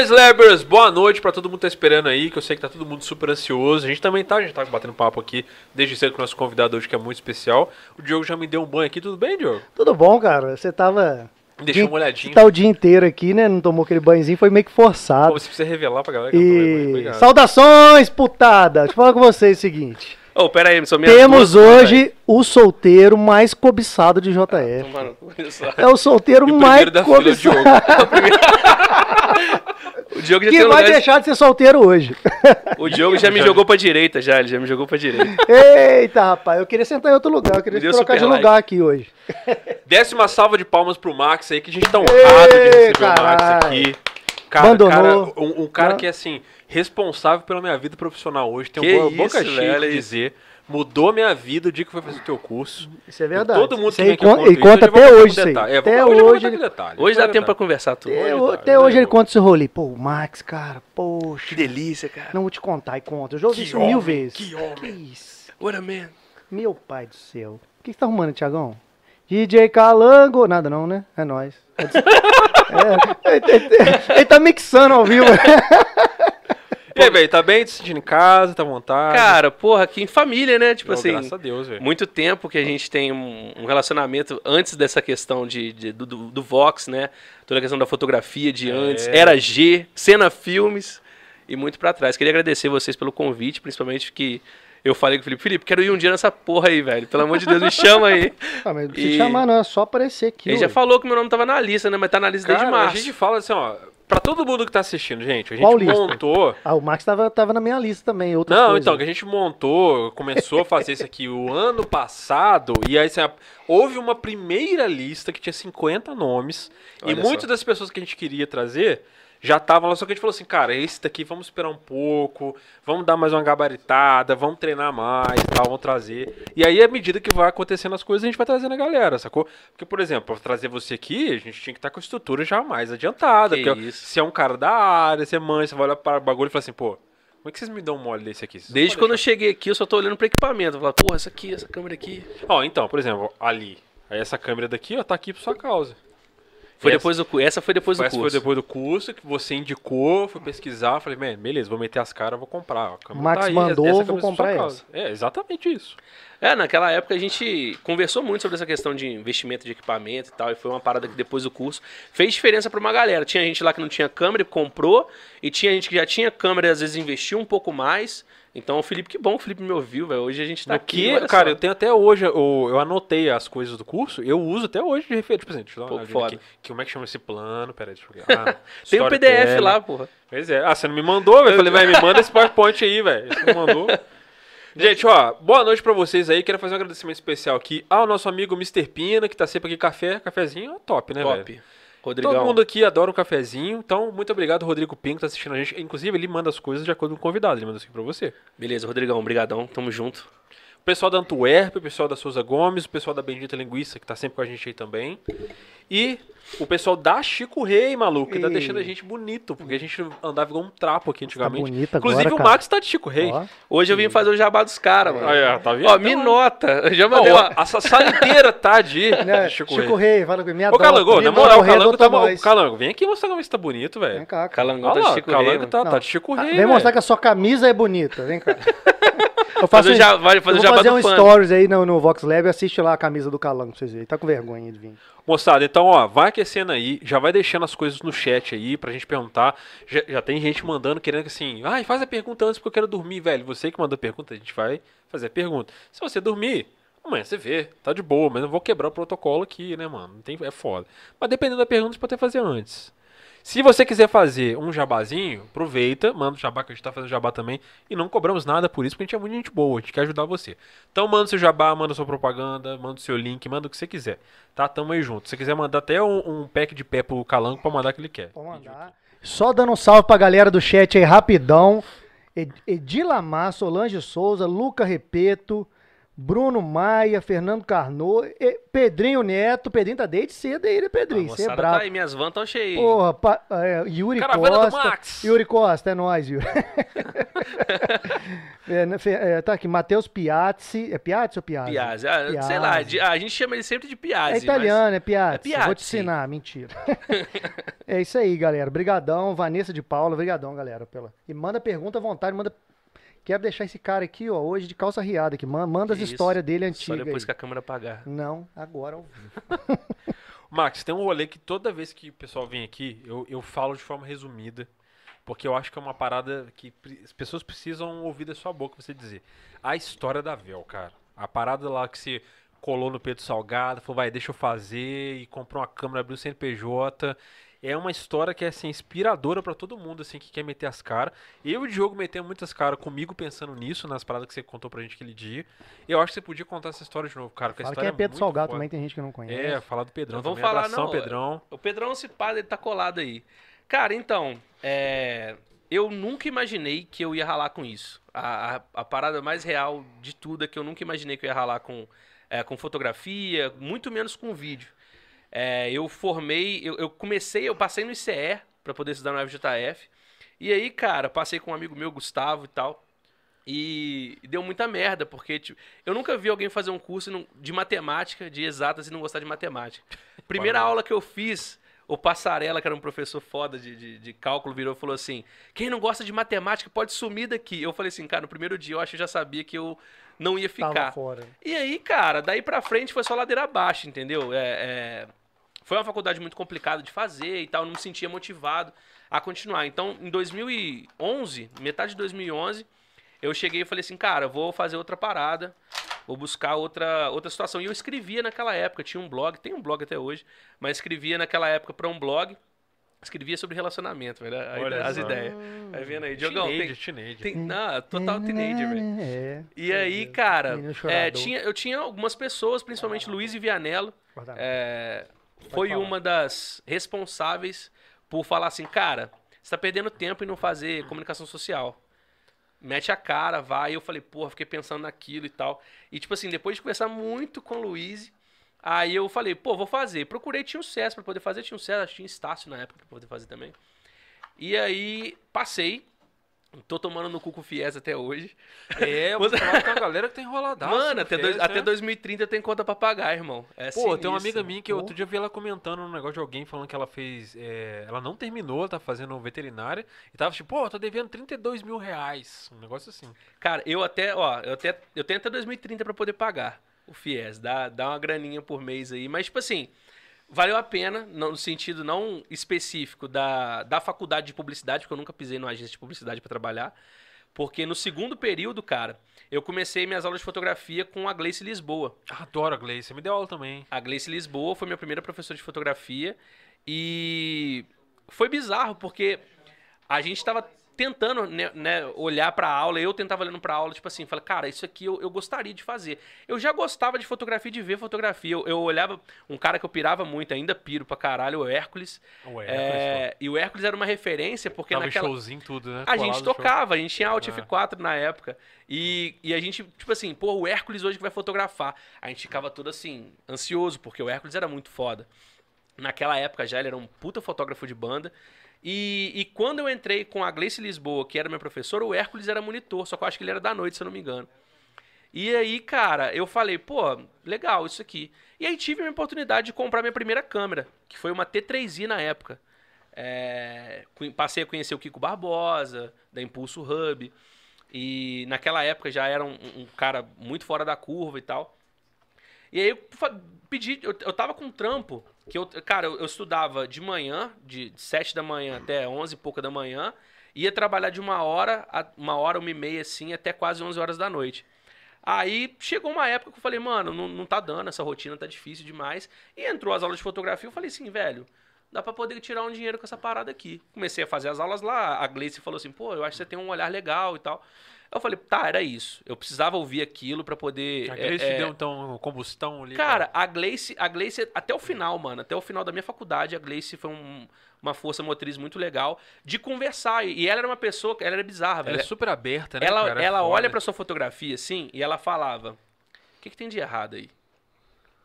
Saudações, Lebers! Boa noite pra todo mundo que tá esperando aí, que eu sei que tá todo mundo super ansioso. A gente também tá, a gente tá batendo papo aqui desde cedo com o nosso convidado hoje, que é muito especial. O Diogo já me deu um banho aqui, tudo bem, Diogo? Tudo bom, cara? Você tava. Deixa dia- uma olhadinha. Tá o dia inteiro aqui, né? Não tomou aquele banhozinho, foi meio que forçado. Pô, você precisa revelar pra galera que eu não tomei banho. E. Obrigado. Saudações, putada! Deixa eu falar com vocês o seguinte. Ô, pera aí, são minhas Temos duas- hoje o solteiro mais cobiçado de JF. Mano, olha só. É o solteiro E o mais primeiro da fila, o cobiçado. Diogo. O Diogo já, Que tem vai lugar- deixar de ser solteiro hoje. o Diogo já me jogou pra direita, já. Ele já me jogou pra direita. Eita, rapaz, eu queria sentar em outro lugar. Eu queria trocar de lugar aqui hoje. Décima salva de palmas pro Max aí, que a gente tá honrado de Ei, receber o Max caralho. aqui. Cara, Abandonou. cara, um, um cara Não. que é assim, responsável pela minha vida profissional hoje. Tem Que uma isso, boca cheia de dizer. Mudou minha vida o dia que foi fazer o teu curso. Isso é verdade. Todo mundo Isso que vem aqui conta ele isso, conta vou até hoje isso. É, Até hoje hoje ele- detalhe, Hoje dá tempo pra conversar tudo. Até, Hoje até hoje ele conta esse rolê. Pô, Max, cara, poxa. Que delícia, cara. Não vou te contar e conta. Eu já ouvi isso mil homem, vezes. que homem. Que isso? What a man. Meu pai do céu. O que você tá arrumando, Tiagão? DJ Calango. Nada não, né? É nóis. É, ele, ele- ele tá mixando ao vivo. E aí, velho, tá bem? Te sentindo em casa, tá à vontade? Cara, porra, aqui em família, né? Tipo assim, graças a Deus, velho. muito tempo que a gente tem um, um relacionamento antes dessa questão de, de- do, do, do Vox, né? Toda a questão da fotografia de antes. É. Era G, Cena Filmes e muito pra trás. Queria agradecer vocês pelo convite, principalmente que eu falei com o Felipe, Felipe, quero ir um dia nessa porra aí, velho. Pelo amor de Deus, me chama aí. Ah, mas não precisa E- chamar, não. É só aparecer aqui. Ele já ué. falou que meu nome tava na lista, né? Mas tá na lista Cara, desde a março. gente fala assim, ó, pra todo mundo que tá assistindo, gente, a gente Qual lista? montou... Ah, o Max tava, tava na minha lista também. Outras Não, coisas. então, que a gente montou, começou a fazer isso aqui o ano passado, e aí assim, a- houve uma primeira lista que tinha 50 nomes, e Olha muitas só. das pessoas que a gente queria trazer já estavam lá, só que a gente falou assim, cara, esse daqui vamos esperar um pouco, vamos dar mais uma gabaritada, vamos treinar mais, tal, vamos trazer. E aí, à medida que vai acontecendo as coisas, a gente vai trazendo a galera, sacou? Porque, por exemplo, pra trazer você aqui, a gente tinha que estar com a estrutura já mais adiantada, Que porque isso. se é um cara da área, você é mãe, você vai olhar para o bagulho e fala assim, pô, como é que vocês me dão um mole desse aqui? Vocês Desde quando eu cheguei aqui, eu só tô olhando pro equipamento. Eu falo, porra, essa aqui, essa câmera aqui. Ó, então, por exemplo, ali. Aí essa câmera daqui, ó, tá aqui por sua causa. Foi Essa- depois do, essa foi depois do Essa curso. foi depois do curso que você indicou, fui pesquisar, falei, "Man, beleza, vou meter as caras, vou comprar. a câmera Max tá aí, mandou, essa vou é sua comprar causa." É, exatamente isso. É, naquela época a gente conversou muito sobre essa questão de investimento de equipamento e tal, e foi uma parada que depois do curso fez diferença pra uma galera. Tinha gente lá que não tinha câmera e comprou, e tinha gente que já tinha câmera e às vezes investiu um pouco mais. Então, Felipe, que bom, o Felipe me ouviu, velho. Hoje a gente tá No aqui. que, cara, só. eu tenho até hoje, eu, eu anotei as coisas do curso, eu uso até hoje de referência. Tipo assim, deixa eu dar Pô, uma foda. aqui. Que, como é que chama esse plano? Pera aí, deixa eu. Ah, Tem um. PDF lá, porra. Pois é. Ah, você não me mandou, velho. Eu falei, vai, me manda esse PowerPoint aí, velho. Você não mandou. Gente, ó, boa noite pra vocês aí. Quero fazer um agradecimento especial aqui ao nosso amigo Mr. Pina, que tá sempre aqui café. Cafezinho top, né, velho? Top. Rodrigão. Todo mundo aqui adora um cafezinho. Então, muito obrigado, Rodrigo Pinho, que tá assistindo a gente. Inclusive, ele manda as coisas de acordo com o convidado. Ele manda isso aqui pra você. Beleza, Rodrigão, brigadão. Tamo junto. O pessoal da Antuérpia, o pessoal da Souza Gomes, o pessoal da Bendita Linguiça, que tá sempre com a gente aí também. E o pessoal da Chico Rei, maluco, que tá E- deixando a gente bonito, porque a gente andava igual um trapo aqui antigamente. bonito Inclusive, agora, o cara. Max tá de Chico Rei. Ó, Hoje eu vim fazer o jabá dos caras, mano. Aí, ó, tá vendo? Ó, me nota. Eu já mandei Ó, uma... a sa- sala inteira tá de, né, de Chico, Chico, Rei. Rei, fala comigo. Ô. Calango, Me na moral, o Calango tá... O Calango, vem aqui mostrar como você tá bonito, velho. Vem cá, cara. Calangão Olha tá lá, Chico o Calango Rei, tá, tá de Chico Rei, Vem mostrar que a sua camisa é bonita. Vem cá. Eu faço um- ja- vai fazer eu vou fazer um stories aí no, no Vox Lab e assiste lá a camisa do Calango pra vocês verem. Tá com vergonha de vir. Moçada, então, ó, vai aquecendo aí, já vai deixando as coisas no chat aí pra gente perguntar. Já, já tem gente mandando, querendo que assim, ai, faz a pergunta antes porque eu quero dormir, velho. Você que mandou a pergunta, a gente vai fazer a pergunta. Se você dormir, amanhã você vê, tá de boa, mas não vou quebrar o protocolo aqui, né, mano? Tem, é foda. Mas dependendo da pergunta, você pode até fazer antes. Se você quiser fazer um jabazinho, aproveita, manda o jabá, que a gente tá fazendo jabá também. E não cobramos nada por isso, porque a gente é muito gente boa, a gente quer ajudar você. Então manda seu jabá, manda sua propaganda, manda o seu link, manda o que você quiser. Tá? Tamo aí junto. Se você quiser mandar até um, um pack de pé pro Calango pra mandar o que ele quer. Pode mandar. Só dando um salve pra galera do chat aí rapidão. Ed- Edilamar, Solange Souza, Luca Repeto, Bruno Maia, Fernando Carnô, Pedrinho Neto. Pedrinho tá desde cedo aí, né, Pedrinho? Você é brabo. tá aí, minhas vans tão cheias. Porra, pa- é, Yuri Caravana do Costa. Max. Yuri Costa, é nóis, Yuri. é, né, é, tá aqui, Matheus Piazzi. É Piazzi ou Piazzi? Piazzi. Ah, sei Piazzi. lá, de- a gente chama ele sempre de Piazzi. É italiano, é Piazzi. É Piazzi. Vou te ensinar, mentira. é isso aí, galera. Brigadão, Vanessa de Paula, brigadão, galera. Pela... E manda pergunta à vontade, manda... Quero deixar esse cara aqui, ó, hoje de calça riada. Man- Manda as Que histórias dele Só antigas. depois aí. que a câmera apagar. Não, agora ao vivo. Max, tem um rolê que toda vez que o pessoal vem aqui, eu, eu falo de forma resumida. Porque eu acho que é uma parada que as pessoas precisam ouvir da sua boca você dizer. A história da Vel, cara. A parada lá que você colou no Pedro Salgado, falou, vai, deixa eu fazer, e comprou uma câmera, abriu o CNPJ. É uma história que é assim, inspiradora pra todo mundo assim que quer meter as caras. Eu e o Diogo metemos muitas caras comigo pensando nisso, nas paradas que você contou pra gente aquele dia. Eu acho que você podia contar essa história de novo, cara. Porque a Fala que história é Pedro muito Salgado foda. também, tem gente que não conhece. É, falar do Pedrão Não vamos falar, Abração, não. Pedrão. O Pedrão, se pá, ele tá colado aí. Cara, então, é, eu nunca imaginei que eu ia ralar com isso. A, a, a parada mais real de tudo é que eu nunca imaginei que eu ia ralar com, é, com fotografia, muito menos com vídeo. É, eu formei, eu, eu comecei, eu passei no ICE pra poder estudar no FJF. E aí, cara, passei com um amigo meu, Gustavo e tal. E deu muita merda, porque tipo, eu nunca vi alguém fazer um curso de matemática, de exatas, e não gostar de matemática. Primeira aula que eu fiz, o Passarela, que era um professor foda de, de, de cálculo, virou e falou assim: quem não gosta de matemática pode sumir daqui. Eu falei assim, cara, no primeiro dia eu acho que eu já sabia que eu não ia ficar. E aí, cara, daí pra frente foi só ladeira abaixo, entendeu? É, é, Foi uma faculdade muito complicada de fazer e tal, eu não me sentia motivado a continuar. Então, em 2011, metade de 2011, eu cheguei e falei assim, cara, vou fazer outra parada, vou buscar outra, outra situação. E eu escrevia naquela época, tinha um blog, tem um blog até hoje, mas escrevia naquela época pra um blog, escrevia sobre relacionamento, velho, Olha as só. ideias. Vai vendo aí, Diogão, Teenager, tem, teenager. tem, não, total teenager, velho. É. E aí, cara, é, tinha, eu tinha algumas pessoas, principalmente Luiz e Vianello, Guarda- foi falar. uma das responsáveis por falar assim, cara, você tá perdendo tempo em não fazer comunicação social. Mete a cara, vai. Eu falei, porra, fiquei pensando naquilo e tal. E tipo assim, depois de conversar muito com o Luiz, aí eu falei, pô, vou fazer. Procurei, tinha um SES pra poder fazer, tinha um que tinha Estácio na época pra poder fazer também. E aí, passei. Tô tomando no cu com o Fies até hoje. É, eu vou falar com a galera que tem enroladaço. Mano, no até, Fez, dois- né? até 2030 tem conta pra pagar, irmão. É Pô, tem uma amiga minha que eu outro dia vi ela comentando um negócio de alguém falando que ela fez. é, ela não terminou, tá fazendo veterinária. E tava tipo, pô, tô devendo 32 mil reais. Um negócio assim. Cara, eu até, ó, eu até eu tenho até 2030 pra poder pagar o FIES, dá, dá uma graninha por mês aí, mas tipo assim, valeu a pena, no sentido não específico da, da faculdade de publicidade, porque eu nunca pisei numa agência de publicidade pra trabalhar, porque no segundo período, cara, eu comecei minhas aulas de fotografia com a Gleice Lisboa. Adoro a Gleice, me deu aula também. A Gleice Lisboa foi minha primeira professora de fotografia e foi bizarro porque a gente tava tentando né, né, olhar pra aula, eu tentava olhando pra aula, tipo assim, falei, cara, isso aqui eu, eu gostaria de fazer. Eu já gostava de fotografia, de ver fotografia. Eu, eu olhava, um cara que eu pirava muito, ainda piro pra caralho, o Hércules. O Hércules, É, e o Hércules era uma referência, porque Tava naquela... showzinho tudo, né? A Colado gente tocava, a gente tinha Alt Ah. F4 na época. E, e a gente, tipo assim, pô, o Hércules hoje que vai fotografar. A gente ficava todo assim, ansioso, porque o Hércules era muito foda. Naquela época já ele era um puta fotógrafo de banda. E, e quando eu entrei com a Gleice Lisboa, que era meu professor, o Hércules era monitor, só que eu acho que ele era da noite, se eu não me engano. E aí, cara, eu falei, pô, legal isso aqui. E aí tive a minha oportunidade de comprar minha primeira câmera, que foi uma T3i na época. É, passei a conhecer o Kiko Barbosa, da Impulso Hub. E naquela época já era um, um cara muito fora da curva e tal. E aí eu pedi, eu, eu tava com um trampo, que eu, cara, eu, eu estudava de manhã, de 7 da manhã até 11 e pouca da manhã, ia trabalhar de uma hora, uma hora, uma e meia assim, até quase 11 horas da noite. Aí chegou uma época que eu falei, mano, não, não tá dando, essa rotina tá difícil demais. E entrou as aulas de fotografia, eu falei assim, velho, dá pra poder tirar um dinheiro com essa parada aqui. Comecei a fazer as aulas lá, a Gleice falou assim, pô, eu acho que você tem um olhar legal e tal. Eu falei, tá, era isso. Eu precisava ouvir aquilo pra poder... A Gleice é, é, deu então combustão ali. Cara, a Gleice, a Gleice, até o final, mano, até o final da minha faculdade, a Gleice foi um- uma força motriz muito legal de conversar. E ela era uma pessoa, ela era bizarra, ela velho. é super aberta, né? ela cara? É ela foda. olha pra sua fotografia assim e ela falava: O que, que tem de errado aí?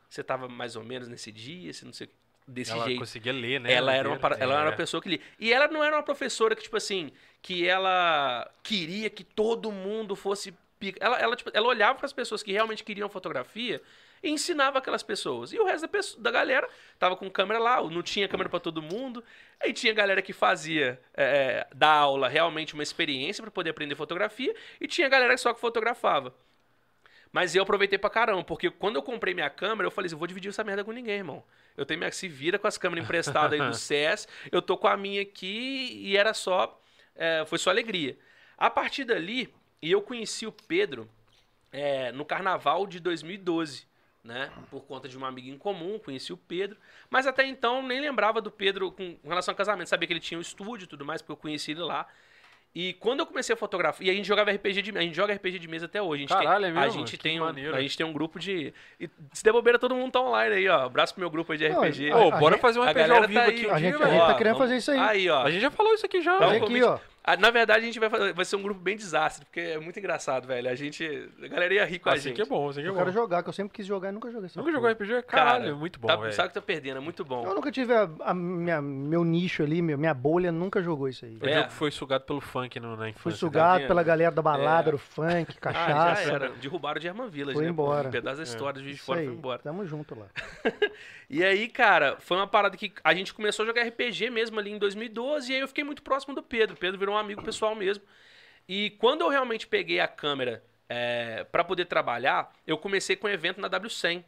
Você tava mais ou menos nesse dia, você não sei desse ela jeito. conseguia ler, né? Ela era, uma, para- ela era uma É. pessoa que lia. E ela não era uma professora que, tipo assim, que ela queria que todo mundo fosse. pica- Ela, ela, tipo, ela olhava para as pessoas que realmente queriam fotografia e ensinava aquelas pessoas. E o resto da, pessoa- da galera tava com câmera lá, não tinha câmera para todo mundo. Aí tinha galera que fazia é, da aula realmente uma experiência para poder aprender fotografia e tinha galera só que fotografava. Mas eu aproveitei pra caramba, porque quando eu comprei minha câmera, eu falei assim, eu vou dividir essa merda com ninguém, irmão. Eu tenho minha se vira com as câmeras emprestadas aí do CS, eu tô com a minha aqui e era só, é, foi só alegria. A partir dali, e eu conheci o Pedro é, no carnaval de 2012, né? Por conta de uma amiga em comum, conheci o Pedro. Mas até então nem lembrava do Pedro com com relação ao casamento. Sabia que ele tinha um estúdio e tudo mais, porque eu conheci ele lá. E quando eu comecei a fotografar, e a gente jogava RPG de, a gente joga RPG de mesa até hoje. A gente Caralho, tem, é mesmo? A gente Que tem um, maneiro. a gente tem um grupo de e se der bobeira todo mundo tá online aí, ó. Abraço pro meu grupo aí de Não, RPG. a- Pô, a bora gente- fazer um a RPG ao galera vivo tá aqui aí. um A dia, gente- velho. a gente tá Ó, querendo vamos- fazer isso aí. Aí, ó. A gente já falou isso aqui já. Então, Olha velho. aqui, convite- ó. Ah, Na verdade, a gente vai, fazer- vai ser um grupo bem desastre, porque é muito engraçado, velho. A gente. A galera ia rir com a Assim gente. que é bom, assim que é Eu bom. quero jogar, que eu sempre quis jogar e nunca joguei. Nunca jogou RPG? Cara, Caralho, muito bom, tá, velho. Sabe que tá perdendo, é muito bom. Eu nunca tive a, a minha, meu nicho ali, meu- minha bolha nunca jogou isso aí. O É. jogo foi sugado pelo funk no- na infância. Tá sugado pela galera da balada, É. do funk, Ah, já cachaça. era. Derrubaram de Herman Village, Foi né? pô? embora. Um pedaço da história de Juiz de Fora aí, foi embora. tamo junto lá. E aí, cara, foi uma parada que a gente começou a jogar RPG mesmo ali em 2012, e aí eu fiquei muito próximo do Pedro. O Pedro virou um amigo pessoal mesmo. E quando eu realmente peguei a câmera é, para poder trabalhar, eu comecei com um evento na W100.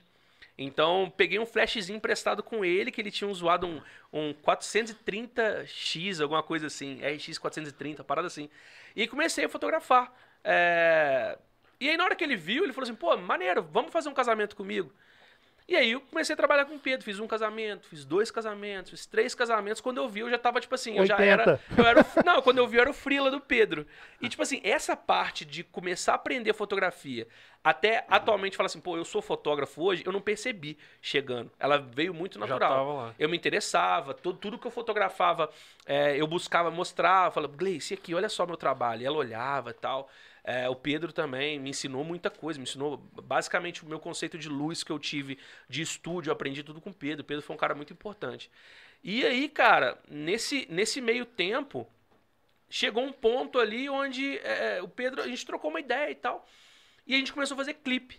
Então, peguei um flashzinho emprestado com ele, que ele tinha usado um, um 430X, alguma coisa assim, RX 430, parada assim. E comecei a fotografar. É, E aí, na hora que ele viu, ele falou assim: pô, maneiro, vamos fazer um casamento comigo. E aí eu comecei a trabalhar com o Pedro, fiz um casamento, fiz dois casamentos, fiz três casamentos. Quando eu vi, eu já tava, tipo assim, eu já 80. era. Eu era o- não, quando eu vi, eu era o frila do Pedro. E, tipo assim, essa parte de começar a aprender fotografia, até atualmente falar assim, pô, eu sou fotógrafo hoje, eu não percebi chegando. Ela veio muito Já natural. tava lá. Eu me interessava, tudo, tudo que eu fotografava, é, eu buscava mostrar, falava, Gleice, aqui, olha só meu trabalho. E ela olhava e tal. É, o Pedro também me ensinou muita coisa, me ensinou basicamente o meu conceito de luz que eu tive de estúdio, eu aprendi tudo com o Pedro. O Pedro foi um cara muito importante. E aí, cara, nesse, nesse meio tempo, chegou um ponto ali onde é, o Pedro, a gente trocou uma ideia e tal. E a gente começou a fazer clipe.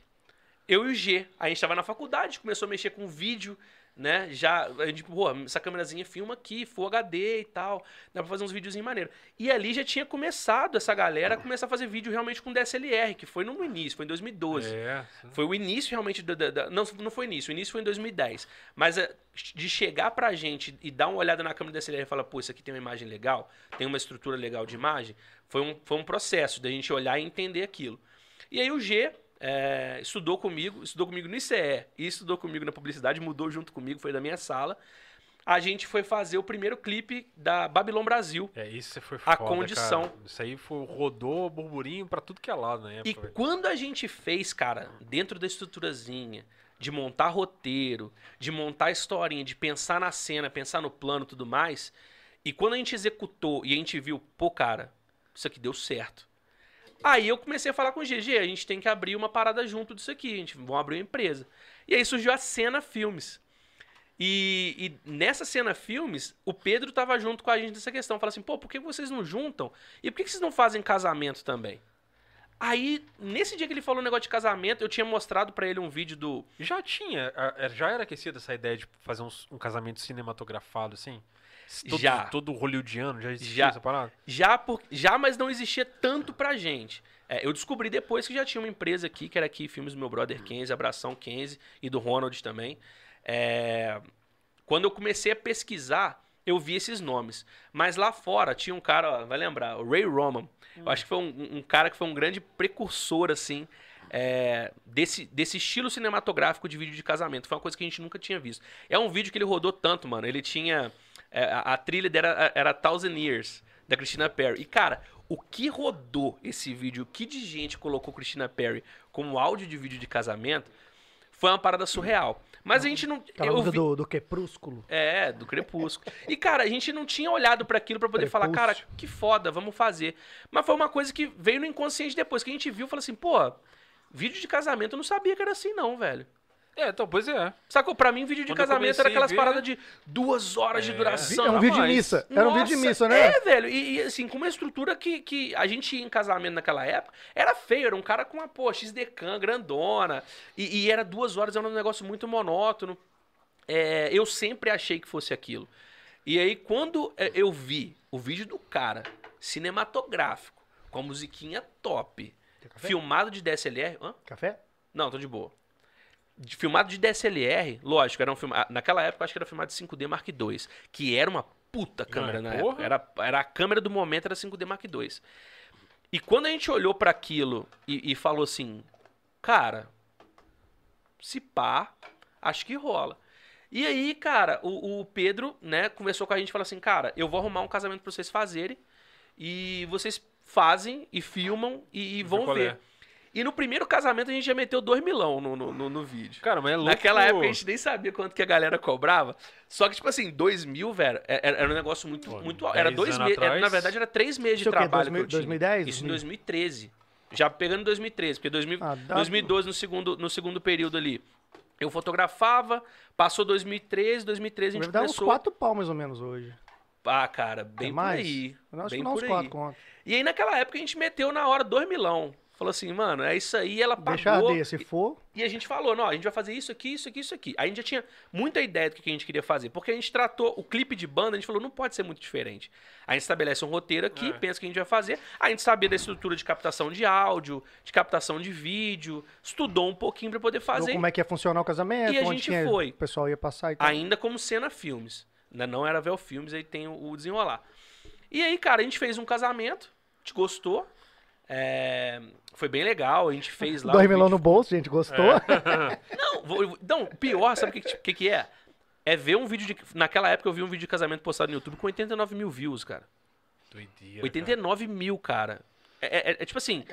Eu e o G. A gente tava na faculdade, começou a mexer com vídeo, né? Já, a gente, pô, essa câmerazinha filma aqui, Full HD e tal. Dá pra fazer uns videozinhos maneiros. E ali já tinha começado essa galera a começar a fazer vídeo realmente com DSLR, que foi no início, foi em 2012. É. Foi o início realmente da, da- da- Não, não foi início. O início foi em 2010. Mas é, de chegar pra gente e dar uma olhada na câmera DSLR e falar, pô, isso aqui tem uma imagem legal, tem uma estrutura legal de imagem, foi um, foi um processo da gente olhar e entender aquilo. E aí o G é, estudou comigo, estudou comigo no ICE e estudou comigo na publicidade, mudou junto comigo, foi da minha sala. A gente foi fazer o primeiro clipe da Babylon Brasil. É, isso foi A foda, condição. cara. Isso aí foi, rodou burburinho pra tudo que é lado na E época. quando a gente fez, cara, dentro da estruturazinha, de montar roteiro, de montar a historinha, de pensar na cena, pensar no plano e tudo mais, e quando a gente executou e a gente viu, pô, cara, isso aqui deu certo. Aí eu comecei a falar com o GG, a gente tem que abrir uma parada junto disso aqui, a gente vamos abrir uma empresa. E aí surgiu a Cena Filmes. E, e nessa cena filmes, o Pedro tava junto com a gente nessa questão. Fala assim, pô, por que vocês não juntam? E por que vocês não fazem casamento também? Aí, nesse dia que ele falou o negócio de casamento, eu tinha mostrado pra ele um vídeo do. Já tinha, é, já era aquecida essa ideia de fazer uns- um, casamento cinematografado, assim? Todo, Já. Todo hollywoodiano, já existia Já. essa parada? Já, por, já mas não existia tanto pra gente. É, eu descobri depois que já tinha uma empresa aqui, que era aqui Filmes do Meu Brother Kenzie, Abração Kenzie e do Ronald também. É, quando eu comecei a pesquisar, eu vi esses nomes. Mas lá fora tinha um cara, ó, vai lembrar, o Ray Roman. Eu acho que foi um, um cara que foi um grande precursor, assim, é, desse, desse estilo cinematográfico de vídeo de casamento. Foi uma coisa que a gente nunca tinha visto. É um vídeo que ele rodou tanto, mano. Ele tinha. É, a, a trilha dele era, Thousand Years, da Christina Perry. E, cara, o que rodou esse vídeo, o que de gente colocou Christina Perry como áudio de vídeo de casamento, foi uma parada surreal. Mas a gente não. Aquela música vi- do, do Crepúsculo. é, do Crepúsculo. E, cara, a gente não tinha olhado pra aquilo pra poder falar, cara, que foda, vamos fazer. Mas foi uma coisa que veio no inconsciente depois, que a gente viu e falou assim, pô, Vídeo de casamento eu não sabia que era assim, não, velho. É, então, pois é. Sacou? Pra mim, vídeo de Quando casamento era aquelas ver- paradas de duas horas de É, duração. É um vídeo de missa. Era um vídeo de missa, né? É, velho. E, e, assim, com uma estrutura que, que a gente ia em casamento naquela época, era feio. Era um cara com uma, pô, XDCAM grandona. E, e era duas horas, era um negócio muito monótono. É, eu sempre achei que fosse aquilo. E aí, quando é, eu vi o vídeo do cara, cinematográfico, com a musiquinha top, filmado de DSLR... Hã? Café? Não, tô de boa. De- filmado de DSLR, lógico, era um filme. ah, Naquela época, eu acho que era filmado de 5D Mark II, que era uma puta câmera Ah, na porra. época. Era, era a câmera do momento, era 5D Mark II. E quando a gente olhou pra aquilo e, e falou assim, cara, se pá, acho que rola. E aí, cara, o, o Pedro, né, conversou com a gente e falou assim, cara, eu vou arrumar um casamento pra vocês fazerem. E vocês fazem e filmam e, e vão qual ver. é. E no primeiro casamento a gente já meteu 2 milão no, no, no, no vídeo. Cara, mas é louco. Naquela época a gente nem sabia quanto que a galera cobrava. Só que, tipo assim, 2 mil, velho, era, era um negócio muito, Pô, muito 10 Era dois meses. atrás. Na verdade, era três meses de Isso é quê? trabalho 2000, que eu tinha. 2010? Isso em 2013. Já pegando em 2013, porque 2000, Ah, dá- 2012, no segundo, no segundo período ali, eu fotografava, passou 2013, 2013 a Deve gente dar uns começou... quatro pau mais ou menos hoje. Ah, cara, bem É por mais? aí. Eu acho bem que dá uns por aí. quatro conto. E aí, naquela época, a gente meteu na hora 2 milão. Falou assim, mano, é isso aí, ela pagou. Deixa arder, se for. E a gente falou, não, a gente vai fazer isso aqui, isso aqui, isso aqui. Aí a gente já tinha muita ideia do que a gente queria fazer. Porque a gente tratou o clipe de banda, a gente falou, não pode ser muito diferente. A gente estabelece um roteiro aqui, É. pensa o que a gente vai fazer. A gente sabia da estrutura de captação de áudio, de captação de vídeo, estudou um pouquinho pra poder fazer. como é que ia funcionar o casamento, E a gente tinha- foi. o pessoal ia passar e tal. Ainda como cena filmes. Né? Não era Vel Filmes, aí tem o desenrolar. E aí, cara, a gente fez um casamento, a gente gostou. é, Foi bem legal, a gente fez lá. Dois milão no bolso, gente, gostou? Não, vou- não, pior, sabe o que, que, que é? É ver um vídeo de. Naquela época eu vi um vídeo de casamento postado no YouTube com 89 mil views, cara. Doideira. 89 mil, cara. É, é- é tipo assim,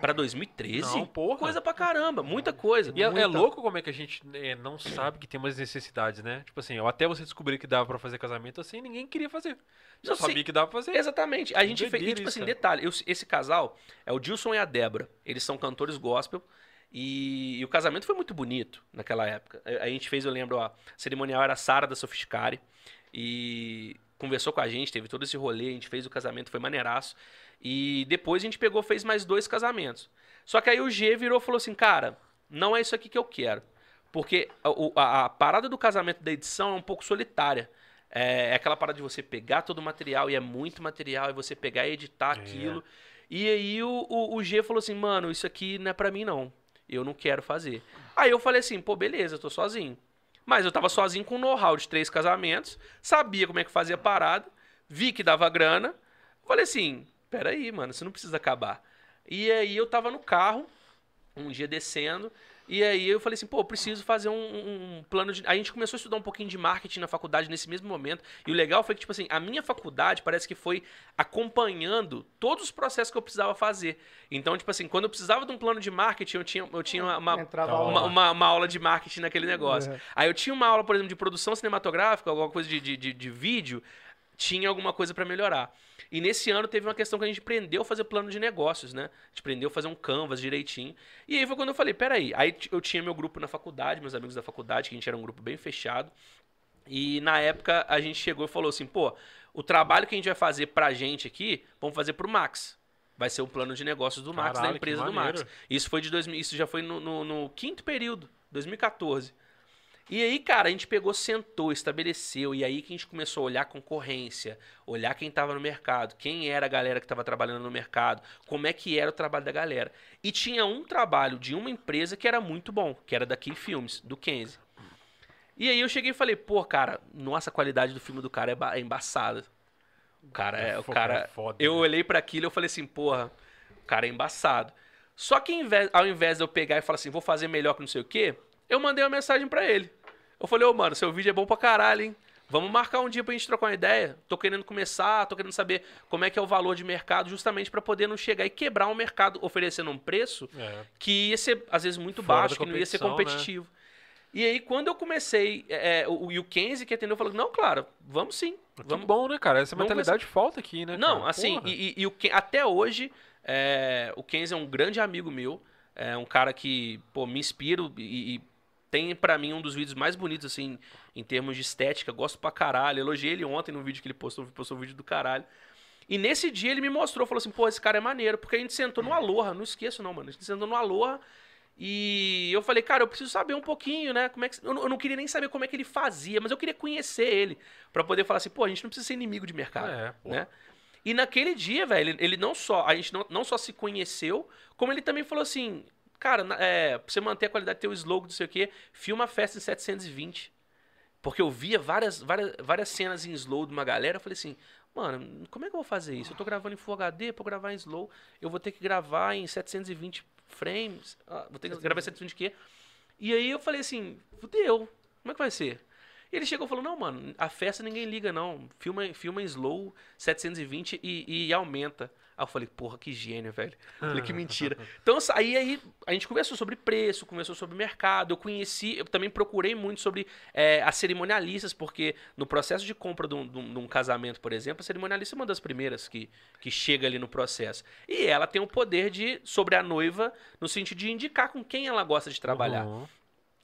pra 2013, Não, porra. coisa pra caramba, muita coisa. E é, é muita- louco como é que a gente é, não sabe que tem umas necessidades, né? Tipo assim, até você descobrir que dava pra fazer casamento assim, ninguém queria fazer. Só sabia que dava pra fazer. Exatamente. A gente fez. E, tipo isso, assim, detalhe, eu- esse casal é o Dilson e a Débora. Eles são cantores gospel. E, e o casamento foi muito bonito naquela época. A, a gente fez, eu lembro, ó, a cerimonial era a Sara da Sofisticare. E conversou com a gente, teve todo esse rolê, a gente fez o casamento, foi maneiraço. E depois a gente pegou, fez mais dois casamentos. Só que aí o G virou e falou assim, cara, não é isso aqui que eu quero. Porque a, o- a- a parada do casamento da edição é um pouco solitária. É, é aquela parada de você pegar todo o material, e é muito material, e você pegar e editar É. aquilo. E aí o, o, o G falou assim, mano, isso aqui não é pra mim não. Eu não quero fazer. Aí eu falei assim, pô, beleza, eu tô sozinho. Mas eu tava sozinho com know-how de três casamentos, sabia como é que fazia a parada, vi que dava grana. Falei assim, peraí, mano, você não precisa acabar. E aí eu tava no carro, um dia descendo, e aí eu falei assim, pô, eu preciso fazer um, um- plano de. Aí a gente começou a estudar um pouquinho de marketing na faculdade nesse mesmo momento. E o legal foi que, tipo assim, a minha faculdade parece que foi acompanhando todos os processos que eu precisava fazer. Então, tipo assim, quando eu precisava de um plano de marketing, eu tinha, eu tinha uma, uma, Tá lá. uma, uma- uma aula de marketing naquele negócio. Uhum. Aí eu tinha uma aula, por exemplo, de produção cinematográfica, alguma coisa de, de, de, de vídeo, tinha alguma coisa pra melhorar. E nesse ano teve uma questão que a gente aprendeu a fazer plano de negócios, né? A gente aprendeu a fazer um canvas direitinho. E aí foi quando eu falei, peraí. Aí eu tinha meu grupo na faculdade, meus amigos da faculdade, que a gente era um grupo bem fechado. E na época a gente chegou e falou assim, pô, o trabalho que a gente vai fazer pra gente aqui, vamos fazer pro Max. Vai ser o plano de negócios do Max, da Caralho, que empresa do. Max. Isso foi de 2000, isso já foi no, no- no quinto período, 2014. E aí, cara, a gente pegou, sentou, estabeleceu, e aí que a gente começou a olhar a concorrência, olhar quem tava no mercado, quem era a galera que tava trabalhando no mercado, como é que era o trabalho da galera. E tinha um trabalho de uma empresa que era muito bom, que era da Key Films, do Kenzie. E aí eu cheguei e falei, pô, cara, nossa, a qualidade do filme do cara é, é embaçada. O cara é, É o cara, é foda, eu né? olhei pra aquilo e eu falei assim, porra, o cara é embaçado. Só que ao invés, ao invés de eu pegar e falar assim, vou fazer melhor que não sei o quê, eu mandei uma mensagem pra ele. Eu falei, ô mano, seu vídeo é bom pra caralho, hein? Vamos marcar um dia pra gente trocar uma ideia. Tô querendo começar, tô querendo saber como é que é o valor de mercado, justamente pra poder não chegar e quebrar um mercado oferecendo um preço É. que ia ser, às vezes, muito Fora baixo, que não ia ser né? competitivo. E aí, quando eu comecei, é, é, o, e o Kenzie que atendeu falou, não, claro, vamos sim. Vamos Vamos bom, né, cara? Essa mentalidade falta aqui, né? não, cara? assim, Porra. e, e- e o até hoje, é, o Kenzie é um grande amigo meu. É um cara que, pô, me inspiro e, e tem pra mim um dos vídeos mais bonitos, assim, em termos de estética. Gosto pra caralho. Elogiei ele ontem no vídeo que ele postou, postou um vídeo do caralho. E nesse dia ele me mostrou, falou assim, pô, esse cara é maneiro, porque a gente sentou no Aloha, não esqueço não, mano. A gente sentou no Aloha e eu falei, cara, eu preciso saber um pouquinho, né? Como é que... eu, não, eu não queria nem saber como é que ele fazia, mas eu queria conhecer ele pra poder falar assim, pô, a gente não precisa ser inimigo de mercado, É, né? E naquele dia, velho, ele- ele não só, a gente não, não só se conheceu, como ele também falou assim, cara, é, pra você manter a qualidade do teu slogan, não sei o quê, filma a festa em 720. Porque eu via várias, várias, várias cenas em slow de uma galera, eu falei assim, mano, como é que eu vou fazer isso? Eu tô gravando em Full HD, pra gravar em slow, eu vou ter que gravar em 720 frames, ah, vou ter que gravar em 720 quê? E aí eu falei assim, fudeu, como é que vai ser? E ele chegou e falou, não, mano, a festa ninguém liga não, filma, filma em slow 720 e, e aumenta. Aí eu falei, porra, que gênio, velho. Falei, que mentira. Então, aí, aí a gente conversou sobre preço, conversou sobre mercado. Eu conheci, eu também procurei muito sobre é, as cerimonialistas, porque no processo de compra de um, de um- de um casamento, por exemplo, a cerimonialista é uma das primeiras que, que chega ali no processo. E ela tem o poder de, sobre a noiva, no sentido de indicar com quem ela gosta de trabalhar. Uhum.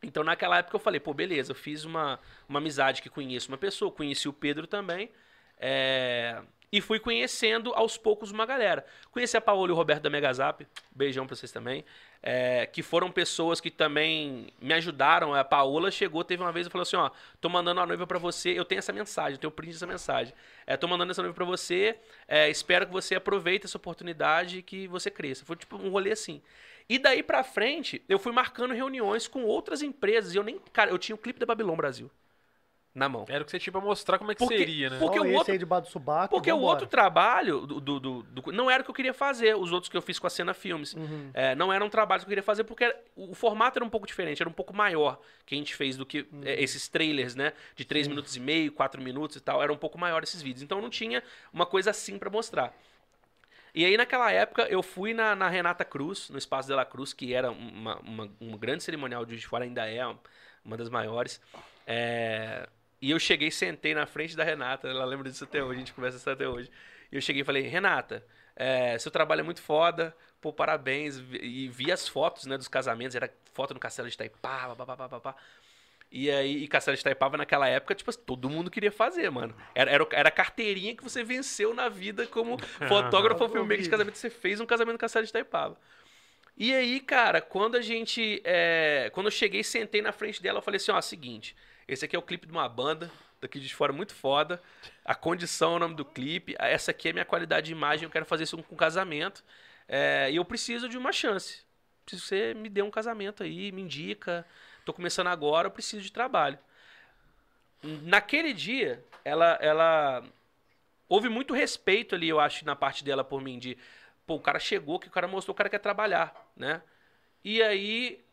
Então, naquela época, eu falei, pô, beleza, eu fiz uma, uma amizade que conheço uma pessoa, conheci o Pedro também, é, e fui conhecendo aos poucos uma galera. Conheci a Paola e o Roberto da Megazap, beijão pra vocês também, é, que foram pessoas que também me ajudaram. A Paola chegou, teve uma vez e falou assim, ó, tô mandando uma noiva pra você, eu tenho essa mensagem, eu tenho o print dessa mensagem. É, tô mandando essa noiva pra você, é, espero que você aproveite essa oportunidade e que você cresça. Foi tipo um rolê assim. E daí pra frente, eu fui marcando reuniões com outras empresas. E eu nem. Cara, eu tinha o clipe da Babilão Brasil na mão. Era o que você tinha pra mostrar como é que Porque- seria, né? porque o outro- aí debaixo do subaco. Porque o outro trabalho do, do- do- do- não era o que eu queria fazer, os outros que eu fiz com a Cena Filmes. Uhum. É, não eram trabalhos que eu queria fazer porque era- o, formato era um pouco diferente, era um pouco maior que a gente fez do que Uhum. é, esses trailers, né? De 3 minutos e meio, 4 minutos e tal. Era um pouco maior esses vídeos. Então não tinha uma coisa assim pra mostrar. E aí, naquela época, eu fui na, na Renata Cruz, no Espaço de la Cruz, que era uma, uma, uma grande cerimonial de Fora, ainda é uma das maiores. É, E eu cheguei, sentei na frente da Renata, ela lembra disso até hoje, a gente conversa isso até hoje. E eu cheguei e falei, Renata, é, seu trabalho é muito foda, pô, parabéns. E vi as fotos né, dos casamentos, era foto no Castelo de Itaipava, papapá, papá. E aí, e Castelo de Itaipava naquela época, tipo, todo mundo queria fazer, mano. Era, era, era a carteirinha que você venceu na vida como fotógrafo ou filmmaker de casamento. Você fez um casamento no Castelo de Itaipava. E aí, cara, quando a gente. é, quando eu cheguei, sentei na frente dela, eu falei assim: ó, seguinte, esse aqui é o clipe de uma banda, daqui de fora, muito foda. A condição é o nome do clipe. Essa aqui é minha qualidade de imagem, eu quero fazer isso com casamento. é, e eu preciso de uma chance. Preciso que você me dê um casamento aí, me indica. Tô começando agora, eu preciso de trabalho. Naquele dia, ela, ela houve muito respeito ali, eu acho, na parte dela por mim, de, pô, o cara chegou, que o cara mostrou, o cara quer trabalhar, né? E aí,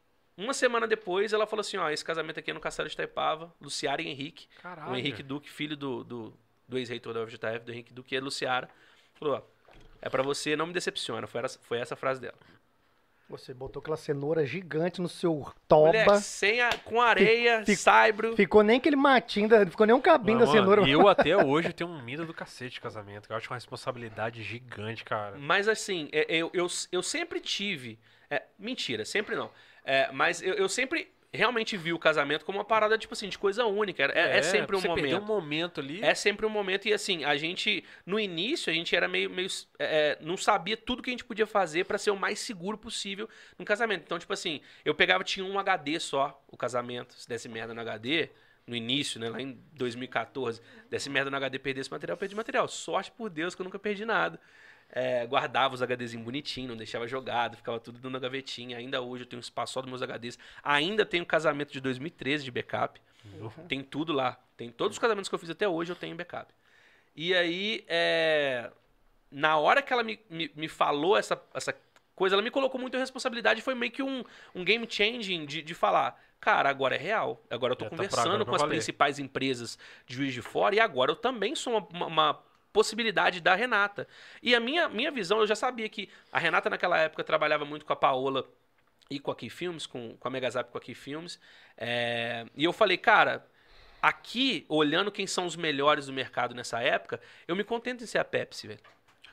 uma semana depois, ela falou assim, ó, esse casamento aqui é no Castelo de Itaipava, Luciara e Henrique, Caralho. o Henrique Duque, filho do, do, do ex-reitor da UFJF, do Henrique Duque, e a Luciara, falou, ó, é pra você, não me decepciona, foi essa, foi essa a frase dela. Você botou aquela cenoura gigante no seu toba. Moleque, sem a, com areia, Fi- saibro, Ficou nem aquele matinho, da, ficou nem um cabinho da Mano, cenoura. Eu até hoje tenho um medo do cacete de casamento. que Eu acho uma responsabilidade gigante, cara. Mas assim, é, eu, eu, eu sempre tive. é, mentira, sempre não. É, mas eu, eu sempre realmente vi o casamento como uma parada, tipo assim, de coisa única. É, é sempre um momento. um momento ali. É sempre um momento, e assim, a gente, no início, a gente era meio. meio é, não sabia tudo que a gente podia fazer pra ser o mais seguro possível no casamento. Então, tipo assim, eu pegava, tinha um HD só, o casamento. Se desse merda no HD, no início, né, lá em 2014, desse merda no HD, perdesse material, perdi material. Sorte por Deus que eu nunca perdi nada. É, guardava os HDzinhos bonitinho, não deixava jogado, ficava tudo dentro da gavetinha. Ainda hoje eu tenho um espaço só dos meus HDs. Ainda tenho casamento de 2013 de backup. Tem tudo lá. Tem todos os casamentos que eu fiz até hoje, eu tenho backup. E aí, é, na hora que ela me, me, me falou essa, essa coisa, ela me colocou muita responsabilidade. Foi meio que um, um game changing de, de falar: cara, agora é real. Agora eu tô tá pra conversando agora com as valer." principais empresas de Juiz de Fora e agora eu também sou uma- uma possibilidade da Renata. E a minha, minha visão, eu já sabia que a Renata naquela época trabalhava muito com a Paola e com a Key Filmes, com, com a Megazap com a Key Filmes. É, e eu falei, cara, aqui, olhando quem são os melhores do mercado nessa época, eu me contento em ser a Pepsi, velho.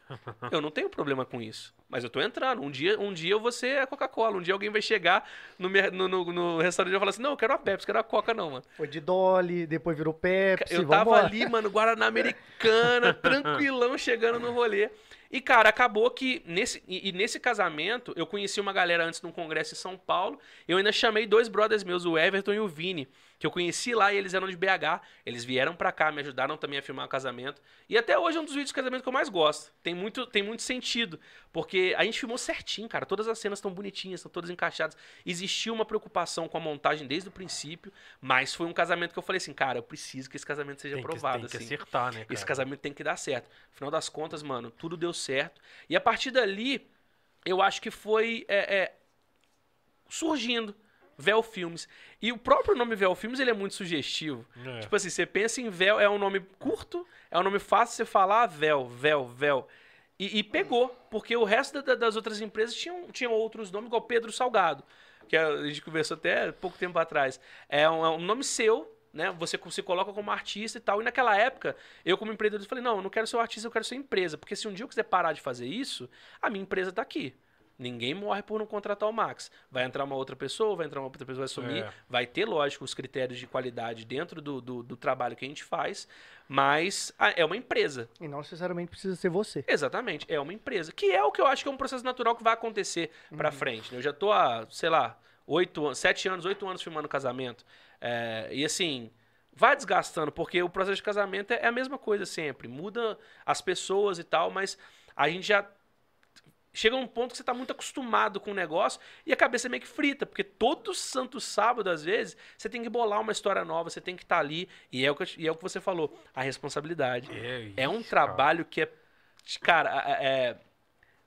Eu não tenho problema com isso. Mas eu tô entrando. Um dia, um dia eu vou ser a Coca-Cola. Um dia alguém vai chegar no, no, no- no restaurante e vai falar assim: não, eu quero a Pepsi, quero a Coca, não, mano. Foi de Dolly, depois virou Pepsi, Eu tava vambora. ali, mano, Guaraná Americana, tranquilão, chegando no rolê. E, cara, acabou que nesse, e, e nesse casamento, eu conheci uma galera antes num congresso em São Paulo. Eu ainda chamei dois brothers meus, o Everton e o Vini, que eu conheci lá e eles eram de BH. Eles vieram pra cá, me ajudaram também a filmar o casamento. E até hoje é um dos vídeos de casamento que eu mais gosto. Tem muito, tem muito sentido. Porque a gente filmou certinho, cara. Todas as cenas estão bonitinhas, estão todas encaixadas. Existiu uma preocupação com a montagem desde o princípio, mas foi um casamento que eu falei assim, cara, eu preciso que esse casamento seja Tem que, aprovado. tem que assim. acertar, né, cara? Esse casamento tem que dar certo. Afinal das contas, mano, tudo deu certo. E a partir dali, eu acho que foi é, é, surgindo Véu Filmes. E o próprio nome Véu Filmes, ele é muito sugestivo. É. Tipo assim, você pensa em véu, é um nome curto, é um nome fácil de você falar, véu, véu, véu. E, e pegou, porque o resto da- da- das outras empresas tinham, tinham outros nomes, igual Pedro Salgado, que a gente conversou até pouco tempo atrás. É um, é um nome seu, né? Você se coloca como artista e tal. E naquela época, eu como empreendedor falei, não, eu não quero ser um artista, eu quero ser empresa. Porque se um dia eu quiser parar de fazer isso, a minha empresa tá aqui. Ninguém morre por não contratar o Max. Vai entrar uma outra pessoa, vai entrar uma outra pessoa, vai sumir. É. Vai ter, lógico, os critérios de qualidade dentro do, do, do trabalho que a gente faz, mas ah, é uma empresa. E não necessariamente precisa ser você. Exatamente, é uma empresa. Que é o que eu acho que é um processo natural que vai acontecer pra frente. né? Eu já tô há, sei lá, oito, sete anos, oito anos filmando casamento. É, e assim, vai desgastando, porque o processo de casamento é a mesma coisa sempre. Muda as pessoas e tal, mas a gente já chega num ponto que você tá muito acostumado com o negócio e a cabeça é meio que frita, porque todo santo sábado, às vezes, você tem que bolar uma história nova, você tem que estar ali, e é, o que, e é o que você falou, a responsabilidade. É, É um isso, cara. trabalho que é. Cara, é.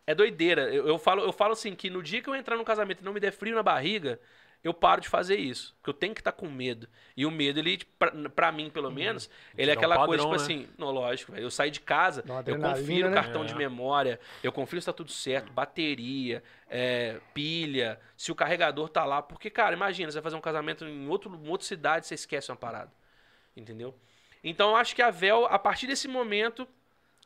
É doideira. Eu, eu falo, eu falo assim que no dia que eu entrar no casamento e não me der frio na barriga, eu paro de fazer isso. Porque eu tenho que estar com medo. E o medo, ele, pra, pra mim, pelo menos, ele é um aquela coisa, padrão, tipo né? assim, não, lógico, velho. Eu saí de casa, eu confiro o né? cartão É. de memória, eu confiro se tá tudo certo, bateria, é, pilha, se o carregador tá lá. Porque, cara, imagina, você vai fazer um casamento em outro, em outra cidade, você esquece uma parada. Entendeu? Então eu acho que a Vel, a partir desse momento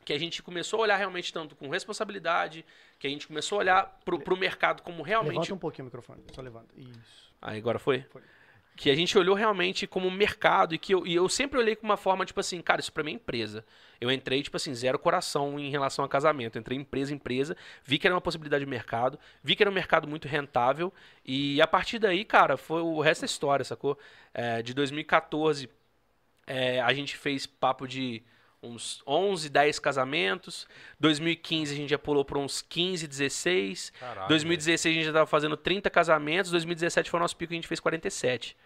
que a gente começou a olhar realmente tanto com responsabilidade, que a gente começou a olhar pro, pro mercado como realmente. Levanta um pouquinho o microfone. Só levanta. Isso. Aí agora foi? Foi. Que a gente olhou realmente como mercado e que eu, e eu sempre olhei com uma forma, tipo assim, cara, isso pra mim é empresa. Eu entrei, tipo assim, zero coração em relação a casamento. Entrei empresa, empresa, vi que era uma possibilidade de mercado, vi que era um mercado muito rentável e a partir daí, cara, foi o resto da história, sacou? É, de 2014, é, a gente fez papo de uns 11, 10 casamentos. 2015 a gente já pulou para uns 15, 16. Caralho, 2016 a gente já tava fazendo 30 casamentos, 2017 foi o nosso pico, a gente fez 47.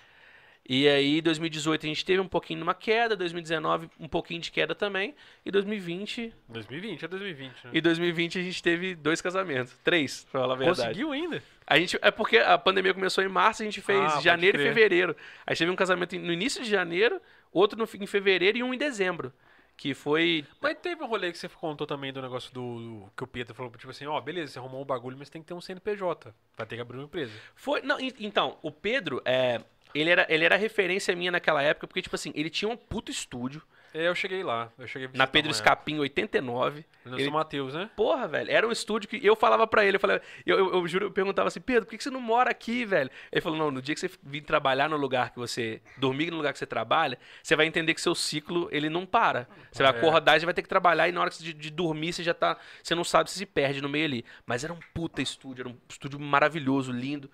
E aí, 2018 a gente teve um pouquinho numa queda, 2019 um pouquinho de queda também, e 2020 2020 é 2020, né? e 2020 a gente teve dois casamentos, três, pra falar a verdade. Conseguiu ainda? A gente é porque a pandemia começou em março, a gente fez Ah, janeiro e fevereiro. Aí teve um casamento no início de janeiro, outro no, em fevereiro e um em dezembro, que foi Mas teve um rolê que você contou também do negócio do, do- que o Pedro falou, tipo assim, ó, beleza, você arrumou um bagulho, mas tem que ter um CNPJ. Vai ter que abrir uma empresa. Foi. Não, en- então, o Pedro, é, ele, era, ele era referência minha naquela época, porque, tipo assim, ele tinha um puto estúdio eu cheguei lá. Eu cheguei na Pedro Escapim 89. época. No Ele- São Mateus, né? Porra, velho, era um estúdio que eu falava pra ele, eu falava, eu, eu, eu juro, eu perguntava assim, Pedro, por que você não mora aqui, velho? Ele falou, não, no dia que você vir trabalhar no lugar que você, dormir no lugar que você trabalha, você vai entender que seu ciclo, ele não para. Você vai É. acordar e vai ter que trabalhar e na hora de, de dormir você já tá, você não sabe se se perde no meio ali. Mas era um puta estúdio, era um estúdio maravilhoso, lindo.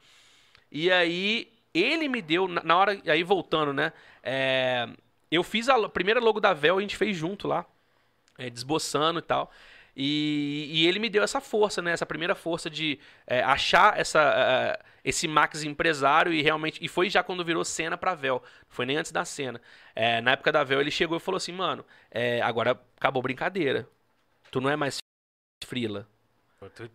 E aí, ele me deu, na, na hora, aí voltando, né, é, eu fiz a primeira logo da Vel, a gente fez junto lá é, desboçando e tal. E, e ele me deu essa força, né? Essa primeira força de é, achar essa, é, esse Max empresário e realmente. E foi já quando virou cena pra Vel. Não foi nem antes da cena. É, na época da Vel, ele chegou e falou assim: mano, é, agora acabou brincadeira. Tu não é mais frila.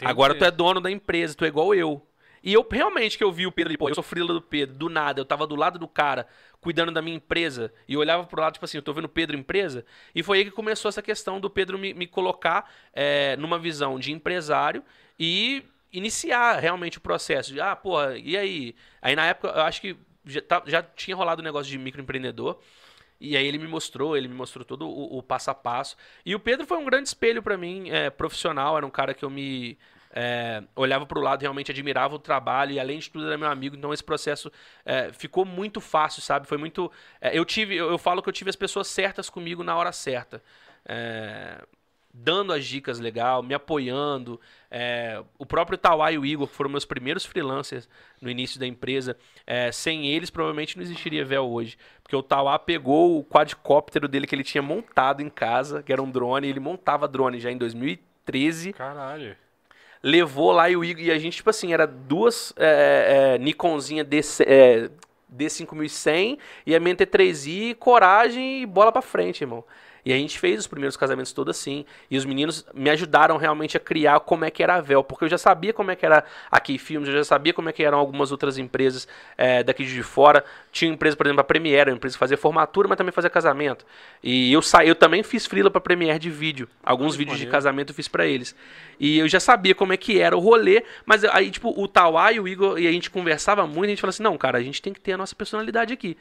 Agora tu é dono da empresa, tu é igual eu. E eu realmente que eu vi o Pedro ali, pô, eu sou frila do Pedro, do nada, eu tava do lado do cara, cuidando da minha empresa, e eu olhava pro lado, tipo assim, eu tô vendo Pedro empresa, e foi aí que começou essa questão do Pedro me, me colocar é, numa visão de empresário e iniciar realmente o processo. De, ah, porra, e aí? Aí na época, eu acho que já, tá- já tinha rolado o negócio de microempreendedor, E aí ele me mostrou, ele me mostrou todo o, o passo a passo. E o Pedro foi um grande espelho para mim, é, profissional, era um cara que eu me é, olhava para o lado, realmente admirava o trabalho e além de tudo era meu amigo. Então esse processo é, ficou muito fácil, sabe? Foi muito. É, eu tive, eu, eu, falo que eu tive as pessoas certas comigo na hora certa. É, dando as dicas legal, me apoiando. É, o próprio Tawai e o Igor, que foram meus primeiros freelancers no início da empresa, é, sem eles provavelmente não existiria Vel hoje. Porque o Tawá pegou o quadricóptero dele que ele tinha montado em casa, que era um drone, ele montava drone já em 2013. Caralho levou lá e o Igor. E a gente, tipo assim, era duas é, é, Nikonzinha D, é, D5100 e a minha T3i, coragem e bola pra frente, irmão. E a gente fez os primeiros casamentos todos assim. E os meninos me ajudaram realmente a criar como é que era a Vel. Porque eu já sabia como é que era aqui Filmes, eu já sabia como é que eram algumas outras empresas é, daqui de fora. Tinha empresa, por exemplo, a Premiere, uma empresa que fazia formatura, mas também fazia casamento. E eu sa eu também fiz frila pra Premiere de vídeo. Alguns vídeos de casamento eu fiz para eles. E eu já sabia como é que era o rolê, mas aí, tipo, o Tawai e o Igor, e a gente conversava muito, a gente falou assim, não, cara, a gente tem que ter a nossa personalidade aqui.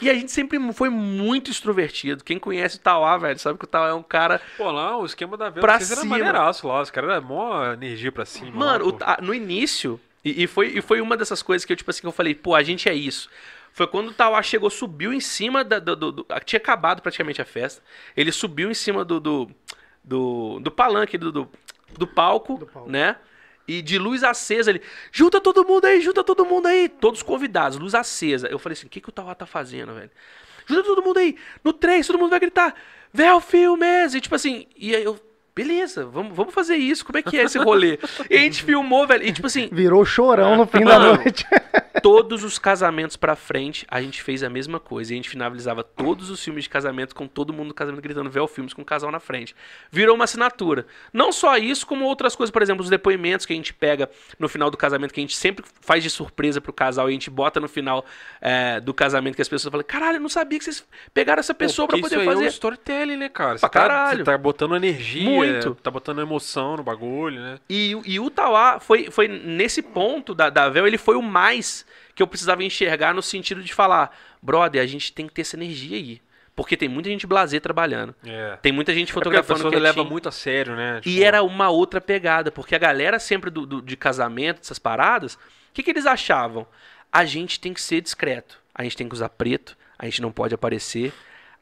E a gente sempre foi muito extrovertido. Quem conhece o Tauá, velho, sabe que o Tauá é um cara. Pô, lá o esquema da venda pra cima. era maneiraço lá. Os caras eram mó energia pra cima. Mano, lá, o, no início, e, e, foi, e foi uma dessas coisas que eu, tipo assim, que eu falei, pô, a gente é isso. Foi quando o Tauá chegou, subiu em cima da, do, do, do, Tinha acabado praticamente a festa. Ele subiu em cima do. do, do, do palanque, do, do, do palco, do palco. né? E de luz acesa, ele, junta todo mundo aí, junta todo mundo aí. Todos convidados, luz acesa. Eu falei assim, o que, que o Tauá tá fazendo, velho? Junta todo mundo aí. No 3, todo mundo vai gritar, Véu Filmes! E tipo assim, e aí eu, beleza, vamos, vamos fazer isso. Como é que é esse rolê? e a gente filmou, velho. E tipo assim. Virou chorão no fim da noite. Todos os casamentos pra frente, a gente fez a mesma coisa. E a gente finalizava todos os filmes de casamento com todo mundo no casamento gritando Véu Filmes com o casal na frente. Virou uma assinatura. Não só isso, como outras coisas, por exemplo, os depoimentos que a gente pega no final do casamento, que a gente sempre faz de surpresa pro casal e a gente bota no final é, do casamento que as pessoas falam: caralho, eu não sabia que vocês pegaram essa pessoa Pô, pra poder isso fazer. Aí é um storytelling, né, cara? Você pra tá, caralho. Você tá botando energia, Muito. tá botando emoção no bagulho, né? E, e o Tauá foi, foi nesse ponto da, da Véu, ele foi o mais que eu precisava enxergar no sentido de falar, brother, a gente tem que ter essa energia aí. Porque tem muita gente blazer trabalhando. É. Tem muita gente fotografando. É a pessoa leva muito a sério, né? Tipo... E era uma outra pegada, porque a galera sempre do, do de casamento, dessas paradas, o que, que eles achavam? A gente tem que ser discreto. A gente tem que usar preto, a gente não pode aparecer,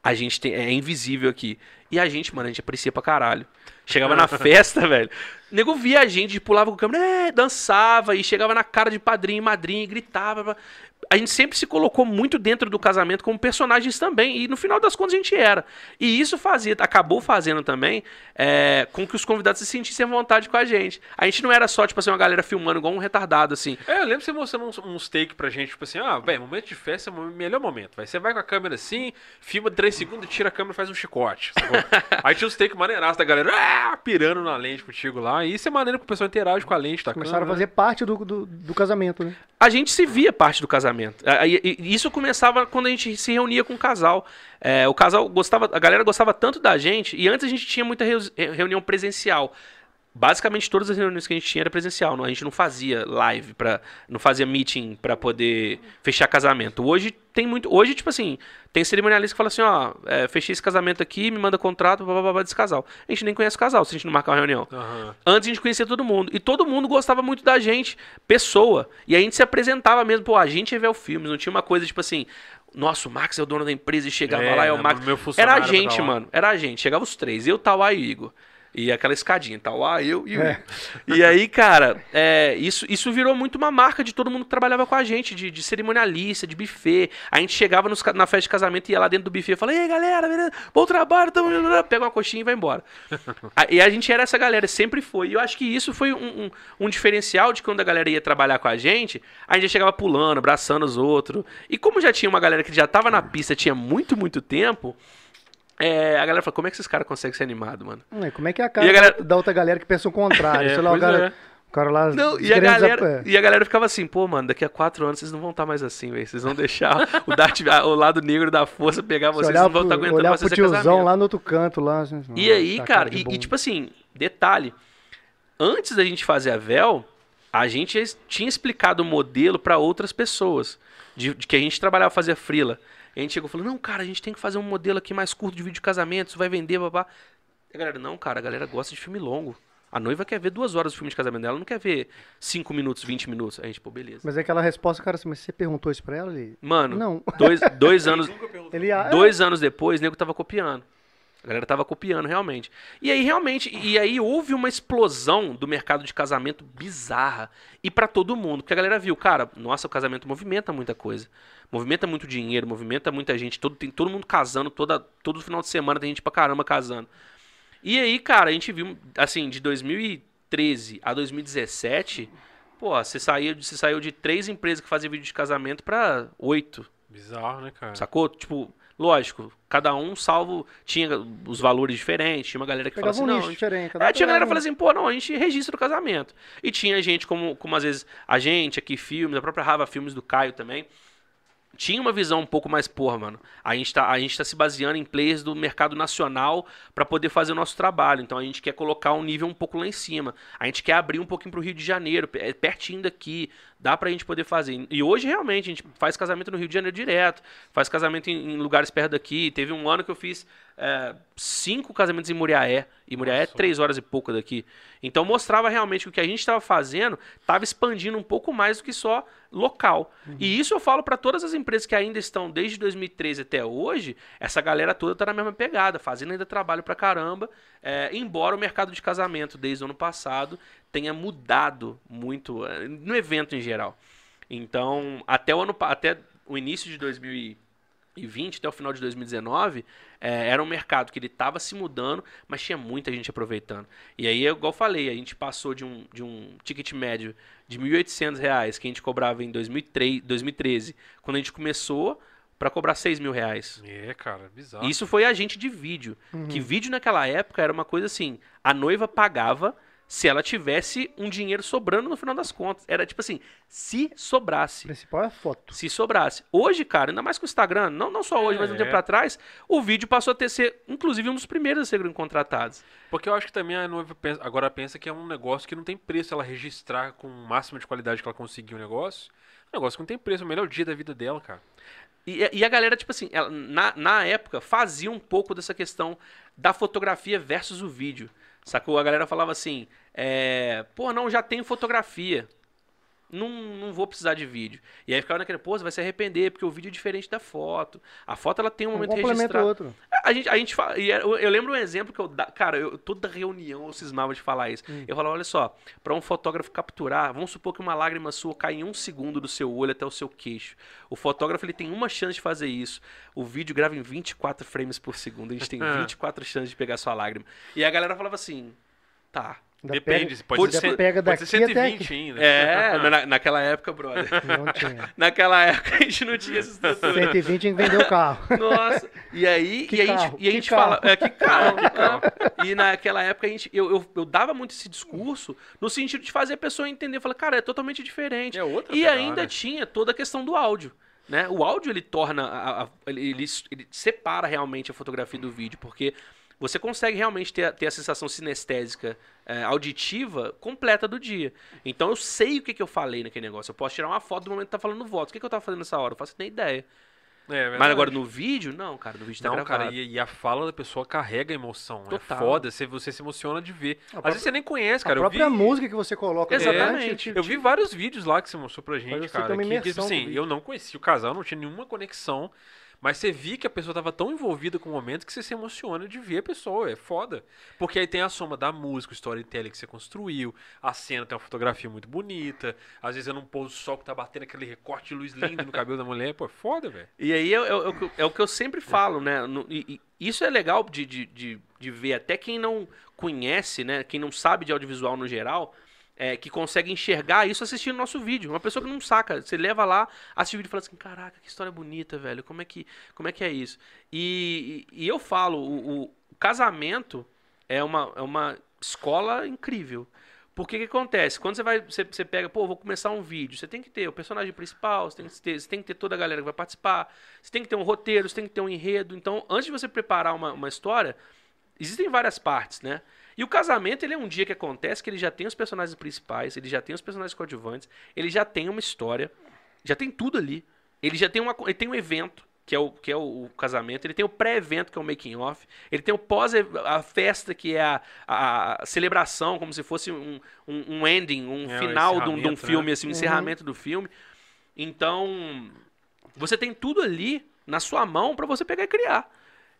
a gente tem, é invisível aqui. E a gente, mano, a gente aparecia pra caralho. Chegava na festa, velho. O nego via a gente, pulava com a câmera, é, dançava e chegava na cara de padrinho e madrinha e gritava a gente sempre se colocou muito dentro do casamento como personagens também. E no final das contas a gente era. E isso fazia, acabou fazendo também é, com que os convidados se sentissem à vontade com a gente. A gente não era só, tipo assim, uma galera filmando igual um retardado, assim. É, eu lembro você mostrando uns, uns take pra gente, tipo assim, ah, velho, momento de festa é o melhor momento. Vai. Você vai com a câmera assim, filma 3 segundos, tira a câmera e faz um chicote. Aí tinha uns take maneiraços da galera ah, pirando na lente contigo lá. E isso é maneiro que o pessoal interage com a lente da Começaram câmera. a fazer parte do, do, do casamento, né? A gente se via parte do casamento casamento. Isso começava quando a gente se reunia com o casal. É, o casal gostava, a galera gostava tanto da gente, e antes a gente tinha muita reunião presencial. Basicamente todas as reuniões que a gente tinha era presencial, não, a gente não fazia live para, não fazia meeting para poder fechar casamento. Hoje tem muito, hoje tipo assim, tem cerimonialista que fala assim, ó, é, fechei esse casamento aqui, me manda contrato, blá, blá, blá, desse casal. A gente nem conhece o casal se a gente não marcar uma reunião. Uhum. Antes a gente conhecia todo mundo e todo mundo gostava muito da gente, pessoa. E a gente se apresentava mesmo, pô, a gente ia ver o filme, não tinha uma coisa tipo assim, nossa, o Max é o dono da empresa e chegava é, lá e é o Max. Era a gente, mano. Era a gente. Chegava os três. Eu, Tauá e Igor. E aquela escadinha, tal, ah, eu e o é. E aí, cara, é, isso, isso virou muito uma marca de todo mundo que trabalhava com a gente, de, de cerimonialista, de buffet. A gente chegava nos, na festa de casamento e ia lá dentro do buffet e falava, ei, galera, beleza? bom trabalho, tamo... pega uma coxinha e vai embora. e a gente era essa galera, sempre foi. E eu acho que isso foi um, um, um, diferencial de quando a galera ia trabalhar com a gente, a gente já chegava pulando, abraçando os outros. E como já tinha uma galera que já tava na pista, tinha muito, muito tempo é, a galera fala, como é que esses caras conseguem ser animados, mano? É, como é que é a cara a galera... da outra galera que pensa o contrário? é, sei lá, o cara, é. o cara lá... Não, e a, galera, e a galera ficava assim, pô, mano, daqui a quatro anos vocês não vão estar tá mais assim, velho. Vocês vão deixar o, Darth, o lado negro da força pegar vocês, vocês não vão estar tá aguentando olhar pro tiozão lá no outro canto, lá. Assim, e aí, tá cara, e, e tipo assim, detalhe, antes da gente fazer a Vel, a gente tinha explicado o modelo para outras pessoas. de, de que a gente trabalhava, fazia frila. E a gente chegou e falou, não, cara, a gente tem que fazer um modelo aqui mais curto de vídeo de casamento, isso vai vender, babá. E a galera, não, cara, a galera gosta de filme longo. A noiva quer ver duas horas do filme de casamento dela, não quer ver 5 minutos, 20 minutos. A gente, pô, beleza. Mas é aquela resposta, cara, assim, mas você perguntou isso pra ela? Ele... Mano, Não. dois, dois anos. Ele, dois anos depois, o nego tava copiando. A galera tava copiando, realmente. E aí, realmente, e aí houve uma explosão do mercado de casamento bizarra. E pra todo mundo. Porque a galera viu, cara, nossa, o casamento movimenta muita coisa. Movimenta muito dinheiro, movimenta muita gente. Todo, tem todo mundo casando, toda, todo final de semana tem gente pra caramba casando. E aí, cara, a gente viu, assim, de 2013 a 2017, pô, você saiu, você saiu de três empresas que faziam vídeo de casamento pra oito. Bizarro, né, cara? Sacou? Tipo, lógico, cada um salvo tinha os valores diferentes, tinha uma galera que Pegava falava assim, um não, diferente. é, tinha galera que falava assim, pô, não, a gente registra o casamento. E tinha gente como, como às vezes a gente aqui, filmes, a própria Rava Filmes do Caio também. Tinha uma visão um pouco mais, porra, mano. A gente tá, a gente tá se baseando em players do mercado nacional pra poder fazer o nosso trabalho. Então a gente quer colocar um nível um pouco lá em cima. A gente quer abrir um pouquinho pro Rio de Janeiro, é pertinho daqui. Dá pra gente poder fazer. E hoje, realmente, a gente faz casamento no Rio de Janeiro direto. Faz casamento em, em lugares perto daqui. Teve um ano que eu fiz é, cinco casamentos em Muriaé. E Muriaé é Nossa. três horas e pouco daqui. Então mostrava realmente que o que a gente estava fazendo estava expandindo um pouco mais do que só local. E isso eu falo para todas as empresas que ainda estão desde 2013 até hoje. Essa galera toda tá na mesma pegada, fazendo ainda trabalho pra caramba. é, embora o mercado de casamento desde o ano passado tenha mudado muito é, no evento em geral. Então, até o ano até o início de 2020, até o final de 2019, é, era um mercado que ele estava se mudando, mas tinha muita gente aproveitando. E aí, igual eu falei, a gente passou de um, de um ticket médio de 1.800 reais que a gente cobrava em 2003, 2013, quando a gente começou, para cobrar 6 mil reais. É, cara, bizarro. Isso foi agente de vídeo. Uhum. Que vídeo naquela época era uma coisa assim: a noiva pagava se ela tivesse um dinheiro sobrando no final das contas. Era tipo assim, se O sobrasse. principal é a foto. Se sobrasse. Hoje, cara, ainda mais com o Instagram, não, não só hoje, mas um É. tempo atrás, o vídeo passou a ter ser, inclusive, um dos primeiros a serem contratados. Porque eu acho que também a noiva pensa- agora pensa que é um negócio que não tem preço ela registrar com o máximo de qualidade que ela conseguir o negócio. É um negócio que não tem preço, é o melhor dia da vida dela, cara. E, e a galera, tipo assim, ela- na, na época, fazia um pouco dessa questão da fotografia versus o vídeo. Sacou? A galera falava assim, é, pô, não, já tenho fotografia. Não, não vou precisar de vídeo. E aí ficava naquele, pô, você vai se arrepender, porque o vídeo é diferente da foto. A foto, ela tem um Um momento o registrado. outro. A gente, a gente fala, e eu, eu lembro um exemplo que eu, cara, eu, toda reunião eu cismava de falar isso. Hum. Eu falava, olha só, para um fotógrafo capturar, vamos supor que uma lágrima sua cai em um segundo do seu olho até o seu queixo. O fotógrafo ele tem uma chance de fazer isso. O vídeo grava em 24 frames por segundo. A gente tem Ah. 24 chances de pegar sua lágrima. E a galera falava assim, tá. Ainda Depende, pega- pode, pode ser, pega pode ser daqui até 120 ainda. É, na, naquela época, brother. Não tinha. naquela época a gente não tinha essa estrutura. 120 tinha que vender o carro. Nossa, e aí, Que e a gente, e a gente carro. fala, é, que carro, que carro. E naquela época a gente, eu, eu, eu dava muito esse discurso no sentido de fazer a pessoa entender, falar, cara, é totalmente diferente. É outra e pegada. ainda tinha toda a questão do áudio. Né? O áudio ele torna, a- a- ele, ele- ele separa realmente a fotografia do vídeo, porque você consegue realmente ter, a- ter a sensação sinestésica é, auditiva completa do dia. Então eu sei o que, que eu falei naquele negócio. Eu posso tirar uma foto do momento que tá falando voto. O que, que eu tava fazendo nessa hora? Eu faço nem ideia. É, verdade. Mas agora no vídeo, não, cara, no vídeo tá Não, gravado. cara, e, e a fala da pessoa carrega emoção. Total. É foda, você, você se emociona de ver. Às própria- vezes você nem conhece, A cara. Eu própria vi, música que você coloca. no Exatamente. eu vi vários vídeos lá que você mostrou pra gente, cara. Que, que, imersão assim, eu não conhecia o casal, não tinha nenhuma conexão. Mas você via que a pessoa tava tão envolvida com o momento que você se emociona de ver a pessoa. É foda. Porque aí tem a soma da música, o storytelling que você construiu, a cena tem uma fotografia muito bonita. Às vezes é num pôr do sol que tá batendo aquele recorte de luz lindo no cabelo da mulher. Pô, é foda, velho. E aí é, é- é o que eu- é o que eu sempre falo, né? No- e- e isso é legal de, de, de, de ver. Até quem não conhece, né? Quem não sabe de audiovisual no geral, é, que consegue enxergar isso assistindo nosso vídeo. Uma pessoa que não saca. Você leva lá, assiste o vídeo e fala assim, caraca, que história bonita, velho. Como é que, como é, que é isso? E, e- eu falo, o, o casamento é uma, é uma escola incrível. Porque que acontece? Quando você vai, você, você pega, pô, vou começar um vídeo, você tem que ter o personagem principal, você tem, que ter, você tem que ter toda a galera que vai participar, você tem que ter um roteiro, você tem que ter um enredo. Então, antes de você preparar uma, uma história, existem várias partes, né? E o casamento, ele é um dia que acontece que ele já tem os personagens principais, ele já tem os personagens coadjuvantes, ele já tem uma história, já tem tudo ali. ele já tem, uma, ele tem um evento, que é o, que é o, o casamento, ele tem o pré-evento, que é o making off, ele tem o pós, a festa, que é a, a, celebração, como se fosse um, um, um ending, um É, final de um, de um encerramento, filme, né? assim, um encerramento do filme. Então, você tem tudo ali na sua mão para você pegar e criar.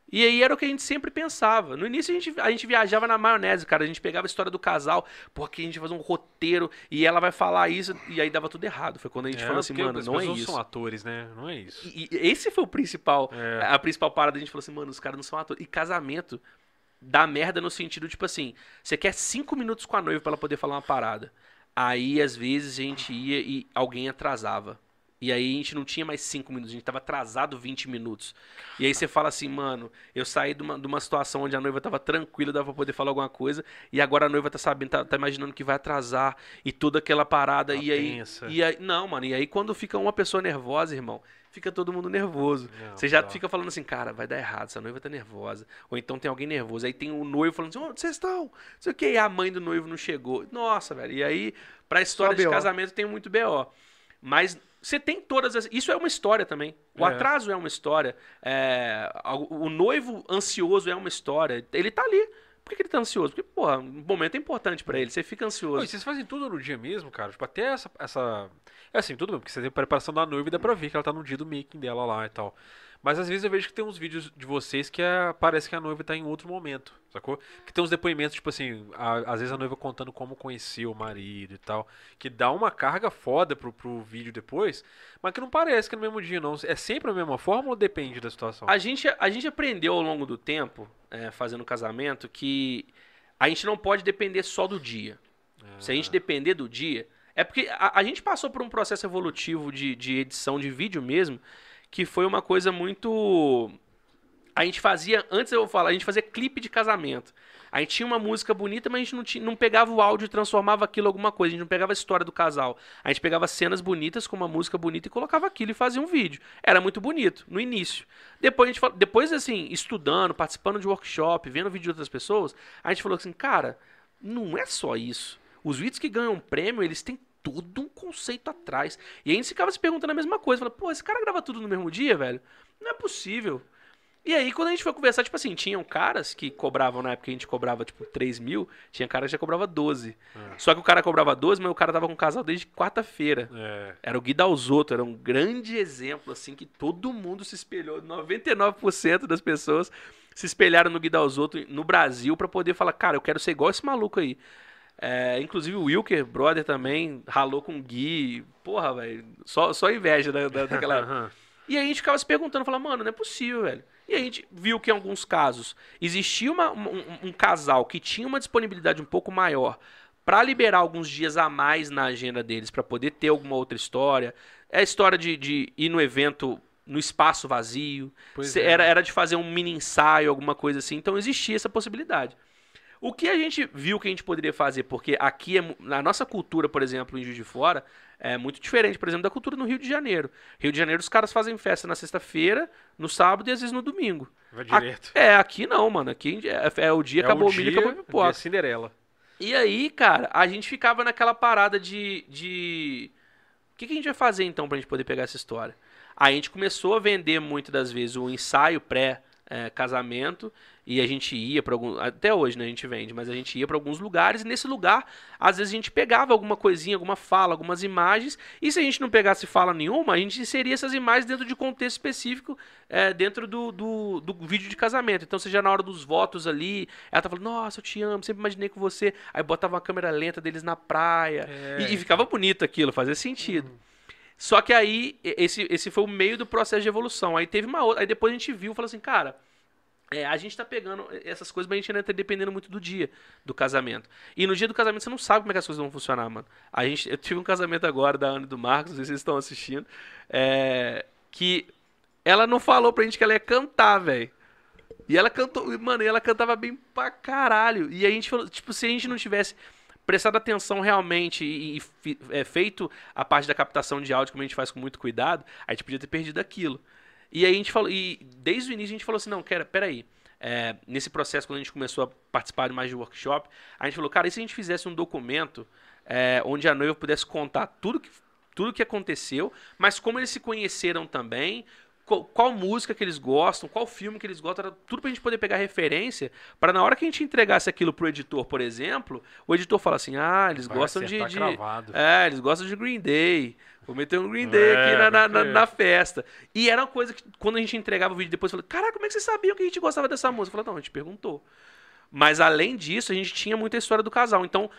E aí era o que a gente sempre pensava. No início a gente, a gente viajava na maionese, cara. A gente pegava a história do casal, porque a gente ia fazer um roteiro e ela vai falar isso, e aí dava tudo errado. Foi quando a gente É, falou assim, mano, não é isso. são atores, né? Não é isso. E, e esse foi o principal, É. a principal parada. A gente falou assim, mano, os caras não são atores. E casamento dá merda no sentido, tipo assim, você quer cinco minutos com a noiva pra ela poder falar uma parada. Aí, às vezes, a gente ia e alguém atrasava. E aí a gente não tinha mais cinco minutos, a gente tava atrasado 20 minutos. E aí você fala assim, mano, eu saí de uma, de uma situação onde a noiva tava tranquila, dava pra poder falar alguma coisa, e agora a noiva tá sabendo, tá, tá imaginando que vai atrasar, e toda aquela parada, e aí, e aí. Não, mano, e aí quando fica uma pessoa nervosa, irmão, fica todo mundo nervoso. Não, Você já tá. fica falando assim, cara, vai dar errado, essa noiva tá nervosa. Ou então tem alguém nervoso. Aí tem o noivo falando assim, onde vocês estão? Não sei o que, e a mãe do noivo não chegou. Nossa, velho. E aí, pra história Só de casamento tem muito BO. Mas você tem todas as. Isso é uma história também. O É. atraso é uma história. É, O noivo ansioso é uma história. Ele tá ali. Por que, ele tá ansioso? Porque, porra, um momento é importante pra ele. Você fica ansioso. e vocês fazem tudo no dia mesmo, cara? Tipo, até essa, essa. É assim, tudo bem, porque você tem preparação da noiva e dá pra ver que ela tá no dia do making dela lá e tal. Mas às vezes eu vejo que tem uns vídeos de vocês que é- parece que a noiva tá em outro momento, sacou? Que tem uns depoimentos, tipo assim, a- às vezes a noiva contando como conheceu o marido e tal. Que dá uma carga foda pro, pro vídeo depois, mas que não parece que é no mesmo dia, não. É sempre a mesma forma ou depende da situação? A gente, a gente aprendeu ao longo do tempo, é, fazendo casamento, que a gente não pode depender só do dia. Se a gente depender do dia. É porque a, a gente passou por um processo evolutivo de, de edição de vídeo mesmo, que foi uma coisa muito. A gente fazia, antes eu vou falar, a gente fazia clipe de casamento. A gente tinha uma música bonita, mas a gente não, tinha, não pegava o áudio e transformava aquilo em alguma coisa. A gente não pegava a história do casal. A gente pegava cenas bonitas com uma música bonita e colocava aquilo e fazia um vídeo. Era muito bonito, no início. Depois, a gente, depois assim, estudando, participando de workshop, vendo vídeo de outras pessoas, a gente falou assim, cara, não é só isso. Os vídeos que ganham prêmio, eles têm todo um conceito atrás. E a gente ficava se perguntando a mesma coisa. Falava, pô, esse cara grava tudo no mesmo dia, velho? Não é possível. E aí, quando a gente foi conversar, tipo assim, tinham caras que cobravam, na época que a gente cobrava, tipo, 3 mil, tinha cara que já cobrava 12. Só que o cara cobrava 12, mas o cara tava com o casal desde quarta-feira. É. Era o Gui Dalzotto, era um grande exemplo, assim, que todo mundo se espelhou. 99% das pessoas se espelharam no Gui Dalzotto no Brasil pra poder falar, cara, eu quero ser igual esse maluco aí. É, inclusive o Wilker, brother, também ralou com o Gui. Porra, velho, só, só inveja da, da- daquela. E aí a gente ficava se perguntando, falava, mano, não é possível, velho. E a gente viu que em alguns casos existia uma- um, um casal que tinha uma disponibilidade um pouco maior pra liberar alguns dias a mais na agenda deles, pra poder ter alguma outra história. É a história de, de ir no evento no espaço vazio. Se- é. era, era de fazer um mini ensaio, alguma coisa assim. Então existia essa possibilidade. O que a gente viu que a gente poderia fazer, porque aqui, é, na nossa cultura, por exemplo, em Juiz de Fora, é muito diferente, por exemplo, da cultura no Rio de Janeiro. Rio de Janeiro, os caras fazem festa na sexta-feira, no sábado e às vezes no domingo. Vai A- direto. é, aqui não, mano. Aqui é, é o dia, acabou o, milho, acabou a dia pipoca. Cinderela. E aí, cara, a gente ficava naquela parada de. de... O que, que a gente vai fazer então pra gente poder pegar essa história? Aí a gente começou a vender muitas das vezes o ensaio pré-casamento e a gente ia para algum. Até hoje, né? A gente vende, mas a gente ia para alguns lugares e nesse lugar, às vezes a gente pegava alguma coisinha, alguma fala, algumas imagens e se a gente não pegasse fala nenhuma, a gente inseria essas imagens dentro de contexto específico, é, dentro do, do, do vídeo de casamento. Então, seja na hora dos votos ali, ela tá falando, nossa, eu te amo, sempre imaginei com você. Aí botava uma câmera lenta deles na praia. É. E, e ficava bonito aquilo, fazia sentido. Só que aí, esse, esse foi o meio do processo de evolução. Aí teve uma outra. Aí depois a gente viu e falou assim, cara. É, a gente tá pegando essas coisas, mas a gente ainda tá dependendo muito do dia do casamento. E no dia do casamento você não sabe como é que as coisas vão funcionar, mano. A gente, eu tive um casamento agora da Ana e do Marcos, não sei se vocês estão assistindo, é, que ela não falou pra gente que ela ia cantar, velho. E ela cantou, mano, e ela cantava bem pra caralho. E a gente falou, tipo, se a gente não tivesse prestado atenção realmente e, e é, feito a parte da captação de áudio, como a gente faz com muito cuidado, a gente podia ter perdido aquilo. E aí a gente falou, e desde o início a gente falou assim, não, quero, peraí. É, nesse processo, quando a gente começou a participar mais de workshop, a gente falou, cara, e se a gente fizesse um documento é, onde a noiva pudesse contar tudo que tudo que aconteceu, mas como eles se conheceram também, qual, qual, música que eles gostam, qual filme que eles gostam, era tudo pra gente poder pegar referência, para na hora que a gente entregasse aquilo pro editor, por exemplo, o editor fala assim: "Ah, eles Vai gostam de, de. É, eles gostam de Green Day. Vou meter um Green Day É, aqui na, na, na, na festa. E era uma coisa que, quando a gente entregava o vídeo depois, eu falei, caraca, como é que vocês sabiam que a gente gostava dessa música? Eu falei, não, a gente perguntou. Mas além disso, a gente tinha muita história do casal. Então,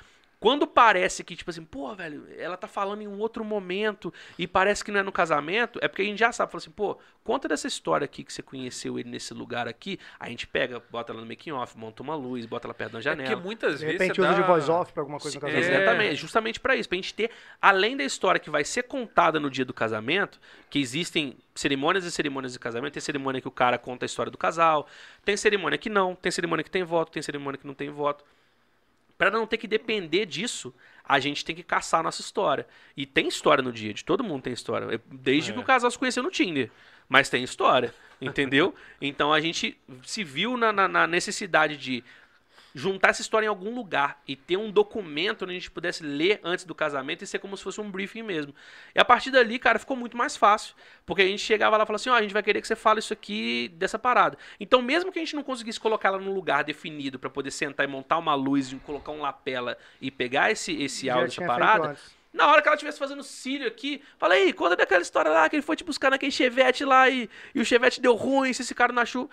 quando parece que, tipo assim, pô, velho, ela tá falando em um outro momento e parece que não é no casamento, é porque a gente já sabe, fala assim, pô, conta dessa história aqui que você conheceu ele nesse lugar aqui. Aí a gente pega, bota ela no making off, monta uma luz, bota ela perto da É janela. porque muitas De vezes. repente você usa de dá- voz off pra alguma coisa no casamento. é. Exatamente, justamente pra isso, pra gente ter, além da história que vai ser contada no dia do casamento, que existem cerimônias e cerimônias de casamento, tem cerimônia que o cara conta a história do casal, tem cerimônia que não, tem cerimônia que tem voto, tem cerimônia que não tem voto. Pra não ter que depender disso, a gente tem que caçar a nossa história. E tem história no dia, de todo mundo tem história. Desde É. que o casal se conheceu no Tinder. Mas tem história, entendeu? Então a gente se viu na- na- na necessidade de juntar essa história em algum lugar e ter um documento onde a gente pudesse ler antes do casamento e ser como se fosse um briefing mesmo. E a partir dali, cara, ficou muito mais fácil. Porque a gente chegava lá e falava assim: ó, a gente vai querer que você fale isso aqui dessa parada. Então, mesmo que a gente não conseguisse colocar ela num lugar definido para poder sentar e montar uma luz e colocar um lapela e pegar esse, esse áudio, essa tinha feito parada, na hora que ela estivesse fazendo cílio aqui, fala aí, conta daquela história lá que ele foi te buscar naquele chevette lá e, e o chevette deu ruim, se esse cara na chuva.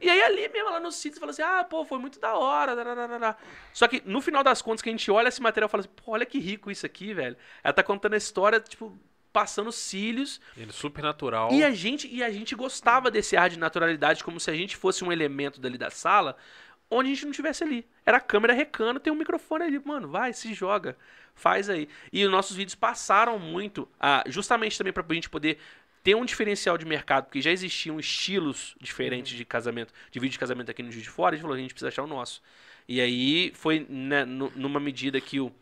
E aí ali mesmo, lá no sítio, você fala assim, ah, pô, foi muito da hora. tararara. Só que no final das contas, que a gente olha esse material e fala assim, pô, olha que rico isso aqui, velho. Ela tá contando a história, tipo, passando cílios. Ele é super natural. E a gente, e a gente gostava desse ar de naturalidade, como se a gente fosse um elemento dali da sala, onde a gente não tivesse ali. Era a câmera recando, tem um microfone ali, mano, vai, se joga, faz aí. E os nossos vídeos passaram muito, ah, justamente também pra gente poder ter um diferencial de mercado, porque já existiam estilos diferentes de casamento, de vídeo de casamento aqui no Juiz de Fora, a gente falou, a gente precisa achar o nosso. E aí foi né, nu- numa medida que o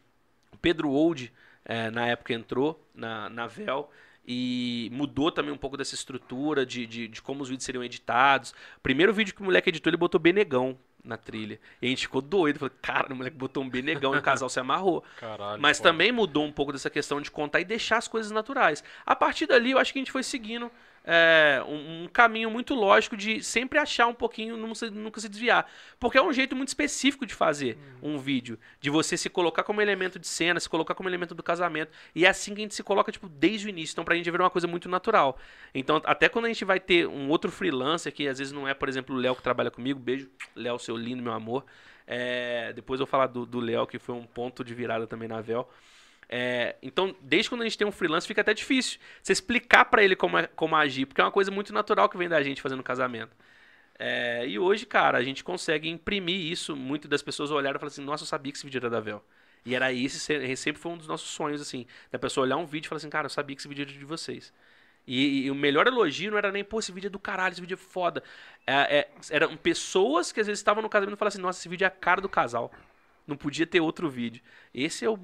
Pedro Old, eh, na época, entrou na, na Vel e mudou também um pouco dessa estrutura de, de, de como os vídeos seriam editados. Primeiro vídeo que o moleque editou, ele botou Benegão na trilha. E a gente ficou doido. Falei, cara, o moleque botou um Benegão e o casal se amarrou. Caralho. Mas foda. também mudou um pouco dessa questão de contar e deixar as coisas naturais. A partir dali, eu acho que a gente foi seguindo é, um, um caminho muito lógico de sempre achar um pouquinho, nunca se desviar. Porque é um jeito muito específico de fazer um vídeo. De você se colocar como elemento de cena, se colocar como elemento do casamento. E é assim que a gente se coloca, tipo, desde o início. Então, pra gente ver uma coisa muito natural. Então, até quando a gente vai ter um outro freelancer, que às vezes não é, por exemplo, o Léo que trabalha comigo, beijo, Léo, seu lindo, meu amor. É, depois eu vou falar do do Léo, que foi um ponto de virada também na Vel. É, então, desde quando a gente tem um freelance, fica até difícil você explicar pra ele como, é- como agir, porque é uma coisa muito natural que vem da gente fazendo casamento. É, e hoje, cara, a gente consegue imprimir isso. Muitas das pessoas olharam e falaram assim: Nossa, eu sabia que esse vídeo era da Vel. E era esse, se- sempre foi um dos nossos sonhos, assim, da pessoa olhar um vídeo e falar assim: Cara, eu sabia que esse vídeo era de vocês. E, e o melhor elogio não era nem, pô, esse vídeo é do caralho, esse vídeo é foda. É, é, eram pessoas que às vezes estavam no casamento e falavam assim: Nossa, esse vídeo é a cara do casal. Não podia ter outro vídeo. Esse é o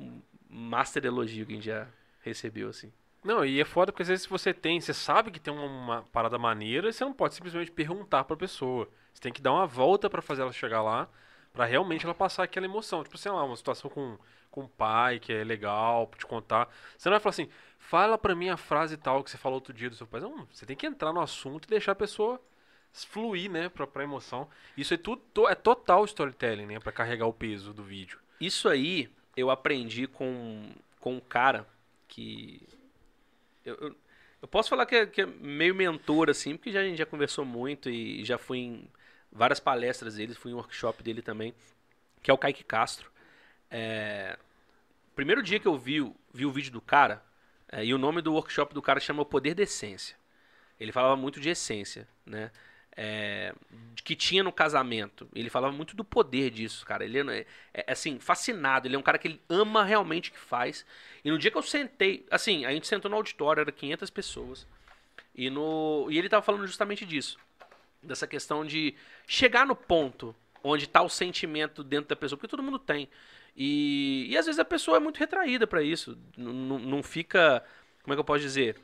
master elogio que a gente já recebeu, assim. Não, e é foda porque às vezes você tem, você sabe que tem uma, uma parada maneira, e você não pode simplesmente perguntar pra pessoa. Você tem que dar uma volta pra fazer ela chegar lá, pra realmente ela passar aquela emoção. Tipo, sei lá, uma situação com, com o pai que é legal pra te contar. Você não vai falar assim, fala pra mim a frase tal que você falou outro dia do seu pai. Não, você tem que entrar no assunto e deixar a pessoa fluir, né, pra, pra emoção. Isso é tudo, é total storytelling, né, pra carregar o peso do vídeo. Isso aí eu aprendi com, com um cara que. Eu, eu, eu posso falar que é, que é meio mentor, assim, porque já, a gente já conversou muito e já fui em várias palestras dele, fui em workshop dele também, que é o Kaique Castro. É, primeiro dia que eu vi, vi o vídeo do cara, é, e o nome do workshop do cara chama O Poder da Essência. Ele falava muito de essência, né? É, que tinha no casamento. Ele falava muito do poder disso, cara. Ele é, é, assim, fascinado. Ele é um cara que ele ama realmente o que faz. E no dia que eu sentei, assim, a gente sentou no auditório, era 500 pessoas. E, no, e ele tava falando justamente disso. Dessa questão de chegar no ponto onde tá o sentimento dentro da pessoa, porque todo mundo tem. E, e às vezes a pessoa é muito retraída para isso. N- não fica, como é que eu posso dizer?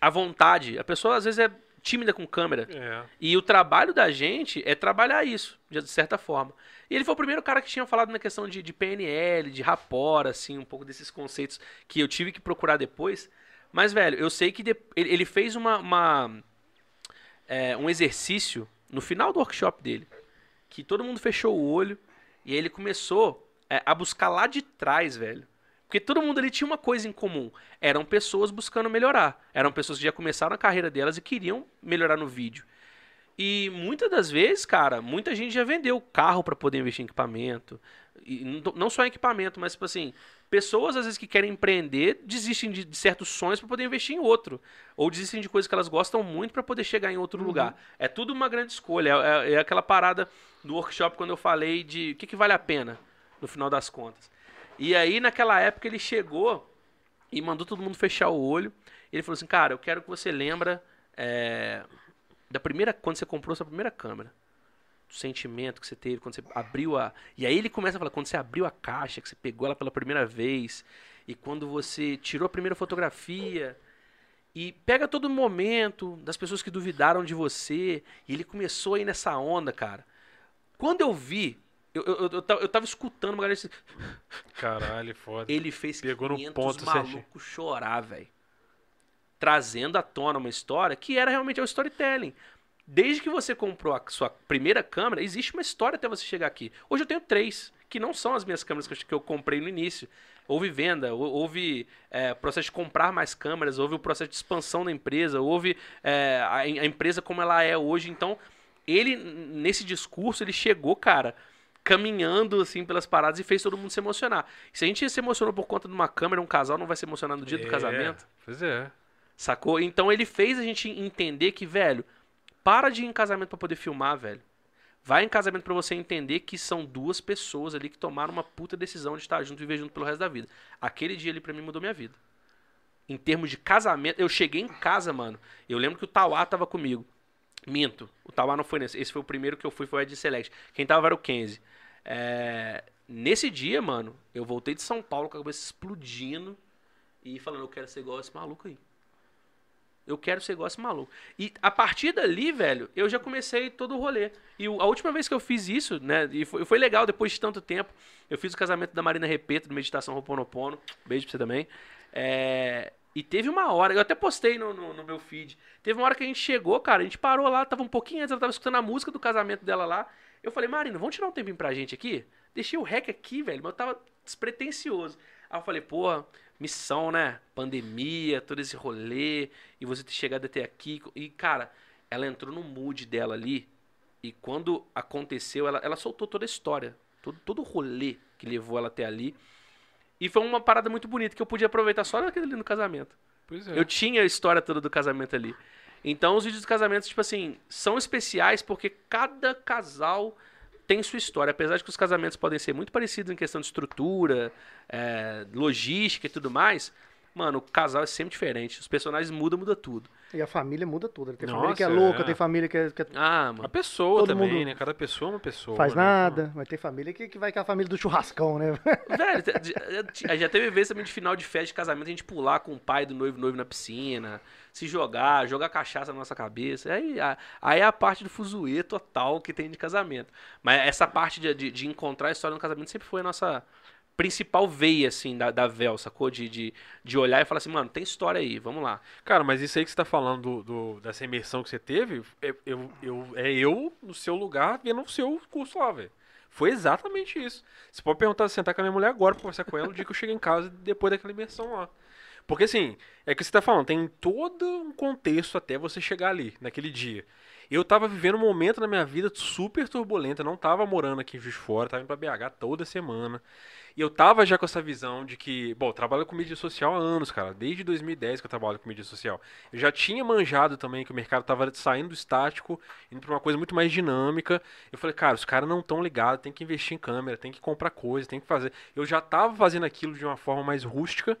À vontade. A pessoa às vezes é tímida com câmera. É. E o trabalho da gente é trabalhar isso, de certa forma. E ele foi o primeiro cara que tinha falado na questão de, de PNL, de rapport, assim, um pouco desses conceitos que eu tive que procurar depois. Mas, velho, eu sei que de- ele, ele fez uma, uma, é, um exercício no final do workshop dele. Que todo mundo fechou o olho e aí ele começou é, a buscar lá de trás, velho. Porque todo mundo ali tinha uma coisa em comum. Eram pessoas buscando melhorar. Eram pessoas que já começaram a carreira delas e queriam melhorar no vídeo. E muitas das vezes, cara, muita gente já vendeu carro para poder investir em equipamento. E não- só em equipamento, mas tipo assim, pessoas às vezes que querem empreender desistem de, de certos sonhos para poder investir em outro, ou desistem de coisas que elas gostam muito para poder chegar em outro lugar. É tudo uma grande escolha. É, é- é aquela parada do workshop quando eu falei de o que, que vale a pena no final das contas. E aí naquela época ele chegou e mandou todo mundo fechar o olho. Ele falou assim, cara, eu quero que você lembra é, da primeira quando você comprou sua primeira câmera do sentimento que você teve quando você abriu a. E aí ele começa a falar, quando você abriu a caixa, que você pegou ela pela primeira vez, e quando você tirou a primeira fotografia, e pega todo o momento das pessoas que duvidaram de você, e ele começou aí nessa onda, cara. Quando eu vi, eu, eu, eu, tava, eu tava escutando uma galera assim, Caralho, foda. ele fez Pegou no 500 ponto malucos certinho. chorar, velho. Trazendo à tona uma história que era realmente o storytelling. Desde que você comprou a sua primeira câmera, existe uma história até você chegar aqui. Hoje eu tenho três, que não são as minhas câmeras que eu, comprei no início. Houve venda, hou- houve é, processo de comprar mais câmeras, houve o processo de expansão da empresa, houve é, a, a empresa como ela é hoje. Então, ele, nesse discurso, ele chegou, cara, caminhando assim pelas paradas e fez todo mundo se emocionar. Se a gente se emocionou por conta de uma câmera, um casal não vai se emocionar no dia do É, casamento. Pois é. Sacou? Então ele fez a gente entender que, velho, para de ir em casamento pra poder filmar, velho. Vai em casamento pra você entender que são duas pessoas ali que tomaram uma puta decisão de estar junto e viver junto pelo resto da vida. Aquele dia ali pra mim mudou minha vida. Em termos de casamento, eu cheguei em casa, mano. Eu lembro que o Tauá tava comigo. Minto, o Tauá não foi nesse. Esse foi o primeiro que eu fui, foi o Ed Select. Quem tava era o Kenzie. É, Nesse dia, mano, eu voltei de São Paulo com a cabeça explodindo e falando, eu quero ser igual esse maluco aí. Eu quero ser igual esse maluco. E a partir dali, velho, eu já comecei todo o rolê. E a última vez que eu fiz isso, né, e foi, foi legal depois de tanto tempo, eu fiz o casamento da Marina Repeto, do Meditação Roponopono. Beijo pra você também. É, e teve uma hora, eu até postei no, no, no meu feed. Teve uma hora que a gente chegou, cara, a gente parou lá, tava um pouquinho antes, ela tava escutando a música do casamento dela lá. Eu falei, Marina, vamos tirar um tempinho pra gente aqui? Deixei o rec aqui, velho, mas eu tava despretensioso. Aí eu falei, porra, missão, né? Pandemia, todo esse rolê, e você ter chegado até aqui. E, cara, ela entrou no mood dela ali, e quando aconteceu, ela, ela soltou toda a história, todo, todo o rolê que levou ela até ali. E foi uma parada muito bonita que eu podia aproveitar só naquele ali no casamento. Pois é. Eu tinha a história toda do casamento ali. Então os vídeos dos casamentos, tipo assim, são especiais porque cada casal tem sua história. Apesar de que os casamentos podem ser muito parecidos em questão de estrutura, é, logística e tudo mais, mano, o casal é sempre diferente. Os personagens mudam, muda tudo. E a família muda tudo. Tem Nossa, família que é é. louca, tem família que, é- que é- Ah, A mano. pessoa Todo também, mundo né? Cada pessoa é uma pessoa. faz né? nada, mas tem família que, que vai com a família do churrascão, né? Velho, já- teve vezes também de final de festa de casamento a gente pular com o pai do noivo noivo na piscina, se jogar, jogar cachaça na nossa cabeça. Aí, a- aí é a parte do fuzuê total que tem de casamento. Mas essa parte de, de, de encontrar a história no casamento sempre foi a nossa principal veia, assim, da, da Vel, sacou? De, de, de olhar e falar assim, mano, tem história aí, vamos lá. Cara, mas isso aí que você tá falando do, do- dessa imersão que você teve, é eu, eu, é eu no seu lugar vendo o seu curso lá, velho. Foi exatamente isso. Você pode perguntar, sentar com a minha mulher agora conversar com ela no dia que eu cheguei em casa depois daquela imersão lá. Porque assim, é que você tá falando, tem todo um contexto até você chegar ali, naquele dia. Eu tava vivendo um momento na minha vida super turbulento, eu não tava morando aqui em Juiz Fora, tava indo pra BH toda semana. E eu tava já com essa visão de que, bom, eu trabalho com mídia social há anos, cara, desde 2010 que eu trabalho com mídia social. Eu já tinha manjado também que o mercado tava saindo do estático, indo pra uma coisa muito mais dinâmica. Eu falei, cara, os caras não estão ligados, tem que investir em câmera, tem que comprar coisa, tem que fazer. Eu já tava fazendo aquilo de uma forma mais rústica,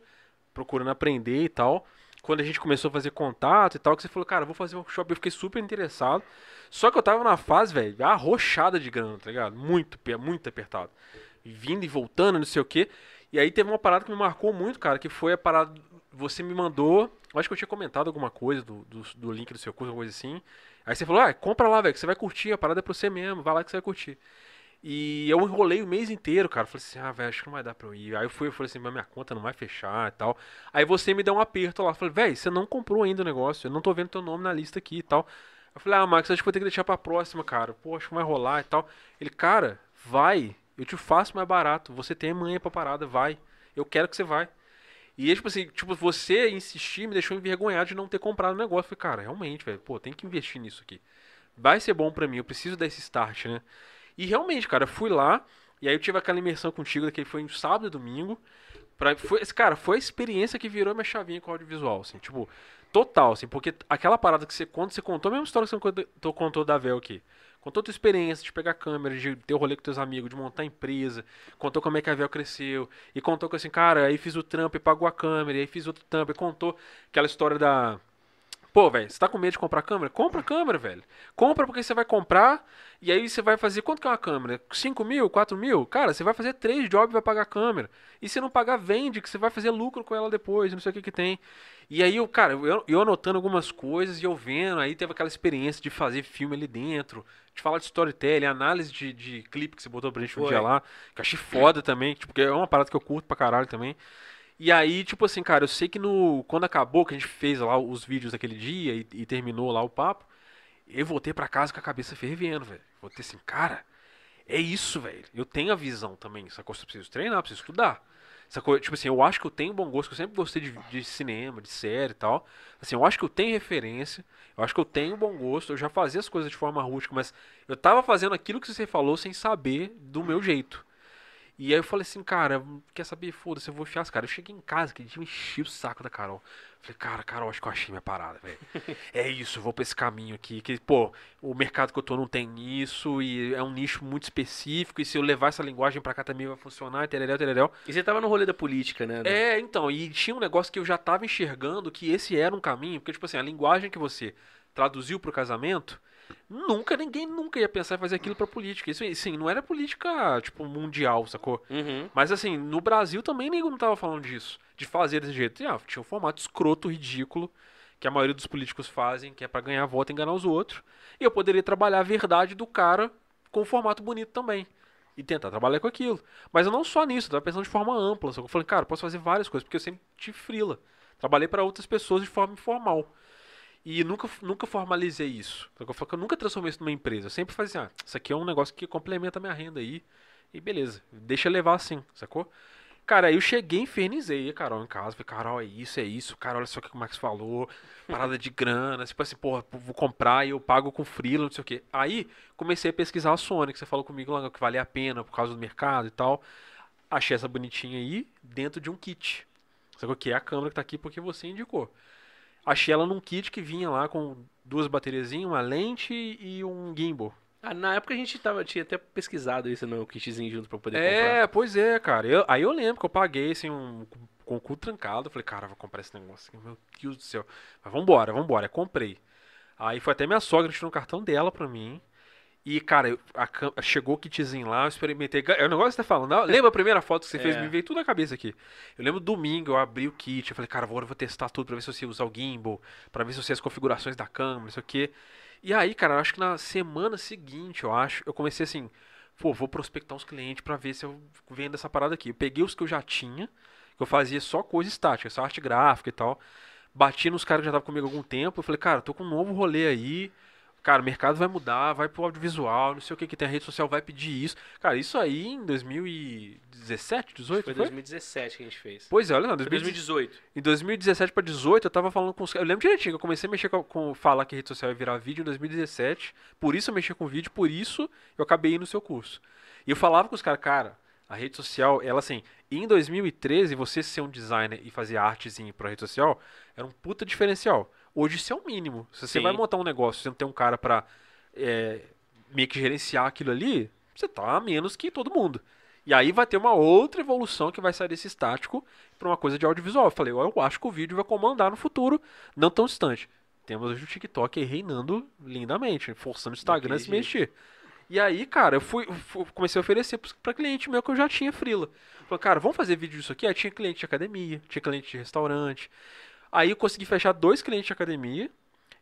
procurando aprender e tal. Quando a gente começou a fazer contato e tal, que você falou, cara, vou fazer um workshop, eu fiquei super interessado. Só que eu tava na fase, velho, arrochada de grana, tá ligado? Muito, muito apertado. Vindo e voltando, não sei o quê. E aí teve uma parada que me marcou muito, cara, que foi a parada. Você me mandou. Acho que eu tinha comentado alguma coisa do, do, do link do seu curso, alguma coisa assim. Aí você falou, ah, compra lá, velho, que você vai curtir, a parada é pra você mesmo, vai lá que você vai curtir. E eu enrolei o mês inteiro, cara. Falei assim, ah, velho, acho que não vai dar pra eu ir. Aí eu fui, eu falei assim, mas minha conta não vai fechar e tal. Aí você me deu um aperto lá. Falei, velho, você não comprou ainda o negócio. Eu não tô vendo teu nome na lista aqui e tal. Eu falei, ah, Max, acho que vou ter que deixar pra próxima, cara. Pô, acho que vai rolar e tal. Ele, cara, vai. Eu te faço mais barato. Você tem manhã pra parada, vai. Eu quero que você vai. E tipo assim, tipo, você insistir me deixou envergonhado de não ter comprado o negócio. Eu falei, cara, realmente, velho, pô, tem que investir nisso aqui. Vai ser bom pra mim, eu preciso desse start, né? E realmente, cara, fui lá, e aí eu tive aquela imersão contigo, que foi um sábado e domingo. Pra, foi, cara, foi a experiência que virou minha chavinha com audiovisual, assim, tipo, total, assim, porque aquela parada que você, quando você contou, a mesma história que você contou, contou da Vel aqui. Contou a tua experiência de pegar câmera, de ter o rolê com teus amigos, de montar empresa. Contou como é que a Vel cresceu. E contou que assim, cara, aí fiz o trampo e pagou a câmera. E aí fiz outro trampo e contou aquela história da. Pô, velho, você tá com medo de comprar câmera? Compra câmera, velho. Compra porque você vai comprar e aí você vai fazer. Quanto que é uma câmera? 5 mil? 4 mil? Cara, você vai fazer três jobs e vai pagar a câmera. E se não pagar, vende, que você vai fazer lucro com ela depois, não sei o que que tem. E aí, eu, cara, eu, eu anotando algumas coisas e eu vendo, aí teve aquela experiência de fazer filme ali dentro, de falar de storytelling, análise de, de clipe que você botou pra gente um dia lá, que eu achei foda também, tipo, porque é uma parada que eu curto pra caralho também. E aí, tipo assim, cara, eu sei que no quando acabou, que a gente fez lá os vídeos daquele dia e, e terminou lá o papo, eu voltei pra casa com a cabeça fervendo, velho. Voltei assim, cara, é isso, velho. Eu tenho a visão também, sacou? Eu preciso treinar, preciso estudar. Coisa, tipo assim, eu acho que eu tenho bom gosto, eu sempre gostei de, de, cinema, de série e tal. Assim, eu acho que eu tenho referência, eu acho que eu tenho bom gosto, eu já fazia as coisas de forma rústica, mas eu tava fazendo aquilo que você falou sem saber do meu jeito. E aí eu falei assim, cara, quer saber? Foda-se, eu vou enfiar as caras. Eu cheguei em casa, que dia me enchi o saco da Carol. Falei, cara, Carol, acho que eu achei minha parada, velho. é isso, eu vou pra esse caminho aqui. Que, pô, o mercado que eu tô não tem isso, e é um nicho muito específico, e se eu levar essa linguagem pra cá também vai funcionar, e tereréu, tereréu. E você tava no rolê da política, né? É, então, e tinha um negócio que eu já tava enxergando que esse era um caminho, porque, tipo assim, a linguagem que você traduziu pro casamento Nunca, ninguém nunca ia pensar em fazer aquilo pra política. Isso, assim, não era política, tipo, mundial, sacou? Uhum. Mas, assim, no Brasil também ninguém não tava falando disso. De fazer desse jeito. E, ah, tinha um formato escroto, ridículo, que a maioria dos políticos fazem, que é para ganhar voto e enganar os outros. E eu poderia trabalhar a verdade do cara com um formato bonito também. E tentar trabalhar com aquilo. Mas eu não só nisso, eu tava pensando de forma ampla. Só que eu falei, cara, eu posso fazer várias coisas, porque eu sempre tive frila. Trabalhei para outras pessoas de forma informal. E nunca, nunca formalizei isso. Eu, nunca transformei isso numa empresa. Eu sempre fazia assim, ah, isso aqui é um negócio que complementa a minha renda aí. E beleza, deixa levar assim, sacou? Cara, aí eu cheguei, infernizei a Carol em casa. Falei, Carol, é isso, é isso. Cara, olha só o que o Max falou. Parada de grana. Tipo assim, porra, vou comprar e eu pago com freela, não sei o quê. Aí comecei a pesquisar a Sony, que você falou comigo lá que valia a pena por causa do mercado e tal. Achei essa bonitinha aí dentro de um kit. Sacou? Que é a câmera que tá aqui porque você indicou. Achei ela num kit que vinha lá com duas bateriazinhas, uma lente e um gimbal. Ah, na época a gente tava, tinha até pesquisado isso no kitzinho junto pra poder é, comprar. É, pois é, cara. Eu, aí eu lembro que eu paguei assim, um, com o cu trancado. Falei, cara, vou comprar esse negócio aqui, meu Deus do céu. Mas vambora, vambora. Comprei. Aí foi até minha sogra tirou um cartão dela pra mim. E, cara, a, chegou o kitzinho lá, eu experimentei. É o negócio que você tá falando. Lembra a primeira foto que você é. fez? Me veio tudo na cabeça aqui. Eu lembro domingo, eu abri o kit, eu falei, cara, agora eu vou testar tudo pra ver se você usa o gimbal, pra ver se você as configurações da câmera, não sei o quê. E aí, cara, eu acho que na semana seguinte, eu acho, eu comecei assim, pô, vou prospectar uns clientes pra ver se eu vendo essa parada aqui. Eu peguei os que eu já tinha, que eu fazia só coisa estática, só arte gráfica e tal. Bati nos caras que já estavam comigo há algum tempo, eu falei, cara, tô com um novo rolê aí cara, o mercado vai mudar, vai pro audiovisual, não sei o que que tem, a rede social vai pedir isso. Cara, isso aí em 2017, 18? Foi, foi? 2017 que a gente fez. Pois é, olha, não, 2018. Em 2017 para 18 eu tava falando com os Eu lembro direitinho que eu comecei a mexer com, com falar que a rede social ia virar vídeo em 2017. Por isso eu mexi com vídeo, por isso eu acabei indo no seu curso. E eu falava com os caras, cara, a rede social, ela assim, em 2013 você ser um designer e fazer artezinho pra rede social era um puta diferencial. Hoje isso é o mínimo. Se você Sim. vai montar um negócio, você não tem um cara para é, meio que gerenciar aquilo ali, você tá a menos que todo mundo. E aí vai ter uma outra evolução que vai sair desse estático para uma coisa de audiovisual. Eu falei, eu acho que o vídeo vai comandar no futuro, não tão distante. Temos hoje o TikTok aí reinando lindamente, forçando o Instagram a se mexer. E aí, cara, eu fui, fui comecei a oferecer para cliente meu que eu já tinha frila. Falei, cara, vamos fazer vídeo disso aqui? Aí tinha cliente de academia, tinha cliente de restaurante, Aí eu consegui fechar dois clientes de academia.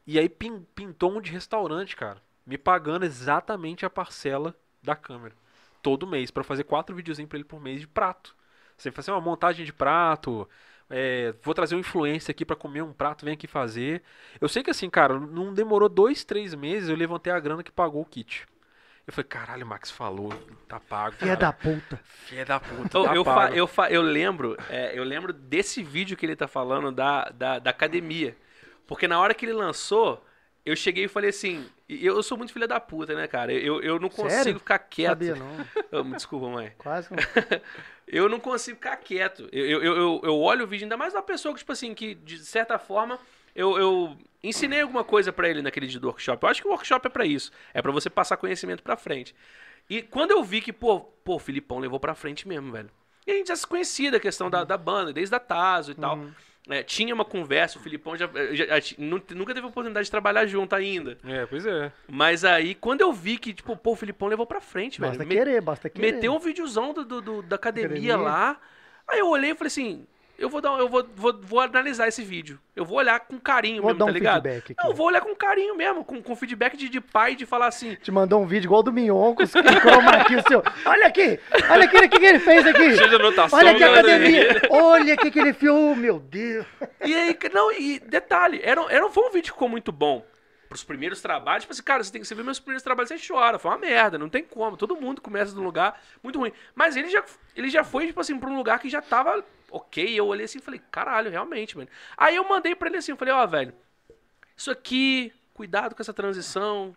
E aí pintou um de restaurante, cara. Me pagando exatamente a parcela da câmera. todo mês pra fazer quatro videozinhos pra ele por mês de prato. Você fazer uma montagem de prato, é, vou trazer um influencer aqui pra comer um prato, vem aqui fazer. Eu sei que assim, cara, não demorou dois, três meses, eu levantei a grana que pagou o kit. Eu falei, caralho, o Max falou, tá pago. Cara. da puta. Filha da puta, Eu, tá eu, fa- eu, fa- eu lembro, é, eu lembro desse vídeo que ele tá falando da, da, da academia. Porque na hora que ele lançou, eu cheguei e falei assim, eu sou muito filha da puta, né, cara? Eu, eu não consigo Sério? ficar quieto. Sabia não. Desculpa, mãe. Quase não. Eu não consigo ficar quieto. Eu, eu, eu, eu- eu olho o vídeo, ainda mais uma pessoa que, tipo assim, que de certa forma eu, eu ensinei alguma coisa pra ele naquele dia do workshop. Eu acho que o workshop é pra isso. É pra você passar conhecimento pra frente. E quando eu vi que, pô, pô, o Filipão levou pra frente mesmo, velho. E a gente já se conhecia da questão da, da banda, desde a Tazo e tal. É, tinha uma conversa, o Filipão já, já- já- nu- nunca teve oportunidade de trabalhar junto ainda. É, pois é. Mas aí, quando eu vi que, tipo, pô, o Filipão levou pra frente, Basta velho. Me- querer, basta querer. Meteu um videozão do, do- do- da academia, Academia. lá. Aí eu olhei e falei assim: eu vou dar, eu vou, vou, vou analisar esse vídeo. Eu vou olhar com carinho Vou mesmo, dar tá um ligado? feedback aqui. Não, eu vou olhar com carinho mesmo, com, com feedback de, de pai, de falar assim. Te mandou um vídeo igual do Mignon com os o seu. Olha aqui! Olha aqui o que, que ele fez aqui! Cheio de anotação, Olha aqui a academia! Olha aqui que ele filmou, meu Deus! E aí, não, e detalhe, era, era, foi um vídeo que ficou muito bom. Pros primeiros trabalhos, tipo assim, cara, você tem que ver meus primeiros trabalhos, você chora, foi uma merda, não tem como. Todo mundo começa num lugar muito ruim. Mas ele já, ele já foi, tipo assim, pra um lugar que já tava ok. Eu olhei assim e falei, caralho, realmente, mano. Aí eu mandei pra ele assim, eu falei, ó, velho, isso aqui, cuidado com essa transição.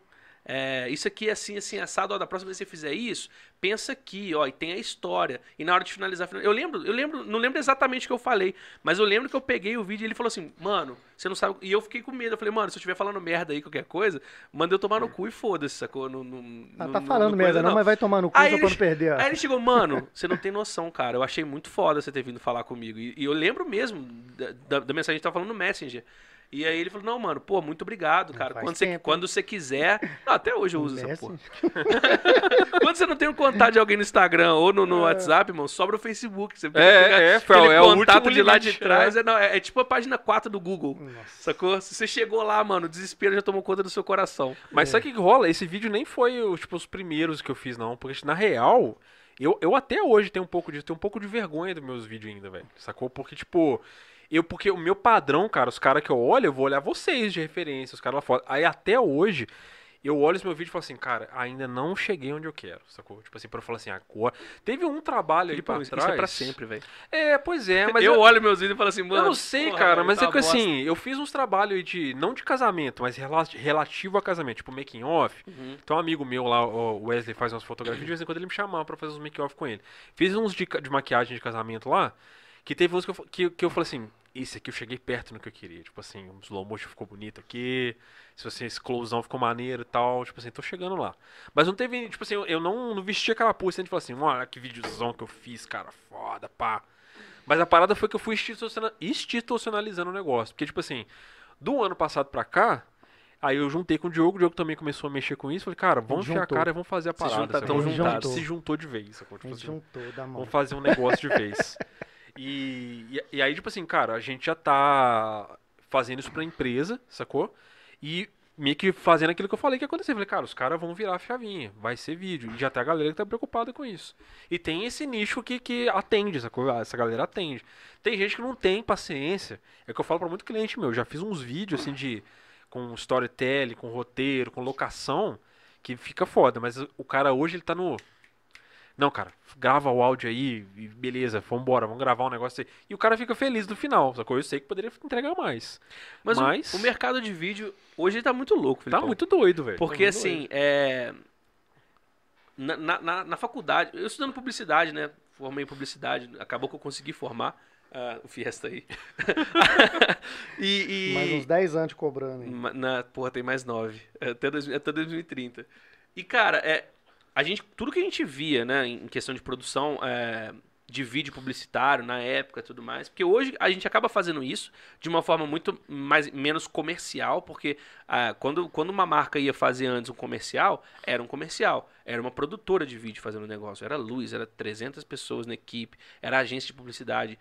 É, isso aqui é assim, assim, assado. Ó, da próxima vez que você fizer isso, pensa aqui, ó, e tem a história. E na hora de finalizar, eu lembro, eu lembro, não lembro exatamente o que eu falei, mas eu lembro que eu peguei o vídeo e ele falou assim, mano, você não sabe. E eu fiquei com medo. Eu falei, mano, se eu estiver falando merda aí, qualquer coisa, manda eu tomar no cu e foda-se, sacou? Não, não, Ah, tá não- falando não merda, coisa, não, mas vai tomar no cu Aí só ele- pra não perder. Aí ele chegou, mano, você não tem noção, cara. Eu achei muito foda você ter vindo falar comigo. E, e eu lembro mesmo da, da- da mensagem que tava falando no Messenger. E aí ele falou, não, mano, pô, muito obrigado, cara. faz Quando você, quando você quiser. Não, até hoje eu uso essa porra. Quando você não tem um contato de alguém no Instagram ou no, É. no WhatsApp, irmão, sobra o Facebook. Você É, é, aquele é o contato de lá de trás. né? É, não, é- é tipo a página 4 do Google. Nossa. Sacou? Se você chegou lá, mano, o desespero já tomou conta do seu coração. Mas sabe o que rola? Esse vídeo nem foi tipo, os primeiros que eu fiz, não. Porque, na real, eu, eu até hoje tenho um pouco de, tenho um pouco de vergonha dos meus vídeos ainda, velho. Sacou? Porque, tipo. Eu, porque o meu padrão, cara, os caras que eu olho, eu vou olhar vocês de referência, os caras lá fora. Aí até hoje, eu olho esse meu vídeo e falo assim, cara, ainda não cheguei onde eu quero, sacou? Tipo assim, pra eu falar assim, agora. Teve um trabalho aí pra Filipão, isso trás. é pra sempre, velho. É, pois é, mas eu, eu, olho meus vídeos e falo assim, mano. eu não sei, porra, cara, mas tá é que assim, eu fiz uns trabalhos aí de, não de casamento, mas rela- relativo a casamento, tipo making off. Uhum. Então um amigo meu lá, o Wesley, faz umas fotografias, de vez em quando ele me chamava pra fazer uns make off com ele. Fiz uns de, de maquiagem de casamento lá, que teve uns que eu, que, que eu falei assim, esse aqui eu cheguei perto no que eu queria. Tipo assim, o slow motion ficou bonito aqui, se você, esse closão ficou maneiro e tal, tipo assim, tô chegando lá. Mas não teve, tipo assim, eu, não, não vesti aquela pulsa, a gente falou assim, olha que videozão que eu fiz, cara, foda, pá. Mas a parada foi que eu fui instituciona- institucionalizando o negócio. Porque, tipo assim, do ano passado pra cá, aí eu juntei com o Diogo, o Diogo também começou a mexer com isso. Falei, cara, vamos enfiar a cara e vamos fazer a Se parada. junta- sacou? tão A gente juntados. se juntou de vez, Tipo assim, juntou da mão. vamos fazer um negócio de vez. E, e, e aí, tipo assim, cara, a gente já tá fazendo isso pra empresa, sacou? E meio que fazendo aquilo que eu falei que ia acontecer. Falei, cara, os caras vão virar a chavinha, vai ser vídeo. E já tem a galera que tá preocupada com isso. E tem esse nicho que, que atende, sacou? Essa galera atende. Tem gente que não tem paciência. É que eu falo pra muito cliente meu. Já fiz uns vídeos assim de. com storytelling, com roteiro, com locação, que fica foda. Mas o cara hoje ele tá no. Não, cara, grava o áudio aí e beleza, vambora, vamos gravar um negócio aí. E o cara fica feliz no final, sacou? Eu sei que poderia entregar mais. Mas, o- Mas- O, mercado de vídeo hoje ele tá muito louco, Tá Filipão. muito doido, velho. Porque Tá assim, doido. é. Na, na, na- na faculdade, eu estudando publicidade, né? Formei em publicidade, acabou que eu consegui formar ah, o Fiesta aí. e. e- Mais uns 10 anos cobrando aí. Ma- Na, porra, tem mais nove. É Até, dois, até 2030. E, cara, é, a gente, tudo que a gente via, né, em questão de produção é, de vídeo publicitário na época tudo mais, porque hoje a gente acaba fazendo isso de uma forma muito mais, menos comercial, porque ah, quando, quando uma marca ia fazer antes um comercial, era um comercial, era uma produtora de vídeo fazendo negócio, era luz, era 300 pessoas na equipe, era agência de publicidade.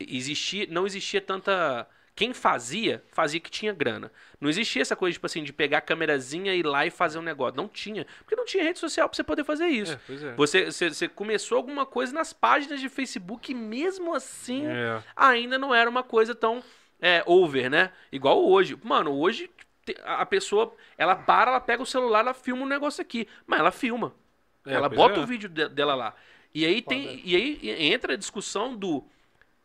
Existia, não existia tanta Quem fazia, fazia que tinha grana. Não existia essa coisa, tipo assim, de pegar a câmerazinha e ir lá e fazer um negócio. Não tinha. Porque não tinha rede social pra você poder fazer isso. É, pois é. Você, você, você começou alguma coisa nas páginas de Facebook e mesmo assim É. ainda não era uma coisa tão é, over, né? Igual hoje. Mano, hoje a pessoa, ela para, ela pega o celular, ela filma um negócio aqui. Mas ela filma. É, ela bota é. o vídeo de- dela lá. E aí tem, e aí entra a discussão do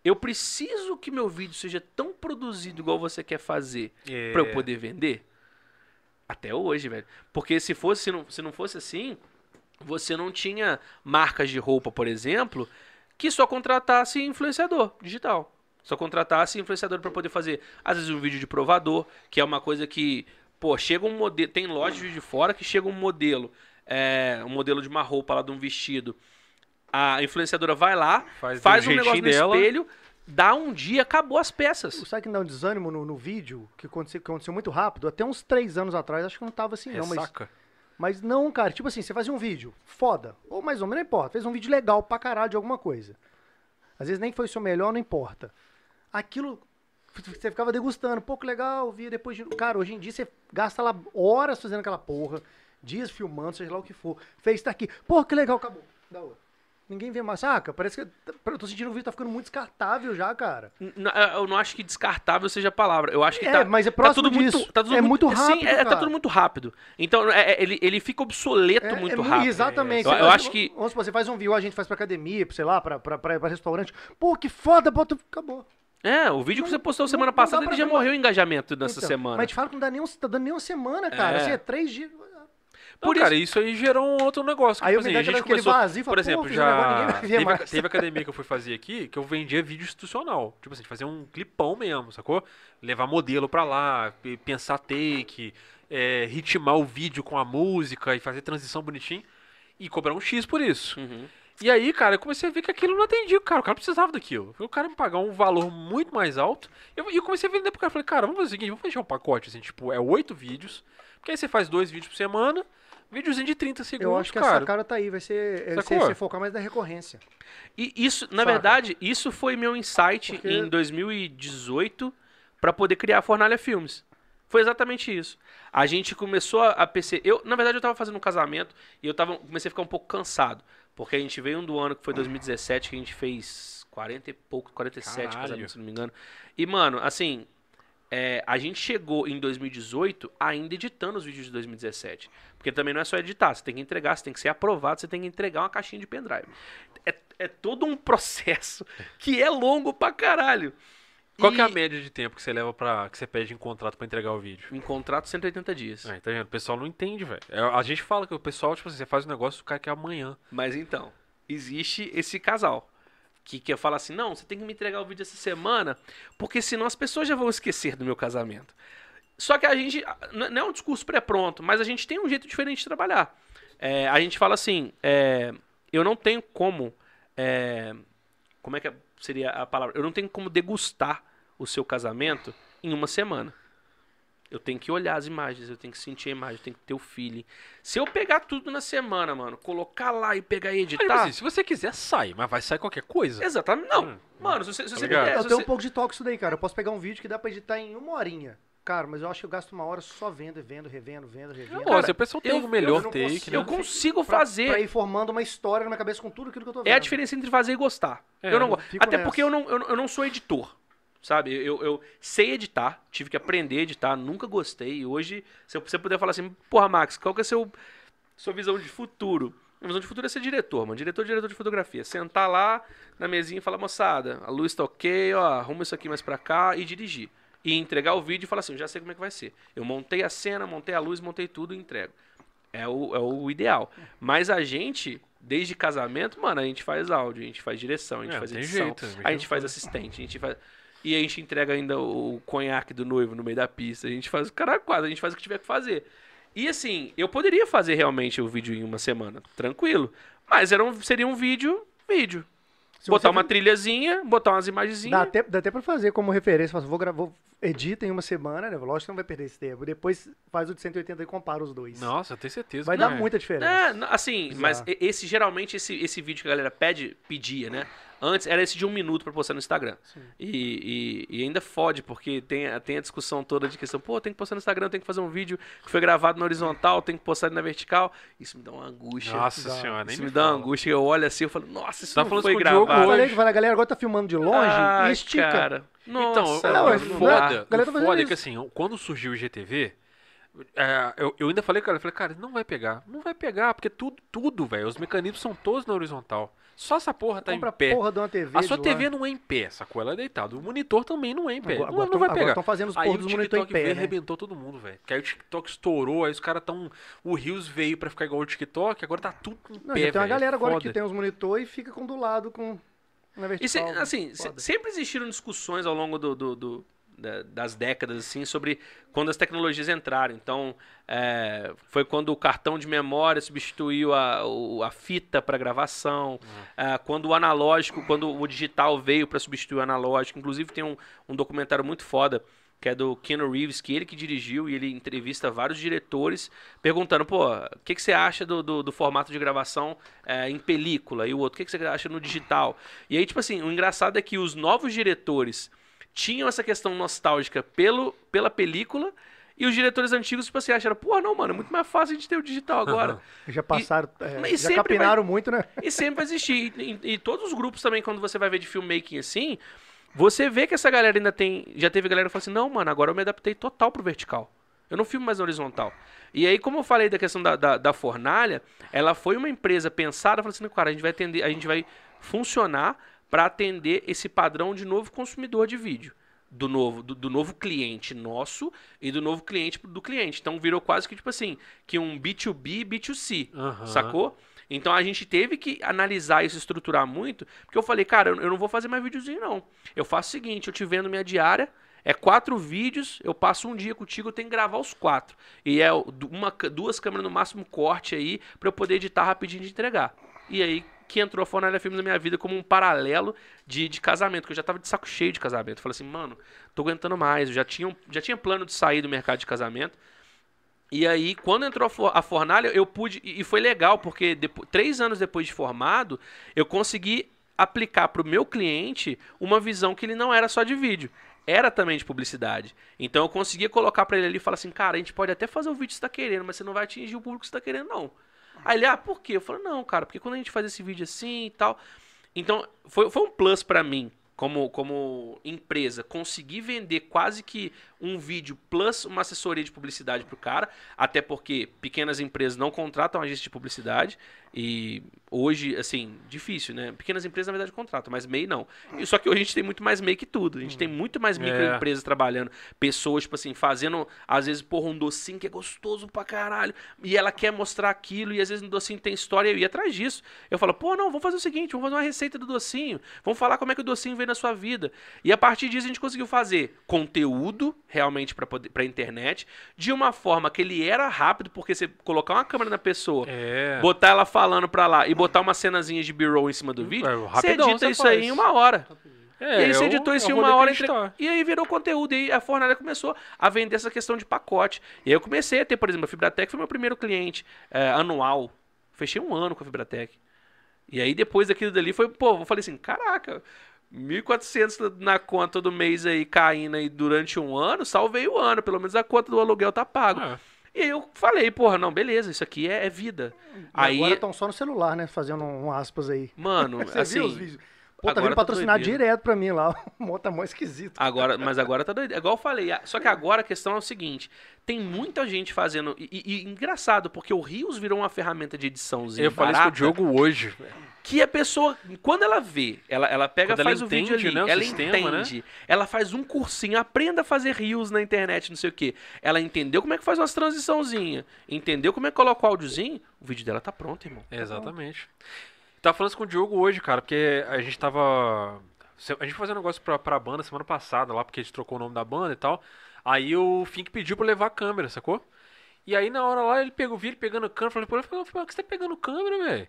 eu preciso que meu vídeo seja tão produzido igual você quer fazer É. pra eu poder vender? Até hoje, velho. Porque se fosse se não, se não fosse assim, você não tinha marcas de roupa, por exemplo, que só contratasse influenciador digital. Só contratasse influenciador pra poder fazer, às vezes, um vídeo de provador, que é uma coisa que, pô, chega um modelo. Tem lojas de fora que chega um modelo, é, um modelo de uma roupa lá, de um vestido. A influenciadora vai lá, Faz faz, um negócio jeitinho no dela. espelho, dá um dia, acabou as peças. Sabe que dá um desânimo no, no vídeo, que aconteceu, que aconteceu muito rápido? Até uns três anos atrás, acho que não tava assim, não. Mas, Ressaca. mas não, cara, tipo assim, você fazia um vídeo foda, ou mais ou menos, não importa. Fez um vídeo legal pra caralho de alguma coisa. Às vezes nem foi o seu melhor, não importa. Aquilo, você ficava degustando, pouco legal, via depois de... Cara, hoje em dia você gasta lá horas fazendo aquela porra, dias filmando, seja lá o que for. Fez, tá aqui. Porra, que legal, acabou. Da hora. Ninguém vê mais, saca? Parece que. Eu tô sentindo o vídeo tá ficando muito descartável já, cara. N- Eu não acho que descartável seja a palavra. Eu acho que É, tá, mas é tá próximo tudo disso. muito, tá tudo É muito sim, rápido, é, tá cara. tudo muito rápido. Então é- é- ele, ele fica obsoleto É- muito é mu- rápido. Exatamente. Eu- eu faz- acho que- Vamos supor, você faz um vídeo, a gente faz pra academia, sei lá, pra, pra, pra, pra restaurante. Pô, que foda, bota. Acabou. É, o vídeo que você postou não- semana não passada, ele já morreu o engajamento nessa Então, semana. Mas te fala que não dá nem, tá dando nem uma semana, cara. É. Assim, é três dias. Por cara, isso aí gerou um outro negócio. Aí tipo eu me assim, a gente começou, vazio por exemplo, já teve, teve academia que eu fui fazer aqui que eu vendia vídeo institucional. Tipo assim, fazer um clipão mesmo, sacou? Levar modelo pra lá, pe- pensar take, é, ritmar o vídeo com a música e fazer transição bonitinho e cobrar um X por isso. Uhum. E aí, cara, eu comecei a ver que aquilo não atendia cara. O cara precisava daquilo. O cara me pagar um valor muito mais alto. E eu, eu comecei a vender pro cara. Falei, cara, vamos fazer o seguinte, vamos fechar um pacote, assim, tipo, é oito vídeos. Porque aí você faz dois vídeos por semana, videozinho de 30 segundos, Eu acho que cara. essa cara tá aí. Vai ser. Você, você focar mais na recorrência. E isso, na Saca? verdade, isso foi meu insight Porque- em 2018 pra poder criar a Fornalha Filmes. Foi exatamente isso. A gente começou a, a perceber. Eu, na verdade, eu tava fazendo um casamento e eu tava, comecei a ficar um pouco cansado. Porque a gente veio um do ano que foi 2017, que a gente fez 40 e pouco, 47 Caralho. casamentos, se não me engano. E, mano, assim, é, a gente chegou em 2018 ainda editando os vídeos de 2017. Porque também não é só editar, você tem que entregar, você tem que ser aprovado, você tem que entregar uma caixinha de pendrive. É, é todo um processo que é longo pra caralho. Qual E- é a média de tempo que você leva para que você pede em contrato pra entregar o vídeo? Em contrato, 180 dias. Aí, tá vendo? O pessoal não entende, velho. É, A gente fala que o pessoal, tipo assim, você faz um negócio, o cara quer amanhã. Mas então, existe esse casal que quer falar assim: não, você tem que me entregar o vídeo essa semana, porque senão as pessoas já vão esquecer do meu casamento. Só que a gente. n- Não é um discurso pré-pronto, mas a gente tem um jeito diferente de trabalhar. É, a gente fala assim: é, eu não tenho como. é, como é que seria a palavra? Eu não tenho como degustar o seu casamento em uma semana. Eu tenho que olhar as imagens, eu tenho que sentir a imagem, eu tenho que ter o feeling. Se eu pegar tudo na semana, mano, colocar lá e pegar e Mas, tipo editar. assim, se você quiser, sai, mas vai sair qualquer coisa. Exatamente. Não, Hum, mano, se você, se tá você ligado? puder, eu se tenho você- um pouco de toque isso daí, cara. Eu posso pegar um vídeo que dá pra editar em uma horinha. Cara, mas eu acho que eu gasto uma hora só vendo, vendo, revendo, vendo, revendo. Não, se o pessoal tem eu- o melhor eu take, consigo- né? Eu consigo Pra- fazer. Pra ir formando uma história na minha cabeça com tudo aquilo que eu tô vendo. É a diferença entre fazer e gostar. É, eu não gosto. Até nessa. porque eu não, eu, não- eu não sou editor. Sabe? Eu, eu sei editar, tive que aprender a editar, nunca gostei. E hoje, se você puder falar assim, porra, Max, qual que é a seu, sua visão de futuro? Minha visão de futuro é ser diretor, mano. Diretor, diretor de fotografia. Sentar lá na mesinha e falar, moçada, a luz tá ok, ó, arruma isso aqui mais pra cá e dirigir. E entregar o vídeo e falar assim, já sei como é que vai ser. Eu montei a cena, montei a luz, montei tudo e entrego. É o, é o ideal. Mas a gente, desde casamento, mano, a gente faz áudio, a gente faz direção, a gente É, faz edição, jeito, a gente faz assistente, a gente faz. E a gente entrega ainda o conhaque do noivo no meio da pista. A gente faz o cara quadro, a gente faz o que tiver que fazer. E assim, eu poderia fazer realmente o vídeo em uma semana, tranquilo. Mas era um, seria um vídeo, vídeo. Se botar uma trilhazinha, botar umas imagenzinhas. Dá até, dá até pra fazer como referência. Assim, vou gravar. vou- edita em uma semana, né? Lógico que não vai perder esse tempo. Depois faz o de 180 e compara os dois. Nossa, eu tenho certeza. vai dar é. muita diferença. É, assim, Exato. mas esse geralmente esse, esse vídeo que a galera pede, pedia, né? Antes era esse de um minuto pra postar no Instagram. E, e- e ainda fode, porque tem, a- tem a discussão toda de questão, pô, tem que postar no Instagram, tem que fazer um vídeo que foi gravado na horizontal, tem que postar na vertical. Isso me dá uma angústia. Nossa Dá. senhora, nem isso me me dá uma angústia. Eu olho assim, eu falo, nossa, isso Tá não falando foi gravado. Eu falei que a galera agora tá filmando de longe Ai, e estica. Cara. Então, Nossa, o- não, é foda. não galera tá foda é que isso. assim, quando surgiu o IGTV, é, eu, eu ainda falei, cara, eu falei, cara, não vai pegar. Não vai pegar, porque tudo, tudo, velho, os mecanismos são todos na horizontal. Só essa porra tá Compra em pé. porra de uma TV. A sua TV lá. não é em pé, sacou? Ela é deitada. O monitor também não é em pé. Agora- não, agora não vai pegar. tão fazendo os o dos monitor em pé, veio né? arrebentou todo mundo, velho. Que aí o TikTok estourou, aí os caras tão... O Rios veio pra ficar igual o TikTok, agora tá tudo em Não, pé, tem uma galera agora que tem os monitor e fica com do lado com na E se- vertical. assim, se- sempre existiram discussões ao longo do, do- do- da- das décadas, assim, sobre quando as tecnologias entraram. Então, é, foi quando o cartão de memória substituiu a, a fita para gravação, é, quando o analógico, quando o digital veio para substituir o analógico. Inclusive, tem um, um documentário muito foda que é do Keanu Reeves, que ele que dirigiu e ele entrevista vários diretores perguntando, pô, o que, que você acha do, do, do formato de gravação é, em película? E o outro, o que, que você acha no digital? E aí, tipo assim, o engraçado é que os novos diretores tinham essa questão nostálgica pelo, pela película e os diretores antigos, tipo assim, acharam, pô, não, mano, é muito mais fácil a gente ter o digital agora. Já passaram, é, mas já sempre capinaram muito, né? E sempre vai existir. E, e- e todos os grupos também, quando você vai ver de filmmaking assim, você vê que essa galera ainda tem. Já teve galera que fala assim: não, mano, agora eu me adaptei total pro vertical. Eu não filmo mais na horizontal. E aí, como eu falei da questão da, da, da fornalha, ela foi uma empresa pensada, falou assim, cara, a gente vai atender, a gente vai funcionar para atender esse padrão de novo consumidor de vídeo. Do novo, do, do novo cliente nosso e do novo cliente do cliente. Então virou quase que tipo assim, que um B2B, B2C. Aham. Sacou? Então a gente teve que analisar isso, estruturar muito, porque eu falei, cara, eu não vou fazer mais videozinho, não. Eu faço o seguinte, eu te vendo minha diária, é quatro vídeos, eu passo um dia contigo, eu tenho que gravar os quatro. E é uma, duas câmeras no máximo corte aí, pra eu poder editar rapidinho e entregar. E aí que entrou a Fornalha Filmes na minha vida como um paralelo de, de casamento, que eu já tava de saco cheio de casamento. Eu falei assim, mano, tô aguentando mais, eu já tinha, já tinha plano de sair do mercado de casamento. E aí, quando entrou a for- a fornalha, eu pude. E foi legal, porque depo- três anos depois de formado, eu consegui aplicar para o meu cliente uma visão que ele não era só de vídeo. Era também de publicidade. Então eu conseguia colocar para ele ali e falar assim: cara, a gente pode até fazer o vídeo que você está querendo, mas você não vai atingir o público que você está querendo, não. Aí ele, ah, por quê? Eu falei, não, cara, porque quando a gente faz esse vídeo assim e tal. Então, foi, foi um plus para mim, como, como empresa, conseguir vender quase que um vídeo plus uma assessoria de publicidade pro cara, até porque pequenas empresas não contratam agência de publicidade e hoje, assim, difícil, né? Pequenas empresas, na verdade, contratam, mas MEI não. E Só que hoje a gente tem muito mais MEI que tudo. A gente tem muito mais microempresas trabalhando, pessoas, tipo assim, fazendo, às vezes, porra, um docinho que é gostoso pra caralho, e ela quer mostrar aquilo, e às vezes no docinho tem história, e eu ia atrás disso. Eu falo, pô, não, vamos fazer o seguinte, vamos fazer uma receita do docinho, vamos falar como é que o docinho veio na sua vida. E a partir disso a gente conseguiu fazer conteúdo, realmente, pra, poder, pra internet, de uma forma que ele era rápido, porque você colocar uma câmera na pessoa, É. botar ela falando pra lá e botar umas cenazinhas de B-roll em cima do vídeo, É, você rapidão edita você isso aí faz. em uma hora. É, e aí você eu- editou isso em eu vou uma hora. entre-. E aí virou conteúdo. E aí a Fornalha começou a vender essa questão de pacote. E aí eu comecei a ter, por exemplo, a Fibratec foi meu primeiro cliente é, anual. Fechei um ano com a Fibratec. E aí depois daquilo dali foi, pô, eu falei assim, caraca, 1.400 na conta do mês aí caindo aí durante um ano, salvei o ano, pelo menos a conta do aluguel tá pago. É. E aí eu falei, porra, não, beleza, isso aqui é, é vida. E Aí, Agora estão só no celular, né? Fazendo um aspas aí. mano, Você assim, viu os vídeos? Pô, tá agora vindo tá patrocinar doideira. direto pra mim lá. O moto tá mó esquisito. Agora, mas agora tá doido. É igual eu falei. Só que agora a questão é o seguinte: tem muita gente fazendo. E, e- e engraçado, porque o Rios virou uma ferramenta de ediçãozinha. Eu falei isso com o Diogo hoje. Que a pessoa, quando ela vê, ela, ela pega, Quando ela faz o vídeo entende, ali, né, o ela sistema, entende, ela faz um cursinho, aprenda a fazer rios na internet, não sei o quê. Ela entendeu como é que faz umas transiçãozinhas, entendeu como é que coloca o áudiozinho, o vídeo dela tá pronto, irmão. Exatamente. Tava falando isso com o Diogo hoje, cara, porque a gente tava. A gente fazer um negócio pra, pra banda semana passada lá, porque a gente trocou o nome da banda e tal. Aí o Fink pediu pra levar a câmera, sacou? E aí na hora lá ele pegou, vi ele pegando câmera, falei, pô, ele falou, por que você tá pegando câmera, velho?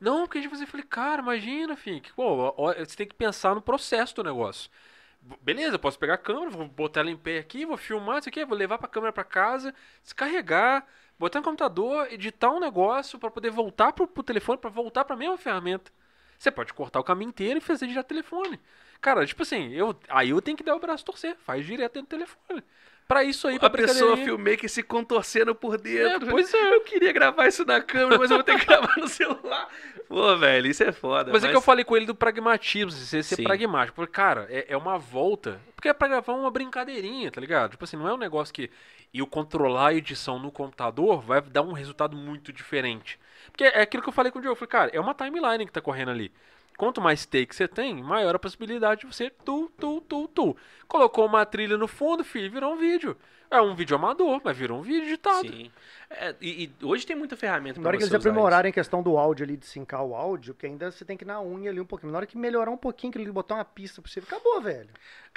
Não, porque a gente eu falei, cara, imagina, Fink, pô, você tem que pensar no processo do negócio. Beleza, posso pegar a câmera, vou botar ela em pé aqui, vou filmar isso aqui, vou levar pra câmera pra casa, descarregar, botar no computador, editar um negócio pra poder voltar pro, pro telefone, pra voltar pra mesma ferramenta. Você pode cortar o caminho inteiro e fazer direto telefone. Cara, tipo assim, eu, aí eu tenho que dar o braço a torcer, faz direto dentro do telefone. Pra isso aí, pra A pessoa filmmaker se contorcendo por dentro. É, pois é. Eu queria gravar isso na câmera, mas eu vou ter que gravar no celular. Pô, velho, isso é foda. Mas é que eu falei com ele do pragmatismo, você ser Sim. pragmático. Porque, cara, é, é uma volta. Porque é pra gravar uma brincadeirinha, tá ligado? Tipo assim, não é um negócio que eu controlar a edição no computador vai dar um resultado muito diferente. Porque é aquilo que eu falei com o Diogo. Eu falei, cara, é uma timeline que tá correndo ali. Quanto mais take você tem, maior a possibilidade de você tu, tu, tu, tu. Colocou uma trilha no fundo, filho, virou um vídeo. É um vídeo amador, mas virou um vídeo editado. Sim. É, e, e hoje tem muita ferramenta Na hora que você eles aprimorarem a questão do áudio ali, de sincar o áudio, que ainda você tem que ir na unha ali um pouquinho. Na hora que melhorar um pouquinho, que ele botar uma pista pra você, acabou, velho.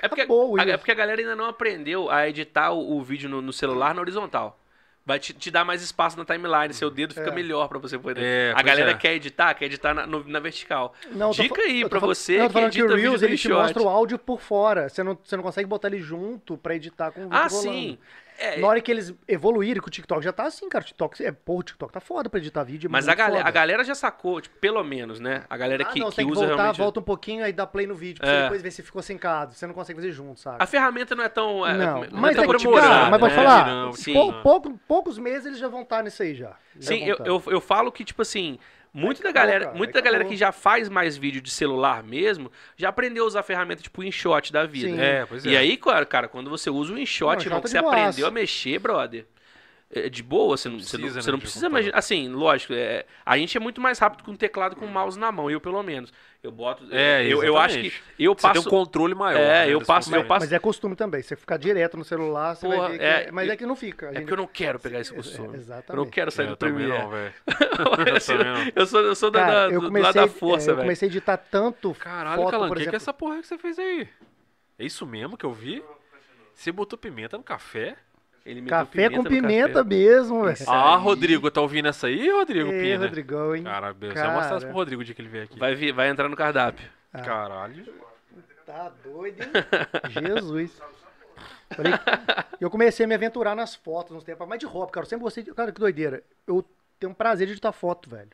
É porque, Acabou, a, é porque a galera ainda não aprendeu a editar o, o vídeo no, no celular na horizontal. Vai te, te dar mais espaço na timeline, seu dedo fica É. melhor pra você poder. É, a galera é. quer editar, quer editar na, no- na vertical. Não, tô Dica aí fal- você não, eu tô que falando que edita o vídeo Reels, ele te InShot. mostra o áudio por fora. Você não, você não consegue botar ele junto pra editar com o vídeo Ah, rolando. sim. É, Na hora que eles evoluírem, que o TikTok já tá assim, cara. O TikTok, é, porra, o TikTok tá foda pra editar vídeo. é mas a foda. a galera já sacou, tipo, pelo menos, né? A galera Ah, que, não, que tem que usa voltar, realmente. volta um pouquinho, aí dá play no vídeo, pra É. você depois ver se ficou sincado. Você não consegue fazer junto, sabe? A ferramenta não é tão. é- Não, é mas tão é que, aprimorada, cara, mas pode né? falar, Não, Sim. pou- pouco- poucos meses eles já vão estar nisso aí já. Já Sim, eu, tá. eu, eu falo que, tipo assim, muita da acabou, galera, cara, muita da aí galera que já faz mais vídeo de celular mesmo, já aprendeu a usar ferramenta tipo InShot da vida. Sim. É, pois é. E aí, cara, quando você usa o InShot, Não, irmão, que é você boaça. aprendeu a mexer, brother. É de boa, você não, você não, precisa, você né, não de precisa computador. imaginar. Assim, lógico, é, a gente é muito mais rápido com o teclado com o mouse na mão, eu pelo menos. Eu boto. É, eu, eu acho que eu Você passo. tem um controle maior. É, né, eu passo- eu passo- Mas é costume também. Você ficar direto no celular, você Porra, vai ver que é, é, Mas eu- é que não fica. É gente- porque eu não quero pegar esse costume. É, Eu exatamente. não quero sair É, do eu Premiere. não, velho. eu, não. eu sou, eu sou da, Cara, da- eu comecei, da força, é, eu velho. comecei a editar tanto Caralho, foto, Calan, por que, que é exemplo. essa porra que você fez aí? É isso mesmo que eu vi? Você botou pimenta no café? Café com no pimenta café. mesmo, velho. Ah. Rodrigo, tá ouvindo essa aí, Rodrigo Ei, Pina? Rodrigão, hein? Cara, você vai Cara. mostrar isso pro Rodrigo o dia que ele vier aqui. Vai, vir- vai entrar no cardápio. Ah. Caralho. Tá doido, hein? Jesus. Falei, eu comecei a me aventurar nas fotos uns tempos, mas de roupa, cara. Eu sempre gostei de. Cara, que doideira. Eu tenho um prazer de editar foto, velho.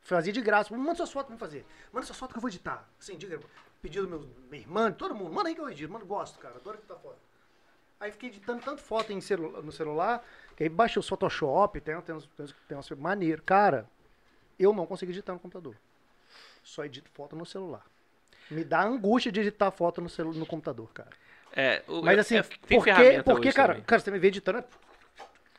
Fazia de graça. Manda suas fotos, vamos fazer. Manda suas fotos que eu vou editar. Assim, diga, pedido do meu, minha irmã, todo mundo. Manda aí que eu edito. Mano, gosto, cara. Adoro editar foto. Aí fiquei editando tanto foto em celu- no celular, que aí baixei o Photoshop, tem, tem, uns, tem, uns, tem uns maneiro. Cara, eu não consigo editar no computador. Só edito foto no celular. Me dá angústia de editar foto no, celu no computador, cara. É, o- Mas assim, é, porque, porque hoje cara, também. cara, você me vê editando.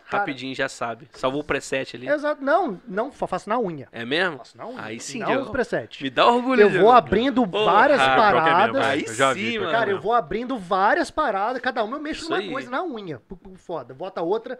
Cara, Rapidinho já sabe. Salvou o preset ali. Exato. Não, não, fa- faço na unha. É mesmo? Faço na unha. Aí sim, não Diego. os presets. Me dá orgulho. Eu vou abrindo várias é mesmo, paradas. Aí Eu já vi, sim, mano. Cara, eu vou abrindo várias paradas, cada uma eu mexo Isso numa aí. coisa na unha. Foda. Bota outra,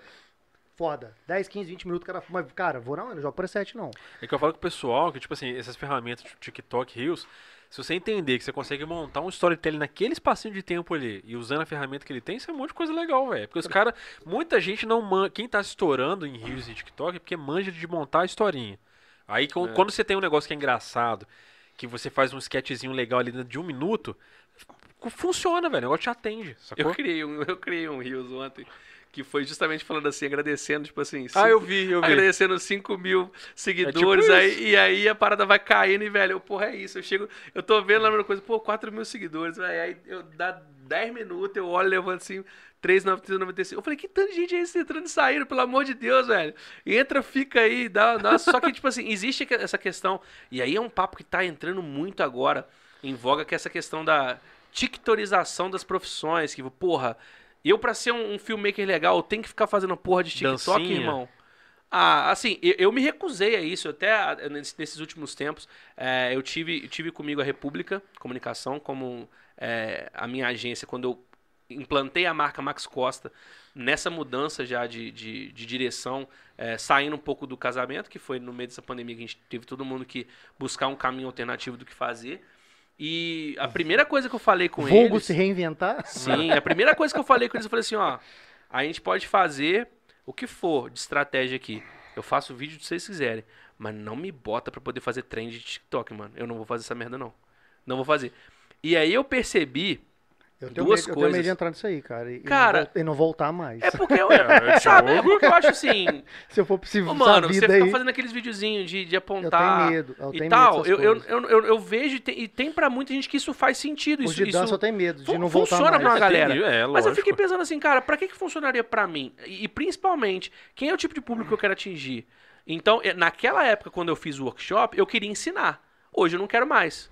foda. 10, 15, 20 minutos, cara. Mas, cara, vou na unha, não jogo preset, não. É que eu falo com o pessoal que, tipo assim, essas ferramentas tipo TikTok, Reels, se você entender que você consegue montar um storytelling naquele espacinho de tempo ali e usando a ferramenta que ele tem, isso é um monte de coisa legal, velho. Porque os caras, muita gente não man... Quem tá estourando em Reels e TikTok é porque manja de montar a historinha. Aí É. quando você tem um negócio que é engraçado, que você faz um sketchzinho legal ali dentro de um minuto, funciona, velho. O negócio te atende, sacou? Eu criei um, eu criei um Reels ontem que foi justamente falando assim, agradecendo, tipo assim. Ah, cinco- eu vi, eu vi. Agradecendo 5 mil seguidores, tipo aí, isso. e aí a parada vai caindo e, velho, eu, porra, é isso. Eu chego, eu tô vendo a mesma coisa, pô, 4 mil seguidores, velho, aí eu dá 10 minutos, eu olho, levanto assim, 3,995. Eu falei, que tanto de gente é esse entrando e saindo, pelo amor de Deus, velho. Entra, fica aí, dá, dá. Só que, tipo assim, existe essa questão, e aí é um papo que tá entrando muito agora em voga, que é essa questão da tiktorização das profissões, que, porra, eu pra ser um, um filmmaker legal, eu tenho que ficar fazendo porra de TikTok, Dancinha. irmão. Ah, assim, eu, eu me recusei a isso. Até nesse- nesses últimos tempos, eh, eu, tive, eu tive comigo a República Comunicação como eh, a minha agência, quando eu implantei a marca Max Costa, nessa mudança já de, de, de direção, eh, saindo um pouco do casamento, que foi no meio dessa pandemia que a gente teve todo mundo que buscar um caminho alternativo do que fazer. E a primeira coisa que eu falei com Vulgo eles... se reinventar. Sim, a primeira coisa que eu falei com eles, eu falei assim, ó, a gente pode fazer o que for de estratégia aqui. Eu faço o vídeo que vocês quiserem, mas não me bota pra poder fazer trend de TikTok, mano. Eu não vou fazer essa merda não. Não vou fazer. E aí eu percebi Eu tenho, Duas medo, eu tenho coisas. medo de entrar nisso aí, cara. E, Cara, e não, vol- e não voltar mais. É porque eu, É, sabe, é porque eu acho assim, Se eu for essa mano, você vida fica aí. fazendo aqueles videozinhos de, de Eu apontar tenho medo. Eu e tenho tal. medo Eu, eu, coisas. eu, eu, eu vejo e tem, e tem pra muita gente que isso faz sentido. Os Isso, de dança isso eu tenho medo de não voltar funciona mais. pra uma galera. Entendi, é, Mas eu fiquei pensando assim, cara, pra que, que funcionaria pra mim? E, e principalmente, quem é o tipo de público que eu quero atingir? Então, eh, naquela época, quando eu fiz o workshop, eu queria ensinar. Hoje eu não quero mais.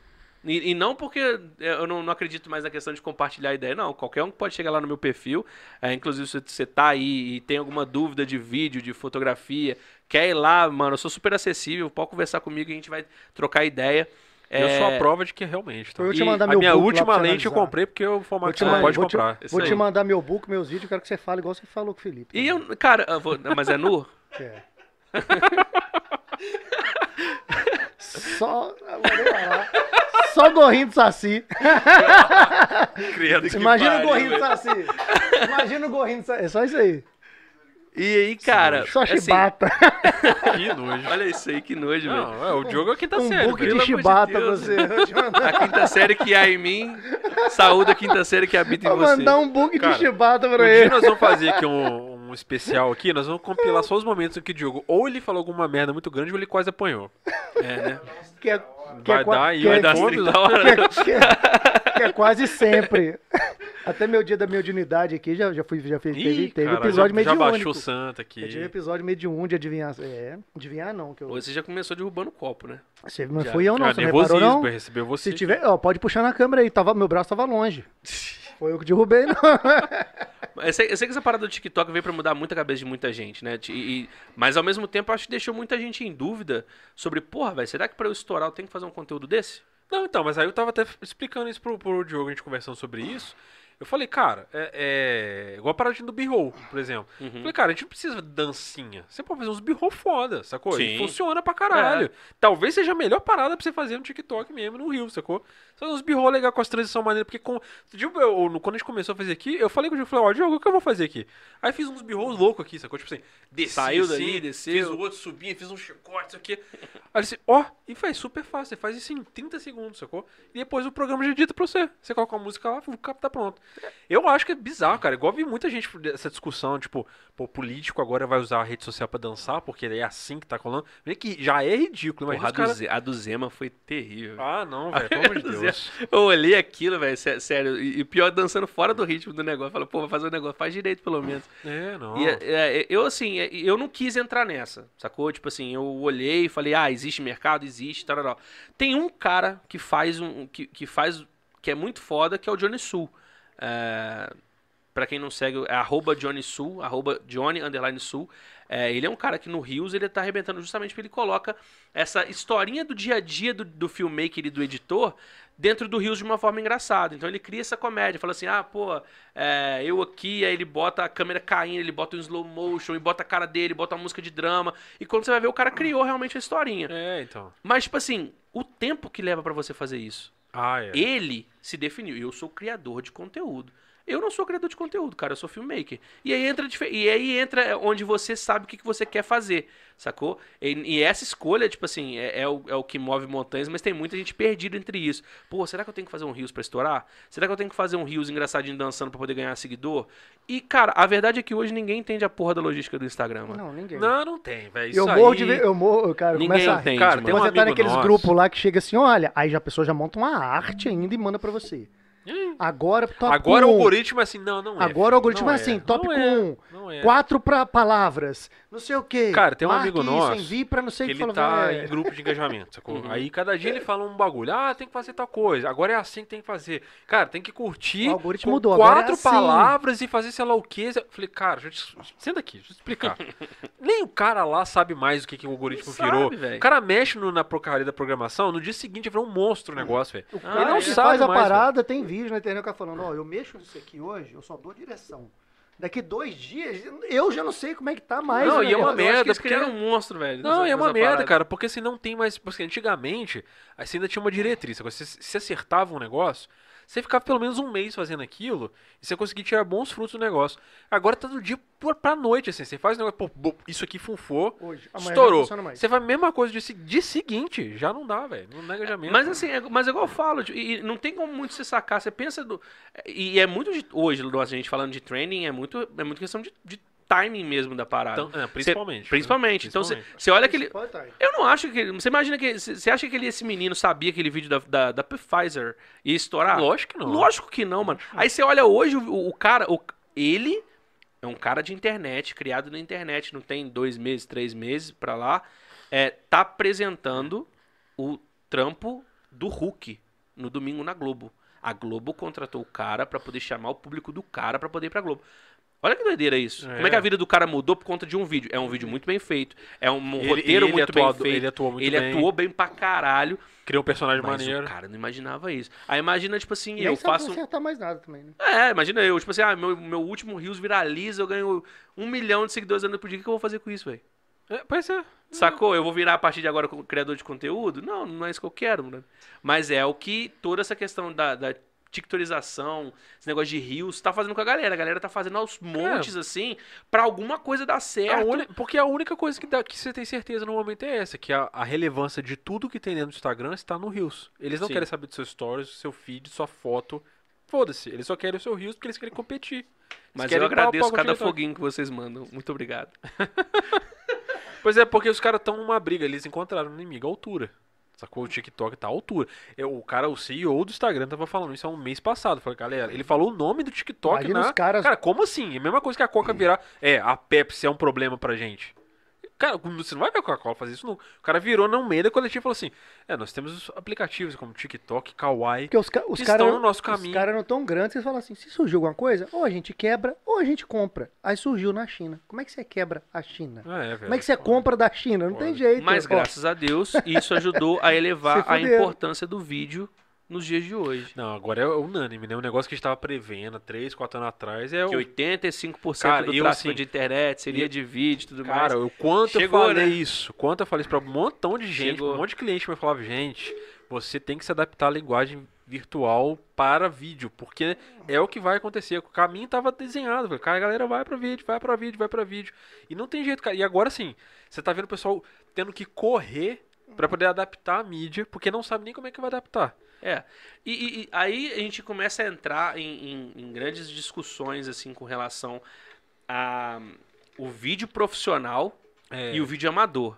E, e não porque eh, eu não, não acredito mais na questão de compartilhar ideia, não. Qualquer um pode chegar lá no meu perfil. eh, inclusive, se você tá aí e tem alguma dúvida de vídeo, de fotografia, quer ir lá, mano, eu sou super acessível, pode conversar comigo e a gente vai trocar ideia. Eu sou a É, prova de que realmente. Tá? Eu vou te E mandar A meu minha book lá última lente eu analisar. comprei porque o Vou formato te, que você não pode vou te- comprar. Isso vou te aí. mandar meu book, meus vídeos, eu quero que você fale igual você falou com o Felipe. E eu, cara, eu vou- mas é nu? É. Só. lá. Só gorrinho de saci. Credo, que Imagina o pariu, gorrinho de saci. Imagina o gorrinho de saci. É só isso aí. E aí, cara. Só assim, chibata. Que nojo. Olha isso aí, que nojo, velho. Não, é, o Diogo é o quinta um série. book velho. de chibata Deus. você. Vou A quinta série que há em mim, saúde a quinta série que habita em vou você. mandar um book Cara, de chibata Um pra dia ele. nós vamos fazer aqui um, um especial aqui, nós vamos compilar só os momentos em que o Diogo ou ele falou alguma merda muito grande ou ele quase apanhou. É, né? Que é, que Vai é, dar aí, que vai é- dar as fome, 30 horas. que é- que é- que é quase sempre. Até meu dia da mediunidade aqui, já, já fui, já fez, teve, Ih, teve cara, episódio já, já mediúnico. baixou o santo aqui. Eu tive episódio mediúnico de adivinhar. É, adivinhar não. Que eu, Hoje você já começou derrubando o copo, né? você, não já- fui eu não, Ah, você não reparou não? pra receber você. Se tiver, ó, pode puxar na câmera aí, tava, meu braço tava longe. Foi eu que derrubei, não. Eu sei, eu sei que essa parada do TikTok veio pra mudar muito a cabeça de muita gente, né? E- e- mas ao mesmo tempo, acho que deixou muita gente em dúvida sobre, porra, velho, será que pra eu estourar eu tenho que fazer um conteúdo desse? Não, então, mas aí eu tava até explicando isso pro, pro Diogo, a gente conversando sobre isso. Eu falei, cara, é, é igual a paradinha do b-roll, por exemplo. Uhum. Falei, cara, a gente não precisa de dancinha. Você pode fazer uns b-roll foda, sacou? Sim. E funciona pra caralho. Talvez seja a melhor parada pra você fazer no TikTok mesmo, no Rio, sacou? Só uns b-roll legal com as transições maneiras, porque com, Diogo, eu- quando a gente começou a fazer aqui, eu falei com o Diogo, falei, ó, Diogo, o que eu vou fazer aqui? Aí fiz uns b-rolls loucos aqui, sacou? Tipo assim, desci Saiu assim, dali, desceu. Fiz o outro, subi, fiz um chicote, isso aqui. Aí disse, ó, e faz super fácil, você faz isso em 30 segundos, sacou? E depois o programa já edita pra você. Você coloca a música lá, o cap tá pronto. Eu acho que é bizarro, cara. Igual vi muita gente dessa discussão, tipo, pô, o político agora vai usar a rede social pra dançar, porque é assim que tá colando. Vê que já é ridículo, Porra, imagina a, do Zema foi terrível. Ah, não, velho, pelo amor de Deus. Eu olhei aquilo, velho, sé- sério, e pior dançando fora do ritmo do negócio. Falei, pô, vai fazer um negócio, faz direito pelo menos. É, não. E é, é, eu, assim, é, eu não quis entrar nessa, sacou? Tipo assim, eu olhei e falei, ah, existe mercado? Existe, tal, Tem um cara que faz um. que, que faz. que é muito foda, que é o Johnny Sul. É, pra quem não segue, é arroba Johnny Sul, arroba Johnny underline Sul. É, ele é um cara que no Rios ele tá arrebentando justamente porque ele coloca essa historinha do dia a dia do, do filmmaker e do editor dentro do Rios de uma forma engraçada. Então ele cria essa comédia, fala assim, ah, pô, é, eu aqui, aí ele bota a câmera caindo, ele bota um slow motion, e bota a cara dele, bota uma música de drama. E quando você vai ver, o cara criou realmente a historinha. É, então. Mas, tipo assim, o tempo que leva pra você fazer isso. Ah, é. Ele se definiu. Eu sou criador de conteúdo. Eu não sou criador de conteúdo, cara. Eu sou filmmaker. E aí entra, e aí entra onde você sabe o que, que você quer fazer, sacou? E, e essa escolha, tipo assim, é, é o, é o que move montanhas, mas tem muita gente perdida entre isso. Pô, será que eu tenho que fazer um rios pra estourar? Será que eu tenho que fazer um rios engraçadinho dançando pra poder ganhar seguidor? E, cara, a verdade é que hoje ninguém entende a porra da logística do Instagram, mano. Não, ninguém. Não, não tem, velho. Eu morro aí... de ver, eu morro, cara, Ninguém começa a... entende, Cara, mano. tem um Você tá naqueles nosso- grupos lá que chega assim, olha, aí já a pessoa já monta uma arte ainda e manda pra você. Agora, top Agora o com- algoritmo é assim, não, não é. Agora o algoritmo Não é assim, top não com é, um, Não é. quatro pra palavras, não sei o quê. Cara, tem um Marque amigo isso, nosso envie pra não sei que o que. ele tá "Véi, em grupo de engajamento, sacou? Uhum. Aí cada dia ele fala um bagulho, ah, tem que fazer tal coisa, agora é assim que tem que fazer. Cara, tem que curtir O algoritmo mudou, agora é quatro assim. palavras e fazer sei lá o quê. Falei, cara, deixa eu te... senta aqui, deixa eu te explicar. Nem o cara lá sabe mais o que, que o algoritmo Sabe, virou. velho. O cara mexe no- na porcaria da programação, no dia seguinte virou um monstro o negócio, velho. Ah, ele não é. Sabe faz a mais, velho. parada, tem vídeo na internet o cara falando, ó, eu mexo nisso aqui hoje, eu só dou direção. Daqui dois dias, eu já não sei como é que tá mais. Não, o e é uma. Eu merda, porque- criaram um monstro, velho. Não, nessa- é uma merda, parada. cara, porque assim não tem mais. Porque antigamente, aí você ainda tinha uma diretriz. Agora, se, se acertava um negócio, Você ficava pelo menos um mês fazendo aquilo e você conseguia tirar bons frutos do negócio. Agora tá do dia pra noite, assim. Você faz o negócio, pô, isso aqui funfou, Hoje. Estourou. Você faz a mesma coisa de, se- de seguinte, já não dá, velho. Não nega engajamento. Mas assim, é, mas é igual eu falo, tipo, e não tem como muito você sacar. Você pensa do. E é muito de, hoje, a gente falando de training, é muito, é muito questão de, de timing mesmo da parada. Então, é, Você- principalmente. né? principalmente. Então você, Principalmente. olha aquele. Eu não acho que. Você imagina que. Você acha que ele, esse menino sabia aquele vídeo da, da, da Pfizer ia estourar? Lógico que não. Lógico que não, mano. Aí você olha hoje o, o cara. O, ele é um cara de internet, criado na internet, não tem dois meses, três meses pra lá. É, tá apresentando o trampo do Hulk no domingo na Globo. A Globo contratou o cara pra poder chamar o público do cara pra poder ir pra Globo. Olha que doideira isso. É. Como é que a vida do cara mudou por conta de um vídeo? É um vídeo muito bem feito. É um Ele- roteiro ele muito atuado- bem feito. ele atuou muito Ele bem. atuou bem pra caralho. Criou um personagem Mas maneiro. o cara não imaginava isso. Aí imagina, tipo assim, Nem eu faço. acertar mais nada também, né? É, imagina eu, tipo assim, ah, meu, meu último Rios viraliza, eu ganho um milhão de seguidores andando por dia. O que eu vou fazer com isso, velho? É, pois é. Sacou? Eu vou virar a partir de agora criador de conteúdo? Não, não é isso que eu quero, né? Mas é o que toda essa questão da, da TikTorização, esse negócio de rios, tá fazendo com a galera. A galera tá fazendo aos montes, assim, pra alguma coisa dar A certo. uni- Porque a única coisa que, dá- que você tem certeza no momento é essa, que a, a relevância de tudo que tem dentro do Instagram está no Reels. Eles não Sim. querem saber dos seus stories, do seu feed, sua foto. Foda-se, eles só querem o seu Reels porque eles querem competir. Mas eu a agradeço cada foguinho que vocês mandam. Muito obrigado. Pois é, porque os caras estão numa briga, eles encontraram um inimigo, a altura. Sacou? O TikTok tá à altura. Eu, o cara, o CEO do Instagram tava falando isso há um mês passado. Falei, galera, ele falou o nome do TikTok Imagina na... caras- Cara, como assim? É a mesma coisa que a Coca virar... É, a Pepsi é um problema pra gente. Cara, você não vai ver a Coca-Cola fazer isso nunca. O cara virou no meio da coletiva e falou assim, é, nós temos os aplicativos como TikTok, Kawaii... Porque os, ca- os Que caras estão no nosso Os caminho. caras não tão grandes, vocês falam assim, se surgiu alguma coisa, ou a gente quebra, ou a gente compra. Aí surgiu na China. Como é que você quebra a China? Ah, é, velho. Como é que você compra da China? Não tem jeito. Mas graças a Deus, isso ajudou a elevar a importância do vídeo nos dias de hoje. Não, agora é unânime, né? O negócio que a gente tava prevendo 3, 4 anos atrás é o... Que 85% Cara, do eu, tráfego assim, de internet seria eu- de vídeo e tudo Cara, mais. o quanto Chegou, eu falei né? isso, quanto eu falei isso pra um montão de gente, Chegou. um monte de cliente me falava, gente, você tem que se adaptar à linguagem virtual para vídeo, porque é o que vai acontecer. O caminho tava desenhado, falei, cara, a galera vai para vídeo, vai para vídeo, vai para vídeo. E não tem jeito, cara. E agora sim, você tá vendo o pessoal tendo que correr pra poder adaptar a mídia, porque não sabe nem como é que vai adaptar. É. E, e- e aí a gente começa a entrar em, em- em grandes discussões assim com relação a o vídeo profissional É. e o vídeo amador,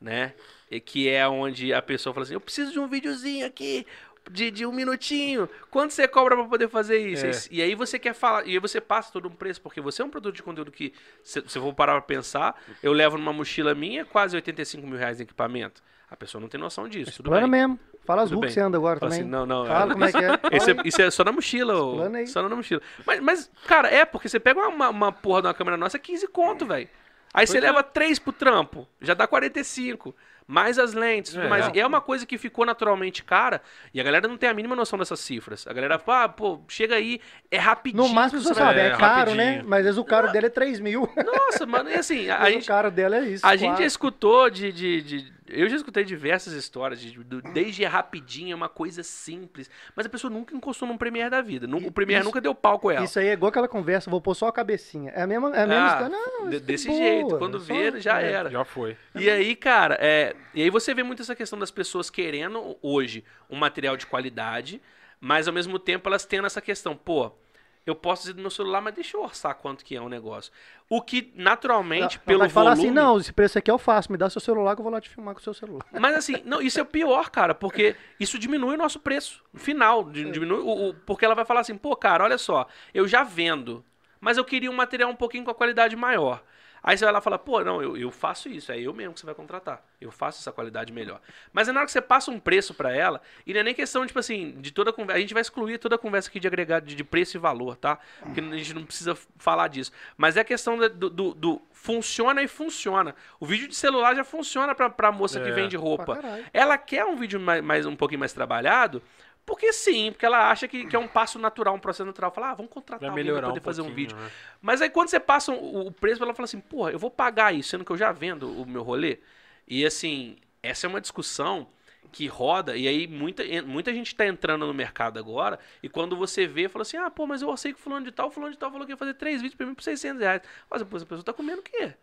né? E que é onde a pessoa fala assim, eu preciso de um videozinho aqui de, de um minutinho. Quanto você cobra pra poder fazer isso? É. E aí você quer falar, e aí você passa todo um preço, porque você é um produto de conteúdo que, se, se eu vou parar pra pensar, eu levo numa mochila minha quase 85 mil reais em equipamento. A pessoa não tem noção disso. Tudo Plano bem. mesmo. Fala as ruas que você anda agora Fala também. assim, não, não. Fala como é que é. Esse é, isso é só na mochila, ô. Só na mochila. Mas, mas, cara, é, porque você pega uma, uma porra de uma câmera nossa, é 15 conto, velho. Aí você Pois é. leva 3 pro trampo, já dá 45. Mais as lentes, É. mais. E é uma coisa que ficou naturalmente cara, e a galera não tem a mínima noção dessas cifras. A galera fala, ah, pô, chega aí, é rapidinho. No máximo você você sabe, é, é, caro, né? Mas às vezes o caro dele é 3 mil. Nossa, mano, e assim, a, Mas gente, o caro dela é isso. a gente já quatro. escutou de, de, de- Eu já escutei diversas histórias, de, do- desde é rapidinho, é uma coisa simples. Mas a pessoa nunca encostou num Premiere da vida. E- O Premiere isso- nunca deu pau com ela. Isso aí é igual aquela conversa, vou pôr só a cabecinha. É a mesma, é a mesma Ah, história. Não, de- é desse boa, jeito. Quando só- vê, já é. era. Já foi. E aí, cara, é, e aí você vê muito essa questão das pessoas querendo hoje um material de qualidade, mas ao mesmo tempo elas tendo essa questão, pô, eu posso dizer do meu celular, mas deixa eu orçar quanto que é um negócio. O que naturalmente, Ela pelo vai falar volume, assim, não, esse preço aqui eu faço, me dá seu celular que eu vou lá te filmar com o seu celular. Mas assim, não, isso é o pior, cara, porque isso diminui o nosso preço no final. di- Diminui o, o- porque ela vai falar assim, pô, cara, olha só, eu já vendo, mas eu queria um material um pouquinho com a qualidade maior. Aí você vai lá e fala, pô, não, eu, eu faço isso, é eu mesmo que você vai contratar. Eu faço essa qualidade melhor. Mas é na hora que você passa um preço pra ela, e não é nem questão, tipo assim, de toda a conversa. A gente vai excluir toda a conversa aqui de agregado de, de preço e valor, tá? Porque a gente não precisa falar disso. Mas é questão do, do- do funciona e funciona. O vídeo de celular já funciona pra, pra moça que É. vende Pra roupa. Ela quer um vídeo mais, mais- um pouquinho mais trabalhado, porque sim, porque ela acha que, que é um passo natural, um processo natural. Fala, ah, vamos contratar Vai alguém pra poder um fazer um vídeo. né? Mas aí quando você passa o, o preço, ela fala assim, porra, eu vou pagar isso, sendo que eu já vendo o meu rolê. E assim, essa é uma discussão que roda, e aí muita, muita gente tá entrando no mercado agora, e quando você vê, fala assim, ah, pô, mas eu sei que fulano de tal, fulano de tal falou que ia fazer três vídeos pra mim por 600 reais. Mas pô, essa pessoa tá comendo o quê?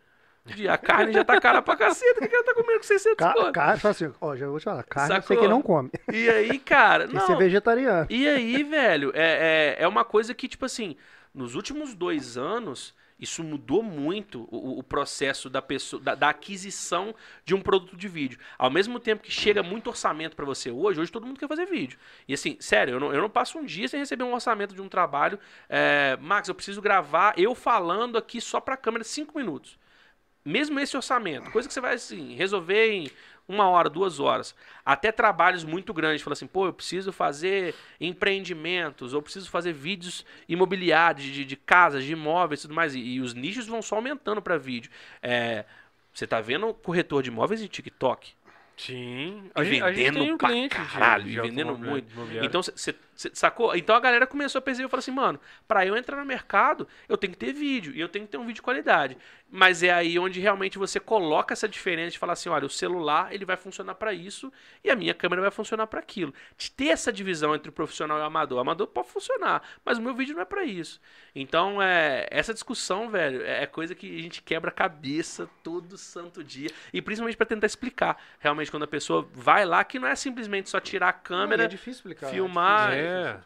A carne já tá cara pra caceta, o que ela tá comendo com 600 Ca conto? carne, fala assim, ó, já vou te falar, carne Sacou? que não come. E aí, cara, Tem que ser não, vegetariano. e aí, velho, é, é, é uma coisa que, tipo assim, nos últimos dois anos, isso mudou muito o, o processo da pessoa, da, da aquisição de um produto de vídeo. Ao mesmo tempo que chega muito orçamento pra você hoje, hoje todo mundo quer fazer vídeo. E assim, sério, eu não, eu não passo um dia sem receber um orçamento de um trabalho. É, Max, eu preciso gravar eu falando aqui só pra câmera cinco minutos. Mesmo esse orçamento, coisa que você vai assim, resolver em uma hora, duas horas. Até trabalhos muito grandes. Fala assim, pô, eu preciso fazer empreendimentos, ou preciso fazer vídeos imobiliários de, de casas, de imóveis e tudo mais. E, e os nichos vão só aumentando para vídeo. É, você tá vendo corretor de imóveis em TikTok? Sim. E gente, a gente vendendo tem um pra cliente de- caralho, de e vendendo muito. Então, você sacou? Então a galera começou a perceber e falou assim, mano, pra eu entrar no mercado, eu tenho que ter vídeo. E eu tenho que ter um vídeo de qualidade. Mas é aí onde realmente você coloca essa diferença de falar assim, olha, o celular ele vai funcionar pra isso e a minha câmera vai funcionar pra aquilo. De ter essa divisão entre o profissional e o amador. O amador pode funcionar, mas o meu vídeo não é pra isso. Então, é, essa discussão, velho, é é coisa que a gente quebra a cabeça todo santo dia. E principalmente pra tentar explicar, realmente, quando a pessoa vai lá, que não é simplesmente só tirar a Não, e câmera é difícil explicar. filmar, difícil, é.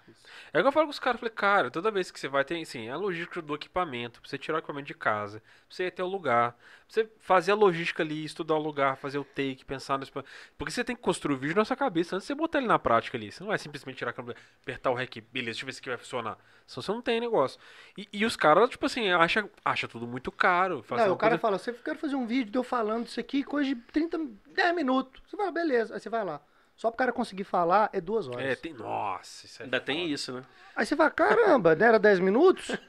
É igual eu falo com os caras, falei, cara, toda vez que você vai, tem, assim, a logística do equipamento, pra você tirar o equipamento de casa, pra você ir até o lugar, pra você fazer a logística ali, estudar o lugar, fazer o take, pensar nesse... Porque você tem que construir o vídeo na sua cabeça antes de você botar ele na prática ali. Você não vai simplesmente tirar a câmera, apertar o rec, beleza, deixa eu ver se aqui vai funcionar. Senão você não tem negócio. E, e os caras, tipo assim, acha, acha tudo muito caro. Não, o cara coisa- fala, você quer fazer um vídeo de eu falando isso aqui, coisa de 30, 10 minutos. Você fala, beleza. Aí você vai lá. Só pro cara conseguir falar é duas horas. É, tem... Nossa, isso é Ainda tem foda. isso, né? Aí você fala, caramba, não era 10 minutos?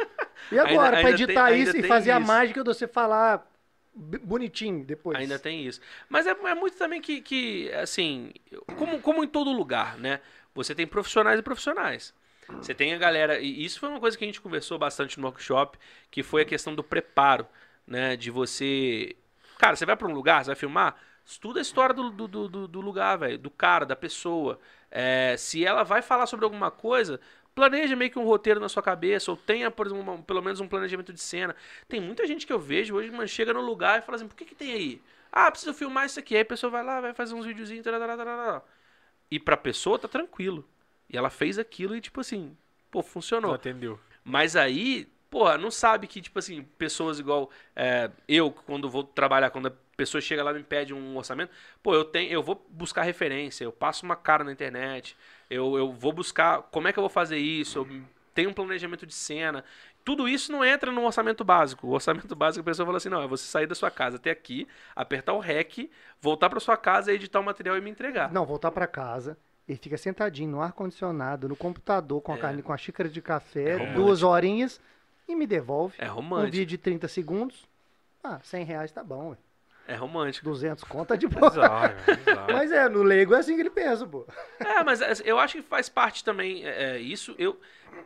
E agora, Ainda- pra ainda editar tem- isso e fazer a isso. mágica de você falar bonitinho depois. Ainda tem isso. Mas é, é muito também que, que, assim, como, como em todo lugar, né? Você tem profissionais e profissionais. Você tem a galera, e isso foi uma coisa que a gente conversou bastante no workshop, que foi a questão do preparo, né? De você. Cara, você vai pra um lugar, você vai filmar, estuda a história do, do, do- do, lugar, velho, do cara, da pessoa. É, se ela vai falar sobre alguma coisa, planeja meio que um roteiro na sua cabeça, ou tenha, por exemplo, uma- pelo menos um planejamento de cena. Tem muita gente que eu vejo hoje, mano, chega no lugar e fala assim, por que, que tem aí? Ah, preciso filmar isso aqui. Aí a pessoa vai lá, vai fazer uns videozinhos, e pra pessoa tá tranquilo. E ela fez aquilo e, tipo assim, pô, funcionou. atendeu. Mas aí, pô, não sabe que, tipo assim, pessoas igual é, eu, quando vou trabalhar, quando a pessoa chega lá e me pede um orçamento, pô, eu tenho, eu vou buscar referência, eu passo uma cara na internet, eu, eu vou buscar como é que eu vou fazer isso, eu tenho um planejamento de cena. Tudo isso não entra no orçamento básico. O orçamento básico, a pessoa fala assim: não, é você sair da sua casa até aqui, apertar o REC, voltar pra sua casa, editar o material e me entregar. Não, voltar pra casa. Ele fica sentadinho no ar-condicionado, no computador, com a, É. carne, com a xícara de café, romântico. duas horinhas, e me devolve. É Um romântico. vídeo de 30 segundos. Ah, 100 reais tá bom, ué. É romântico. 200 conta de boa. Bizarro, bizarro. Mas é, no leigo é assim que ele pensa, pô. É, mas é, eu acho que faz parte também é, é, isso. Eu,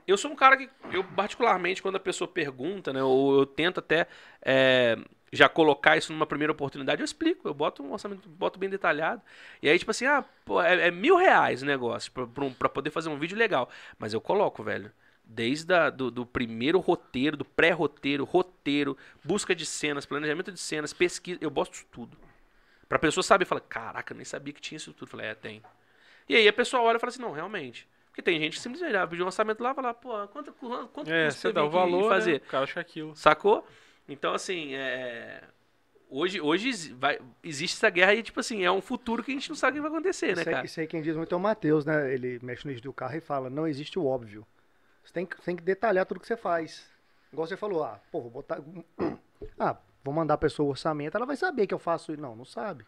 eu sou um cara que, eu particularmente, quando a pessoa pergunta, né, ou eu tento até é, já colocar isso numa primeira oportunidade, eu explico, eu boto um orçamento, boto bem detalhado. E aí, tipo assim, ah, pô, é, é mil reais o negócio pra, pra pra poder fazer um vídeo legal. Mas eu coloco, velho. Desde a, do, do primeiro roteiro, do pré-roteiro, roteiro, busca de cenas, planejamento de cenas, pesquisa, eu boto isso tudo. Pra pessoa saber, fala, caraca, eu nem sabia que tinha isso tudo. Eu falei, é, tem. E aí a pessoa olha e fala assim, não, realmente. Porque tem gente que simplesmente ah, pediu um orçamento lá e fala, pô, quanto, quanto, quanto É, você dá o valor, e fazer? né? O cara acha aquilo. Sacou? Então, assim, é... Hoje, hoje vai- existe essa guerra e, tipo assim, é um futuro que a gente não sabe o que vai acontecer, né, Isso aí, cara? isso aí quem diz muito é o Matheus, né? Ele mexe no eixo do carro e fala, não existe o óbvio. Você tem que, tem que detalhar tudo que você faz. Igual você falou, ah, pô, vou botar... Ah, vou mandar a pessoa o orçamento, ela vai saber que eu faço isso. Não, não sabe.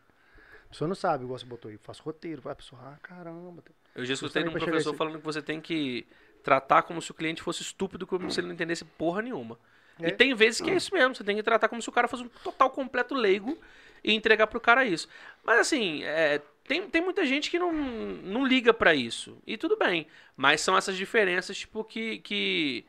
A pessoa não sabe, igual você botou aí, faço roteiro. A pessoa, ah, caramba. Eu já escutei de um professor esse- falando que você tem que tratar como se o cliente fosse estúpido, como se ele não entendesse porra nenhuma. É. E tem vezes que é isso mesmo, você tem que tratar como se o cara fosse um total completo leigo e entregar pro cara isso. Mas assim, é, tem, tem muita gente que não, não liga pra isso. E tudo bem. Mas são essas diferenças, tipo, que. que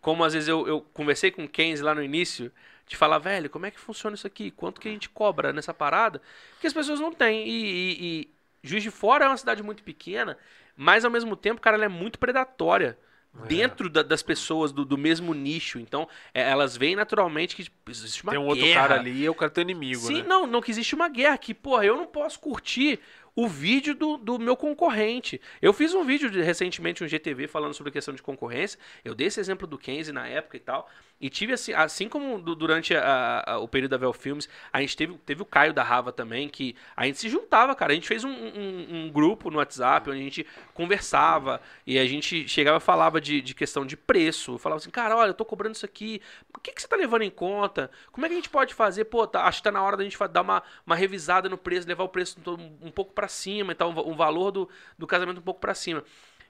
como às vezes eu, eu conversei com o Kenzie lá no início, de falar, velho, como é que funciona isso aqui? Quanto que a gente cobra nessa parada? Que as pessoas não têm. E, e- e Juiz de Fora é uma cidade muito pequena, mas ao mesmo tempo, cara, ela é muito predatória. É. Dentro da- das pessoas do, do mesmo nicho. Então, é, elas veem naturalmente que existe uma Tem um outro guerra. cara ali e é o cara teu inimigo, Sim, né? não, não que existe uma guerra que, porra, eu não posso curtir o vídeo do, do meu concorrente. Eu fiz um vídeo de- recentemente, um GTV, falando sobre a questão de concorrência. Eu dei esse exemplo do Kenzie na época e tal. E tive assim, assim como du- durante a- a- o período da Vel Filmes, a gente teve, teve o Caio da Rava também, que a gente se juntava, cara. A gente fez um, um- um grupo no WhatsApp onde a gente conversava e a gente chegava e falava de, de questão de preço. Falava assim, cara, olha, eu tô cobrando isso aqui. O que, que você tá levando em conta? Como é que a gente pode fazer? Pô, tá- acho que tá na hora da gente dar uma, uma revisada no preço, levar o preço um, um pouco pra cima e tal, um valor do, do casamento um pouco pra cima.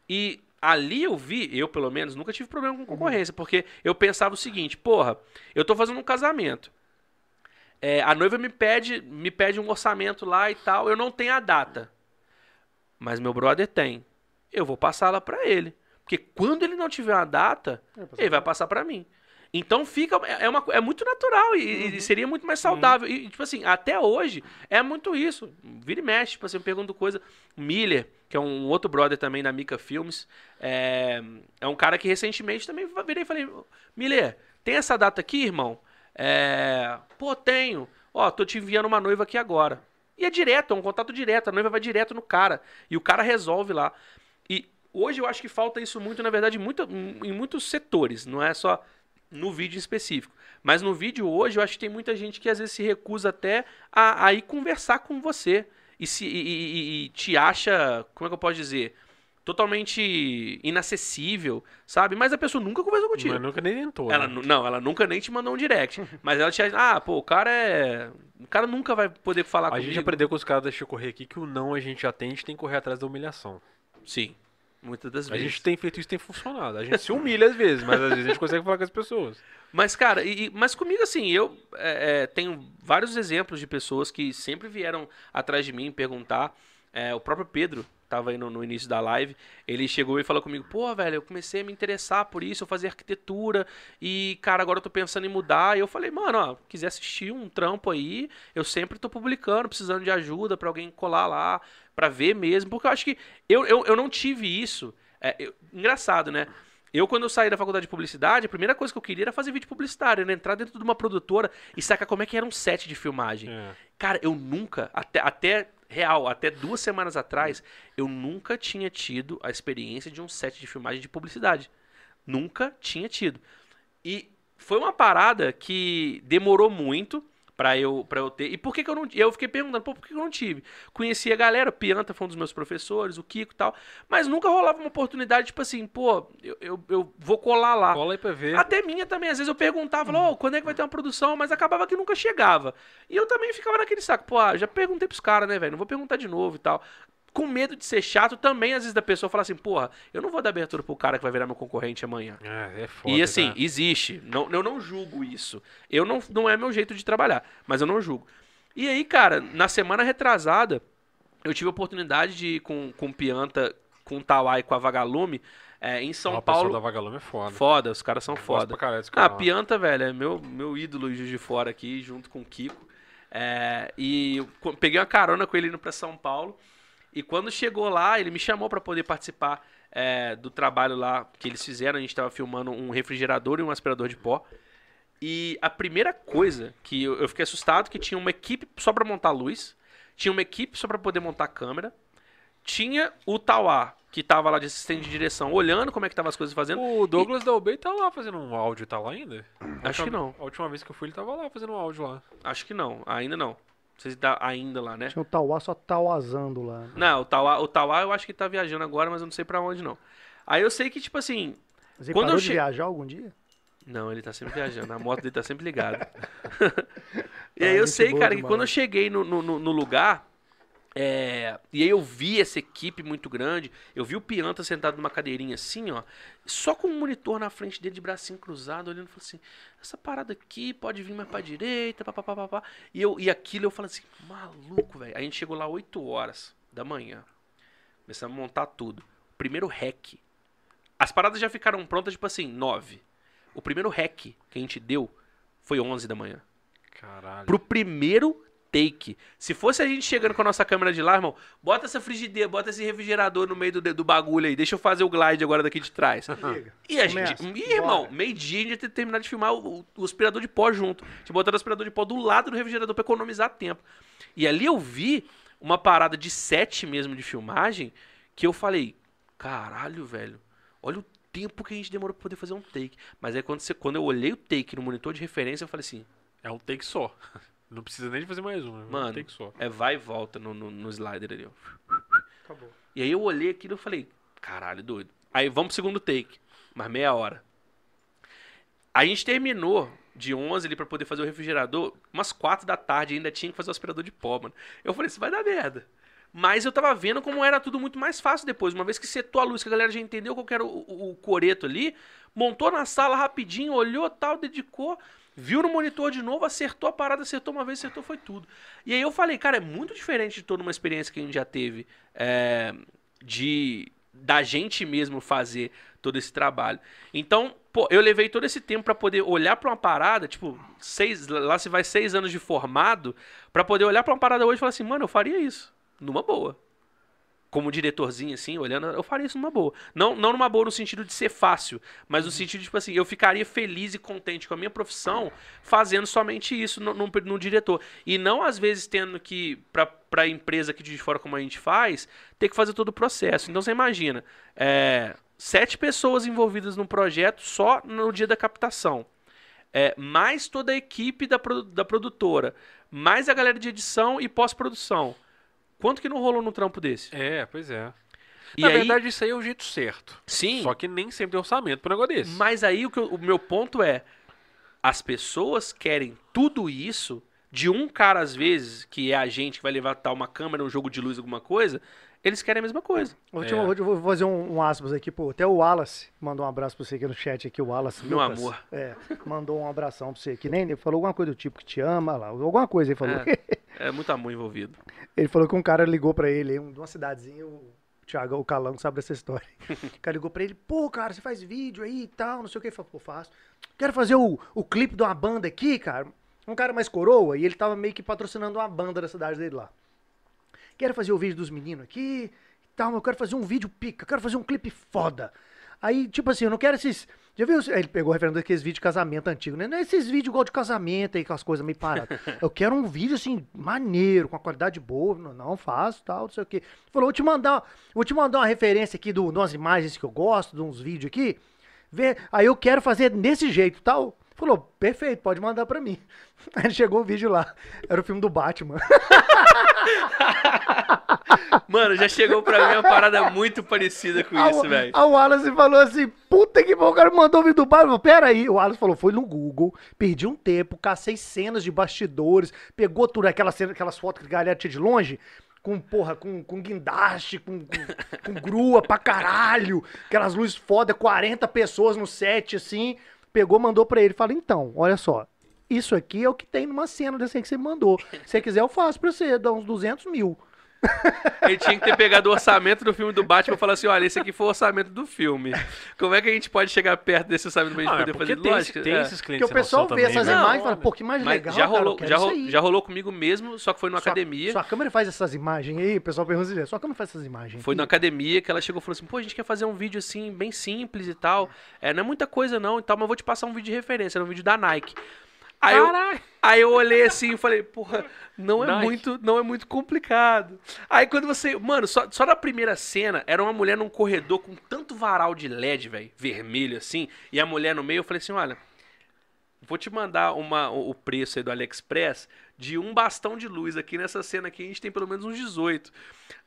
E ali eu vi, eu pelo menos, nunca tive problema com concorrência, porque eu pensava o seguinte, porra, eu tô fazendo um casamento. É, a noiva me pede, me pede um orçamento lá e tal, eu não tenho a data. Mas meu brother tem. Eu vou passar lá pra ele. Porque quando ele não tiver a data, ele vai passar pra mim. Então fica. É, é uma, é muito natural e, e seria muito mais saudável. E, tipo assim, até hoje é muito isso. Vira e mexe, tipo assim, eu pergunto coisa. O Miller, que é um outro brother também da Mica Filmes, é, é um cara que recentemente também virei e falei: Miller, tem essa data aqui, irmão? É, Pô, tenho. Ó, tô te enviando uma noiva aqui agora. E é direto, é um contato direto. A noiva vai direto no cara. E o cara resolve lá. E hoje eu acho que falta isso muito, na verdade, muito, em muitos setores. Não é só no vídeo específico. Mas no vídeo hoje eu acho que tem muita gente que às vezes se recusa até a, a ir conversar com você. E, se, e, e- e- te acha, como é que eu posso dizer? Totalmente inacessível, sabe? Mas a pessoa nunca conversou contigo. Mas nunca nem tentou. Ela, né? não, ela nunca nem te mandou um direct. mas ela te acha, ah, pô, o cara é. O cara nunca vai poder falar A comigo. gente aprendeu com os caras eu correr aqui que o não a gente atende tem que correr atrás da humilhação. Sim. Muitas das A vezes. gente tem feito isso tem funcionado. A gente se humilha às vezes, mas às vezes a gente consegue falar com as pessoas. Mas, cara, e, mas comigo, assim, eu é, é, tenho vários exemplos de pessoas que sempre vieram atrás de mim perguntar. É, o próprio Pedro tava aí no, no início da live. Ele chegou e falou comigo: pô, velho, eu comecei a me interessar por isso, eu fazia arquitetura e, cara, agora eu tô pensando em mudar. E eu falei: mano, ó, quiser assistir um trampo aí, eu sempre tô publicando, precisando de ajuda pra alguém colar lá, pra ver mesmo. Porque eu acho que eu, eu, eu não tive isso. É, eu- engraçado, né? Eu, quando eu saí da faculdade de publicidade, a primeira coisa que eu queria era fazer vídeo publicitário, era entrar dentro de uma produtora e sacar como é que era um set de filmagem. É. Cara, eu nunca, até, até real, até duas semanas atrás, eu nunca tinha tido a experiência de um set de filmagem de publicidade. Nunca tinha tido. E foi uma parada que demorou muito pra eu, pra eu ter. E por que, que eu não. Eu fiquei perguntando, pô, por que, que eu não tive? Conheci a galera, o Pianta foi um dos meus professores, o Kiko e tal. Mas nunca rolava uma oportunidade, tipo assim, pô, eu, eu, eu vou colar lá. Cola aí pra ver. Até minha também, às vezes eu perguntava, falava, "Ô, quando é que vai ter uma produção? Mas acabava que nunca chegava. E eu também ficava naquele saco, pô, ah, já perguntei pros caras, né, velho? Não vou perguntar de novo e tal. Com medo de ser chato também, às vezes, da pessoa falar assim, porra, eu não vou dar abertura pro cara que vai virar meu concorrente amanhã. É, é foda. E assim, tá? existe. Não, eu não julgo isso. Eu não, não é meu jeito de trabalhar, mas eu não julgo. E aí, cara, na semana retrasada, eu tive a oportunidade de ir com, com o Pianta, com o Tawai com a Vagalume, é, em São pessoal Paulo. da Vagalume é foda. Foda, os caras são Gosto foda. caralho desse Ah. Pianta, velho, é meu, meu ídolo de fora aqui, junto com o Kiko. É, e eu peguei uma carona com ele indo pra São Paulo. E quando chegou lá, ele me chamou pra poder participar é, do trabalho lá que eles fizeram. A gente tava filmando um refrigerador e um aspirador de pó. E a primeira coisa que eu, eu fiquei assustado que tinha uma equipe só pra montar luz, tinha uma equipe só pra poder montar câmera, tinha o Tauá, que tava lá de assistente de direção, olhando como é que tava as coisas fazendo. O Douglas da Ubey tá lá fazendo um áudio, tá lá ainda? Acho que não. A última vez que eu fui, ele tava lá fazendo um áudio lá. Acho que não, ainda não. Não sei se tá ainda lá, né? Tinha o Tauá só tauazando lá. Não, o Tauá, o Tauá eu acho que tá viajando agora, mas eu não sei pra onde não. Aí eu sei que, tipo assim. Mas ele Quando parou eu de che- viajar algum dia? Não, ele tá sempre viajando. A moto dele tá sempre ligada. e Ah, aí eu gente sei, cara, que quando eu cheguei no, no- no lugar. É, e aí eu vi essa equipe muito grande. Eu vi o Pianta sentado numa cadeirinha assim, ó. Só com um monitor na frente dele de bracinho cruzado, olhando e falou assim: essa parada aqui pode vir mais pra direita, papapá, papá. E, eu, e aquilo eu falei assim, maluco, velho. A gente chegou lá 8 horas da manhã. Começamos a montar tudo. Primeiro hack. As paradas já ficaram prontas, tipo assim, 9. O primeiro hack que a gente deu foi 11 da manhã. Caralho. Pro primeiro take. Se fosse a gente chegando com a nossa câmera de lá, irmão, bota essa frigideira, bota esse refrigerador no meio do, do bagulho aí. Deixa eu fazer o glide agora daqui de trás. Liga. E a Começa. gente. Ih, irmão, meio-dia a gente ia ter terminado de filmar o, o aspirador de pó junto. Tinha botado o aspirador de pó do lado do refrigerador pra economizar tempo. E ali eu vi uma parada de set mesmo de filmagem que eu falei: caralho, velho, olha o tempo que a gente demorou pra poder fazer um take. Mas aí quando, você, quando eu olhei o take no monitor de referência, eu falei assim: É um take só. Não precisa nem de fazer mais um. Mano, take só. é vai e volta no, no, no slider ali, ó. Acabou. E aí eu olhei aquilo e falei, caralho, doido. Aí vamos pro segundo take, mais meia hora. A gente terminou de 11 ali pra poder fazer o refrigerador, umas 4 da tarde ainda tinha que fazer o aspirador de pó, mano. Eu falei, isso vai dar merda. Mas eu tava vendo como era tudo muito mais fácil depois. Uma vez que setou a luz, que a galera já entendeu qual que era o, o- o coreto ali, montou na sala rapidinho, olhou tal, dedicou, viu no monitor de novo, acertou a parada, acertou uma vez, acertou, foi tudo. E aí eu falei, cara, é muito diferente de toda uma experiência que a gente já teve é, de da gente mesmo fazer todo esse trabalho. Então, pô, eu levei todo esse tempo pra poder olhar pra uma parada, tipo, seis, lá se vai seis anos de formado, pra poder olhar pra uma parada hoje e falar assim, mano, eu faria isso, numa boa. Como diretorzinho, assim, olhando, eu faria isso numa boa. Não, não numa boa no sentido de ser fácil, mas no sentido de, tipo assim, eu ficaria feliz e contente com a minha profissão fazendo somente isso no, no, no diretor. E não, às vezes, tendo que, pra, pra empresa aqui de fora, como a gente faz, ter que fazer todo o processo. Então, você imagina, é, sete pessoas envolvidas no projeto só no dia da captação. É, mais toda a equipe da, da produtora, mais a galera de edição e pós-produção. Quanto que não rolou num trampo desse? É, pois é. E Na aí, verdade, isso aí é o jeito certo. sim, Só que nem sempre tem orçamento pro negócio desse. mas aí o, eu- o meu ponto é: as pessoas querem tudo isso de um cara, às vezes, que é a gente que vai levar tal uma câmera, um jogo de luz, alguma coisa, eles querem a mesma coisa. Vou, te- É. vou vou fazer um, um aspas aqui, pô. Até o Wallace mandou um abraço pra você aqui no chat aqui, o Wallace. Meu Lucas. amor. É, mandou um abração pra você aqui. Nem ele falou alguma coisa do tipo que te ama lá. Alguma coisa ele falou. É muito amor envolvido. Ele falou que um cara ligou pra ele, um, de uma cidadezinha, o Thiago, o Calango sabe dessa história. O cara ligou pra ele, pô, cara, você faz vídeo aí e tal, não sei o que. Ele falou, pô, faço. Quero fazer o, o clipe de uma banda aqui, cara. Um cara mais coroa, e ele tava meio que patrocinando uma banda da cidade dele lá. Quero fazer o vídeo dos meninos aqui e tal, mas eu quero fazer um vídeo pica, quero fazer um clipe foda. Aí, tipo assim, eu não quero esses. Já viu? Ele pegou referendo daqueles vídeos de casamento antigo, né? Não é esses vídeos igual de casamento aí, com as coisas meio paradas. Eu quero um vídeo, assim, maneiro, com a qualidade boa. Não, não faço, tal, não sei o quê. Falou, vou te mandar, vou te mandar uma referência aqui do, de umas imagens que eu gosto, de uns vídeos aqui. Vê, aí eu quero fazer desse jeito, tal. Falou, perfeito, pode mandar pra mim. Aí chegou o vídeo lá. Era o filme do Batman. Mano, já chegou pra mim uma parada muito parecida com A- isso, velho. A Wallace falou assim, puta que bom, o cara mandou o vídeo do Batman. Pera aí, o Wallace falou, foi no Google, perdi um tempo, cacei cenas de bastidores, pegou tudo, aquelas, cenas, aquelas fotos que a galera tinha de longe, com, porra, com, com guindaste, com, com, com grua pra caralho, aquelas luzes foda, 40 pessoas no set, assim, pegou, mandou pra ele, fala, então, olha só, isso aqui é o que tem numa cena dessa que você mandou. Se você quiser, eu faço pra você, dá uns 200 mil. Ele tinha que ter pegado o orçamento do filme do Batman e falar assim: olha, esse aqui foi o orçamento do filme. Como é que a gente pode chegar perto desse orçamento pra gente Ah, poder porque fazer? tem, Lógico, tem é. esses Porque clientes o pessoal vê noção essas também, né? imagens e fala, pô, que imagem Mas legal, já cara, eu rolou, quero já, isso rolou, já rolou comigo mesmo, só que foi numa Sua- academia. Sua câmera faz essas imagens aí? O pessoal pergunta assim, sua câmera faz essas imagens? Foi na academia que ela chegou e falou assim: pô, a gente quer fazer um vídeo assim, bem simples e tal. É, não é muita coisa não e tal, mas eu vou te passar um vídeo de referência, era um vídeo da Nike. Aí eu, Caralho! aí eu olhei assim e falei, porra, não é Nike. muito, não é muito complicado. Aí quando você, mano, só, só na primeira cena era uma mulher num corredor com tanto varal de LED, velho, vermelho assim, e a mulher no meio, eu falei assim, olha, vou te mandar uma, o o preço aí do AliExpress de um bastão de luz aqui nessa cena aqui, a gente tem pelo menos uns 18.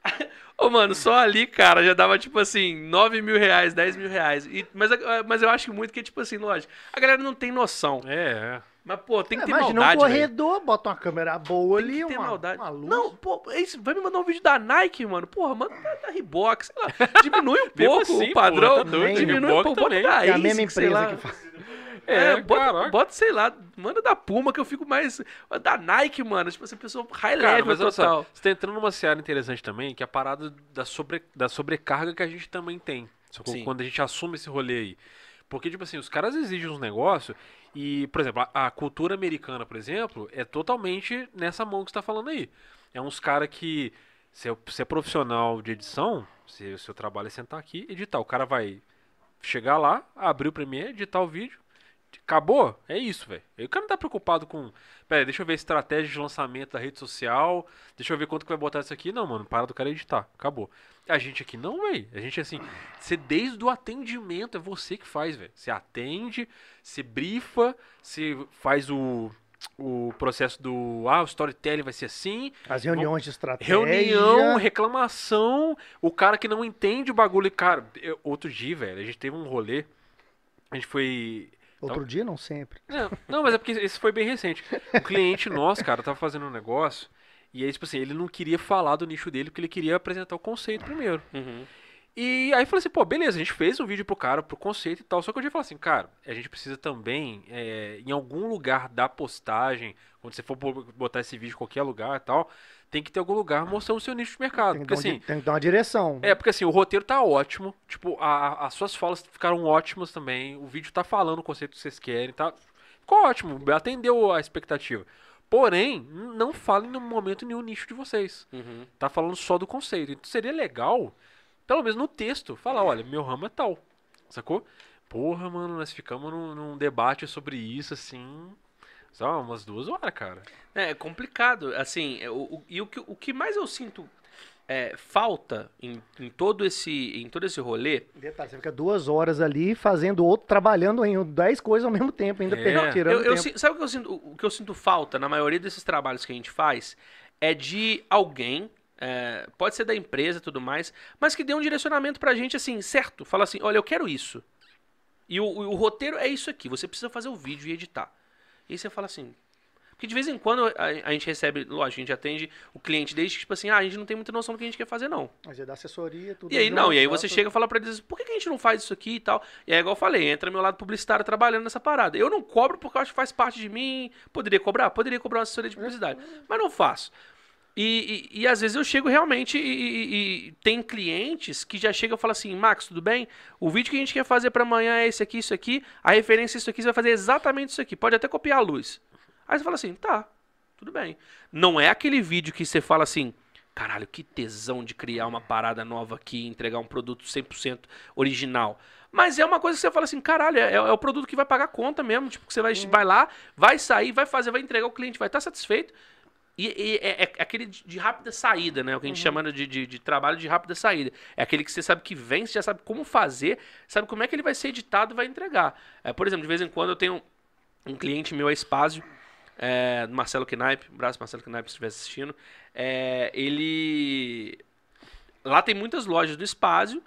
Ô, mano, só ali, cara, já dava, tipo assim, 9 mil reais, 10 mil reais. E, mas, mas eu acho muito que, tipo assim, lógico, a galera não tem noção. É, é. Mas, pô, tem que É, ter imagina maldade, um velho. corredor, bota uma câmera boa Tem ali, que ter uma, maldade. uma luz. Não, pô, isso, vai me mandar um vídeo da Nike, mano. Porra, manda da, Reebok, sei lá. Diminui um Mesmo pouco assim, o padrão. tá doido, diminui um pouco, bota da é a mesma empresa lá. que faz. É, É, bota, bota, sei lá, manda da Puma que eu fico mais. Da Nike, mano. Tipo, essa pessoa high Cara, level mas olha só, total. você tá entrando numa seara interessante também, que é a parada da, sobre, da sobrecarga que a gente também tem. Sim. Quando a gente assume esse rolê aí. Porque, tipo assim, os caras exigem uns negócios E, por exemplo, a, a cultura americana, por exemplo, é totalmente nessa mão que você tá falando aí. É uns caras que. Se é, profissional de edição, se o seu trabalho é sentar aqui editar. O cara vai chegar lá, abrir o Premiere, editar o vídeo. Acabou? É isso, velho. O cara não tá preocupado com. Pera, deixa eu ver a estratégia de lançamento da rede social. Deixa eu ver quanto que vai botar isso aqui. Não, mano, para do cara editar. Acabou. A gente aqui não, velho. A gente assim, você desde o atendimento é você que faz, velho. Você atende, você brifa, você faz o, o processo do. Ah, o storytelling vai ser assim. As reuniões de estratégia. Reunião, reclamação, o cara que não entende o bagulho. Cara, eu- outro dia, velho, a gente teve um rolê. A gente foi. Outro dia, não sempre. Não, não, mas é porque esse foi bem recente. Um cliente nosso, cara, tava fazendo um negócio. E aí, tipo assim, ele não queria falar do nicho dele porque ele queria apresentar o conceito primeiro. Uhum. E aí falei assim, pô, beleza, a gente fez um vídeo pro cara, pro conceito e tal. Só que eu dia falei assim, cara, a gente precisa também, é, em algum lugar da postagem, quando você for bo- botar esse vídeo em qualquer lugar e tal, tem que ter algum lugar mostrando o seu nicho de mercado. Tem que, Porque um assim, tem que dar uma direção. é, porque assim, o roteiro tá ótimo. Tipo, a- as suas falas ficaram ótimas também. O vídeo tá falando o conceito que vocês querem, tá? Ficou ótimo, atendeu a expectativa. Porém, não falem no momento nenhum nicho de vocês. Uhum. Tá falando só do conceito. Então seria legal, pelo menos no texto, falar, olha, meu ramo é tal. Sacou? Porra, mano, nós ficamos num, num debate sobre isso, assim. Só umas duas horas, cara. É, é complicado, assim, é, o, o- e o que, o que mais eu sinto é, falta em, em todo esse em todo esse rolê, Detalhe, você fica duas horas ali fazendo outro, trabalhando em 10 coisas ao mesmo tempo, ainda É. pegando, tirando eu, eu tempo. sabe o que eu sinto, o que eu sinto falta na maioria desses trabalhos que a gente faz é de alguém, é, pode ser da empresa e tudo mais, mas que dê um direcionamento pra gente assim, certo? Fala assim, olha, eu quero isso. E o, o- o roteiro é isso aqui, você precisa fazer o vídeo e editar. E aí você fala assim. Porque de vez em quando a, a gente recebe, lógico, a gente atende o cliente desde que, tipo assim, ah, a gente não tem muita noção do que a gente quer fazer, não. Mas é da assessoria, tudo E aí, não, e aí você tudo. chega e fala pra eles, por que, que a gente não faz isso aqui e tal? E aí, igual eu falei, entra meu lado publicitário trabalhando nessa parada. Eu não cobro porque eu acho que faz parte de mim. Poderia cobrar? Poderia cobrar uma assessoria de publicidade. Mas não faço. E, e, e às vezes eu chego realmente e, e- e tem clientes que já chegam e falam assim, Max, tudo bem? O vídeo que a gente quer fazer pra amanhã é esse aqui, isso aqui. A referência é isso aqui, você vai fazer exatamente isso aqui. Pode até copiar a luz. Aí você fala assim, tá, tudo bem. Não é aquele vídeo que você fala assim, caralho, que tesão de criar uma parada nova aqui, entregar um produto 100% original. Mas é uma coisa que você fala assim, caralho, é, é o produto que vai pagar conta mesmo. Tipo, que você vai, vai lá, vai sair, vai fazer, vai entregar, o cliente vai estar satisfeito. E, e é, é aquele de, de rápida saída, né? O que a gente chama de, de, de trabalho de rápida saída. É aquele que você sabe que vem, você já sabe como fazer, sabe como é que ele vai ser editado e vai entregar. É, por exemplo, de vez em quando eu tenho um cliente meu, a Espásio, é, Marcelo Knaip, um abraço Marcelo Knaip se estiver assistindo. É, ele. Lá tem muitas lojas do Espásio.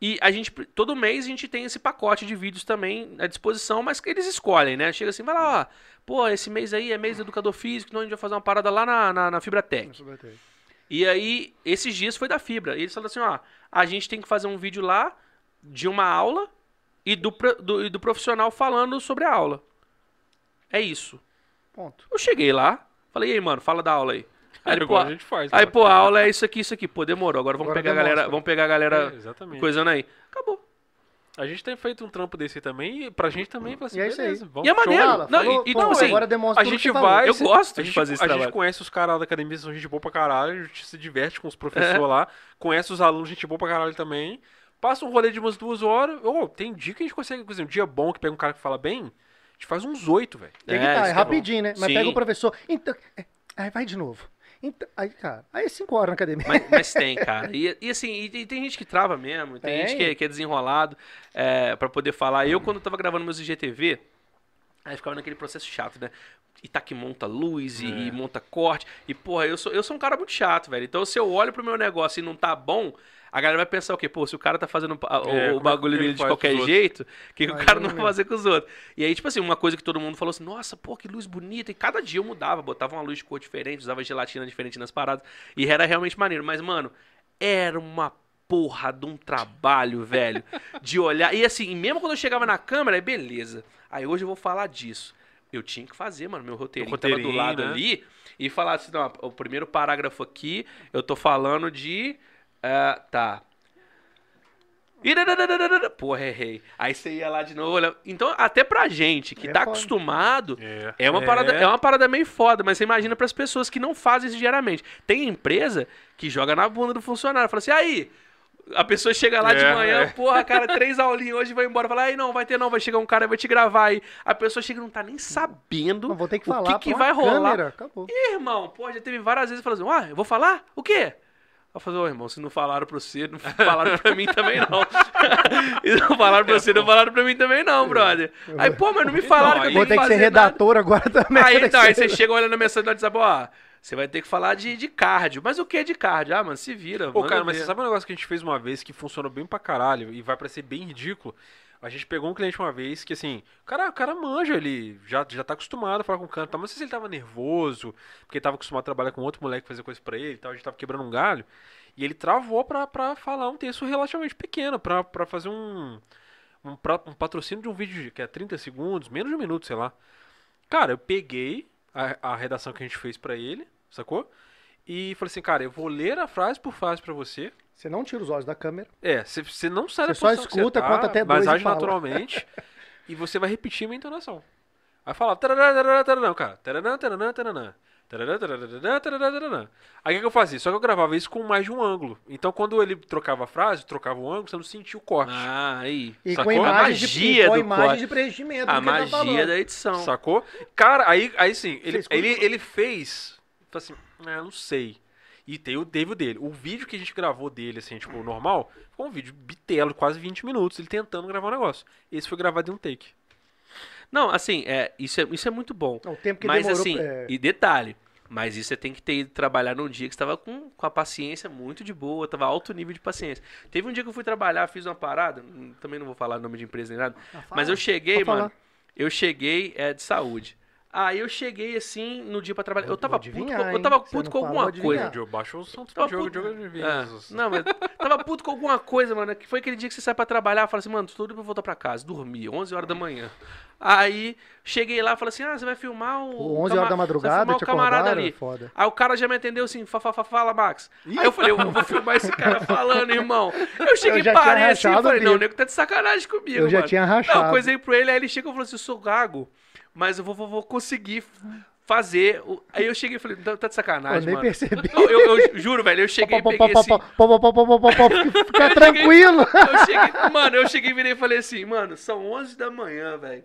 E a gente, todo mês a gente tem esse pacote de vídeos também à disposição, mas que eles escolhem, né? Chega assim, vai lá, ó, pô, esse mês aí é mês do educador físico, então a gente vai fazer uma parada lá na, na, na Fibratec. E aí, esses dias foi da Fibra. E eles falaram assim, ó, a gente tem que fazer um vídeo lá de uma aula e do, do, e do profissional falando sobre a aula. É isso. Ponto. Eu cheguei lá, falei, e aí, mano, fala da aula aí. Aí, igual pô, a gente faz. aí, né? pô, a aula é isso aqui, isso aqui. Pô, demorou. Agora vamos Agora pegar a galera, vamos pegar a galera É, coisando aí. Acabou. A gente tem feito um trampo desse também, e pra gente também, fala assim, E é beleza, vamos E é maneiro. Fala, Não, falou, e- pô, não, assim, agora demonstra A tudo gente falou. vai. Eu gosto a de gente, fazer esse A trabalho. gente conhece os caras da academia, são gente boa pra caralho, a gente se diverte com os professores lá, conhece os alunos, gente boa pra caralho também. Passa um rolê de umas duas horas. Ô, tem dia que a gente consegue, por exemplo, um dia bom que pega um cara que fala bem, a gente faz uns oito, velho. É, tá, é é rapidinho, né? Mas Sim. pega o professor. Então. é, Aí vai de novo. Então, aí, cara, aí é 5 horas na academia. Mas, mas tem, cara. E, e assim, e, e tem gente que trava mesmo, tem, Tem. gente que é, que é desenrolado é, para poder falar. Eu, quando tava gravando meus IGTV, aí ficava naquele processo chato, né? E tá que monta luz e, É. e monta corte. E, porra, eu sou, eu sou um cara muito chato, velho. Então, se eu olho pro meu negócio e não tá bom, a galera vai pensar o quê? Pô, se o cara tá fazendo o, É, o é bagulho ele dele de qualquer jeito, o que, que o cara não vai fazer com os outros? E aí, tipo assim, uma coisa que todo mundo falou assim, nossa, pô, que luz bonita. E cada dia eu mudava, botava uma luz de cor diferente, usava gelatina diferente nas paradas. E era realmente maneiro. Mas, mano, era uma porra de um trabalho, velho, de olhar. E assim, mesmo quando eu chegava na câmera, beleza. Aí hoje eu vou falar disso. Eu tinha que fazer, mano, meu roteirinho, O tava do roteirinho, lado né? ali e falar assim, não, o primeiro parágrafo aqui, eu tô falando de. Ah, tá. Porra, errei. Aí você ia lá de novo. olha- Então, até pra gente que É tá foda. acostumado, É. é uma, É. Parada, é uma parada meio foda, mas você imagina pras pessoas que não fazem isso diariamente. Tem empresa que joga na bunda do funcionário. Fala assim, aí. A pessoa chega lá de É, manhã, é. porra, cara, três aulinhas hoje vai embora. Fala, aí não, vai ter não, vai chegar um cara, vai te gravar aí. A pessoa chega e não tá nem sabendo Não vou ter que o falar que, que pra vai uma rolar. câmera. Acabou. Ih, irmão, pô, já teve várias vezes falando assim, ah, eu vou falar? O quê? Eu falei, ô irmão, se não falaram pra você, não falaram pra mim também não. e não falaram pra você, não falaram pra mim também não, brother. Aí, pô, mas não me falaram que eu Vou tenho ter que que ser fazer nada. redator agora também. Aí, então, aí você chega olhando a mensagem do WhatsApp, ó, você vai ter que falar de, de cardio. Mas o que é de cardio? Ah, mano, se vira. Pô, cara, mas ver. você sabe um negócio que a gente fez uma vez que funcionou bem pra caralho e vai parecer bem ridículo? A gente pegou um cliente uma vez que, assim, o cara, o cara manja, ele já, já tá acostumado a falar com o canto, mas não sei se ele tava nervoso, porque tava acostumado a trabalhar com outro moleque fazer coisa pra ele e tal, a gente tava quebrando um galho. E ele travou pra, falar um texto relativamente pequeno, pra, fazer um, um, um patrocínio de um vídeo de- que é 30 segundos, menos de um minuto, sei lá. Cara, eu peguei a, a redação que a gente fez pra ele, sacou? E falei assim, cara, eu vou ler a frase por frase pra você. Você não tira os olhos da câmera. É, você- você não sai da Você só posição que você escuta, tá, conta até mas dois e age fala. naturalmente e você vai repetir a minha entonação. Aí fala, taranã, taranã, taranã, cara. Taranã, taranã, taranã. Taranã, taranã, taranã, taranã. Aí o que, que eu fazia? Só que eu gravava isso com mais de um ângulo. Então quando ele trocava a frase, trocava o ângulo, você não sentia o corte. Ah, aí. E Sacou? com A imagem, de, magia e com do imagem corte. de preenchimento. A tá magia falando. da edição. Sacou? Cara, aí, aí sim, ele, ele, ele fez. Falei assim, ah, não sei. E tem o teve o dele. O vídeo que a gente gravou dele, assim, tipo, normal, foi um vídeo bitelo, quase 20 minutos, ele tentando gravar um negócio. Esse foi gravado em um take. Não, assim, é, isso, é, isso é muito bom. O tempo que mas demorou. assim, é, e detalhe, mas isso você tem que ter ido trabalhar num dia que você tava com, com a paciência muito de boa, tava alto nível de paciência. Teve um dia que eu fui trabalhar, fiz uma parada, hum, também não vou falar nome de empresa nem nada, Ah, mas eu cheguei, mano, eu cheguei é, de saúde. Aí eu cheguei assim no dia pra trabalhar. Eu tava puto, com, eu tava puto não com fala, alguma coisa. Joe baixou o som do jogo, puto. jogo de É, vezes. não, mas tava puto com alguma coisa, mano. Que foi aquele dia que você sai pra trabalhar, fala assim, mano, tô tudo pra voltar pra casa, dormir, 11 horas da manhã. Aí cheguei lá, falei assim, ah, você vai filmar o. Pô, 11 cama- horas da você vai madrugada, o camarada ali. foda. Aí o cara já me atendeu assim, fa, fa, fa, fala, Max. Aí eu falei, eu vou filmar esse cara falando, irmão. Eu cheguei, Eu parei assim, rachado o falei, não, o nego tá de sacanagem comigo, Eu já mano. tinha Não, rachado. coisei pro ele, aí ele chega e falou assim, eu sou gago, mas eu vou, vou, vou conseguir fazer. o- Aí eu cheguei e falei, tá, tá de Eu sacanagem, nem mano. percebi. Não, eu, eu juro, velho, eu cheguei e peguei assim... Fica Eu tranquilo. Eu cheguei, mano, eu cheguei e virei e falei assim, mano, são 11 da manhã, velho.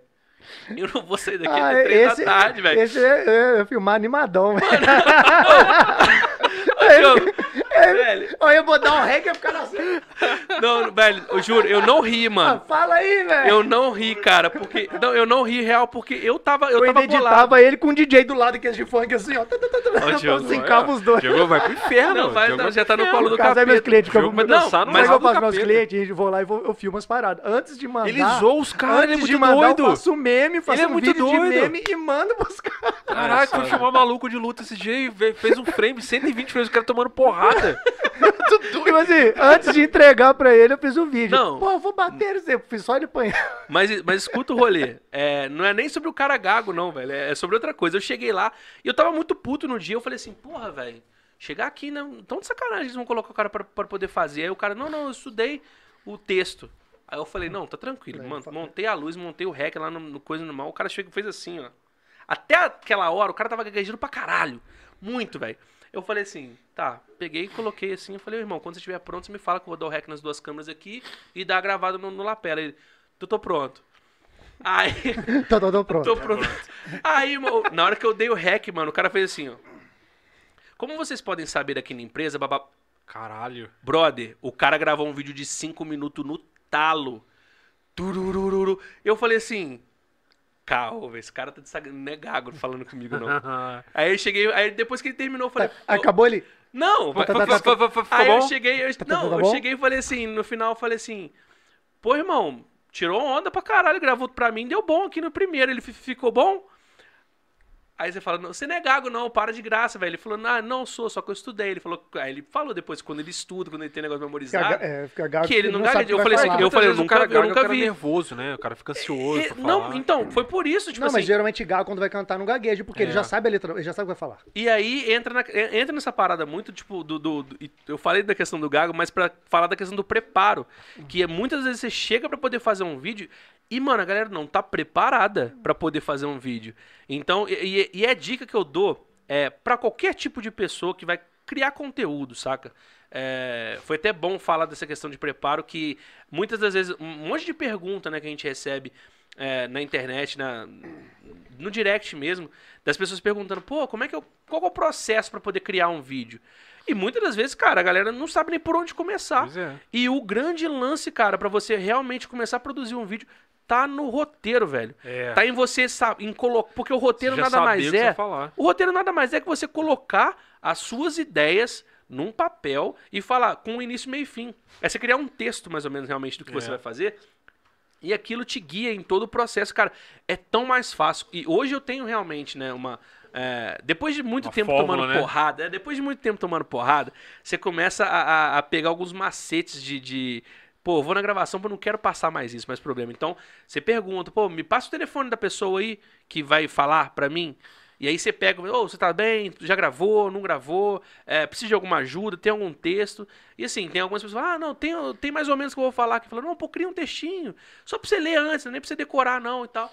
Eu não vou sair daqui Ah, até 3 esse, da tarde, velho. esse é, é, é filmar animadão, velho. Eu- velho, Olha, eu vou dar um rec e ficar assim. não, velho, eu juro, eu não ri, Ah, mano. fala aí, velho. Eu não ri, cara, porque. Não, eu não ri real, porque eu tava. Eu, Eu tava bolado. editava ele com um DJ do lado que é de funk assim, ó. Diogo, ó, os dois. Diogo vai pro inferno. Não, vai, não, já tá no colo do caso é meus capeta. clientes, que eu Diogo vou vai dançar no Mas eu faço meus capeta. clientes, vou lá e vou, eu filmo as paradas. Antes de mandar. Ele zoou os caras, ele é muito mandar, doido. Eu faço meme, faço Ele é um muito vídeo doido. de meme e mando pros caras. Caraca, foi chamar maluco de luta esse dia e fez um frame, 120 frames, o cara tomando porrada. Tipo assim, antes de entregar pra ele, eu fiz um vídeo. Não. Pô, eu vou bater esse. Fiz só ele apanhar. Mas, mas escuta o rolê. É, não é nem sobre o cara gago, não, velho. É sobre outra coisa. Eu cheguei lá e eu tava muito puto no dia. Eu falei assim, porra, velho. Chegar aqui, né? Tão de sacanagem, eles vão colocar o cara pra, pra poder fazer. Aí o cara, não, não, eu estudei o texto. Aí eu falei, não, tá tranquilo. Mano, montei a luz, montei o rec lá no, no coisa normal. O cara chegou e fez assim, ó. Até aquela hora, o cara tava gaguejando pra caralho. Muito, velho. Eu falei assim, tá, peguei e coloquei assim. Eu falei, irmão, quando você estiver pronto, você me fala que eu vou dar o rec nas duas câmeras aqui e dar gravado no, no lapela. Ele, eu tô pronto. Aí, Tô, tô, tô pronto. tô pronto. Aí, irmão, na hora que eu dei o rec, mano, o cara fez assim, ó. Como vocês podem saber aqui na empresa, babá. Caralho. Brother, o cara gravou um vídeo de 5 minutos no talo. Tururururu. Eu falei assim. Calma, esse cara tá de sacanagem. Não é gago falando comigo, não. Aí eu cheguei. Aí depois que ele terminou, eu falei. "Pô, Acabou ele. Não, tá, tá, tá, Aí eu cheguei, eu, tá não, eu cheguei e falei assim, no final eu falei assim, pô, irmão, tirou onda pra caralho, gravou pra mim, deu bom aqui no primeiro, ele fi- ficou bom? Aí você fala, não, você não é gago, não, para de graça, velho. Ele falou, não, não sou, só que eu estudei. Ele falou, aí ele falou depois, quando ele estuda, quando ele tem negócio Fica, memorizado. ga- é, fica gago Que ele não sabe gagueja. o que Eu falei assim, eu falei, vezes nunca- o cara, eu gaga, nunca o cara vi. é nervoso, né? O cara fica ansioso É, pra não, falar. então, foi por isso, tipo Não, assim. mas geralmente gago quando vai cantar no gaguejo, porque ele É. já sabe a letra, ele já sabe o que vai falar. E aí entra, na- é, entra nessa parada muito, tipo, do, do- do- Eu falei da questão do gago, mas pra falar da questão do preparo. Que é, muitas vezes você chega pra poder fazer um vídeo e, mano, a galera não tá preparada pra poder fazer um vídeo. Então, e, e- e é dica que eu dou é, para qualquer tipo de pessoa que vai criar conteúdo, saca? É, foi até bom falar dessa questão de preparo, que muitas das vezes, um monte de pergunta né, que a gente recebe é, na internet, na, no direct mesmo, das pessoas perguntando, pô, como é que eu. Qual é o processo pra poder criar um vídeo? E muitas das vezes, cara, a galera não sabe nem por onde começar. É. E o grande lance, cara, pra você realmente começar a produzir um vídeo, tá no roteiro, velho. É. Tá em você, em colocar. Porque o roteiro Você nada mais você é. O roteiro nada mais é que você colocar as suas ideias num papel e falar com início, meio e fim. É você criar um texto, mais ou menos, realmente, do que você É. vai fazer. E aquilo te guia em todo o processo, cara. É tão mais fácil. E hoje eu tenho realmente, né, uma. é, depois de muito Uma tempo fórmula, tomando né? porrada, é, depois de muito tempo tomando porrada, você começa a, a- a pegar alguns macetes de. de Pô, vou na gravação porque eu não quero passar mais isso, mais problema. Então, você pergunta, pô, me passa o telefone da pessoa aí que vai falar pra mim. E aí você pega, ô, você tá bem? Já gravou? Não gravou? É, precisa de alguma ajuda? Tem algum texto? E assim, tem algumas pessoas, ah, não, tem, tem mais ou menos que eu vou falar aqui. Fala, não, pô, cria um textinho. Só pra você ler antes, nem pra você decorar, não, e tal.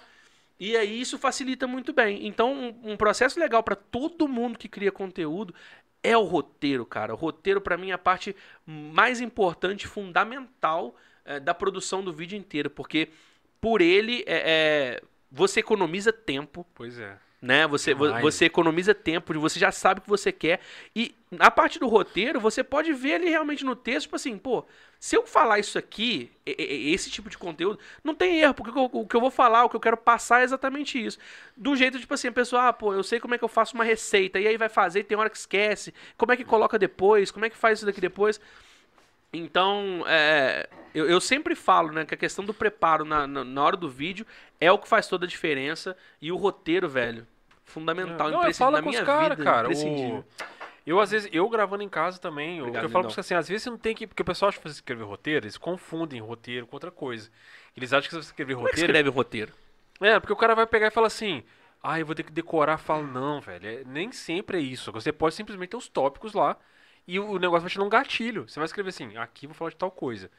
E aí isso facilita muito bem. Então, um, um processo legal pra todo mundo que cria conteúdo é o roteiro, cara. O roteiro, pra mim, é a parte mais importante, fundamental é, da produção do vídeo inteiro. Porque por ele, é, é, você economiza tempo Pois é. Né? Você, você economiza tempo, você já sabe o que você quer. E a parte do roteiro, você pode ver ali realmente no texto, tipo assim, pô, se eu falar isso aqui, esse tipo de conteúdo, não tem erro, porque o que eu- vou falar, o que eu quero passar é exatamente isso. Do jeito, tipo assim, a pessoa, ah, pô, eu sei como é que eu faço uma receita, e aí vai fazer, tem hora que esquece, como é que coloca depois, como é que faz isso daqui depois. Então, é, eu, eu sempre falo, né, que a questão do preparo na, na, na hora do vídeo é o que faz toda a diferença. E o roteiro, velho, fundamental, Não, eu imprescindível falo na com os minha caras, vida, cara. imprescindível. O... Eu, às vezes, eu gravando em casa também, eu, Obrigado, eu falo lindão. com assim, às vezes você não tem que. Porque o pessoal acha que você escrever roteiro, eles confundem roteiro com outra coisa. Eles acham que você escrever Como é roteiro. escreve o roteiro? É, porque o cara vai pegar e fala assim. Ah, eu vou ter que decorar. Fala, não, velho. é- nem sempre é isso. Você pode simplesmente ter os tópicos lá e o, negócio vai te dar um gatilho. Você vai escrever assim, aqui eu vou falar de tal coisa.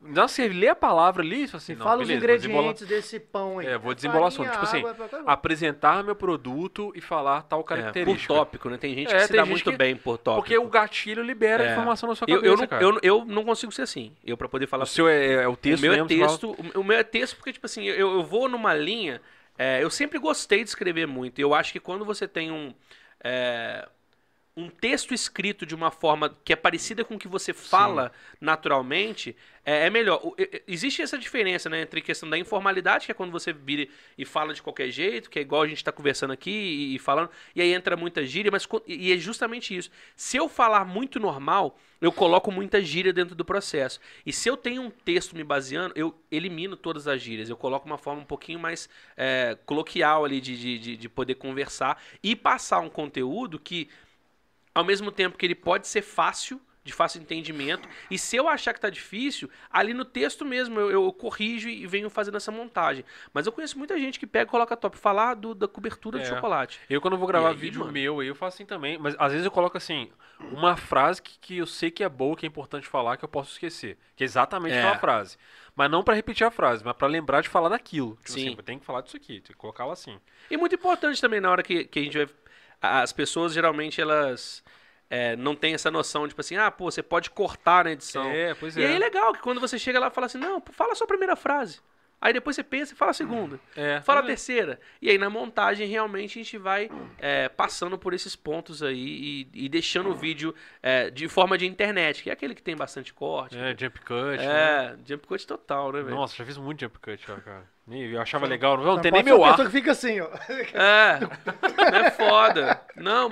Não, você lê a palavra ali e fala assim, fala os beleza, desembolar- ingredientes desse pão aí. É, vou desembolar assunto. Tipo assim, apresentar meu produto e falar tal É, por característica. tópico, né? Tem gente É, que se dá muito que- bem por tópico. Porque o gatilho libera É. a informação na sua eu, cabeça, eu, não, cara. eu, eu não consigo ser assim. Eu, pra poder falar O seu é, é o texto o meu é mesmo, fala- texto, o meu é texto porque, tipo assim, eu, eu vou numa linha. é, eu sempre gostei de escrever muito. Eu acho que quando você tem um. é, um texto escrito de uma forma que é parecida com o que você fala naturalmente, é, é melhor. O- existe essa diferença, né, entre a questão da informalidade, que é quando você vira e fala de qualquer jeito, que é igual a gente tá conversando aqui e, e falando, e aí entra muita gíria, mas e é justamente isso. Se eu falar muito normal, eu coloco muita gíria dentro do processo. E se eu tenho um texto me baseando, eu elimino todas as gírias. Eu coloco uma forma um pouquinho mais é, coloquial ali de, de, de- de poder conversar e passar um conteúdo que ao mesmo tempo que ele pode ser fácil, de fácil entendimento, e se eu achar que tá difícil, ali no texto mesmo eu, eu corrijo e venho fazendo essa montagem. Mas eu conheço muita gente que pega e coloca top, falar do- da cobertura de É. chocolate. Eu quando vou gravar aí, vídeo mano? meu, eu faço assim também. Mas às vezes eu coloco assim, uma frase que, que eu sei que é boa, que é importante falar, que eu posso esquecer. Que é exatamente É. aquela frase. Mas não pra repetir a frase, mas pra lembrar de falar daquilo. Tipo Sim. assim, tenho que falar disso aqui, tem que colocar ela assim. E muito importante também na hora que, que a gente vai. As pessoas geralmente elas é, não têm essa noção, tipo assim, ah, pô, você pode cortar na edição. É, pois E aí é legal que quando você chega lá e fala assim, não, fala só a primeira frase. Aí depois você pensa e fala a segunda. É, Fala a é. terceira. E aí na montagem realmente a gente vai é, passando por esses pontos aí e, e deixando o vídeo é, de forma de internet, que é aquele que tem bastante corte. É, jump cut. né? É, jump cut total, né, velho? Nossa, já fiz muito jump cut, ó, cara. Eu achava legal, não, não tem nem meu ar. que fica assim, ó. É, não é foda. Não,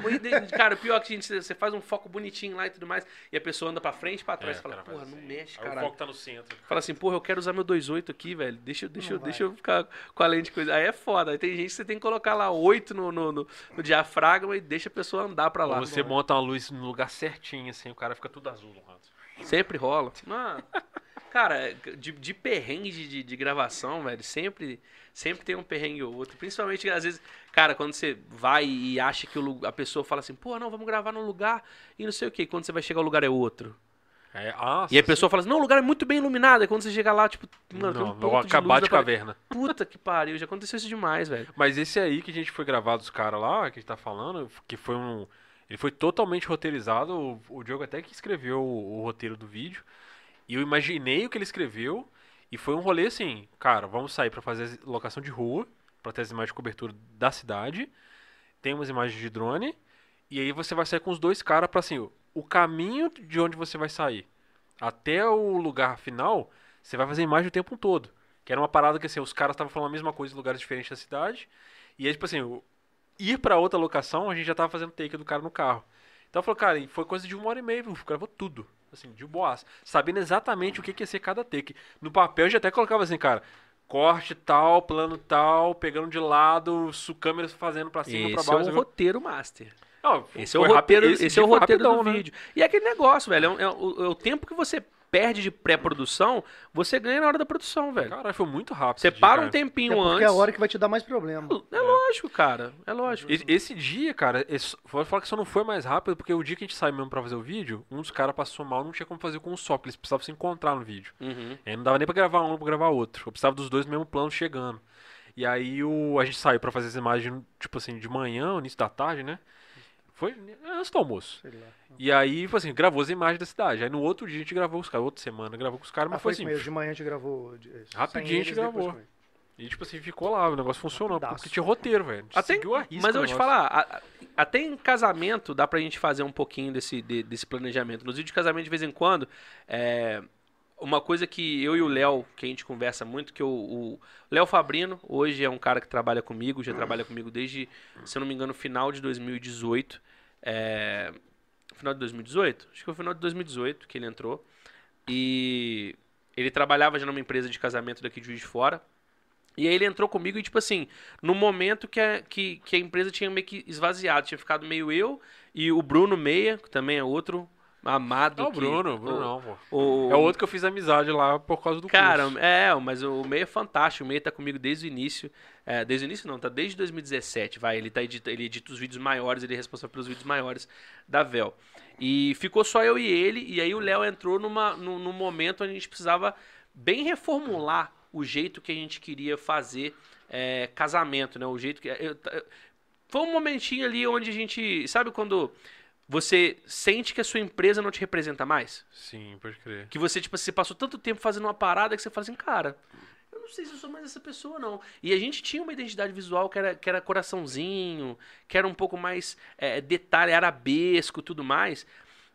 cara, pior que a gente, você faz um foco bonitinho lá e tudo mais, e a pessoa anda pra frente e pra trás, É, e fala, o cara porra, não assim. mexe, Aí o foco tá no centro. Fala assim, porra, eu quero usar meu 2.8 aqui, velho. Deixa, eu- deixa, Não deixa eu ficar com a lente coisa. Aí é foda. Aí tem gente que você tem que colocar lá 8 no, no, no- no diafragma e deixa a pessoa andar pra lá. Ou você monta uma luz no lugar certinho, assim, o cara fica tudo azul no rato. Sempre rola. Mano, cara, de, de perrengue de, de, de gravação, velho, sempre, sempre tem um perrengue ou outro. Principalmente, às vezes, cara, quando você vai e acha que o a pessoa fala assim, pô, não, vamos gravar num lugar e não sei o que. Quando você vai chegar, o lugar é outro. É, ah, E a pessoa fala assim, não, o lugar é muito bem iluminado. Aí quando você chega lá, tipo, mano, tem um Não, vou de acabar de apare- caverna. Puta que pariu, já aconteceu isso demais, velho. Mas esse aí que a gente foi gravar dos caras lá, que a gente tá falando, que foi um. Ele foi totalmente roteirizado. O, o Diogo até que escreveu o, o roteiro do vídeo. E eu imaginei o que ele escreveu. E foi um rolê assim, cara, vamos sair pra fazer locação de rua, pra ter as imagens de cobertura da cidade. Tem umas imagens de drone. E aí você vai sair com os dois caras pra assim, o- caminho de onde você vai sair até o lugar final, você vai fazer imagem o tempo todo. Que era uma parada que assim, os caras estavam falando a mesma coisa em lugares diferentes da cidade. E aí, tipo assim, ir pra outra locação, a gente já tava fazendo take do cara no carro. Então falou, cara, e foi coisa de uma hora e meia, viu? gravou tudo. Assim, de boas. Sabendo exatamente o que, que ia ser cada take. No papel eu já até colocava assim, cara, corte tal, plano tal, pegando de lado, su câmeras fazendo pra cima, pra Esse é baixo. o roteiro master. Não, Esse é o foi rápido- roteiro, esse, é o roteiro do rapidão, né? vídeo. E é aquele negócio, velho. É, um- é é o tempo que você perde de pré-produção, você ganha na hora da produção, velho. Caralho, foi muito rápido. Você dia, para um tempinho É porque antes. é a hora que vai te dar mais problema. É lógico, cara. É lógico. E- Esse dia, cara, esse, vou falar que só não foi mais rápido, porque o dia que a gente saiu mesmo pra fazer o vídeo, um dos caras passou mal, não tinha como fazer com um só, porque eles precisavam se encontrar no vídeo. Uhum. Aí não dava nem pra gravar um pra gravar outro. Eu precisava dos dois no mesmo plano chegando. E aí o, a gente saiu pra fazer as imagens, tipo assim, de manhã, início da tarde, né? Foi antes do almoço. Sei lá. E aí, tipo assim, gravou as imagens da cidade. Aí no outro dia a gente gravou com os caras, outra semana gravou com os caras, Ah, mas foi foi isso assim. De manhã a gente gravou. de- sem Rapidinho a gente eles, depois gravou. com. E tipo assim, ficou lá, o negócio funcionou. Rapidaço. Porque tinha roteiro, velho. A gente Até, seguiu a risca mas eu o vou te negócio. falar, a- a- até em casamento dá pra gente fazer um pouquinho desse, de- desse planejamento. Nos vídeos de casamento, de vez em quando, é, uma coisa que eu e o Léo, que a gente conversa muito, que o, o Léo Fabrino, hoje é um cara que trabalha comigo, já trabalha comigo desde, se eu não me engano, final de 2018. É, final de 2018? Acho que foi final de 2018 que ele entrou. E ele trabalhava já numa empresa de casamento daqui de Juiz de Fora. E aí ele entrou comigo e, tipo assim, no momento que a, que, que a empresa tinha meio que esvaziado, tinha ficado meio eu e o Bruno Meia, que também é outro amado. Não, o que- Bruno, o Bruno o- não, pô. o- É o outro que eu fiz amizade lá por causa do Cara, curso. é, mas o Meia é fantástico. O Meia tá comigo desde o início. É, desde o início não, tá desde 2017, vai. Ele, tá edita, ele edita os vídeos maiores, ele é responsável pelos vídeos maiores da Vel. E ficou só eu e ele, e aí o Léo entrou numa, num, num momento onde a gente precisava bem reformular o jeito que a gente queria fazer é, casamento, né? O jeito que. eu- eu- foi um momentinho ali onde a gente. Sabe quando você sente que a sua empresa não te representa mais? Sim, pode crer. Que você, tipo, você passou tanto tempo fazendo uma parada que você fala assim, cara, eu não sei se eu sou mais essa pessoa, não. E a gente tinha uma identidade visual que era, que era coraçãozinho, que era um pouco mais é, detalhe, arabesco tudo mais.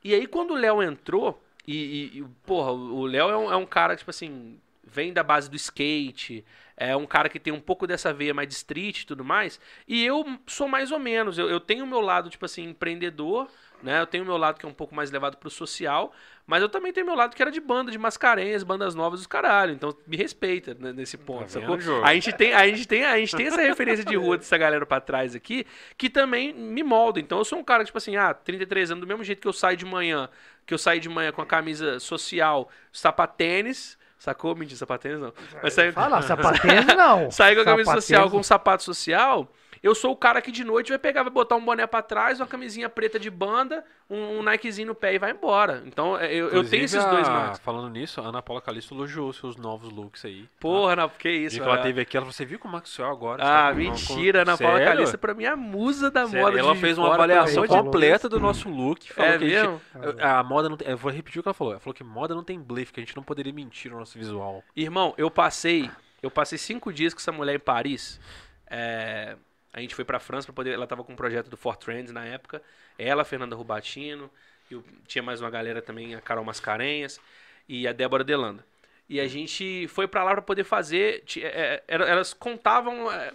E aí, quando o Léo entrou, e, e- e, porra, o Léo é um, é um cara, tipo assim, vem da base do skate, é um cara que tem um pouco dessa veia mais de street e tudo mais. E eu sou mais ou menos, eu, eu tenho o meu lado, tipo assim, empreendedor, né? Eu tenho o meu lado que é um pouco mais levado pro social, mas eu também tenho meu lado que era de banda, de mascarenhas, bandas novas dos caralho. Então me respeita né, nesse ponto, Tá vendo, Jô? A gente tem, a gente tem, a gente tem essa referência de rua dessa galera pra trás aqui, que também me molda. Então eu sou um cara, tipo assim, ah, 33 anos, do mesmo jeito que eu saio de manhã, que eu saio de manhã com a camisa social, sapatênis, sacou? Mentira, sapatênis não. Mas saio, Fala, sapatênis não. saio com a camisa social, com um sapato social. Eu sou o cara que de noite vai pegar, vai botar um boné pra trás, uma camisinha preta de banda, um, um Nikezinho no pé e vai embora. Então é, eu, eu tenho esses dois a- lados. Falando nisso, a Ana Paula Calisto elogiou seus novos looks aí. tá? Porra, não, que O isso, que ela velho. teve aqui, ela falou, você viu é que o seu agora? Ah, tá com- mentira, Ana Paula Sério? Calista pra mim é a musa da Sério, moda Ela fez uma avaliação completa do nosso look. Falou É que a gente- mesmo? a moda não tem, Eu vou repetir o que ela falou. Ela falou que moda não tem blefe, que a gente não poderia mentir no nosso visual. Irmão, eu passei, eu passei cinco dias com essa mulher em Paris. É, a gente foi pra França para poder. Ela tava com um projeto do For Trends na época. Ela, a Fernanda Rubatino, tinha mais uma galera também, a Carol Mascarenhas e a Débora Delanda. E a gente foi pra lá pra poder fazer. é, era- Elas contavam. é,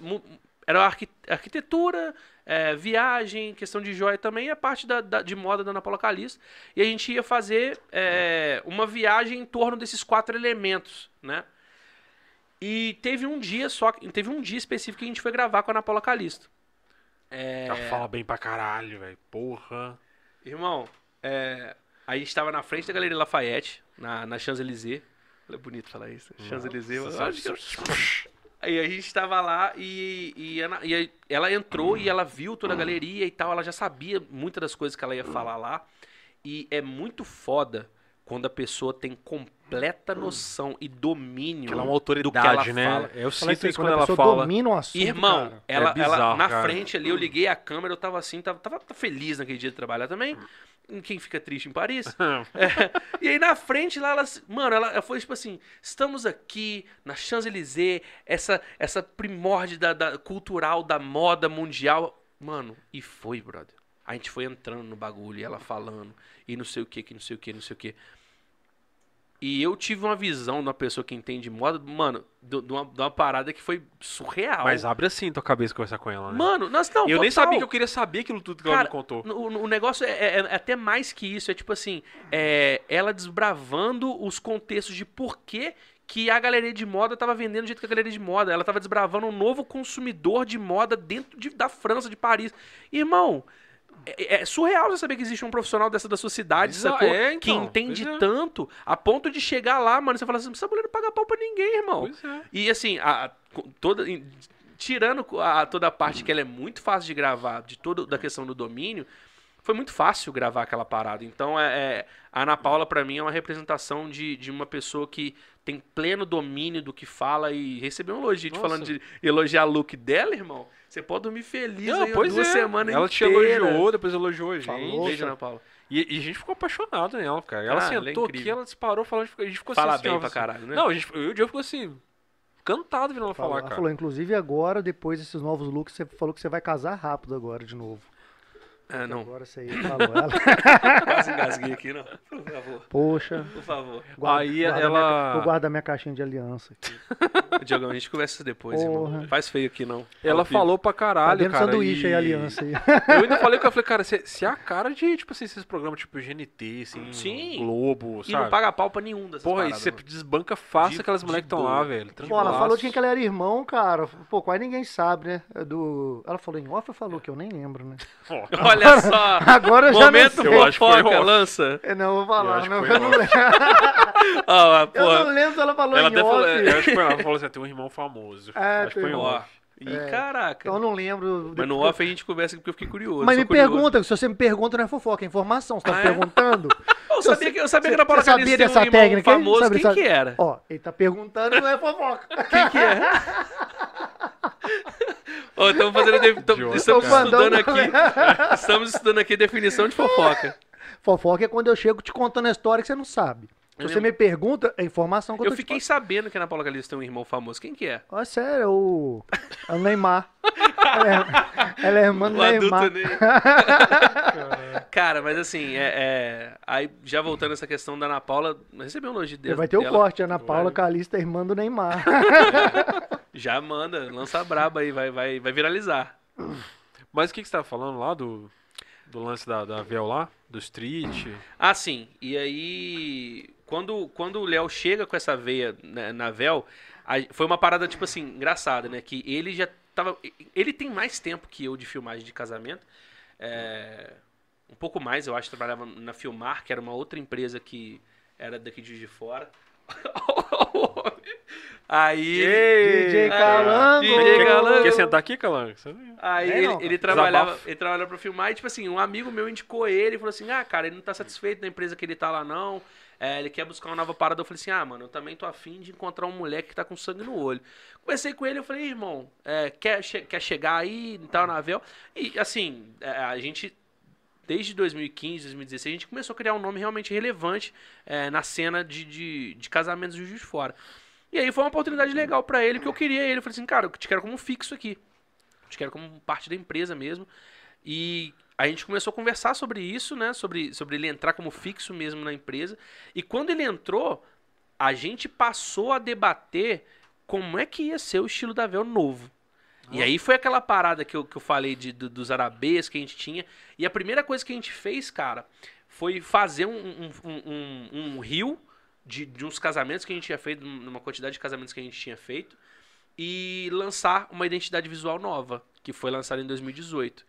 Era arqui- arquitetura, é, viagem, questão de joia também, e a parte da, da- de moda da Ana Paula Calixto. E a gente ia fazer é, uma viagem em torno desses quatro elementos, né? E teve um dia só, teve um dia específico que a gente foi gravar com a Ana Paula Calixto. É, Ela fala bem pra caralho, velho. Porra. Irmão, é, a gente tava na frente da Galeria Lafayette, na, na Champs-Élysées. É bonito falar isso. Champs-Élysées. Aí a gente tava lá e, e, Ana- e aí ela entrou e ela viu toda a galeria e tal. Ela já sabia muitas das coisas que ela ia falar lá. E é muito foda quando a pessoa tem completa noção e domínio Ela é uma do que ela autoridade, né? fala. Eu Fala sinto isso quando ela pessoa fala. domina o assunto, Irmão, cara. ela, É bizarro, ela na cara. frente ali, eu liguei a câmera, eu tava assim, tava, tava feliz naquele dia de trabalhar também. Quem fica triste em Paris? É, e aí na frente lá, ela, mano, ela, ela foi tipo assim: estamos aqui na Champs-Élysées, essa, essa primórdia da, da- cultural da moda mundial. Mano, e foi, brother. A gente foi entrando no bagulho, e ela falando, e não sei o que, que não sei o que, não sei o que. E eu tive uma visão de uma pessoa que entende moda, mano, de, de uma, de uma parada que foi surreal. Mas abre assim tua cabeça conversar com ela, né? Mano, nós não. eu nem total. sabia que eu queria saber aquilo tudo que ela Cara, me contou. O, o negócio é, é- é até mais que isso. É tipo assim, é, ela desbravando os contextos de por que, que a galeria de moda tava vendendo do jeito que a galeria de moda. Ela tava desbravando um novo consumidor de moda dentro de- da França, de Paris. Irmão, é, é surreal você saber que existe um profissional dessa da sua cidade, Bizarro, sacou? é, então, que entende é. tanto a ponto de chegar lá, mano, você fala assim, essa mulher não paga pau pra ninguém, irmão. É. E assim, a, toda, tirando a, toda a parte que ela é muito fácil de gravar, de toda da questão do domínio, foi muito fácil gravar aquela parada. Então, é, é- a Ana Paula, pra mim, é uma representação de, de uma pessoa que tem pleno domínio do que fala e recebeu um elogio. Te Nossa. falando de elogiar o look dela, irmão. Você pode dormir feliz Não, aí pois duas é. semanas Ela te inteiras. elogiou, depois elogiou a gente. Falou. Beijo, Ana Paula. E, e a gente ficou apaixonado nela, cara. Ela Ah, ela é sentou aqui, ela disparou falando, a gente ficou Fala assim, bem ó, pra assim. caralho, né? Não, a gente, eu e o Diogo ficou assim, cantado vendo ela falar, ela cara. falou, inclusive agora, depois desses novos looks, você falou que você vai casar rápido agora de novo. Ah, não. Agora você aí falou. Ela, Quase engasguei aqui, não. Por favor, Poxa. por favor. Aí guarda ela- Minha, vou guardar minha caixinha de aliança aqui. Diogão, a gente conversa isso depois, irmão. Porra. Faz feio aqui, não. Ela Fala, falou pra Tá caralho, do cara. sanduíche e... aí aliança aí. Eu ainda falei com ela, falei, cara, se, se é a cara de, tipo assim, esses programas tipo GNT, assim, Sim. Globo, E não sabe? paga pau pra nenhum dessas Porra, e paradas, você mano. desbanca fácil De- aquelas de moleques que estão lá, velho. Pô, ela falou de quem que ela era irmão, cara. Pô, quase ninguém sabe, né? É Do... Ela falou em off ou falou que eu nem lembro, né? Ó, Olha só. Agora eu já não Momento sei. Eu acho que foi fofoca, off. lança. É, Não, eu vou Eu falar. acho Não, eu, não off. lembro. Ó, eu não lembro se ela falou Ela em até falou, off. eu acho que foi ela falou assim, tem um irmão famoso. É, acho que foi tem em um. Off. Ih, É. caraca. Então eu não lembro. Mas no off a gente conversa porque eu fiquei curioso. Mas me curioso. pergunta, se você me pergunta, não é fofoca, é informação. Você tá Ah, me é? perguntando? Eu sabia que, eu sabia que na Paula sabia Calixto tem dessa um irmão técnica famoso. Sabe Quem dessa- que era? Ó, ele tá perguntando, não é fofoca. Quem que é? Ó, estamos fazendo. de- estamos estudando aqui. Estamos estudando aqui definição de fofoca. Fofoca é quando eu chego te contando a história que você não sabe. Se Eu você lembro- me pergunta, é informação que eu, Eu fiquei sabendo que na Paula Calixto tem um irmão famoso. Quem que é? Ó, sério, é o, é o Neymar. ela, é, ela é irmã do O adulto Neymar. Ney. Cara, mas assim, é, é- Aí, já voltando a essa questão da Ana Paula, recebi um elogio dela. Vai ter o corte, Ana Paula. Calista, irmã do Neymar. Já manda, lança a braba aí, vai, vai, vai viralizar. Mas o que, que você tava falando lá do, do lance da, da Vel lá? Do Street? Ah, sim. E aí, quando, quando o Léo chega com essa veia né, na Vel, a- foi uma parada, tipo assim, engraçada, né? Que ele já tava. Ele tem mais tempo que eu de filmagem de casamento. É, um pouco mais, eu acho, trabalhava na Filmar, que era uma outra empresa que era daqui de fora. aí. DJ É, Calango. DJ Calango. Quer sentar aqui, Calango? Aí É, ele, não, ele trabalhava, ele trabalhava pra filmar e, tipo assim, um amigo meu indicou ele e falou assim: Ah, cara, ele não tá satisfeito da empresa que ele tá lá, não. É, ele quer buscar uma nova parada. Eu falei assim: Ah, mano, eu também tô afim de encontrar um moleque que tá com sangue no olho. Conversei com ele, eu falei, irmão, é, quer, che- quer chegar aí e tal, na Vel? E assim, é, a gente. Desde 2015, 2016, a gente começou a criar um nome realmente relevante é, na cena de, de, de casamentos de Juiz de Fora. E aí foi uma oportunidade legal pra ele, que eu queria ele. Eu falei assim, cara, eu te quero como fixo aqui. Eu te quero como parte da empresa mesmo. E a gente começou a conversar sobre isso, né? Sobre, sobre ele entrar como fixo mesmo na empresa. E quando ele entrou, a gente passou a debater como é que ia ser o estilo da Vel novo. E aí foi aquela parada que eu, que eu falei de, do- dos arabês que a gente tinha. E a primeira coisa que a gente fez, cara, foi fazer um, um, um, um- um rio de, de uns casamentos que a gente tinha feito, numa quantidade de casamentos que a gente tinha feito, e lançar uma identidade visual nova, que foi lançada em 2018.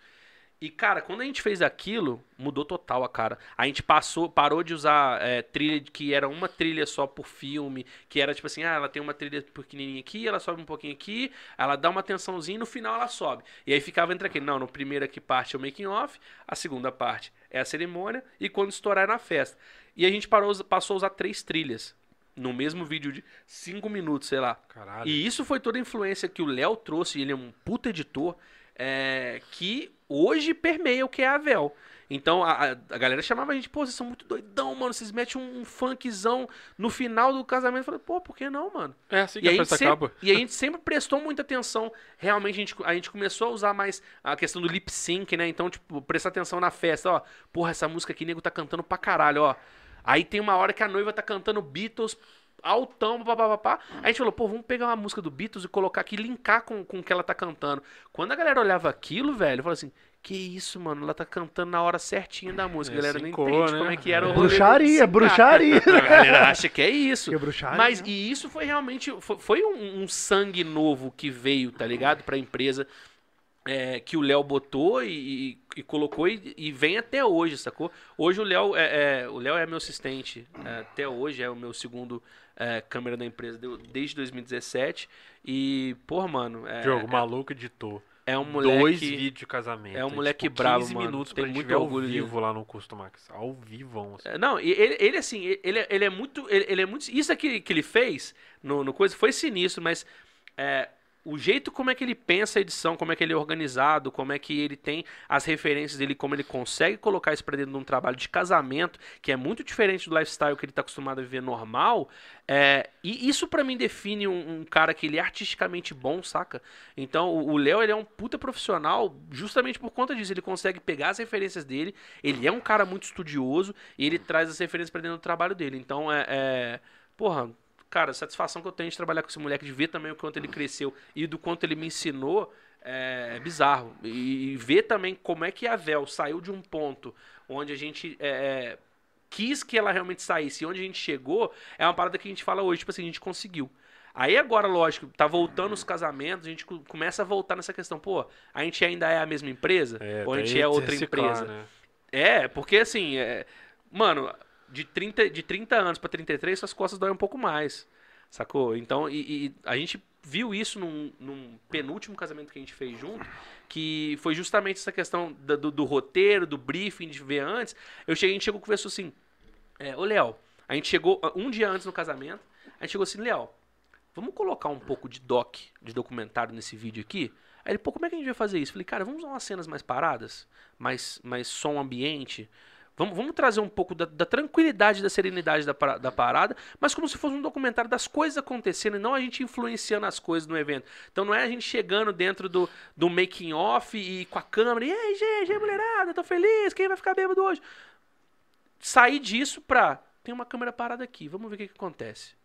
E, cara, quando a gente fez aquilo, mudou total a cara. A gente passou, parou de usar é, trilha que era uma trilha só por filme, que era tipo assim, ah, ela tem uma trilha pequenininha aqui, ela sobe um pouquinho aqui, ela dá uma tensãozinha e no final ela sobe. E aí ficava entre aquele, não, no primeiro aqui parte é o making off, a segunda parte é a cerimônia e quando estourar é na festa. E a gente parou, passou a usar três trilhas no mesmo vídeo de cinco minutos, sei lá. Caralho. E isso foi toda a influência que o Léo trouxe, ele é um puta editor, é, que hoje permeia o que é a Vel. Então a, a- galera chamava a gente, pô, vocês são muito doidão, mano. Vocês metem um, um funkzão no final do casamento. Eu falei, pô, por que não, mano? É assim que E a festa sempre, acaba. e a gente sempre prestou muita atenção. Realmente, a gente, a gente começou a usar mais a questão do lip sync, né? Então, tipo, prestar atenção na festa, ó. Porra, essa música aqui, nego tá cantando pra caralho, ó. Aí tem uma hora que a noiva tá cantando Beatles altão, papapá. A gente falou, pô, vamos pegar uma música do Beatles e colocar aqui, linkar com, com o que ela tá cantando. Quando a galera olhava aquilo, velho, falou assim, que isso, mano, ela tá cantando na hora certinha da música. É, a galera não sincou, entende né? como é que era o É. rolê Bruxaria, bruxaria. A galera acha que é isso. Que é bruxaria, Mas, né? e isso foi realmente, foi, foi um, um sangue novo que veio, tá ligado? Pra empresa, é, que o Léo botou e, e- e colocou e, e vem até hoje, sacou? Hoje o Léo é, é- o Léo é meu assistente, é, até hoje é o meu segundo é, câmera da empresa deu- desde 2017 e, porra, mano, é, Diogo, maluco editor. é um moleque... Dois vídeos de casamento. é um aí, moleque tipo, bravo, 15 mano. minutos Tem pra muito ao orgulho dele. vivo lá no Customax. Ao vivo, assim. É, Não, ele, ele assim, ele, ele é muito. Ele, ele é muito. Isso aqui que ele fez no, no coisa foi sinistro, mas é, o jeito como é que ele pensa a edição, como é que ele é organizado, como é que ele tem as referências dele, como ele consegue colocar isso pra dentro de um trabalho de casamento, que é muito diferente do lifestyle que ele tá acostumado a viver normal. é, e isso pra mim define um, um cara que ele é artisticamente bom, saca? Então o Léo ele é um puta profissional justamente por conta disso. Ele consegue pegar as referências dele, ele é um cara muito estudioso e ele traz as referências pra dentro do trabalho dele. Então é. é porra, cara, a satisfação que eu tenho de trabalhar com esse moleque, de ver também o quanto ele cresceu e do quanto ele me ensinou. É, é bizarro. E, e ver também como é que a Vel saiu de um ponto onde a gente é, é, quis que ela realmente saísse e onde a gente chegou, é uma parada que a gente fala hoje, tipo assim, a gente conseguiu. Aí agora, lógico, tá voltando os casamentos, a gente co- começa a voltar nessa questão, pô, a gente ainda é a mesma empresa? ou a gente é outra reciclar, empresa? né? É, porque assim, é, mano, de 30, de 30 anos pra 33, suas costas doem um pouco mais, sacou? Então, e, e a gente viu isso num, num penúltimo casamento que a gente fez junto, que foi justamente essa questão da- do, do roteiro, do briefing, de ver antes. Eu cheguei, a gente chegou e conversou assim, é, ô Léo, a gente chegou ah, um dia antes no casamento, a gente chegou assim, Léo, vamos colocar um pouco de doc, de documentário nesse vídeo aqui? Aí ele, pô, como é que a gente vai fazer isso? Falei, cara, vamos usar umas cenas mais paradas, mais, mais som ambiente. Vamos, vamos trazer um pouco da, da tranquilidade, da serenidade da, da parada, mas como se fosse um documentário das coisas acontecendo e não a gente influenciando as coisas no evento. Então não é a gente chegando dentro do, do making off e com a câmera, e aí, gente, mulherada, tô feliz, quem vai ficar bêbado hoje? Sair disso pra, tem uma câmera parada aqui, vamos ver o que, que acontece.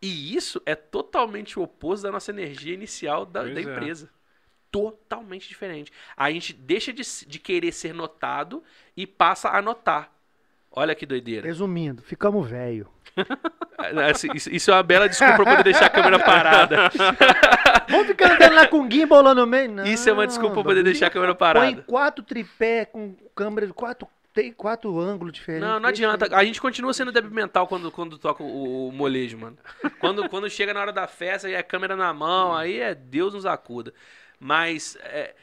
E isso é totalmente o oposto da nossa energia inicial da, da é. Totalmente diferente. A gente deixa de, de querer ser notado e passa a notar. Olha que doideira. Resumindo, ficamos velho. Assim, Isso, isso é uma bela desculpa pra poder deixar a câmera parada. Vamos ficar andando lá com gimbal lá no meio? Não, Isso é uma desculpa pra poder deixar a câmera parada. Põe quatro tripé com câmera de quatro, tem quatro ângulos diferentes. Não, não adianta. A gente continua sendo débil mental quando, quando toca o, o molejo, mano. Quando, quando chega na hora da festa e a câmera na mão, aí é Deus nos acuda. Mas. é,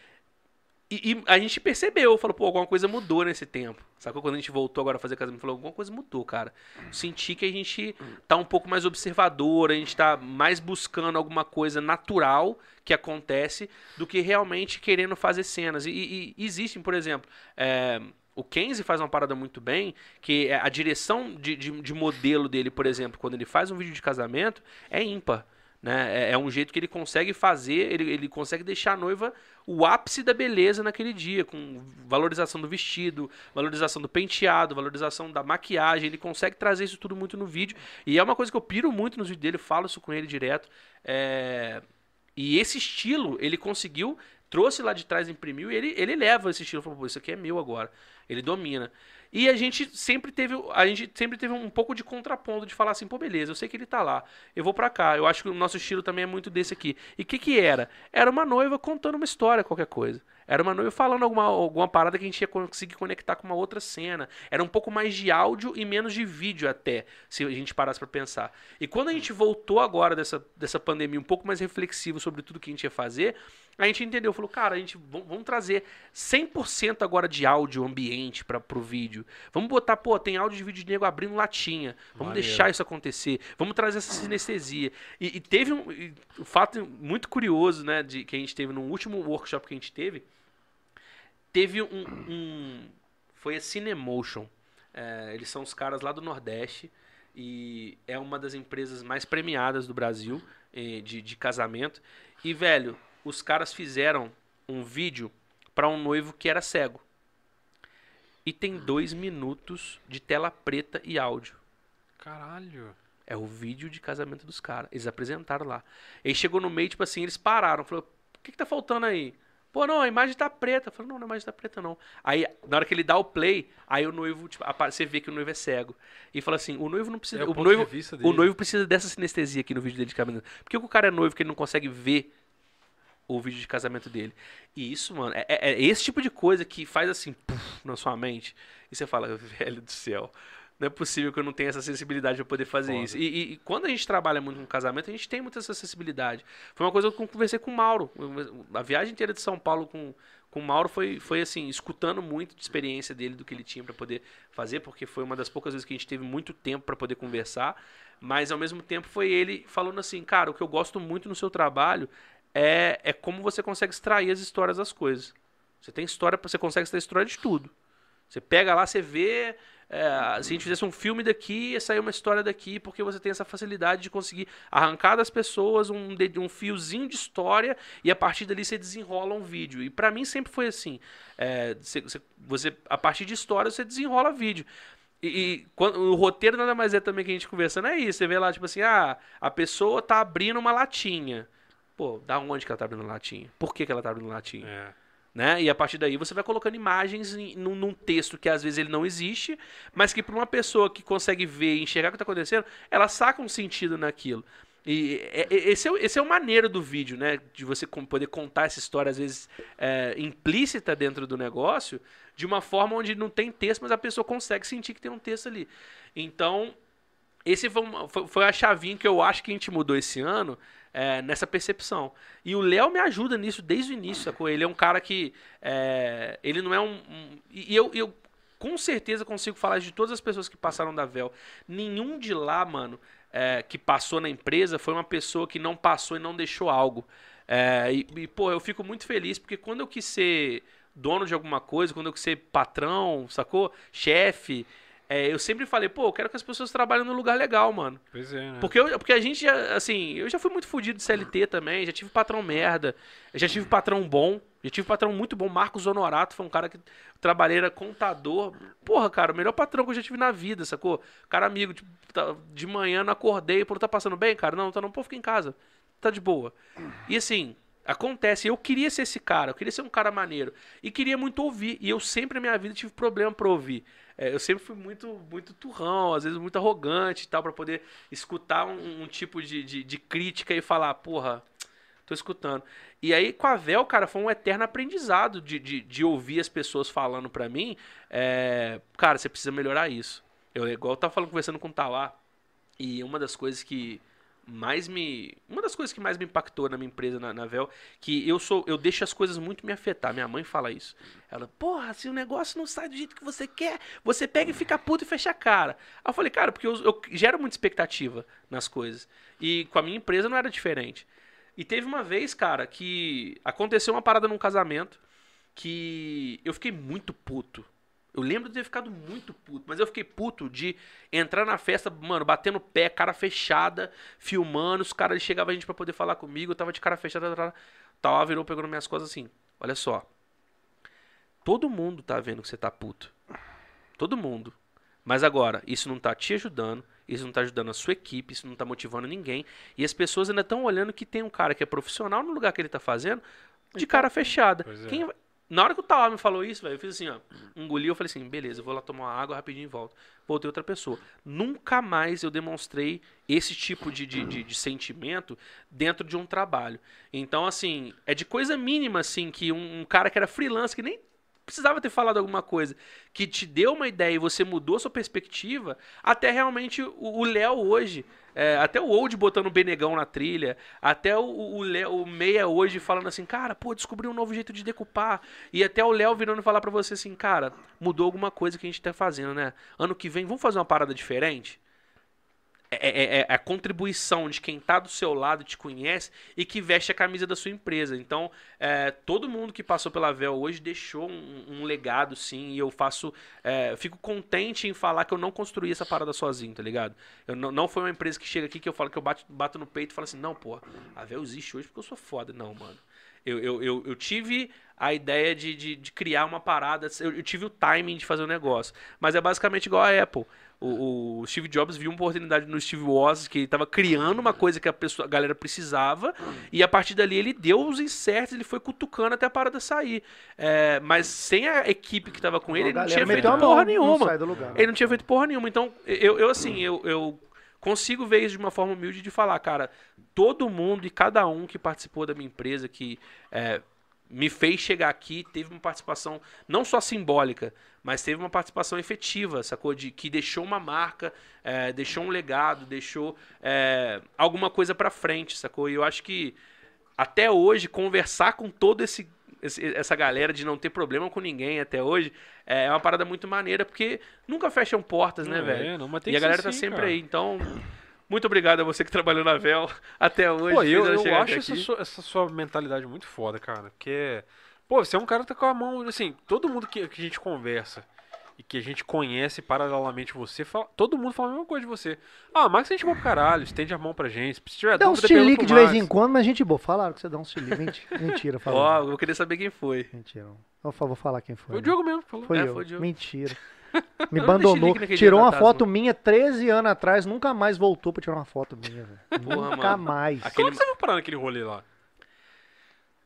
e, e a gente percebeu, falou, pô, alguma coisa mudou nesse tempo. Sacou? Quando a gente voltou agora a fazer casamento, falou, alguma coisa mudou, cara. Senti que a gente tá um pouco mais observador, a gente tá mais buscando alguma coisa natural que acontece do que realmente querendo fazer cenas. E, e- e existem, por exemplo, é, o Kenzie faz uma parada muito bem, que é a direção de, de, de modelo dele, por exemplo, quando ele faz um vídeo de casamento, é ímpar. Né? É, é um jeito que ele consegue fazer, ele, ele consegue deixar a noiva o ápice da beleza naquele dia, com valorização do vestido, valorização do penteado, valorização da maquiagem. Ele consegue trazer isso tudo muito no vídeo. E é uma coisa que eu piro muito nos vídeos dele, falo isso com ele direto. É... E esse estilo ele conseguiu, trouxe lá de trás, imprimiu, e ele, ele leva esse estilo. Falou, isso aqui é meu agora. Ele domina. E a gente sempre teve, a gente sempre teve um pouco de contraponto de falar assim, pô, beleza, eu sei que ele tá lá, eu vou para cá. Eu acho que o nosso estilo também é muito desse aqui. E o que que era? Era uma noiva contando uma história, qualquer coisa. Era uma noiva falando alguma, alguma parada que a gente ia conseguir conectar com uma outra cena. Era um pouco mais de áudio e menos de vídeo até, se a gente parasse para pensar. E quando a gente voltou agora dessa, dessa pandemia um pouco mais reflexivo sobre tudo que a gente ia fazer, a gente entendeu, falou, cara, a gente vamos trazer 100% agora de áudio ambiente para pro vídeo. Vamos botar, pô, tem áudio de vídeo de nego abrindo latinha. Vamos Maneiro. deixar isso acontecer. Vamos trazer essa sinestesia. E, e teve um, e, um fato muito curioso, né, de que a gente teve no último workshop que a gente teve, teve um, um foi a Cinemotion. É, eles são os caras lá do Nordeste e é uma das empresas mais premiadas do Brasil eh, de, de casamento. E, velho, os caras fizeram um vídeo para um noivo que era cego. E tem dois minutos de tela preta e áudio. Caralho. É o vídeo de casamento dos caras. Eles apresentaram lá. Ele chegou no meio, tipo assim, eles pararam. Falou, o que, que tá faltando aí? Pô, não, a imagem tá preta. Falou, não, a imagem tá preta, não. Aí, na hora que ele dá o play, aí o noivo, tipo, você vê que o noivo é cego. E fala assim, o noivo não precisa. É o, o noivo, o noivo precisa dessa sinestesia aqui no vídeo dele de casamento. Por que o cara é noivo que ele não consegue ver o vídeo de casamento dele. E isso, mano, é, é, é esse tipo de coisa que faz assim, puff, na sua mente. E você fala, velho do céu, não é possível que eu não tenha essa sensibilidade para poder fazer Foda. isso. E, e, e, quando a gente trabalha muito com casamento, a gente tem muita essa sensibilidade. Foi uma coisa que eu conversei com o Mauro. A viagem inteira de São Paulo com, com o Mauro foi, foi assim, escutando muito de experiência dele, do que ele tinha para poder fazer, porque foi uma das poucas vezes que a gente teve muito tempo para poder conversar. Mas ao mesmo tempo foi ele falando assim, cara, o que eu gosto muito no seu trabalho é, é como você consegue extrair as histórias das coisas. Você tem história, você consegue extrair história de tudo. Você pega lá, você vê. É, se a gente fizesse um filme daqui, ia sair uma história daqui, porque você tem essa facilidade de conseguir arrancar das pessoas um, um fiozinho de história e a partir dali você desenrola um vídeo. E para mim sempre foi assim. É, você, você, a partir de história você desenrola vídeo. E, e quando, o roteiro nada mais é também que a gente conversando é isso. Você vê lá, tipo assim, ah, a pessoa tá abrindo uma latinha. Pô, da onde que ela tá abrindo latinha? Por que, que ela tá abrindo latinha? É. Né? E a partir daí você vai colocando imagens em, num, num, texto que às vezes ele não existe, mas que para uma pessoa que consegue ver e enxergar o que está acontecendo, ela saca um sentido naquilo. E é, é, esse é, esse é o maneiro do vídeo, né? De você poder contar essa história, às vezes, é, implícita dentro do negócio, de uma forma onde não tem texto, mas a pessoa consegue sentir que tem um texto ali. Então, esse foi, uma, foi, foi a chavinha que eu acho que a gente mudou esse ano, é, nessa percepção. E o Léo me ajuda nisso desde o início, sacou? Ele é um cara que. É, ele não é um. um e eu, eu com certeza consigo falar de todas as pessoas que passaram da Vel. Nenhum de lá, mano, é, que passou na empresa foi uma pessoa que não passou e não deixou algo. É, e, e, pô, eu fico muito feliz porque quando eu quis ser dono de alguma coisa, quando eu quis ser patrão, sacou? Chefe. É, eu sempre falei, pô, eu quero que as pessoas trabalhem num lugar legal, mano. Pois é, né? Porque, eu, porque a gente já, assim, eu já fui muito fodido de CLT também, já tive patrão merda, já tive patrão bom, já tive patrão muito bom. Marcos Honorato foi um cara que trabalhei, era contador. Porra, cara, o melhor patrão que eu já tive na vida, sacou? Cara amigo, tipo, tá, de manhã não acordei, pô, tá passando bem, cara? Não, tá não, pô, fica em casa. Tá de boa. E assim, Acontece, eu queria ser esse cara, eu queria ser um cara maneiro. E queria muito ouvir. E eu sempre na minha vida tive problema para ouvir. É, eu sempre fui muito muito turrão, às vezes muito arrogante e tal, para poder escutar um, um tipo de, de, de, crítica e falar, porra, tô escutando. E aí, com a Vel, cara, foi um eterno aprendizado de, de, de ouvir as pessoas falando para mim. É, cara, você precisa melhorar isso. Eu, igual eu tava falando, conversando com o Tauá. E uma das coisas que mais me. Uma das coisas que mais me impactou na minha empresa, na, na Vel, que eu sou. Eu deixo as coisas muito me afetar. Minha mãe fala isso. Ela, porra, se o negócio não sai do jeito que você quer, você pega e fica puto e fecha a cara. Aí eu falei, cara, porque eu, eu gero muita expectativa nas coisas. E com a minha empresa não era diferente. E teve uma vez, cara, que aconteceu uma parada num casamento que eu fiquei muito puto. Eu lembro de ter ficado muito puto, mas eu fiquei puto de entrar na festa, mano, batendo pé, cara fechada, filmando, os caras chegavam a gente pra poder falar comigo, eu tava de cara fechada, tal, tal, virou pegando minhas costas assim. Olha só. Todo mundo tá vendo que você tá puto. Todo mundo. Mas agora, isso não tá te ajudando, isso não tá ajudando a sua equipe, isso não tá motivando ninguém. E as pessoas ainda estão olhando que tem um cara que é profissional no lugar que ele tá fazendo, de cara fechada. É. Quem vai- Na hora que o Tauá me falou isso, velho, eu fiz assim, ó, engoli, eu falei assim, beleza, eu vou lá tomar uma água rapidinho e volto. Voltei outra pessoa. Nunca mais eu demonstrei esse tipo de, de, de- de sentimento dentro de um trabalho. Então, assim, é de coisa mínima, assim, que um, um cara que era freelance, que nem precisava ter falado alguma coisa, que te deu uma ideia e você mudou sua perspectiva, até realmente o Léo hoje, é, até o Old botando o Benegão na trilha, até o, o, Léo- o Meia hoje falando assim, cara, pô, descobri um novo jeito de decupar, e até o Léo virando falar pra você assim, cara, mudou alguma coisa que a gente tá fazendo, né? Ano que vem, vamos fazer uma parada diferente? É, é- é a contribuição de quem tá do seu lado, te conhece e que veste a camisa da sua empresa. Então, é, todo mundo que passou pela Vel hoje deixou um, um legado, sim, e eu faço. é, fico contente em falar que eu não construí essa parada sozinho, tá ligado? Eu não, não foi uma empresa que chega aqui que eu falo que eu bato, bato no peito e falo assim, não, pô, a Vel existe hoje porque eu sou foda. Não, mano. Eu, eu, eu, eu tive a ideia de, de, de criar uma parada, eu, eu tive o timing de fazer o negócio. Mas é basicamente igual a Apple. O, o Steve Jobs viu uma oportunidade no Steve Woz, que ele estava criando uma coisa que a, pessoa, a galera precisava, e a partir dali ele deu os inserts, ele foi cutucando até a parada sair. É, mas sem a equipe que estava com ele, ele não tinha feito mão, porra não nenhuma. do lugar. Ele não tinha feito porra nenhuma. Então, eu, eu assim, eu, eu consigo ver isso de uma forma humilde de falar, cara, todo mundo e cada um que participou da minha empresa, que é, me fez chegar aqui, teve uma participação não só simbólica, mas teve uma participação efetiva, sacou? De, que deixou uma marca, é, deixou um legado, deixou é, alguma coisa pra frente, sacou? E eu acho que até hoje, conversar com todo esse, essa galera de não ter problema com ninguém até hoje é uma parada muito maneira, porque nunca fecham portas, né, Não, velho? é, não, E a galera tá assim, sempre cara. aí. Então, muito obrigado a você que trabalhou na Vel até hoje. Pô, eu, eu acho essa sua, essa sua mentalidade muito foda, cara. Porque, pô, você é um cara que tá com a mão, assim, todo mundo que, que a gente conversa e que a gente conhece paralelamente você, fala- todo mundo fala a mesma coisa de você. Ah, Max a gente boa pro caralho, estende a mão pra gente. Se tiver Dá pergunta chilique de vez em quando, mas gente boa. Falaram que você dá uns chilique. Mentira, mentira Ó, falaram. eu vou querer saber quem foi. Mentira. Eu vou falar quem foi. Foi o né? Diogo mesmo falou. Foi É, eu. foi o Diogo. Mentira. Eu Me abandonou. Tirou uma foto minha 13 anos atrás, nunca mais voltou pra tirar uma foto minha, velho. Nunca mano. mais. Como Aquele- que você foi parar naquele rolê lá?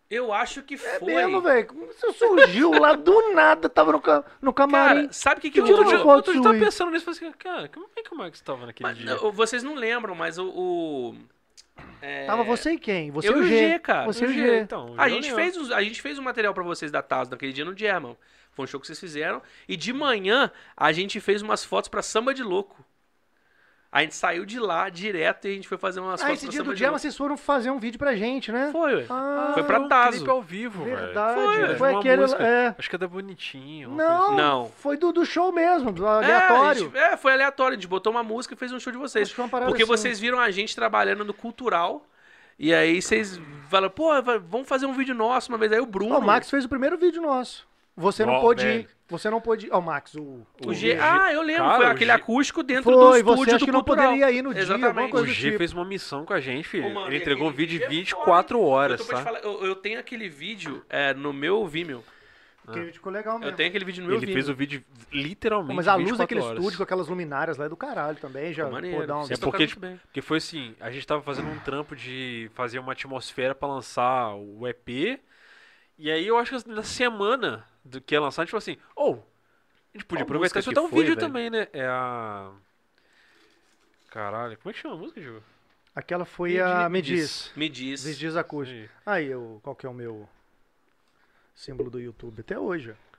Eu acho que É foi. mesmo, velho. Como Você surgiu lá do nada, tava no, ca- no camarim. Cara, sabe o que, que Tu Outro tirou dia, uma rolou? foto outro dia eu tava pensando nisso e falei assim, cara, como é que o Max tava naquele Mas, dia? não, vocês não lembram, mas o. o- é, Tava você e quem? Você eu e o G. cara. Você e O G, G. então, A eu gente, lembro. fez os- a gente fez um material pra vocês da Taz naquele dia no German. Foi um show que vocês fizeram. E de manhã a gente fez umas fotos pra Samba de Louco. A gente saiu de lá direto e a gente foi fazer umas Ah, fotos esse pra dia Samba do dia vocês foram fazer um vídeo pra gente, né? Foi, ué. Ah, Foi pra um Tazo. clipe ao vivo. Verdade. Foi, Foi, uma aquele. música. É. Acho que é da Bonitinho. Não, assim. Não. Foi do, do show mesmo, do É, aleatório. gente- É, foi aleatório. A gente botou uma música e fez um show de vocês. Acho que foi uma parada Porque assim. vocês viram a gente trabalhando no cultural. E aí vocês falaram, pô, vamos fazer um vídeo nosso uma vez. Aí o Bruno. Ó, o Max fez o primeiro vídeo nosso. Você não Ó, pôde ir. Você não pôde ir. Ó, o Max, o. O G. Ah, eu lembro. Cara, foi o aquele G- acústico dentro Foi, do você estúdio acha do que não cultural. poderia ir no dia, alguma Exatamente. O G tipo. fez uma missão com a gente, filho. Ô, mano, Ele entregou um aquele vídeo de vídeo é 24 foda, horas, eu, tá? falar, eu, eu tenho aquele vídeo é, no meu Vimeo. Porque ficou legal mesmo. Eu tenho aquele vídeo no meu Ele Vimeo. fez o vídeo literalmente Mas a luz 24 daquele horas. estúdio com aquelas luminárias lá é do caralho também. Já Pô, maneiro. pô, dá um... É porque, tipo, porque foi assim, a gente tava fazendo um trampo de fazer uma atmosfera pra lançar o EP. E aí eu acho que na semana do que ia lançar, a gente falou assim, ou a gente podia Qual aproveitar e soltar um foi, vídeo velho? também, né? É a. Caralho, como é que chama a música, Ju? Aquela foi Me a diz- Me Diz. Me diz. Me Diz Acústico. Aí. Aí, eu, qual que é o meu símbolo do YouTube? Até hoje, ó.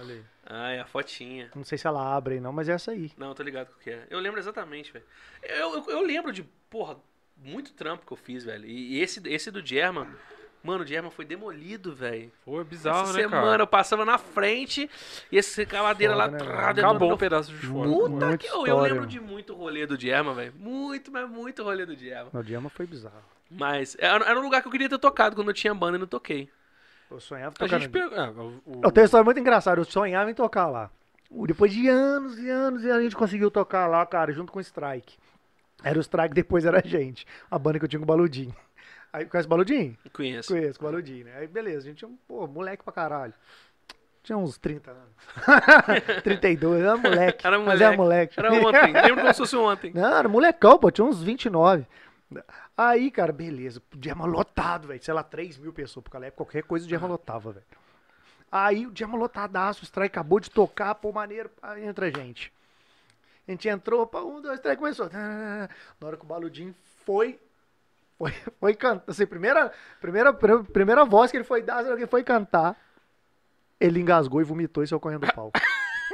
Olha aí. Ah, é a fotinha. Não sei se ela abre aí não, mas é essa aí. Não, eu tô ligado com o que é. Eu lembro exatamente, velho. Eu, eu, eu lembro de, porra, muito trampo que eu fiz, velho. E, e esse, esse do German, mano, o German foi demolido, velho. Foi bizarro, Essa né, semana cara? eu passava na frente e essa caladeira lá né, trá, Acabou do- um pedaço de fora. Puta que... Eu, eu história. lembro de muito rolê do German, velho. Muito, mas muito rolê do German. No Diama foi bizarro. Mas era, era um lugar que eu queria ter tocado quando eu tinha banda e não toquei. Eu sonhava A tocar gente no... pegou. é, o- o- Eu tenho uma história muito engraçada. Eu sonhava em tocar lá. Depois de anos e anos e a gente conseguiu tocar lá, cara, junto com o Strike. Era o Strike, depois era a gente. A banda que eu tinha com o Baludinho. Aí, conhece o Baludinho? Conheço. Conheço, o Baludinho, né? Aí, beleza, a gente tinha um, pô, moleque pra caralho. Tinha uns 30 anos. 32, era moleque. Era Mas era moleque. moleque. Era ontem. Lembro como se fosse ontem. Não, era molecão, pô, tinha uns 29. Aí, cara, beleza, o Diama lotado, velho. Sei lá, 3 mil pessoas, porque na época qualquer coisa o Diama lotava, velho. Aí o Diama lotadaço, o Strike acabou de tocar, pô, maneiro, aí entra a gente. A gente entrou, pá, um, dois, três, começou. Na hora que o Baludinho foi, foi, foi cantar, assim, primeira, primeira, primeira voz que ele foi dar, ele foi cantar, ele engasgou e vomitou e saiu correndo do palco.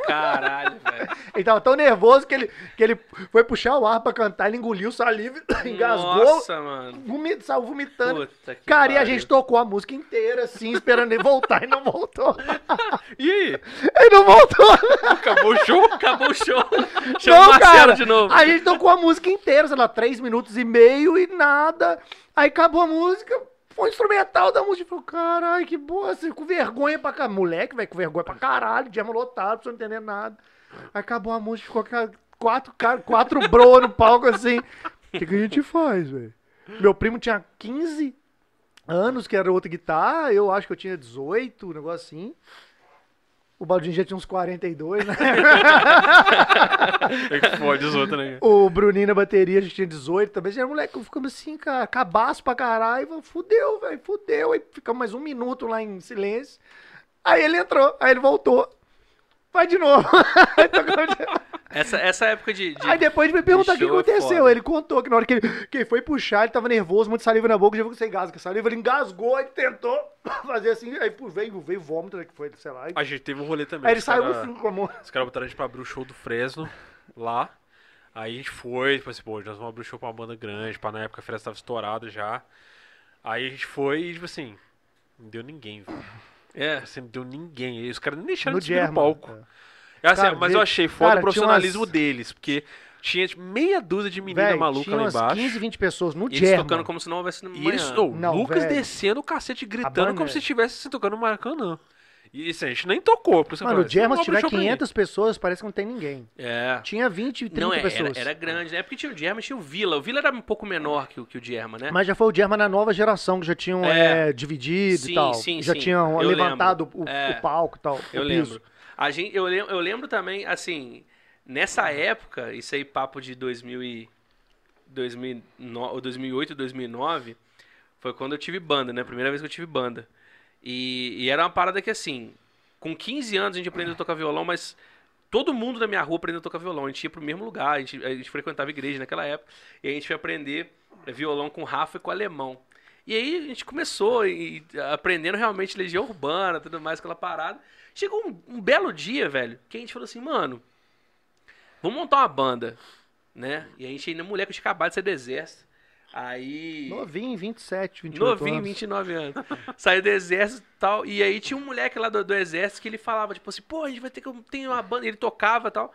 Caralho, velho. Ele tava tão nervoso que ele, que ele foi puxar o ar pra cantar, ele engoliu saliva, engasgou, Nossa, mano. vomit, saiu vomitando. Puta que Cara, e a pariu. gente tocou a música inteira, assim, esperando ele voltar, e não voltou. E aí? Ele não voltou. Acabou o show? Acabou o show. Chama o Não, Marcelo cara. de novo. A gente tocou a música inteira, sei lá, três minutos e meio e nada. Aí acabou a música, foi o instrumental da música. Falei, caralho, que boa, assim, com vergonha pra caralho. Moleque, velho, com vergonha pra caralho, diamo lotado, não entender nada. Aí acabou a música, ficou quatro, quatro bro no palco assim. O que, que a gente faz, velho? Meu primo tinha 15 anos, que era outra guitarra, eu acho que eu tinha 18, um negócio assim. O Baldinho já tinha uns 42, né? É que fode os outros, né? O Bruninho na bateria, a gente tinha 18 também. Já era moleque, ficamos assim, cara, cabaço pra caralho. Fudeu, velho, fudeu. Aí ficamos mais um minuto lá em silêncio. Aí ele entrou, aí ele voltou. Vai de novo. Essa, essa época de. de- Aí depois me perguntar o que é aconteceu. foda. Ele contou que na hora que ele, que ele foi puxar, ele tava nervoso, muito saliva na boca, já viu que você engasga. Saliva, ele engasgou, aí tentou fazer assim, aí veio, veio vômito, né, que foi, sei lá. Aí, A gente teve um rolê também. aí ele saiu cara- assim com a mão. Os caras botaram a gente pra abrir o show do Fresno lá. Aí a gente foi, tipo assim, pô, nós vamos abrir o show pra uma banda grande, pra na época a Fresno tava estourada já. Aí a gente foi e, tipo assim, não deu ninguém, velho. É. Assim, não deu ninguém. E os caras nem deixaram No de subir no palco. É. É assim, Cara, mas eu achei foda cara, o profissionalismo umas- deles, porque tinha tipo, meia dúzia de menina Véi, maluca tinha lá embaixo. 15, 20 pessoas no E eles tocando como se não houvesse no E eles, manhã. oh, Não, Lucas descendo o cacete, gritando como é- se estivesse se tocando no Maracanã. E isso a gente nem tocou. Por Mano, o German, "Você se tiver show pra mim." 500 pessoas, parece que não tem ninguém. É. Tinha 20, 30 Não, é, era, pessoas. era grande, né? Porque tinha o German, tinha o Vila. O Vila era um pouco menor que o, que o German, né? Mas já foi o German na nova geração, que já tinham É. é, dividido Sim, e tal. sim, já sim. tinham Eu levantado o, É. o palco e tal. Eu o lembro. A gente, eu, lembro, eu lembro também, assim, nessa época, isso aí papo de 2000 e, 2009, 2008, 2009, foi quando eu tive banda, né? Primeira vez que eu tive banda. E, e era uma parada que, assim, com 15 anos a gente aprendeu a tocar violão, mas todo mundo da minha rua aprendeu a tocar violão. A gente ia pro mesmo lugar, a gente, a gente frequentava igreja naquela época, e a gente foi aprender violão com Rafa e com alemão. E aí a gente começou e aprendendo realmente legião urbana, tudo mais, aquela parada. Chegou um, um belo dia, velho, que a gente falou assim, mano, vamos montar uma banda, né? E a gente ainda moleque tinha acabado de sair do exército. Aí. Novinho, 27, 28 Novinho, anos. 29 anos. Saiu do exército e tal. E aí tinha um moleque lá do, do exército que ele falava, tipo assim, pô, a gente vai ter que ter uma banda. Ele tocava e tal.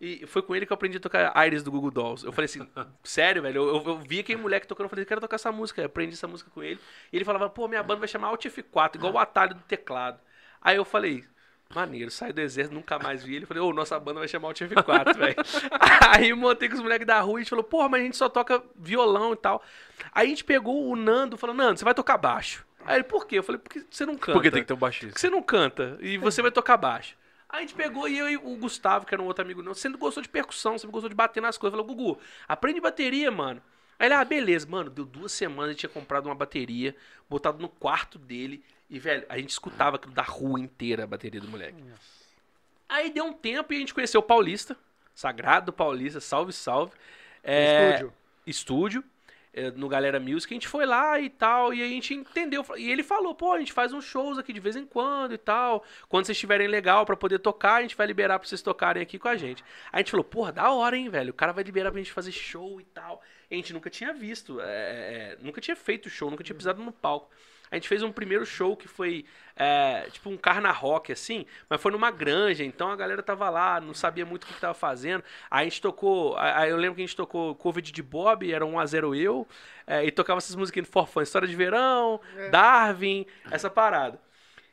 E foi com ele que eu aprendi a tocar Aires do Google Dolls. Eu falei assim, sério, velho? Eu, eu, eu vi aquele moleque tocando, eu falei, quero tocar essa música. Eu aprendi essa música com ele. E ele falava, pô, minha banda vai chamar Alt F4, igual o atalho do teclado. Aí eu falei, maneiro, sai do exército, nunca mais vi ele. Falei, ô, nossa banda vai chamar Alt F4, velho. Aí montei com os moleques da rua e a gente falou, porra, mas a gente só toca violão e tal. Aí a gente pegou o Nando e falou, Nando, você vai tocar baixo. Aí ele, por quê? Eu falei, porque você não canta. Porque tem que ter um baixista. que você não canta? E você vai tocar baixo. Aí a gente pegou e eu e o Gustavo, que era um outro amigo meu, sempre gostou de percussão, sempre gostou de bater nas coisas. Falou, Gugu, aprende bateria, mano. Aí ele, ah, beleza, mano, deu duas semanas, ele tinha comprado uma bateria, botado no quarto dele, e, velho, a gente escutava aquilo da rua inteira, a bateria do moleque. Aí deu um tempo e a gente conheceu o Paulista, Sagrado Paulista, salve, salve. É, Estúdio. estúdio, é, no Galera Music, a gente foi lá e tal, e a gente entendeu. E ele falou, pô, a gente faz uns shows aqui de vez em quando e tal. Quando vocês estiverem legal pra poder tocar, a gente vai liberar pra vocês tocarem aqui com a gente. Aí a gente falou, porra, da hora, hein, velho? O cara vai liberar pra gente fazer show e tal. E a gente nunca tinha visto, é, é, nunca tinha feito show, nunca tinha pisado no palco. A gente fez um primeiro show que foi é, tipo um carna rock, assim, mas foi numa granja, então a galera tava lá, não sabia muito o que, que tava fazendo. Aí a gente tocou, aí eu lembro que a gente tocou Covid de Bob, era 1x0 eu, é, e tocava essas musiquinhas de forfã, História de Verão, Darwin, essa parada.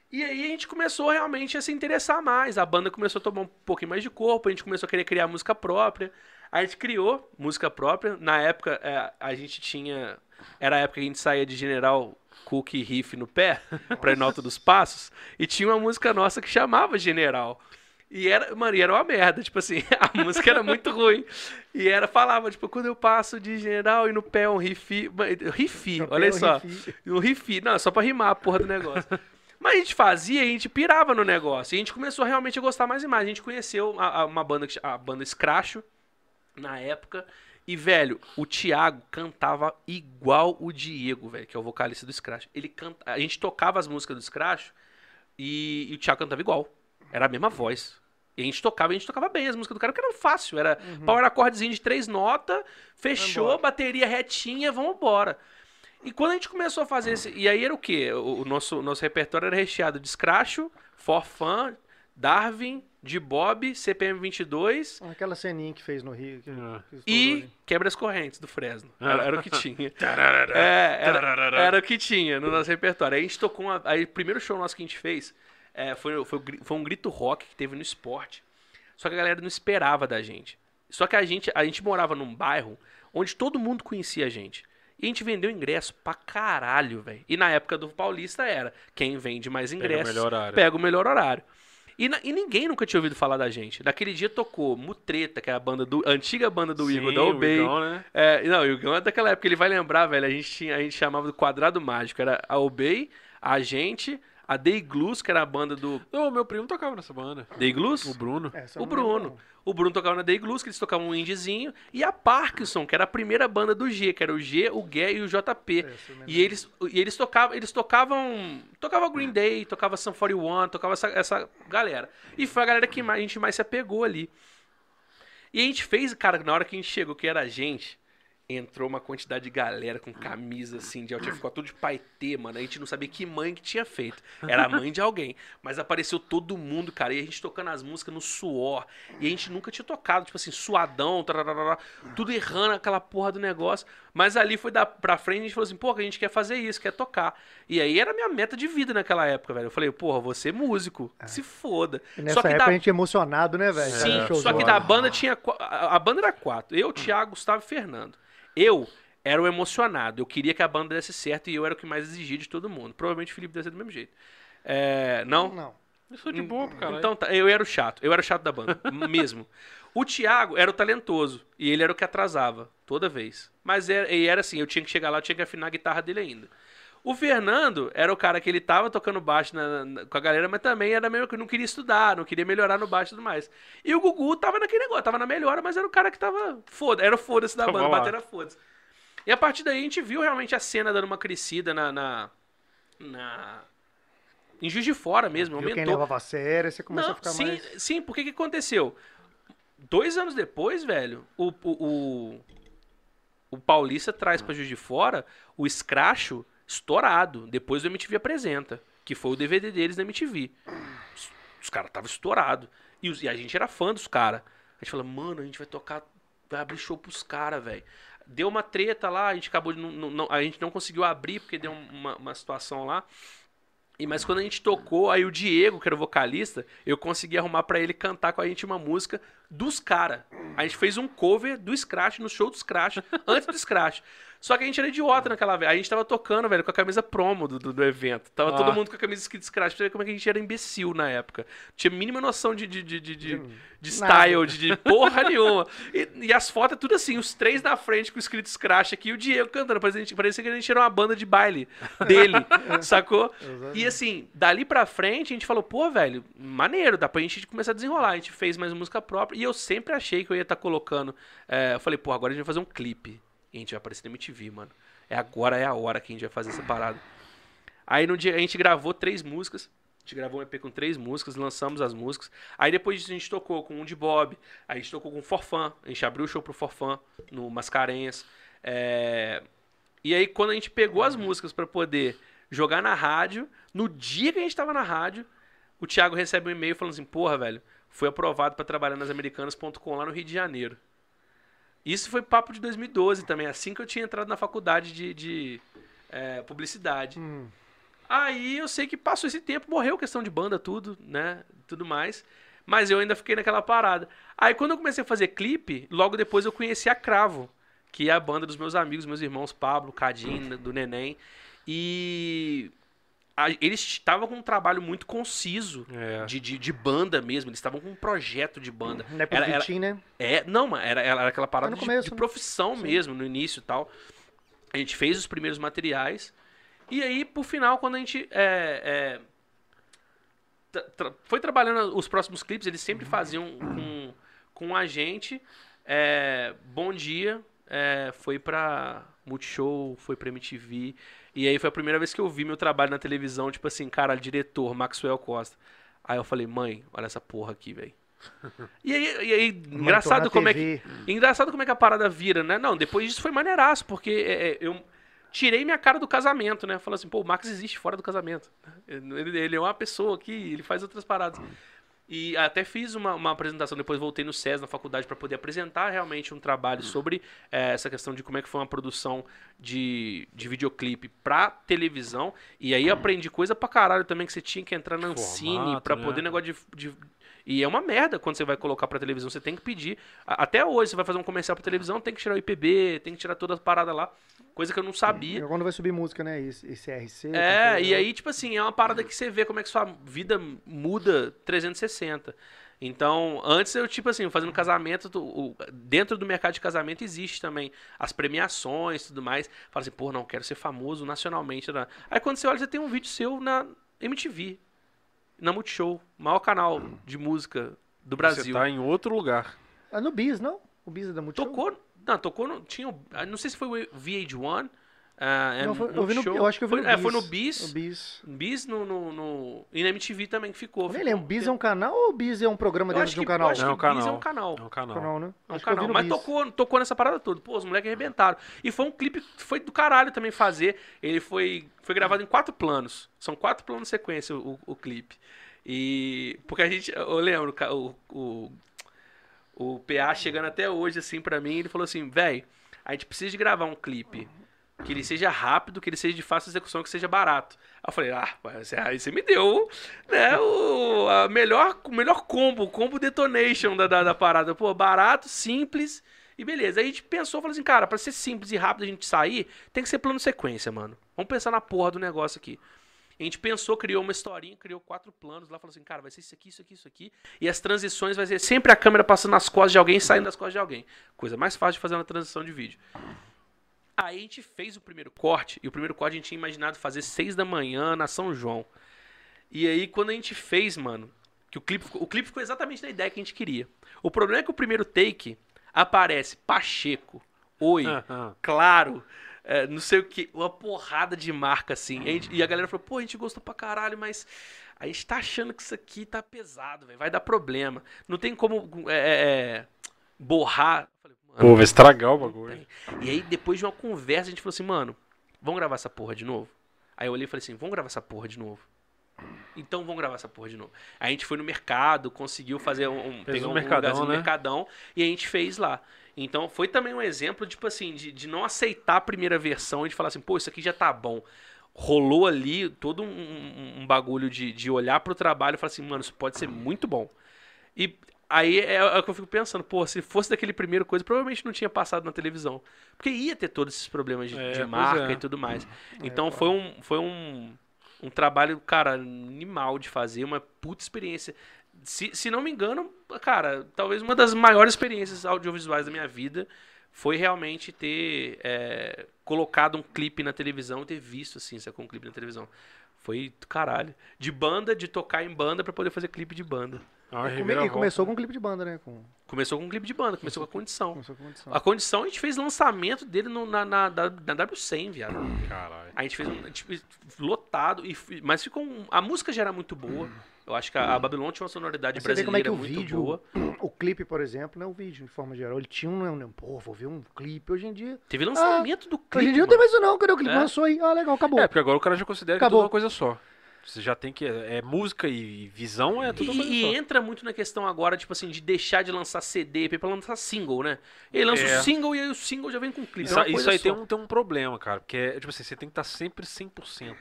E aí a gente começou realmente a se interessar mais. A banda começou a tomar um pouquinho mais de corpo, a gente começou a querer criar música própria. A gente criou música própria. Na época, é, a gente tinha. Era a época que a gente saía de General Cook e Riff no pé, pra ir Alto dos Passos. E tinha uma música nossa que chamava General. E era, mano, e era uma merda, tipo assim, a música era muito ruim. E era, falava, tipo, quando eu passo de general e no pé um rifi. Rifi, No pé olha só. Um rifi, não, só pra rimar a porra do negócio. Mas a gente fazia, a gente pirava no negócio. E a gente começou realmente a gostar mais e mais. A gente conheceu a, a- uma banda, a banda Scratcho, na época. E, velho, o Thiago cantava igual o Diego, velho, que é o vocalista do Scratch. Ele canta... A gente tocava as músicas do Scratch e, e o Thiago cantava igual. Era a mesma voz. E a gente tocava, e a gente tocava bem as músicas do cara, porque era fácil. Era power acordezinho de três notas, fechou, Vambora. bateria retinha, vamos embora. E quando a gente começou a fazer esse. E aí era o quê? O, o nosso, nosso repertório era recheado de Scratch, For Fun, Darwin, de Bob, CPM 22 Aquela ceninha que fez no Rio. que- Ah. que estourou e ali. Quebra as Correntes do Fresno. Ah. Era, era o que tinha. É, era, era o que tinha no nosso repertório. Aí a gente tocou uma. Aí o primeiro show nosso que a gente fez é, foi, foi, o foi um grito rock que teve no esporte. Só que a galera não esperava da gente. Só que a gente, a gente morava num bairro onde todo mundo conhecia a gente. E a gente vendeu ingresso pra caralho, velho. E na época do Paulista era quem vende mais o ingressos melhor horário. pega o melhor horário. E, na- e ninguém nunca tinha ouvido falar da gente. Naquele dia tocou Mutreta, que é a banda do a antiga banda do Igor, da Sim, o Obey. Igão, né? É, não, o Igão é daquela época, ele vai lembrar, velho. A gente, tinha, a gente chamava do quadrado mágico. Era a Obey, a gente, a The Iglus, que era a banda do. Não, meu primo tocava nessa banda. The Iglus? O Bruno. Essa eu O lembro, Bruno. O Bruno tocava na The Iglus, que eles tocavam um indiezinho. E a Parkinson, que era a primeira banda do G, que era o G, o Gué e o JP. Lembro. E eles, e eles tocavam, eles tocavam, tocava Green Day, tocava Sun 41, tocava essa, essa galera. E foi a galera que mais- a gente mais se apegou ali. E a gente fez, cara, na hora que a gente chegou, que era a gente, entrou uma quantidade de galera com camisa assim de altinha, ficou tudo de paetê, mano. A gente não sabia que mãe que tinha feito. Era a mãe de alguém. Mas apareceu todo mundo, cara. E a gente tocando as músicas no suor. E a gente nunca tinha tocado, tipo assim, suadão, tararara, tudo errando aquela porra do negócio. Mas ali foi da, pra frente, a gente falou assim, pô, a gente quer fazer isso, quer tocar. E aí era a minha meta de vida naquela época, velho. Eu falei, porra, vou ser músico. Se foda. E nessa Só que época da a gente é emocionado, né, velho? Sim, show só que da banda tinha. a banda era quatro. Eu, Thiago, Gustavo e Fernando. Eu era o emocionado. Eu queria que a banda desse certo e eu era o que mais exigia de todo mundo. Provavelmente o Felipe deve ser do mesmo jeito. É, não? Não. Eu sou de boa, cara. Então tá, eu era o chato. Eu era o chato da banda. mesmo. O Thiago era o talentoso. E ele era o que atrasava. Toda vez. Mas era, e era assim, eu tinha que chegar lá, eu tinha que afinar a guitarra dele ainda. O Fernando era o cara que ele tava tocando baixo na- na- com a galera, mas também era meio que não queria estudar, não queria melhorar no baixo e tudo mais. E o Gugu tava naquele negócio, tava na melhora, mas era o cara que tava foda, era o foda-se da banda, bater era foda-se. E a partir daí a gente viu realmente a cena dando uma crescida na. na, na- em Juiz de Fora mesmo, Viu quem aumentou. levava a sério, você começou Não, a ficar sim, mais... sim, porque que aconteceu? Dois anos depois, velho, o, o, o, o Paulista traz pra Juiz de Fora o Scratcho estourado, depois do MTV Apresenta, que foi o DVD deles na MTV. Os, caras estavam estourados. E, e a gente era fã dos caras. A gente falou, mano, a gente vai tocar, vai abrir show pros caras, velho. Deu uma treta lá, a gente acabou de. Não, não- a gente não conseguiu abrir porque deu uma, uma situação lá. E, mas quando a gente tocou, aí o Diego, que era o vocalista, eu consegui arrumar pra ele cantar com a gente uma música dos caras. A gente fez um cover do Scratch, no show do Scratch, antes do Scratch. Só que a gente era idiota naquela vez. A gente tava tocando, velho, com a camisa promo do, do, do evento. Tava todo Ah. mundo com a camisa escrita Scratch. Pra ver como é que a gente era imbecil na época. Tinha mínima noção de, de, de, de, de, de Nada. style, de, de porra nenhuma. E, e as fotos, tudo assim, os três na frente com o escrito Scratch aqui e o Diego cantando. Parecia, parecia que a gente era uma banda de baile dele, sacou? E assim, dali pra frente a gente falou, pô, velho, maneiro, dá pra gente começar a desenrolar. A gente fez mais música própria e eu sempre achei que eu ia estar colocando. é, eu falei, pô, agora a gente vai fazer um clipe. A gente vai aparecer na MTV, mano. É agora, é a hora que a gente vai fazer essa parada. Aí no dia a gente gravou três músicas. A gente gravou um EP com três músicas, lançamos as músicas. Aí depois disso a gente tocou com um de Bob, aí a gente tocou com o Forfã, a gente abriu o show pro Forfã no Mascarenhas. É, E aí quando a gente pegou as músicas pra poder jogar na rádio, no dia que a gente tava na rádio, o Thiago recebe um e-mail falando assim: "Porra, velho, foi aprovado pra trabalhar nas americanas.com lá no Rio de Janeiro". Isso foi papo de 2012 também, assim que eu tinha entrado na faculdade de, de, é, publicidade. Hum. Aí eu sei que passou esse tempo, morreu questão de banda, tudo, né? Tudo mais. Mas eu ainda fiquei naquela parada. Aí quando eu comecei a fazer clipe, logo depois eu conheci a Cravo, que é a banda dos meus amigos, meus irmãos Pablo, Cadinho, do Neném. E a- eles estavam com um trabalho muito conciso É. de, de, de banda mesmo. Eles estavam com um projeto de banda. Não é Era- era- Vitinho, né? é, não, mas era, era aquela parada no de, começo, de né? profissão mesmo, no início e tal. A gente fez os primeiros materiais. E aí, por final, quando a gente é, é, tra- tra- foi trabalhando os próximos clipes, eles sempre faziam com, com a gente. É, Bom Dia é, foi pra Multishow, foi pra MTV. E aí foi a primeira vez que eu vi meu trabalho na televisão, tipo assim, cara, diretor, Maxwell Costa. Aí eu falei, mãe, olha essa porra aqui, velho. E aí, e aí engraçado como é que. TV. Engraçado como é que a parada vira, né? Não, depois disso foi maneiraço, porque é, é, eu tirei minha cara do casamento, né? Falei assim, pô, o Max existe fora do casamento. Ele, ele é uma pessoa que ele faz outras paradas. E até fiz uma, uma apresentação, depois voltei no SES, na faculdade, para poder apresentar realmente um trabalho sobre eh, essa questão de como é que foi uma produção de, de videoclipe pra televisão. E aí aprendi coisa pra caralho também, que você tinha que entrar na Ancine pra né? poder negócio de, de- E é uma merda quando você vai colocar pra televisão, você tem que pedir. Até hoje, você vai fazer um comercial pra televisão, tem que tirar o IPB, tem que tirar toda a parada lá. Coisa que eu não sabia. Quando vai subir música, né? Esse, esse RC. É, e aí, tipo assim, é uma parada que você vê como é que sua vida muda 360. Então, antes eu, tipo assim, fazendo casamento, o- dentro do mercado de casamento existe também as premiações e tudo mais. Fala assim, pô, não, quero ser famoso nacionalmente. né? Aí quando você olha, você tem um vídeo seu na MTV, na Multishow, maior canal de música do Você Brasil. tá em outro lugar. Ah, no Bis, não? O Bis é da Multishow? Tocou, não, tocou, no, tinha, o- ah, não sei se foi o VH1, ah, é Não, foi- eu, vi no, Multishow. eu acho que eu vi foi, no é, foi no Bis. No Bis. Bis no, no, no- E na MTV também que ficou. Ficou lembro. Bis é um canal ou o Bis é um programa dentro de um canal? acho É que um Bis é canal. um canal. É um canal. Canal, né? É um Acho canal. Mas tocou, tocou nessa parada toda. Pô, os moleques arrebentaram. E foi um clipe que foi do caralho também fazer. Ele foi, foi gravado em quatro planos. São quatro planos sequência o, o clipe. E. Porque a gente. Eu lembro, o, o, o PA chegando até hoje, assim, pra mim, ele falou assim: velho, a gente precisa de gravar um clipe. Que ele seja rápido, que ele seja de fácil execução, que seja barato. Aí eu falei, ah, aí você me deu né, o a melhor, melhor combo, o combo detonation da, da, da parada. Pô, barato, simples e beleza. Aí a gente pensou, falou assim, cara, pra ser simples e rápido a gente sair, tem que ser plano sequência, mano. Vamos pensar na porra do negócio aqui. A gente pensou, criou uma historinha, criou quatro planos lá, falou assim, cara, vai ser isso aqui, isso aqui, isso aqui. E as transições vai ser sempre a câmera passando nas costas de alguém e saindo das costas de alguém. Coisa mais fácil de fazer uma transição de vídeo. Aí a gente fez o primeiro corte, e o primeiro corte a gente tinha imaginado fazer seis da manhã na São João. E aí, quando a gente fez, mano, que o clipe, ficou- o clipe ficou exatamente na ideia que a gente queria. O problema é que o primeiro take aparece Pacheco, Oi, Ah, ah. Claro, é, não sei o que, uma porrada de marca assim. A gente- e a galera falou, pô, a gente gostou pra caralho, mas a gente tá achando que isso aqui tá pesado, velho, vai dar problema. Não tem como é, é, é, borrar. Eu falei, mano, Pô, vai estragar o bagulho. E aí, depois de uma conversa, a gente falou assim, mano, vamos gravar essa porra de novo? Aí eu olhei e falei assim, vamos gravar essa porra de novo. Então vamos gravar essa porra de novo. Aí a gente foi no mercado, conseguiu fazer um, um, um um mercadão, no né? mercadão e a gente fez lá. Então foi também um exemplo, tipo assim, de, de não aceitar a primeira versão e de falar assim, pô, isso aqui já tá bom. Rolou ali todo um, um- bagulho de, de olhar pro trabalho e falar assim, mano, isso pode ser muito bom. E aí é, é o que eu fico pensando, pô, se fosse daquele primeiro coisa, provavelmente não tinha passado na televisão. Porque ia ter todos esses problemas de, É, de marca é. e tudo mais. Então foi um, foi um, um trabalho, cara, animal de fazer, uma puta experiência. Se, se não me engano, cara, talvez uma das maiores experiências audiovisuais da minha vida foi realmente ter é, colocado um clipe na televisão e ter visto, assim, sacou um clipe na televisão. Foi do caralho. De banda, de tocar em banda pra poder fazer clipe de banda. Ah, E come- E começou com um clipe de banda, né? Com, Começou com um clipe de banda, começou com a condição. começou com condição. A condição a gente fez lançamento dele no- na, na, na, na W100, viado. Caralho. A gente fez um. a gente fez lotado, e, mas ficou. Um, a música já era muito boa. Eu acho que a, a Babylon tinha uma sonoridade Você vê como é que brasileira o muito vídeo, boa. o clipe, por exemplo, né? O vídeo, de forma geral, ele tinha um, um pô, vou ver um clipe. Hoje em dia, Teve lançamento do clipe. hoje em dia não tem mais isso não. Cadê o clipe? É. Lançou aí. Ah, legal, acabou. É, porque agora o cara já considera que é Acabou. uma coisa só. Você já tem que. É música e visão, é tudo E, só. e entra muito na questão agora, tipo assim, de deixar de lançar CD pra lançar single, né? Ele lança É. o single e aí o single já vem com clipe. Isso, é isso aí tem um, tem um problema, cara. Porque, é, tipo assim, você tem que estar sempre 100%.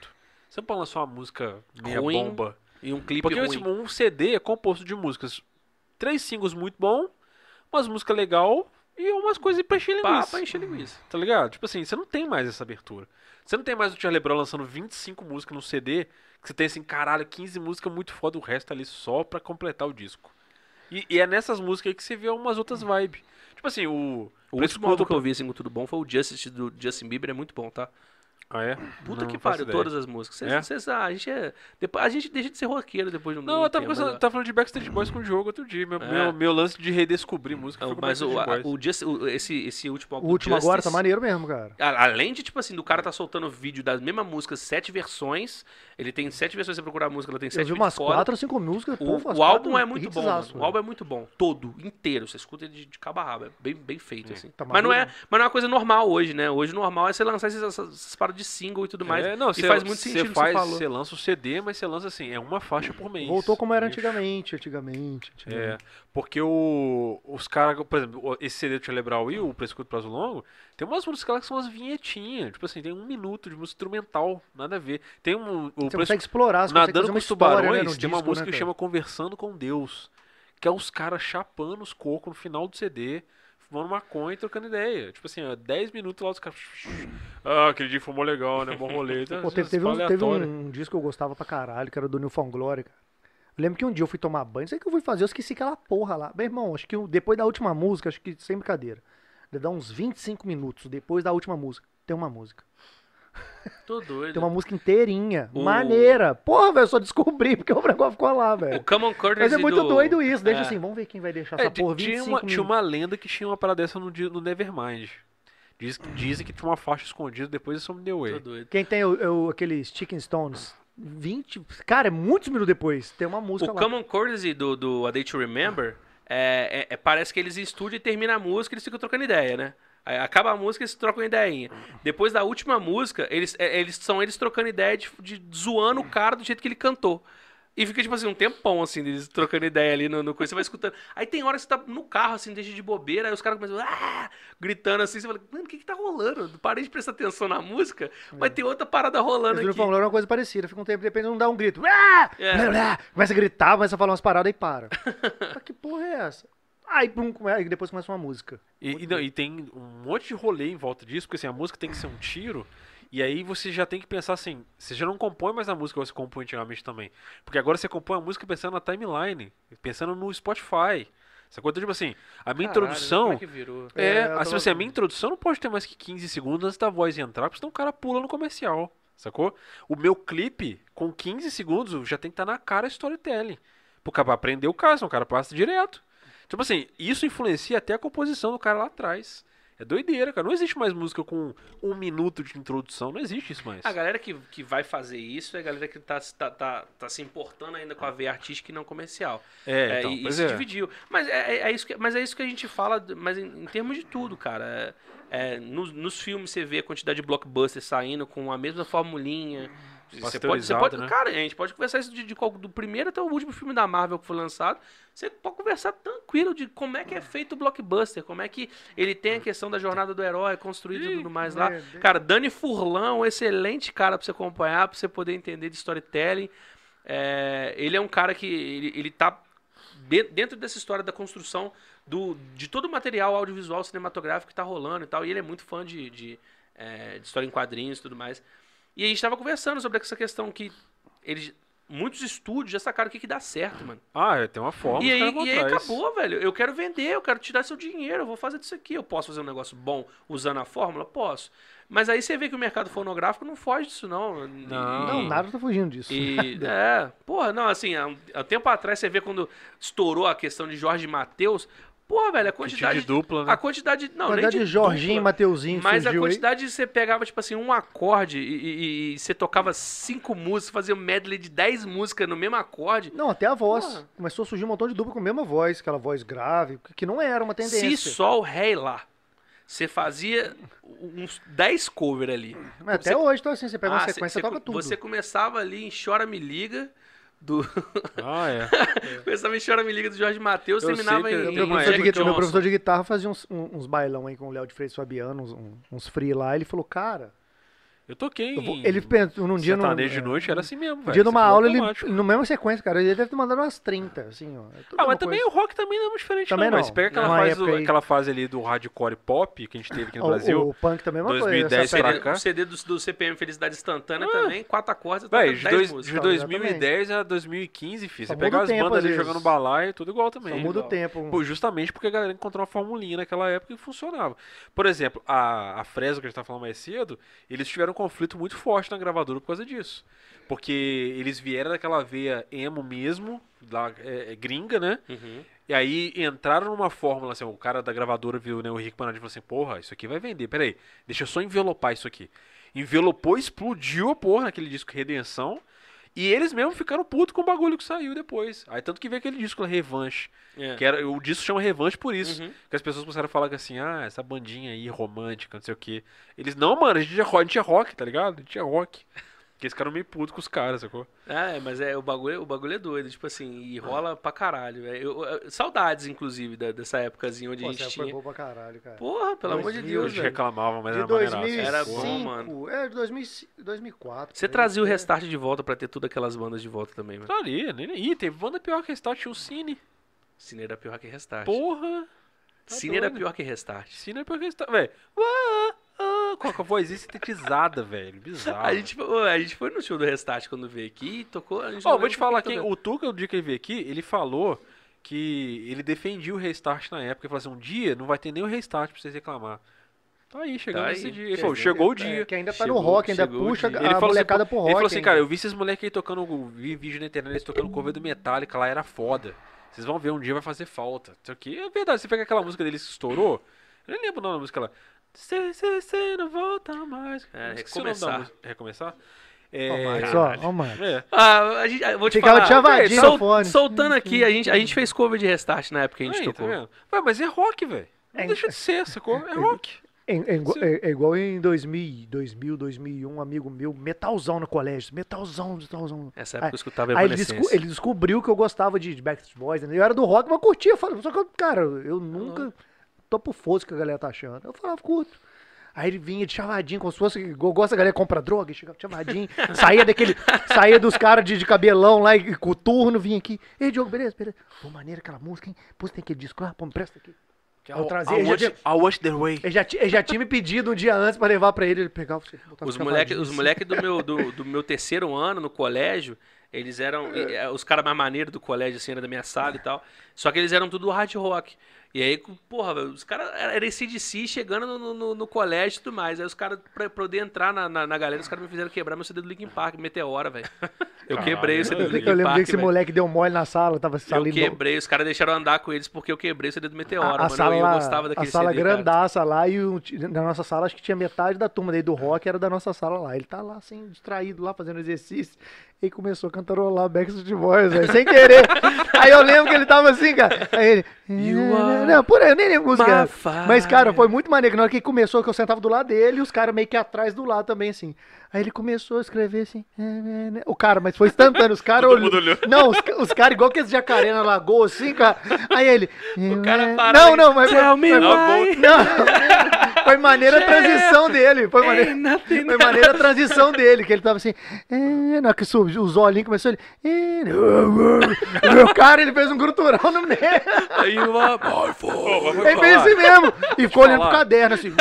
Você não pode lançar uma música meia Ruim, bomba. E um clipe Porque ruim. tipo, um CD é composto de músicas. Três singles muito bom, umas músicas legal e umas coisas pra encher Pá, linguiça. pra encher linguiça. Tá ligado? Tipo assim, você não tem mais essa abertura. Você não tem mais o Charlie Brown lançando 25 músicas no CD, que você tem assim, caralho, 15 músicas muito foda, o resto ali só pra completar o disco. E, e é nessas músicas aí que você vê umas outras vibes. Tipo assim, o. O último álbum que eu vi, assim, com tudo bom, foi o Justice do Justin Bieber, é muito bom, tá? Ah, é? Puta Não que pariu, todas as músicas. Cês, É? cês- ah, a, gente é, depois, a gente deixa de ser roqueiro depois de um Não, eu tava, tempo, mas- tava falando de Backstreet Boys com o jogo outro dia. Meu, É. meu, meu lance de redescobrir música Não, mas o, a- o, Just, o- esse, esse último álbum O último agora tá Justice- maneiro mesmo, cara. A- Além de, tipo assim, do cara tá soltando vídeo das mesmas músicas, sete versões. Ele tem sete versões, você procurar a música, ela tem Eu sete vi vídeos umas fora. quatro ou cinco músicas. O, pô, o álbum é muito bom, O álbum é muito bom. Todo, inteiro. Você escuta ele de, de cabo a rabo. É bem, bem feito, assim. Tá mas, não é, maduro. mas não é uma coisa normal hoje, né? Hoje o normal é você lançar essas, essas paradas de single e tudo mais. É, não, e cê- faz muito sentido que faz, você. Você lança o CD, mas você lança assim, é uma faixa por mês. Voltou como era antigamente, antigamente. antigamente. É, porque o, os caras, por exemplo, esse CD do Brown e o Prescuto Prazo Longo, tem umas músicas lá que são umas vinhetinhas. Tipo assim, tem um minuto de música instrumental, nada a ver. Tem um. O Você Prescu- consegue explorar, você Nadando com uma os história, Tubarões, né, tem uma disco, música né, que chama Conversando com Deus. Que é os caras chapando os cocos no final do CD, fumando maconha e trocando ideia. Tipo assim, ó, 10 minutos lá os caras. Ah, aquele dia fumou legal, né? Bom rolê. Então, Pô, teve, essas teve, um, teve aleatórias. um disco que eu gostava pra caralho, que era do Newfound Glory, cara. Eu lembro que um dia eu fui tomar banho, não sei o que eu fui fazer, eu esqueci aquela porra lá. Meu irmão, acho que eu- depois da última música, acho que sem brincadeira, deve dar uns 25 minutos depois da última música, tem uma música. Tô doido. Tem uma música inteirinha, O- maneira. Porra, velho, só descobri porque o negócio ficou lá, O velho. Common Courtesy Mas é muito do... doido isso, deixa É. assim, vamos ver quem vai deixar É, essa porra tinha, 25 uma, minutos. tinha uma lenda que tinha uma parada dessa no, no Nevermind. Diz, dizem que tinha uma faixa escondida depois de Some The Tô Way. doido. Quem tem o, o- aqueles Chicken Stones, 20. Cara, é muitos minutos depois. Tem uma música O lá. Common Courtesy do, do A Day to Remember, é, é- é- parece que eles estúdio e termina a música e eles ficam trocando ideia, né? Aí acaba a música e eles trocam ideinha. Depois da última música, eles, é- eles são eles trocando ideia de, de zoando o cara do jeito que ele cantou. E fica, tipo assim, um tempão, assim, eles trocando ideia ali no, no coisa, você vai escutando. Aí tem hora que você tá no carro, assim, deixa de bobeira, aí os caras começam ah! gritando assim, você fala, mano, o que que tá rolando? Parei de prestar atenção na música, mas tem outra parada rolando o aqui. Glory é uma coisa parecida. Fica um tempo, depende, não dá um grito. Ah! É. Começa a gritar, começa a falar umas paradas e para. Que porra é essa? Aí, pum, aí depois começa uma música. E, e não, e tem um monte de rolê em volta disso, porque assim, a música tem que ser um tiro. E aí você já tem que pensar assim, você já não compõe mais a música que você compõe antigamente também. Porque agora você compõe a música pensando na timeline, pensando no Spotify. Essa coisa, tipo assim, a minha Caralho, introdução. como é que virou? É, É, assim, assim, a minha introdução não pode ter mais que 15 segundos antes da voz entrar, porque senão o cara pula no comercial, sacou? O meu clipe, com 15 segundos, já tem que estar na cara storytelling. Porque pra aprender o caso, senão o cara passa direto. Tipo assim, isso influencia até a composição do cara lá atrás. É doideira, cara. Não existe mais música com um minuto de introdução, não existe isso mais. A galera que, que vai fazer isso é a galera que tá, tá, tá, tá se importando ainda com a veia artística e não comercial. É, É, então, e, e se é. dividiu. Mas é, é- é isso que, mas é isso que a gente fala, mas em, em termos de tudo, cara. É, é, nos, nos filmes você vê a quantidade de blockbusters saindo com a mesma formulinha. Você pode, você pode, né? Cara, a gente pode conversar isso de, de do primeiro até o último filme da Marvel que foi lançado. Você pode conversar tranquilo de como é que é feito o blockbuster, como é que ele tem a questão da jornada do herói construído e tudo mais lá. Cara, Dani Furlan, um excelente cara pra você acompanhar, pra você poder entender de storytelling. É, ele é um cara que ele, ele tá de- dentro dessa história da construção do, de todo o material audiovisual cinematográfico que tá rolando e tal. E ele é muito fã de, de, é, de história em quadrinhos e tudo mais. E a gente tava conversando sobre essa questão que eles, muitos estúdios já sacaram o que, que dá certo, mano. Ah, é, tem uma forma. E aí, e aí acabou, velho. Eu quero vender, eu quero tirar seu dinheiro, eu vou fazer disso aqui. Eu posso fazer um negócio bom usando a fórmula? Posso. Mas aí você vê que o mercado fonográfico não foge disso, não. Não. Não, nada tá fugindo disso. E, é, porra, não, assim, há há tempo atrás você vê quando estourou a questão de Jorge Mateus. Porra, velho, a Kit quantidade. de dupla, né? A quantidade. Não, Na nem verdade, de Jorginho e dupla, Mateuzinho Mas a surgiu aí. quantidade de você pegava, tipo assim, um acorde e, e- e você tocava cinco músicas, fazia um medley de dez músicas no mesmo acorde. Não, até a voz. Porra. Começou a surgir um montão de dupla com a mesma voz, aquela voz grave, que não era uma tendência. Sol, ré e lá. Você fazia uns 10 covers ali. Mas até Você- hoje, então assim, você pega uma Ah, sequência e toca tudo. Você começava ali em Chora Me Liga, do... Ah, é. começava em Chora Me Liga do Jorge Matheus, Eu terminava sei em, eu- em Meu professor, de guitarra, meu professor de guitarra fazia uns, uns bailão aí com o Léo de Freitas Fabiano, uns, uns free lá. Ele falou, cara, Eu toquei Eu vou- em ele pensou num dia. num- sertanejo de é, noite, era assim mesmo, Um velho. dia Você numa pulou aula, ele, no mesma sequência, cara, ele deve ter mandado umas 30, assim, ó. É Ah, mas também coisa. o rock também não é muito diferente, Também não. não. Mas pega aquela fase, do- aí- aquela fase ali do hardcore pop que a gente teve aqui no O- Brasil. O, punk também é uma 2010 coisa. O pra CD, cá. o CD do, do CPM Felicidade Instantânea Ah. também, quatro acordes, Véi, toca de, 10 dois, músicas. de Então, 2010 a 2015, filho. Só Você pega muda o as tempo, bandas ali jogando balaio, tudo igual também. Só muda o tempo. Pô, justamente porque a galera encontrou uma formulinha naquela época e funcionava. Por exemplo, a, a Fresno, que a gente tava falando mais cedo, eles tiveram um conflito muito forte na gravadora por causa disso. Porque eles vieram daquela veia emo mesmo, lá, é, é gringa, né? Uhum. E aí entraram numa fórmula, assim, o cara da gravadora viu né, o Henrique Panardi e falou assim, porra, isso aqui vai vender, peraí, deixa eu só envelopar isso aqui. Envelopou, explodiu a porra naquele disco Redenção, e eles mesmo ficaram putos com o bagulho que saiu depois. Aí tanto que veio aquele disco lá, Revanche, É. que era, o disco chama Revanche por isso, Uhum. que as pessoas começaram a falar que assim, ah, essa bandinha aí romântica, não sei o que. Eles, não, mano, a gente é rock, a gente é rock, tá ligado? A gente é rock. Porque eles ficaram meio putos com os caras, sacou? É, mas é, o, bagulho, o bagulho é doido, tipo assim, e rola pra caralho. velho. Eu- eu- saudades, inclusive, da- dessa épocazinha onde Pô, a gente época foi tinha. boa pra caralho, cara. Porra, pelo amor de 2000, Deus, Eles reclamavam, mas de era maneiraço. 2005, Era bom, mano. É, de 2005, 2004. Você aí, trazia o é. restart de volta pra ter todas aquelas bandas de volta também, velho. Tá ali, nem Ih, teve banda pior que Restart, tinha o Cine. Cine era pior que restart. Porra! tá Cine era doido. pior que restart. Cine é pior que Restart, velho. Ah, ah, Com a vozinha sintetizada, velho. Bizarro. A gente, a gente foi no show do restart quando veio aqui e tocou. A gente Ó, não vou te falar quem que o Tuca, o dia que ele veio aqui, ele falou que ele defendia o restart na época. Ele falou assim: um dia não vai ter nem o restart pra vocês reclamar. Tá aí, chegando Tá esse aí. dia. Ele falou: dizer, chegou o É, dia. que ainda tá Chegou- no rock, ainda puxa a Ele falou, assim, molecada pô- pro rock. ele falou assim, ainda. cara, eu vi esses moleques aí tocando, vi vídeo na internet eles tocando cover do Metallica, lá era foda. Vocês vão ver, um dia vai fazer falta. Isso aqui é verdade, você pega aquela música deles que estourou, eu nem lembro o nome da música lá. Cê, cê, cê não volta mais. É, Recomeçar. Recomeçar? Ó, É... Marcos, ó, ó, mano. é. Ah, a gente, eu vou te Ficava falar. chavadinho sol- fone. Soltando aqui, a gente, a gente fez cover de restart na época que a gente Aí, tá tocou. vendo? Ué, mas é rock, velho. Não É. deixa de ser, sacou? É rock. É, é igual- Sim. é- é igual em 2000, 2000, 2001, um amigo meu, metalzão no colégio, metalzão, metalzão. Essa época Aí- eu escutava Aí ele, desco- ele descobriu que eu gostava de, de Backstreet Boys, né? eu era do rock, mas curtia, eu falava, só que, cara, eu nunca por foda que a galera tá achando. Eu falava, curto. Aí ele vinha de chavadinho, como se fosse, gosta a galera que compra droga, chegava de chavadinho, saía daquele, saía dos caras de, de cabelão lá, e coturno, vinha aqui, ei, Diogo, beleza, beleza, pô, maneira aquela música, hein, pô, tem aquele disco lá, pô, me presta aqui. Eu trazia, I ele want, já, I want the way. ele já, ele já tinha me pedido um dia antes pra levar pra ele, ele pegava, você Os moleques os moleque do, meu, do, do meu terceiro ano no colégio, eles eram É. os caras mais maneiros do colégio, assim, era da minha sala e tal. Só que eles eram tudo hard rock. E aí, porra, os caras eram esse DC chegando no, no, no colégio e tudo mais. Aí os caras, pra poder entrar na, na, na galera, os caras me fizeram quebrar meu CD do Linkin Park, Meteora, velho. Eu Caralho. quebrei o CD Eu do lembro Linkin que Park. esse velho. moleque deu mole na sala, tava Eu salindo. quebrei, os caras deixaram eu andar com eles porque eu quebrei o CD do Meteora, a, a mano. sala, eu, eu gostava a daquele sala CD, cara. grandaça lá e o- na nossa sala acho que tinha metade da turma daí do rock era da nossa sala lá. Ele tá lá assim, distraído lá, fazendo exercício. E começou a cantarolar Backstreet Boys, velho, sem querer. aí eu lembro que ele tava assim, cara. Aí ele. You are Não, por aí, eu nem lembro música. Mas, cara, foi muito maneiro. que Na hora que ele começou, que eu sentava do lado dele e os caras meio que atrás do lado também, assim. Aí ele começou a escrever assim. O cara, mas foi instantâneo. Os caras mundo olhou. Não, os, os caras igual que esse jacaré na lagoa, assim, cara. Aí ele. O cara para Não, aí, não, mas. Tell me why. não, foi maneira a transição dele. Foi maneira, Ain't nothing foi maneira a transição dele, que ele tava assim. É, na hora que os olhinhos começou ele. É, meu cara, ele fez um gruturão no meio. Mas vou Ele fez assim mesmo. E ficou olhando pro caderno assim.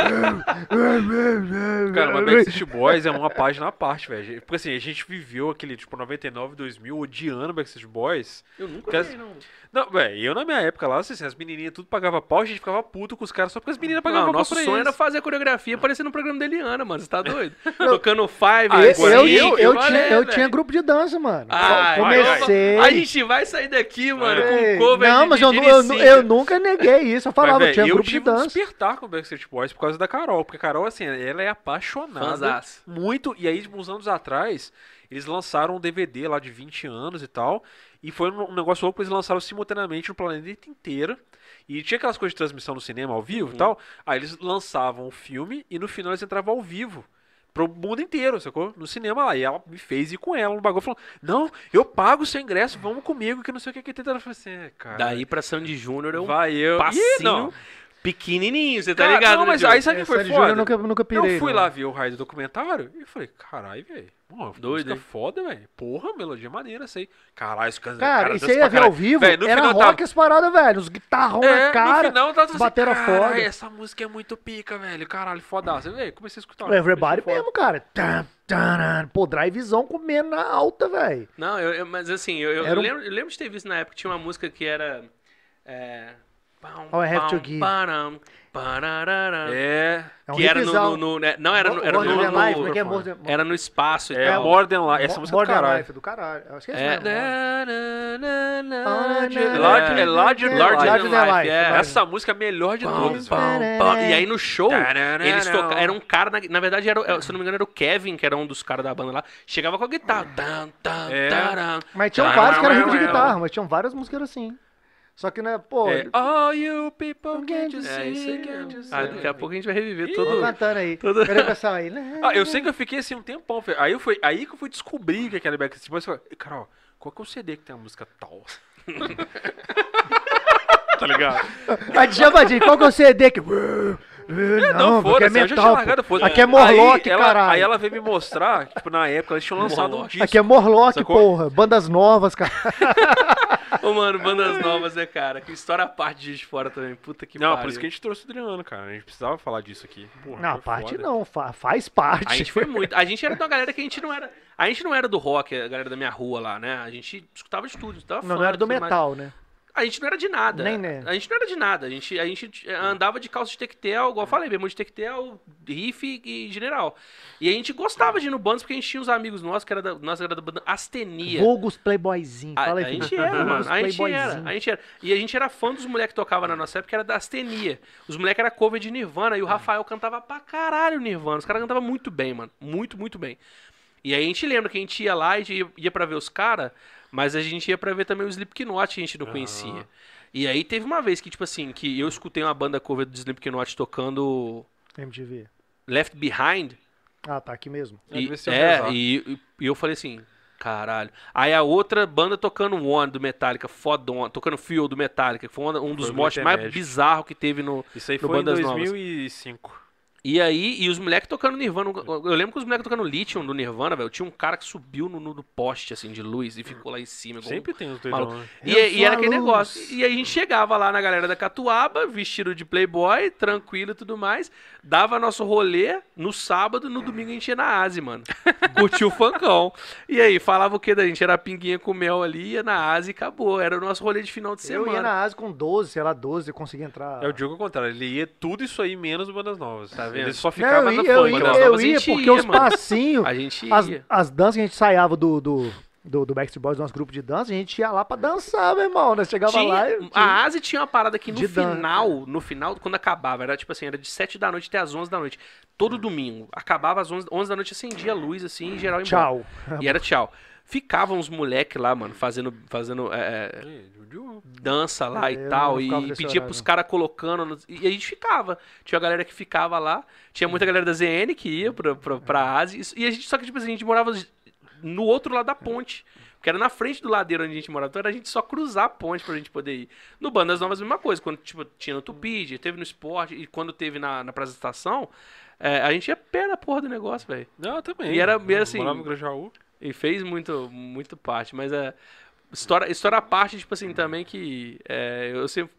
Cara, mas Backstreet Boys é uma página à parte, velho. Porque assim, a gente viveu aquele, tipo, 99, 2000, odiando Backstreet Boys. Eu nunca vi, não. Não, velho, eu na minha época lá, assim, as menininhas tudo pagava pau, a gente ficava puto com os caras só porque as meninas pagavam Não, pau nosso pra sonho eles. era fazer a coreografia parecendo no programa da Eliana, mano. Você tá doido? Tocando Five, Ah, Eu, eu, eu, eu olha, tinha, eu velho. tinha grupo de dança, mano. Ah, Comecei. A gente vai sair daqui, mano, Ei, com cover Não, de, mas de, eu, de eu, eu nunca neguei isso. Eu falava, Mas, eu tinha eu grupo de tive um dança. despertar com o Backstreet Boys por causa da Carol. Porque a Carol, assim, ela é apaixonada. Fanzaço. Muito. E aí, tipo, uns anos atrás, eles lançaram um DVD lá de 20 anos e tal. E foi um negócio louco, eles lançaram simultaneamente no planeta inteiro. E tinha aquelas coisas de transmissão no cinema ao vivo Uhum. e tal. Aí eles lançavam o filme e no final eles entravam ao vivo. Pro mundo inteiro, sacou? No cinema lá. E ela me fez ir com ela no bagulho. Falou: Não, eu pago o seu ingresso, vamos comigo, que não sei o que que tem. Ela falou assim: é, cara. Daí pra Sandy Júnior eu Vai eu. passinho. Ih, não. Pequenininho, você tá Cara, ligado? não, né, mas aí sabe o que É, foi Júnior foda? eu nunca, nunca pirei. eu fui não. lá ver o raio do documentário e falei, caralho, velho. Doido, hein? foda, velho. Porra, melodia maneira, sei. Caralho, esse cara. Cara, cara e você ia ver ao vivo, Véi, no era final rock tava- as paradas, velho. Os guitarrão É, na cara. no final tava assim, bateram "Caralho, foda." essa música é muito pica, velho. Caralho, fodaça. Véi, comecei a escutar. Everybody achei foda. mesmo, cara. Tan, tan, Pô, drivezão comendo na alta, velho. Não, eu, eu- mas assim, eu, eu um- lembro, eu lembro de ter visto na época, tinha uma música que era... É... All I Have to Give. É. É um que era no, no, no- né, Não, era no, era no, Than no- Life, como é é More era no espaço É, tal. More Than Life. Essa música More do caralho. Life, do caralho. Eu acho que é É, na, Larger- é Larger Than Larger Life. Than Life, é. Essa música é a melhor de todas. E aí no show, eles tocaram. Era um cara, na, na verdade, era, se eu não me engano, era o Kevin, que era um dos caras da banda lá. Chegava com a guitarra. É. Mas tinham vários que eram rico de guitarra, mas tinham várias músicas assim. Só que, né, pô, É, All you people can't you É see, isso aí. can't you see? Ah, daqui a pouco a gente vai reviver Ih, tudo. cantando aí. tudo- Cadê o pessoal aí? Ah, eu sei que eu fiquei assim um tempão. Aí, eu fui, aí que eu fui descobrir que aquela Backstreet Boys. eu falei, Carol, qual que é o CD que tem a música tal? tá ligado? Aí chamadinho, qual que é o CD que... Não, porque é foda-se, eu já largado, pô. foda-se. Aqui é Morlock, aí ela, caralho. Aí ela veio me mostrar, tipo, na época, eles tinham lançado um Morlock. disco. Aqui é Morlock, Sacou? porra. Bandas novas, cara. Ô, mano, bandas novas, né, cara? Que história à parte de Juiz de fora também. Puta que Não, pariu. por isso que a gente trouxe o Adriano, cara. A gente precisava falar disso aqui. Porra, Não, parte foda. não, fa- faz parte. A gente foi muito. A gente era de uma galera que a gente não era. A gente não era do rock, a galera da minha rua lá, né? A gente escutava de tudo. Não, não era do tudo mais. metal, né? A gente não era de nada. Nem, né? A gente não era de nada. A gente, a gente andava de calça de tectel, igual eu falei, mesmo de tectel, riff e general. E a gente gostava de ir no bandos porque a gente tinha uns amigos nossos que era da, nós era da banda Astenia. Vulgos Playboyzinho. A, Fala aí, a filho. gente era, mano. A gente era, a gente era. E a gente era fã dos moleques que tocavam na nossa época, que era da Astenia. Os moleques eram cover de Nirvana e o Rafael cantava pra caralho Nirvana. Os caras cantavam muito bem, mano. Muito, muito bem. E aí a gente lembra que a gente ia lá e a ia, ia pra ver os caras, mas a gente ia pra ver também o Slipknot que a gente não conhecia. E aí teve uma vez que, tipo assim, que eu escutei uma banda cover do Slipknot tocando MTV. Left Behind. Ah, tá aqui mesmo. É, E, é, e, e- e eu falei assim, caralho. Aí a outra banda tocando One do Metallica, fodona, tocando Fuel do Metallica, que foi um, um dos motes mais bizarros que teve no. Isso aí no foi em Bandas Novas. 2005. E aí, e os moleques tocando Nirvana. Eu lembro que os moleques tocando Lithium do Nirvana, velho. Tinha um cara que subiu no, no- poste, assim, de luz e ficou lá em cima. Sempre tem os doidão. né? E, Eu e era aquele negócio. E aí a gente chegava lá na galera da Catuaba, vestido de playboy, tranquilo e tudo mais. Dava nosso rolê no sábado, no domingo a gente ia na Asi, mano. Curtiu o funkão. E aí, falava o que da gente? Era pinguinha com mel ali, ia na Asi e acabou. Era o nosso rolê de final de Eu semana. ia na Ásia com 12, sei lá, 12, eu consegui entrar. É o Diogo ao contrário, ele ia tudo isso aí menos Bandas Novas. Tá vendo? Ele só Não, ficava eu na ia, eu lá. eu a ia gente porque ia, os mano. passinhos, A gente as, ia. as danças que a gente ensaiava do, do, do, do Backstreet Boys, do nosso grupo de dança, a gente ia lá pra dançar, meu irmão. Nós chegava Tinha- lá e... a Asi tinha uma parada que no De final, no final, quando acabava, era tipo assim, era de 7 da noite até as 11 da noite. Todo domingo. Acabava às 11, 11 da noite, acendia a luz, assim, em geral embora. Tchau. E era tchau. Ficavam uns moleque lá, mano, fazendo, fazendo é, é, dança lá É, e eu tal. E pedia horário, pros caras colocando. E a gente ficava. Tinha a galera que ficava lá. Tinha muita galera da ZN que ia pra, pra, pra Ásia. E a gente, só que, tipo assim, a gente morava no outro lado da ponte. Porque era na frente do ladeiro onde a gente morava. Então era a gente só cruzar a ponte pra gente poder ir. No Bandas Novas, a mesma coisa. Quando tipo, tinha no Tupid, teve no esporte. E quando teve na, na apresentação, é, a gente ia pé na porra do negócio, velho. Não, eu também. E era Eu meio assim- Morava no Grajaú. E fez muito, muito parte, mas é. História, história à parte, tipo assim, também que. é, eu sempre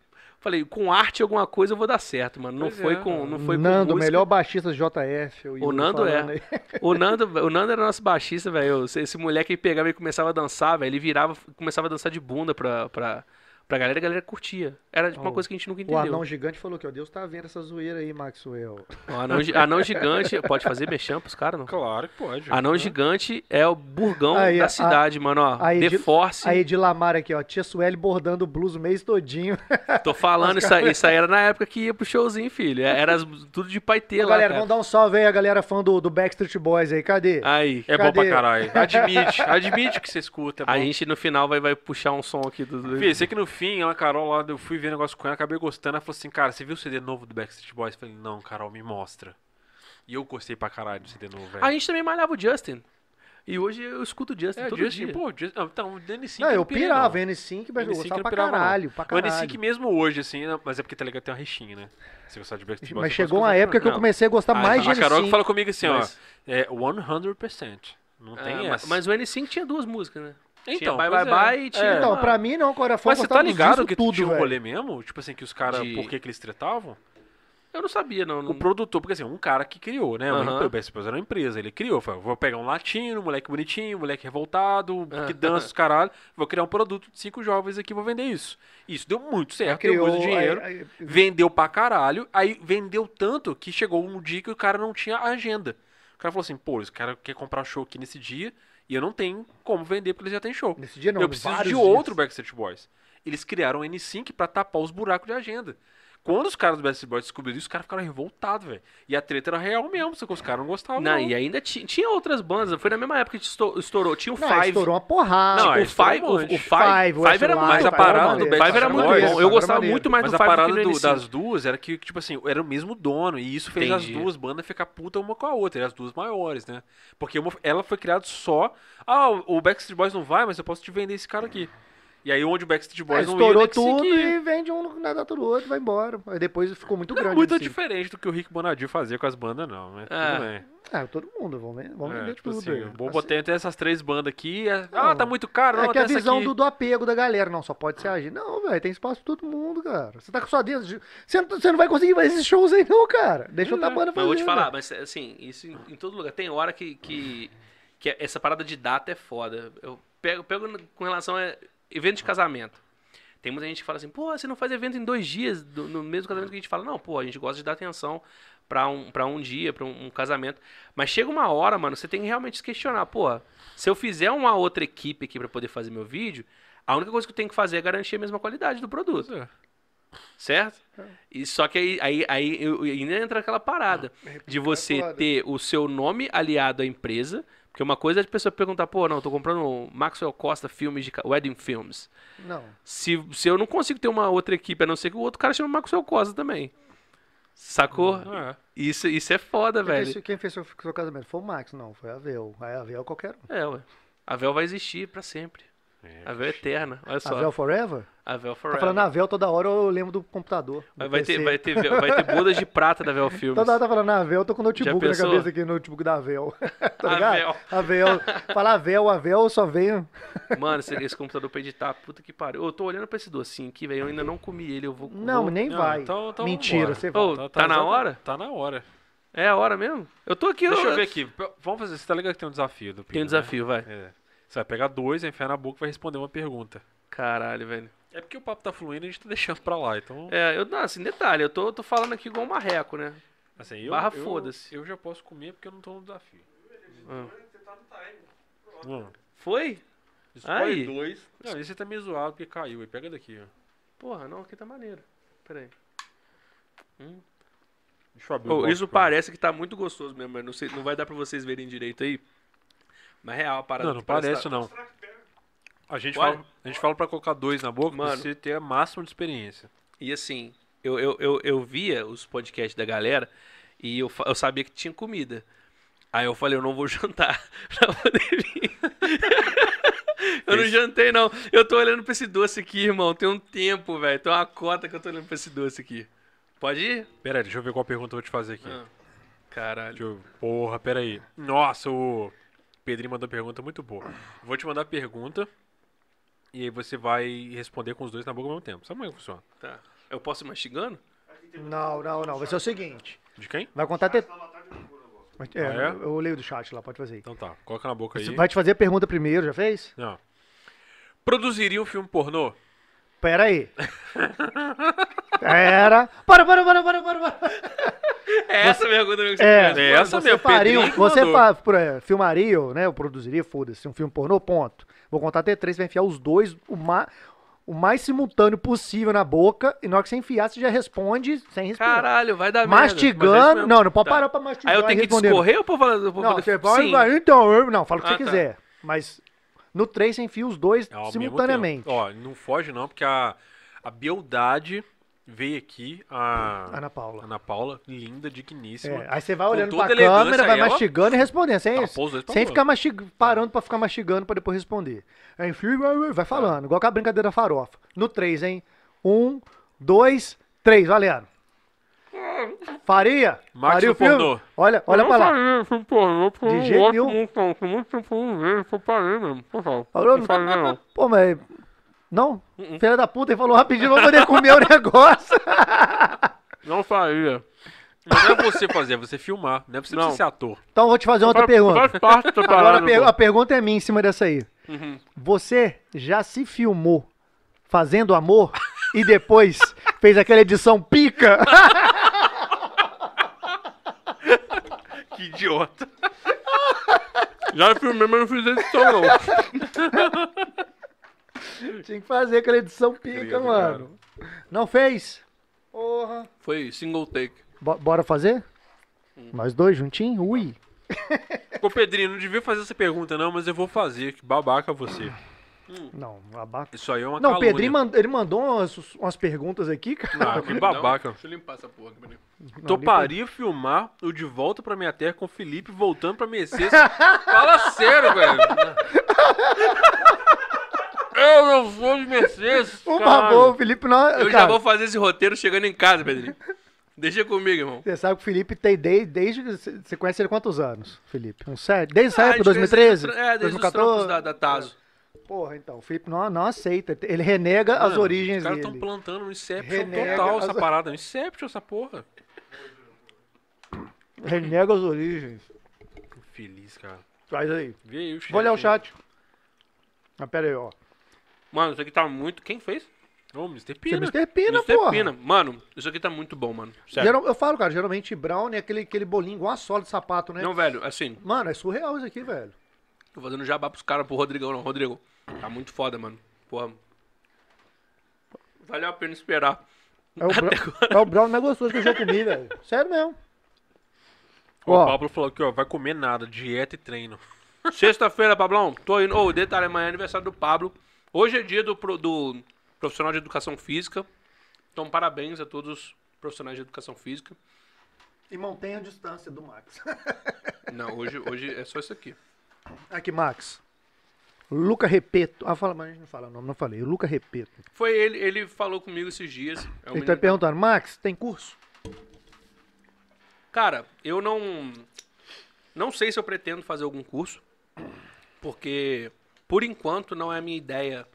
falei, com arte alguma coisa eu vou dar certo, mano. Não Pois foi é, com. Não foi Nando, com melhor baixista do JF. O Nando é. O Nando, o Nando era nosso baixista, velho. Esse, moleque aí pegava e começava a dançar, velho. Ele virava, começava a dançar de bunda pra, pra, pra galera a galera curtia. Era tipo, uma Oh, coisa que a gente nunca O entendeu. anão gigante falou que, ó, Deus tá vendo essa zoeira aí, Maxwell. O anão, anão gigante. Pode fazer mexão pros caras, não? Claro que pode. Anão né? gigante é o burgão Aí, da a- cidade, mano, ó. aí The de- Force. Aí de Lamar aqui, ó, tia Sueli bordando o blues o mês todinho. Tô falando, isso aí, isso aí era na época que ia pro showzinho, filho. Era as- tudo de paetê Ô, lá. galera, cara. vamos dar um salve aí, a galera fã do, do Backstreet Boys aí, cadê? Aí. É bom pra Cadê? caralho. Admite, admite que você escuta. É bom. A gente no final vai, vai puxar um som aqui do. Fih, sei que no fim, ela, Carol, lá, eu fui ver negócio com ela, acabei gostando. Ela falou assim, cara, você viu o CD novo do Backstreet Boys? Eu falei, não, Carol, me mostra. E eu gostei pra caralho do CD novo, velho. A gente também malhava o Justin. E hoje eu escuto o Justin É, todo Justin, dia. pô, Justin, ah, então, o N5 Não, eu pirei, pirava, N5, mas eu N5 gostava não pra pirava, não. caralho, pra O caralho. N5 mesmo hoje, assim, mas é porque tá ligado, tem uma rixinha, né? Se gostar de Backstreet Boys, Mas chegou uma época que eu comecei a gostar Ah, mais de A Carol que N5. fala comigo assim, Mas- ó, é 100%. Não Ah, tem ma- essa. mas o N5 tinha duas músicas, né? Tinha Então, Bye Bye é. Bye e tinha. É. Então, pra mim não, agora foi Mas você tá ligado que tudo, tinha um rolê mesmo? Tipo assim, que os caras, De- por que que eles tretavam? Eu não sabia, não. O produtor, porque assim, um cara que criou, né? Empresa, o Boys era uma empresa, ele criou, falou, vou pegar um latino, moleque bonitinho, moleque revoltado, que dança os caralho, vou criar um produto de cinco jovens aqui, vou vender isso. Isso deu muito certo, deu Criou, muito dinheiro, aí- aí- vendeu pra caralho, aí vendeu tanto que chegou um dia que o cara não tinha agenda. O cara falou assim, pô, esse cara quer comprar show aqui nesse dia e eu não tenho como vender porque eles já tem show. Nesse dia não, eu preciso de dias. outro Backstreet Boys. Eles criaram o N5 pra tapar os buracos de agenda. Quando os caras do Backstreet Boys descobriram isso, os caras ficaram revoltados, velho. E a treta era real mesmo, só que os caras não gostavam. Não, Não, e ainda ti- tinha outras bandas. Foi na mesma época que estou- estourou. Tinha o Não, Five. estourou uma porrada. Não, o é, estourou Five, um o, o. Five, Five, era Mas muito a Five parada era do. Backstreet era muito bom. Eu gostava muito mais Mas do a Five parada do que do do- N5. das duas era que, tipo assim, era o mesmo dono. E isso fez Entendi. as duas bandas ficar puta uma com a outra. As duas maiores, né? Porque uma- ela foi criada só. Ah, o o Backstreet Boys não vai, mas eu posso te vender esse cara aqui. E aí onde o Backstreet Boys não ia, estourou N5 tudo ia. e vende um na data do outro, vai embora. Aí depois ficou muito Não é grande. muito assim. diferente do que o Rick Bonadio fazia com as bandas, não. Mas tudo bem. Ah, todo mundo, vamos, ver- vamos É, vender tipo tudo. assim, aí. bom Assim, botar entre essas três bandas aqui. É... Não, Ah, tá muito caro, não, É que a visão do, do apego da galera, não, só pode ser agir. Não, velho, tem espaço pra todo mundo, cara. Você tá com sua dentro. de- Você não, você não vai conseguir fazer esses shows aí, não, cara. Deixa outra banda Mas fazer. eu vou te falar, velho. mas assim, isso em, em todo lugar. Tem hora que, que, que essa parada de data é foda. Eu pego, pego com relação a evento de casamento. Tem muita gente que fala assim, pô, você não faz evento em dois dias, do- no mesmo casamento que a gente fala. Não, pô, a gente gosta de dar atenção pra um, pra um dia, pra um, um casamento. Mas chega uma hora, mano, você tem que realmente se questionar, pô, se eu fizer uma outra equipe aqui pra poder fazer meu vídeo, a única coisa que eu tenho que fazer é garantir a mesma qualidade do produto. É. Certo? E só que aí, aí, aí eu- ainda entra aquela parada de você ter o seu nome aliado à empresa. Porque uma coisa é a pessoa perguntar, pô, não, tô comprando Maxwell Costa filmes de Wedding Films. Não. Se, se eu não consigo ter uma outra equipe, a não ser que o outro cara chama Maxwell Costa também. Sacou? É. Isso, isso é foda, Quem velho. fez, quem fez seu, seu casamento? Foi o Max, não. Foi a Vel. Aí a Vel qualquer um. É, ué. A Vel vai existir pra sempre. A Vel é eterna. Olha A só. Vel Forever? A Vel Tá Forever. falando a Vel toda hora, eu lembro do computador. do Vai, ter, vai, ter, vai ter bodas de prata da Vel Filmes. Toda hora tá falando a Vel, eu tô com o notebook na cabeça aqui, no notebook da Vel. tá A ligado? Vel. A Vel. Fala a Vel, a Vel só veio. Mano, esse, esse computador pra editar, puta que pariu. Eu tô olhando pra esse docinho aqui, velho. Eu ainda não comi ele. Eu vou. Não, vou- nem Não, vai. então- então Mentira, você vai. Ô, tá na exato- hora? Tá na hora. É a hora mesmo? Eu tô aqui. Deixa eu ver aqui. Vamos fazer. Você tá ligado que tem um desafio do Tem um Pino, né? desafio, vai. É. Você vai pegar dois, vai enfiar na boca e vai responder uma pergunta. Caralho, velho. É porque o papo tá fluindo e a gente tá deixando pra lá, então... É, eu, não, assim, detalhe, eu tô, tô falando aqui igual um marreco, né? Assim, eu, Barra eu- foda-se. Eu já posso comer porque eu não tô no desafio. Ah. Hum. Foi? Escolhe Aí. dois. Não, esse tá meio zoado porque caiu. E pega daqui, ó. Porra, não, aqui tá maneiro. Pera aí. Deixa eu abrir Ô, o box isso pra- parece que tá muito gostoso mesmo, mas não, sei, não vai dar pra vocês verem direito aí. Mas real, a parada. Não, não parece tá- não. A gente, fala, a gente fala pra colocar dois na boca pra Mano. você ter a máxima de experiência. E assim, eu, eu, eu, eu via os podcasts da galera e eu, eu sabia que tinha comida. Aí eu falei, eu não vou jantar pra poder vir. eu não jantei, não. Eu tô olhando pra esse doce aqui, irmão. Tem um tempo, velho. Tem uma cota que eu tô olhando pra esse doce aqui. Pode ir? Pera aí, deixa eu ver qual pergunta eu vou te fazer aqui. Ah, Caralho. Deixa eu... Porra, pera aí. Nossa, o Pedrinho mandou pergunta muito boa. Vou te mandar a pergunta e aí você vai responder com os dois na boca ao mesmo tempo. Sabe como é que funciona? Tá. Eu posso ir mastigando? Não, não, não. Vai ser o seguinte. De quem? Vai contar até. É, Ah, é? Eu leio do chat lá, pode fazer. Então tá, coloca na boca aí. Você vai te fazer a pergunta primeiro, já fez? Não. Produziria um filme pornô? Pera aí. Pera. Para, para, para, para, para. para. É essa a pergunta mesmo que você É, fez. É essa você mesmo, faria, você fa, filmaria, ou, né? Eu produziria, foda-se, um filme pornô, ponto. Vou contar até três, vai enfiar os dois o, ma, o mais simultâneo possível na boca, e na hora que você enfiar, você já responde sem respirar. Caralho, vai dar merda. Mas é Mastigando, mesmo. não, não pode Tá. parar pra mastigar. Aí eu tenho que responder. discorrer ou pra falar? Não, você vai, então, eu- não, fala o que Ah, você tá. quiser. Mas no 3 você enfia os dois É ao simultaneamente. Ó, não foge não, porque a, a beldade veio aqui a Ana Paula. Ana Paula, linda, digníssima. É, aí você vai olhando pra câmera, vai ela mastigando e respondendo. Sem, dois sem ficar mastig... parando pra ficar mastigando pra depois responder. Aí, vai- vai falando, igual com a brincadeira da farofa. No 3, hein? Um, dois, três, valendo. Faria? Faria o filme? pornô. Olha, olha pra lá. De De jeito nenhum. Falou, Não falei, não. Pô, mas. Não? Filha da puta, ele falou rapidinho, não vou poder comer o negócio. Não faria. Mas não é você fazer, é você filmar. Não é pra você Não. ser ator. Então eu vou te fazer outra Faz- pergunta. Faz parte da Agora a, parada. per- pô. a pergunta é minha em cima dessa aí. Uhum. Você já se filmou fazendo amor e depois fez aquela edição pica? Que idiota. Já filmei, mas não fiz edição, não. Tinha que fazer aquela edição pica, mano. Não fez? Porra. Foi single take. Bo- bora fazer? Nós dois juntinhos? Ui. Ô, Pedrinho, não devia fazer essa pergunta, não, mas eu vou fazer. Que babaca você. Não, abaca. Isso aí é uma Não, o calúnia. Pedrinho mand- ele mandou umas, umas perguntas aqui, cara. Ah, que babaca. Deixa eu limpar essa porra aqui, Pedrinho. Toparia filmar o De Volta Pra Minha Terra com o Felipe voltando pra Mercedes. Fala sério, velho. Eu não sou de Mercedes. Por caralho. favor, o Felipe não. Eu já cara, vou fazer esse roteiro chegando em casa, Pedrinho. Deixa comigo, irmão. Você sabe que o Felipe tem desde. desde que- você conhece ele há quantos anos, Felipe? Um sete? Desde essa Ah, época, a gente 2013? fez- É, desde os 2014? trampos da, da Tazo. Porra, então, o Felipe não, não aceita. Ele renega as Mano, origens Os caras dele. estão plantando um Inception Renega total as- essa parada. Um Inception essa porra. Renega as origens. Feliz, cara. Faz aí. Vê aí o chat. Vou olhar o chat. Ah, pera aí, ó. Mano, isso aqui tá muito. Quem fez? Ô, Mr. Isso é Pina. Mr. Pina, Mr. porra. Pina. Mano, isso aqui tá muito bom, mano. Geral- eu falo, cara, geralmente brown é aquele, aquele bolinho igual a sola de sapato, né? Não, velho, assim, Mano, é surreal isso aqui, velho. tô fazendo jabá pros caras, pro Rodrigão, não. Rodrigo, tá muito foda, mano. Porra. Valeu a pena esperar. É o, agora. é o brown mais gostoso que eu já comi, velho. Sério mesmo. Ó, Ó. O Pablo falou aqui, ó, vai comer nada, dieta e treino. Sexta-feira, Pablão, tô indo. Ô, detalhe, amanhã é aniversário do Pablo. Hoje é dia do, pro- do profissional de educação física. Então, parabéns a todos os profissionais de educação física. E mantenha a distância do Max. Não, hoje, hoje é só isso aqui. Aqui, Max. Luca Repeto. Ah, fala, mas a gente não fala o nome, não falei. Luca Repeto. Foi ele, ele falou comigo esses dias. É um Ele tá menino- perguntando, Max, tem curso? Cara, eu não. Não sei se eu pretendo fazer algum curso. Porque, por enquanto, não é a minha ideia.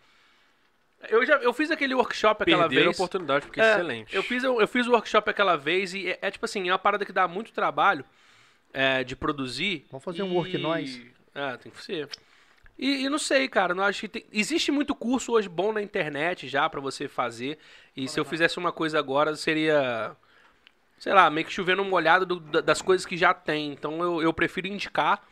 Eu já eu fiz aquele workshop aquela Perder a vez. oportunidade, porque é, É, excelente. Eu fiz, eu fiz o workshop aquela vez e é, é tipo assim, é uma parada que dá muito trabalho é, de produzir. Vamos fazer um e- work nós? É, tem que ser. E, e não sei, cara, não acho que tem... existe muito curso hoje bom na internet já pra você fazer. E se eu fizesse uma coisa agora seria sei lá, meio que chovendo uma olhada do- da- das coisas que já tem. Então eu, eu prefiro indicar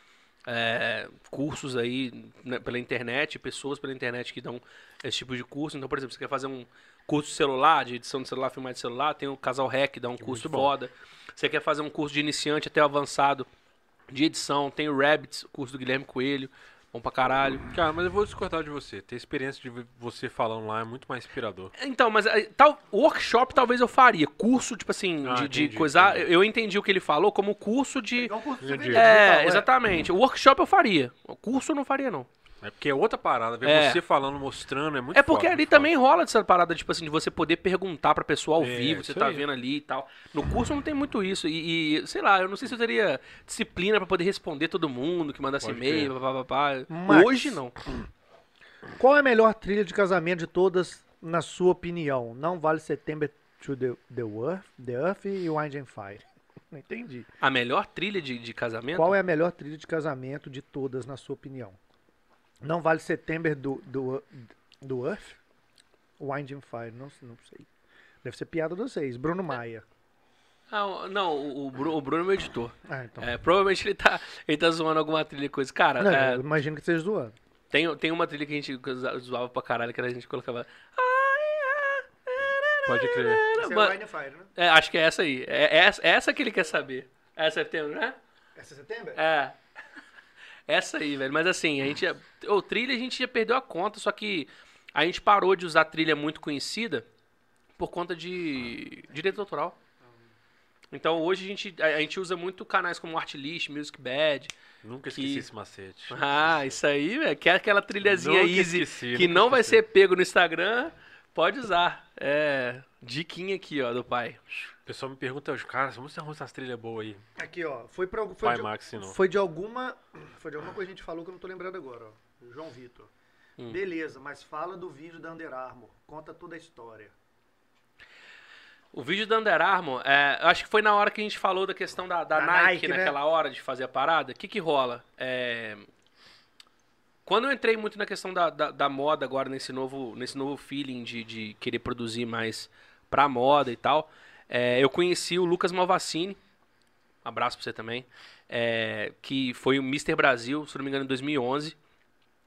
é, cursos aí né, pela internet, pessoas pela internet que dão esse tipo de curso. Então, por exemplo, você quer fazer um curso de celular, de edição de celular, filmar de celular, tem o Casal Rec, dá um curso bom. foda. Você quer fazer um curso de iniciante até avançado de edição, tem o Rabbits, o curso do Guilherme Coelho, bom pra caralho. Cara, mas eu vou discordar de você. Ter experiência de você falando lá é muito mais inspirador. Então, mas aí, tal, workshop talvez eu faria. Curso, tipo assim, Ah, de, de entendi, coisa. entendi. Eu entendi o que ele falou como curso de. Entendi. É, exatamente. O workshop eu faria. O curso eu não faria, não. É porque é outra parada. Ver É. você falando, mostrando, é muito É porque foda, ali foda. também rola dessa parada, tipo assim, de você poder perguntar pra pessoa ao É, vivo, você tá aí. vendo ali e tal. No curso não tem muito isso. E, e, sei lá, eu não sei se eu teria disciplina pra poder responder todo mundo que mandasse e-mail, papapá. Hoje não. Qual é a melhor trilha de casamento de todas, na sua opinião? Não vale September to the, the, Earth, the Earth e Wind and Fire. Não entendi. A melhor trilha de, de casamento? Qual é a melhor trilha de casamento de todas, na sua opinião? Não vale September do, do, do Earth? Wind and Fire, não, não sei. Deve ser piada de vocês. Bruno Maia. Ah, não, o, o Bru- o Bruno é meu editor. Ah, então. É, provavelmente ele tá, ele tá zoando alguma trilha e coisa. Cara, Não, é, eu imagino que seja zoando. tem, tem uma trilha que a gente zoava pra caralho, que a gente colocava. Pode crer. Esse Mas- é Fire, né? É, acho que é essa aí. É, é essa, é essa que ele quer saber. É essa setembro, né? Essa é September? É. Essa aí, velho. Mas assim, a gente. Ô, trilha a gente já perdeu a conta, só que a gente parou de usar trilha muito conhecida por conta de direito autoral. Então hoje a gente, a, a gente usa muito canais como Artlist, Music Bad. Nunca Que- esqueci esse macete. Ah, isso aí, velho. Quer aquela trilhazinha Nunca easy esqueci, que não vai esqueci. ser pego no Instagram, pode usar. É, diquinha aqui, ó, do pai. O pessoal me pergunta hoje, cara, como você arruma essas trilhas boas aí? Aqui, ó. Foi, pra, foi, Pai de, Max foi de alguma. Foi de alguma coisa que a gente falou que eu não tô lembrando agora, ó. João Vitor. Hum. Beleza, mas fala do vídeo da Under Armour. Conta toda a história. O vídeo da Under Armour, é, acho que foi na hora que a gente falou da questão da, da Da Nike, Nike, né? naquela hora de fazer a parada. O que que rola? É, quando eu entrei muito na questão da, da, da moda agora, nesse novo, nesse novo feeling de, de querer produzir mais pra moda e tal, é, eu conheci o Lucas Malvacini, abraço pra você também, é, que foi o Mr. Brasil, se não me engano, em 2011.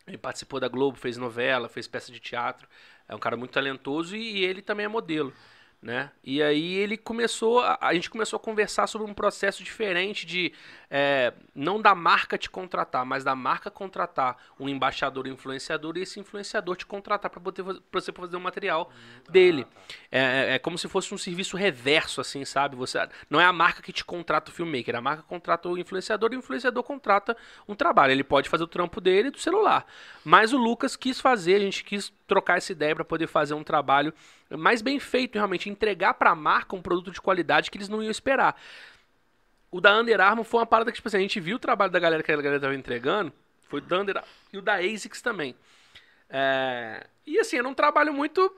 Ele participou da Globo, fez novela, fez peça de teatro. É um cara muito talentoso e, e ele também é modelo, né? E aí ele começou, a, a gente começou a conversar sobre um processo diferente de é, não da marca te contratar, mas da marca contratar um embaixador, um influenciador e esse influenciador te contratar para você fazer um material dele. É, é- é como se fosse um serviço reverso, assim, sabe? Você não é a marca que te contrata o filmmaker, a marca contrata o influenciador e o influenciador contrata um trabalho. Ele pode fazer o trampo dele do celular. Mas o Lucas quis fazer, a gente quis trocar essa ideia para poder fazer um trabalho mais bem feito, realmente entregar para a marca um produto de qualidade que eles não iam esperar. O da Under Armour foi uma parada que, tipo assim, a gente viu o trabalho da galera que a galera tava entregando, foi o da Under Armour e o da ASICS também. É, E assim, era um trabalho muito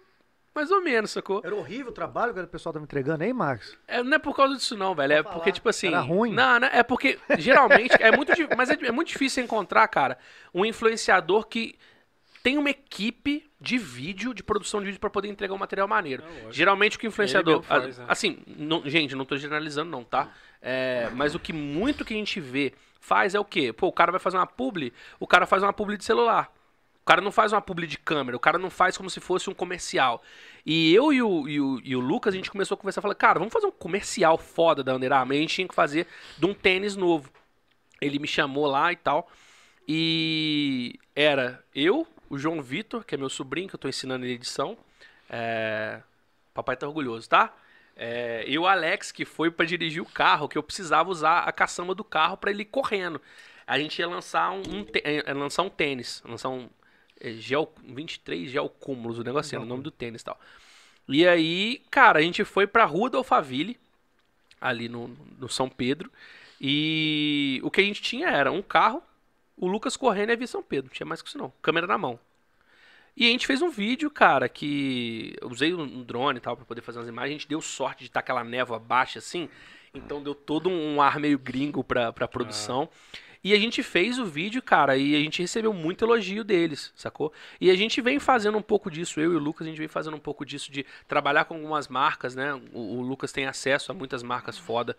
mais ou menos, sacou? Era horrível o trabalho que o pessoal tava entregando, hein, Marcos? É, não é por causa disso não, velho. É falar. porque, tipo assim... Era ruim? Não, não, é porque, geralmente, é muito, mas é, é muito difícil encontrar, cara, um influenciador que tem uma equipe de vídeo, de produção de vídeo pra poder entregar um material maneiro. Geralmente o que o influenciador... faz, né? Assim, não- gente, não tô generalizando não, tá? É, mas o que muito que a gente vê faz é o quê? Pô, o cara vai fazer uma publi, o cara faz uma publi de celular. O cara não faz uma publi de câmera, o cara não faz como se fosse um comercial. E eu e o, e o, e o Lucas, a gente começou a conversar, falou, cara, vamos fazer um comercial foda da Under Armour. E a gente tinha que fazer de um tênis novo. Ele me chamou lá e tal. E era eu, o João Vitor, que é meu sobrinho, que eu tô ensinando em edição. É, Papai tá orgulhoso, tá? É, e o Alex, que foi pra dirigir o carro, que eu precisava usar a caçamba do carro pra ele ir correndo. A gente ia lançar um, um tê- é, lançar um tênis, lançar um é, gel 23 gel cúmulos, o assim, o nome do tênis e tal. E aí, cara, a gente foi pra Rua do Alphaville, ali no, no São Pedro, e o que a gente tinha era um carro, o Lucas correndo e a Via São Pedro, não tinha mais que isso não, câmera na mão. E a gente fez um vídeo, cara, que eu usei um drone e tal pra poder fazer umas imagens. A gente deu sorte de estar aquela névoa baixa assim, então deu todo um ar meio gringo pra, pra produção. E a gente fez o vídeo, cara, e a gente recebeu muito elogio deles, sacou? E a gente vem fazendo um pouco disso, eu e o Lucas, a gente vem fazendo um pouco disso de trabalhar com algumas marcas, né? O, o Lucas tem acesso a muitas marcas foda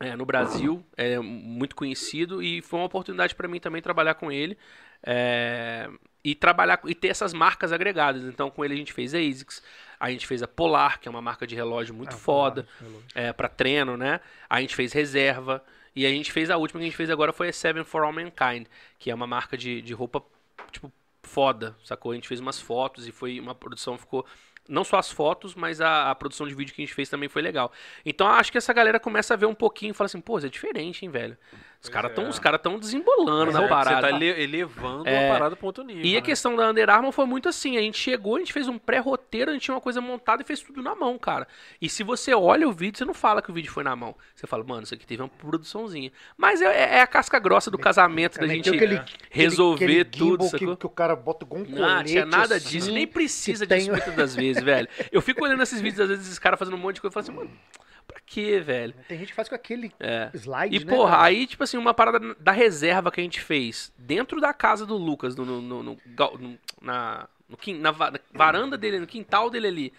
é, no Brasil, é muito conhecido e foi uma oportunidade para mim também trabalhar com ele é, e trabalhar e ter essas marcas agregadas. Então com ele a gente fez a ASICS, a gente fez a Polar, que é uma marca de relógio muito foda é, para treino, né? A gente fez reserva e a gente fez a última que a gente fez agora foi a Seven for All Mankind, que é uma marca de, de roupa tipo foda, sacou? A gente fez umas fotos e foi uma produção ficou não só as fotos, mas a, a produção de vídeo que a gente fez também foi legal. Então acho que essa galera começa a ver um pouquinho e fala assim, pô, é diferente, hein, velho? Os caras estão é. os cara tão desembolando na é, parada. Você tá ele- elevando É. a parada pro outro nível. E a né? questão da Under Armour foi muito assim, a gente chegou, a gente fez um pré-roteiro, a gente tinha uma coisa montada e fez tudo na mão, cara. E se você olha o vídeo, você não fala que o vídeo foi na mão. Você fala, mano, isso aqui teve uma produçãozinha. Mas é, é a casca grossa do casamento da gente resolver aquele tudo, gimbal que, que o cara bota com um Não, colete tinha nada assim, disso, nem precisa disso tem- muitas das vezes, velho. Eu fico olhando esses vídeos, às vezes, esses caras fazendo um monte de coisa e falo assim, mano, pra quê, velho? Tem gente que faz com aquele É. slide, E, né, porra, aí, tipo assim, uma parada da reserva que a gente fez dentro da casa do Lucas, no, no, no- no na, na va- na varanda dele, no quintal dele ali.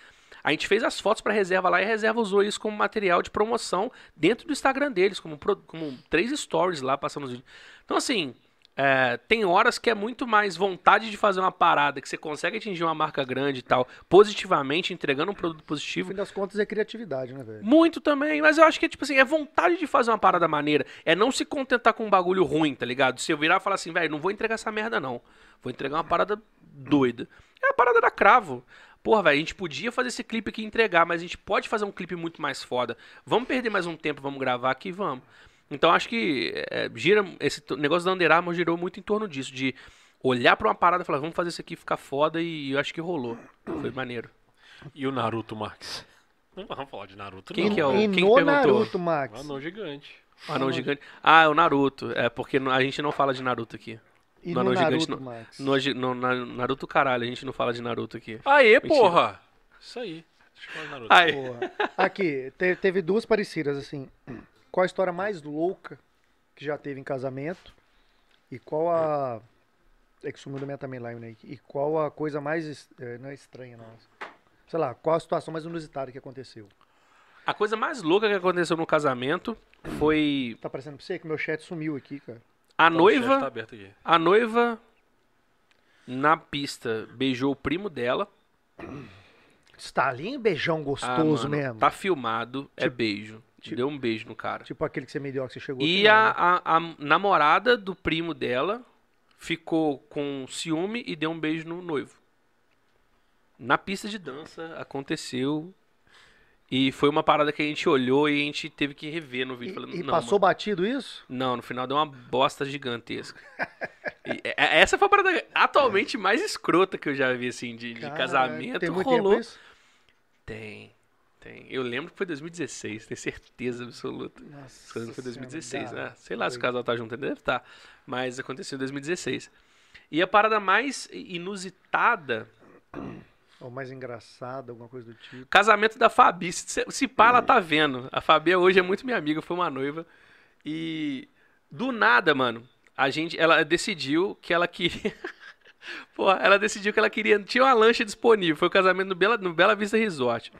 A gente fez as fotos pra reserva lá e a reserva usou isso como material de promoção dentro do Instagram deles, como, como três stories lá passando os vídeos. Então, assim, é, tem horas que é muito mais vontade de fazer uma parada, que você consegue atingir uma marca grande e tal, positivamente, entregando um produto No positivo. fim das contas é criatividade, né, velho? Muito também, mas eu acho que é tipo assim, é vontade de fazer uma parada maneira. É não se contentar com um bagulho ruim, tá ligado? Se eu virar e falar assim, velho, não vou entregar essa merda não. Vou entregar uma parada doida. É a parada da cravo. Porra, velho, a gente podia fazer esse clipe aqui e entregar, mas a gente pode fazer um clipe muito mais foda. Vamos perder mais um tempo, vamos gravar aqui, vamos. Então acho que é, gira esse negócio da Under Armour girou muito em torno disso, de olhar pra uma parada e falar, vamos fazer isso aqui ficar foda e eu acho que rolou. Foi maneiro. E o Naruto, Max? Não vamos falar de Naruto, Quem não. que é o- quem que no perguntou? Naruto, Max. Um anão gigante. O anão gigante. Ah, é o Naruto. É porque a gente não fala de Naruto aqui. E no no anão gigante, Naruto, não. Max. No, no, na- Naruto, caralho, a gente não fala de Naruto aqui. Aê, Mentira. porra! Isso aí. Deixa eu falar de Naruto. Ai. Porra. Aqui, te- teve duas parecidas, assim. Qual a história mais louca que já teve em casamento? E qual a. É que sumiu da minha timeline, né? E qual a coisa mais. é, Não é estranha, não. Sei lá, qual a situação mais inusitada que aconteceu? A coisa mais louca que aconteceu no casamento foi Tá parecendo pra você que meu chat sumiu aqui, cara. a Tá, chat Tá noiva. aberto aqui. A noiva na pista beijou o primo dela. Stalinho, beijão Ah, gostoso mano, mesmo. Tá filmado, é Tipo- beijo. Tipo- Deu um beijo no cara. Tipo aquele que você me deu que você chegou E aqui, a, né? a, a namorada do primo dela ficou com ciúme e deu um beijo no noivo. Na pista de dança aconteceu. E foi uma parada que a gente olhou e a gente teve que rever no vídeo. E, Falando, e passou mano, batido isso? não, no final deu uma bosta gigantesca. E, é- é- essa foi a parada atualmente mais escrota que eu já vi, assim, de, de Caralho, casamento. Tem muito rolou. Tem, tem. Eu lembro que foi 2016, tenho certeza absoluta. Nossa foi Senhora, 2016, dá. né? Sei lá se o Foi. casal tá junto, deve estar. Mas aconteceu em 2016. E a parada mais inusitada, Ou mais engraçado, alguma coisa do tipo. casamento da Fabi. Se, se pá, ela tá vendo. A Fabi hoje é muito minha amiga, foi uma noiva. E do nada, mano, a gente, ela decidiu que ela queria. Pô, ela decidiu que ela queria. Tinha uma lancha disponível. Foi o casamento no Bela, no Bela Vista Resort.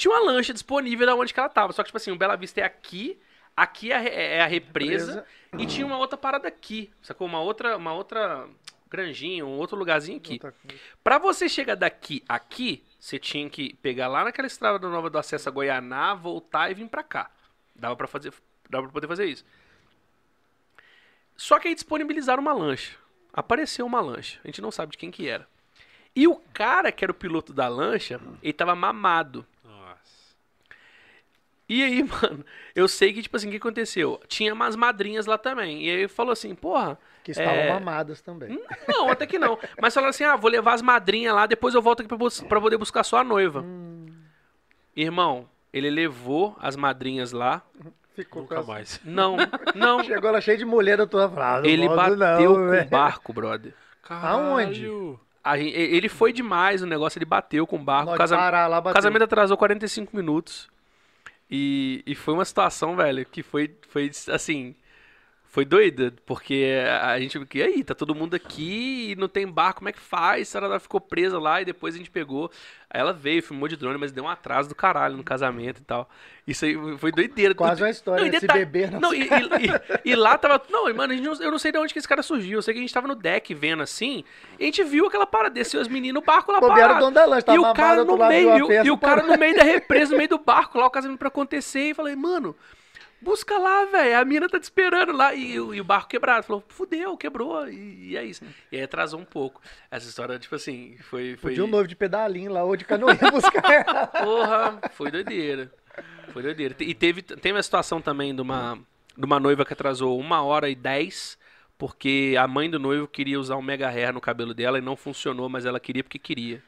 Tinha uma lancha disponível da onde que ela tava. Só que, tipo assim, o Bela Vista é aqui, aqui é a, é a represa, e tinha uma outra parada aqui. Sacou? Uma outra, uma outra granjinha, um outro lugarzinho aqui. Pra você chegar daqui aqui, você tinha que pegar lá naquela estrada nova do acesso a Goianá, voltar e vir pra cá. Dava pra fazer, dava para poder fazer isso. Só que aí disponibilizaram uma lancha. Apareceu uma lancha. A gente não sabe de quem que era. E o cara que era o piloto da lancha, ele tava mamado. E aí, mano, eu sei que, tipo assim, o que aconteceu? Tinha umas madrinhas lá também. E aí ele falou assim, porra, Que estavam É. mamadas também. não, até que não. Mas falaram assim: ah, vou levar as madrinhas lá, depois eu volto aqui pra, bus- pra poder buscar só a noiva. Irmão, ele levou as madrinhas lá. Ficou Nunca com as- mais. Não, não. Chegou ela cheia de mulher da tua frase. Ele bateu com o barco, brother. Aonde? E- ele foi demais o negócio, ele bateu com o barco. O Nós casa- parar lá, o bateu. casamento atrasou 45 minutos. E, e foi uma situação, velho, que foi, foi assim. Foi doida, porque a gente. E aí, tá todo mundo aqui e não tem barco, como é que faz? Ela ficou presa lá e depois a gente pegou. Aí ela veio, filmou de drone, mas deu um atraso do caralho no casamento e tal. Isso aí foi doideira. Quase uma história, Não, esse detalhe- bebê não e, e- e- lá tava. Não, mano, a não- eu não sei de onde que esse cara surgiu. Eu sei que a gente tava no deck vendo assim. E a gente viu aquela parada, desceu as meninas no barco lá o parado. lancha, tava E o cara no meio, e o- e o cara no meio da represa, no meio do barco, lá o casamento pra acontecer. E falei, mano, busca lá, velho. A mina tá te esperando lá. E, o- e o barco quebrado. Falou, fudeu, quebrou. E, e é isso. E aí atrasou um pouco. Essa história, tipo assim, foi. foi... Podia um noivo de pedalinho lá ou de canoinha buscar ela. Porra, foi doideira. Foi doideira. E teve, teve uma situação também de uma, de uma noiva que atrasou uma hora e dez, porque a mãe do noivo queria usar um mega hair no cabelo dela e não funcionou, mas ela queria porque queria.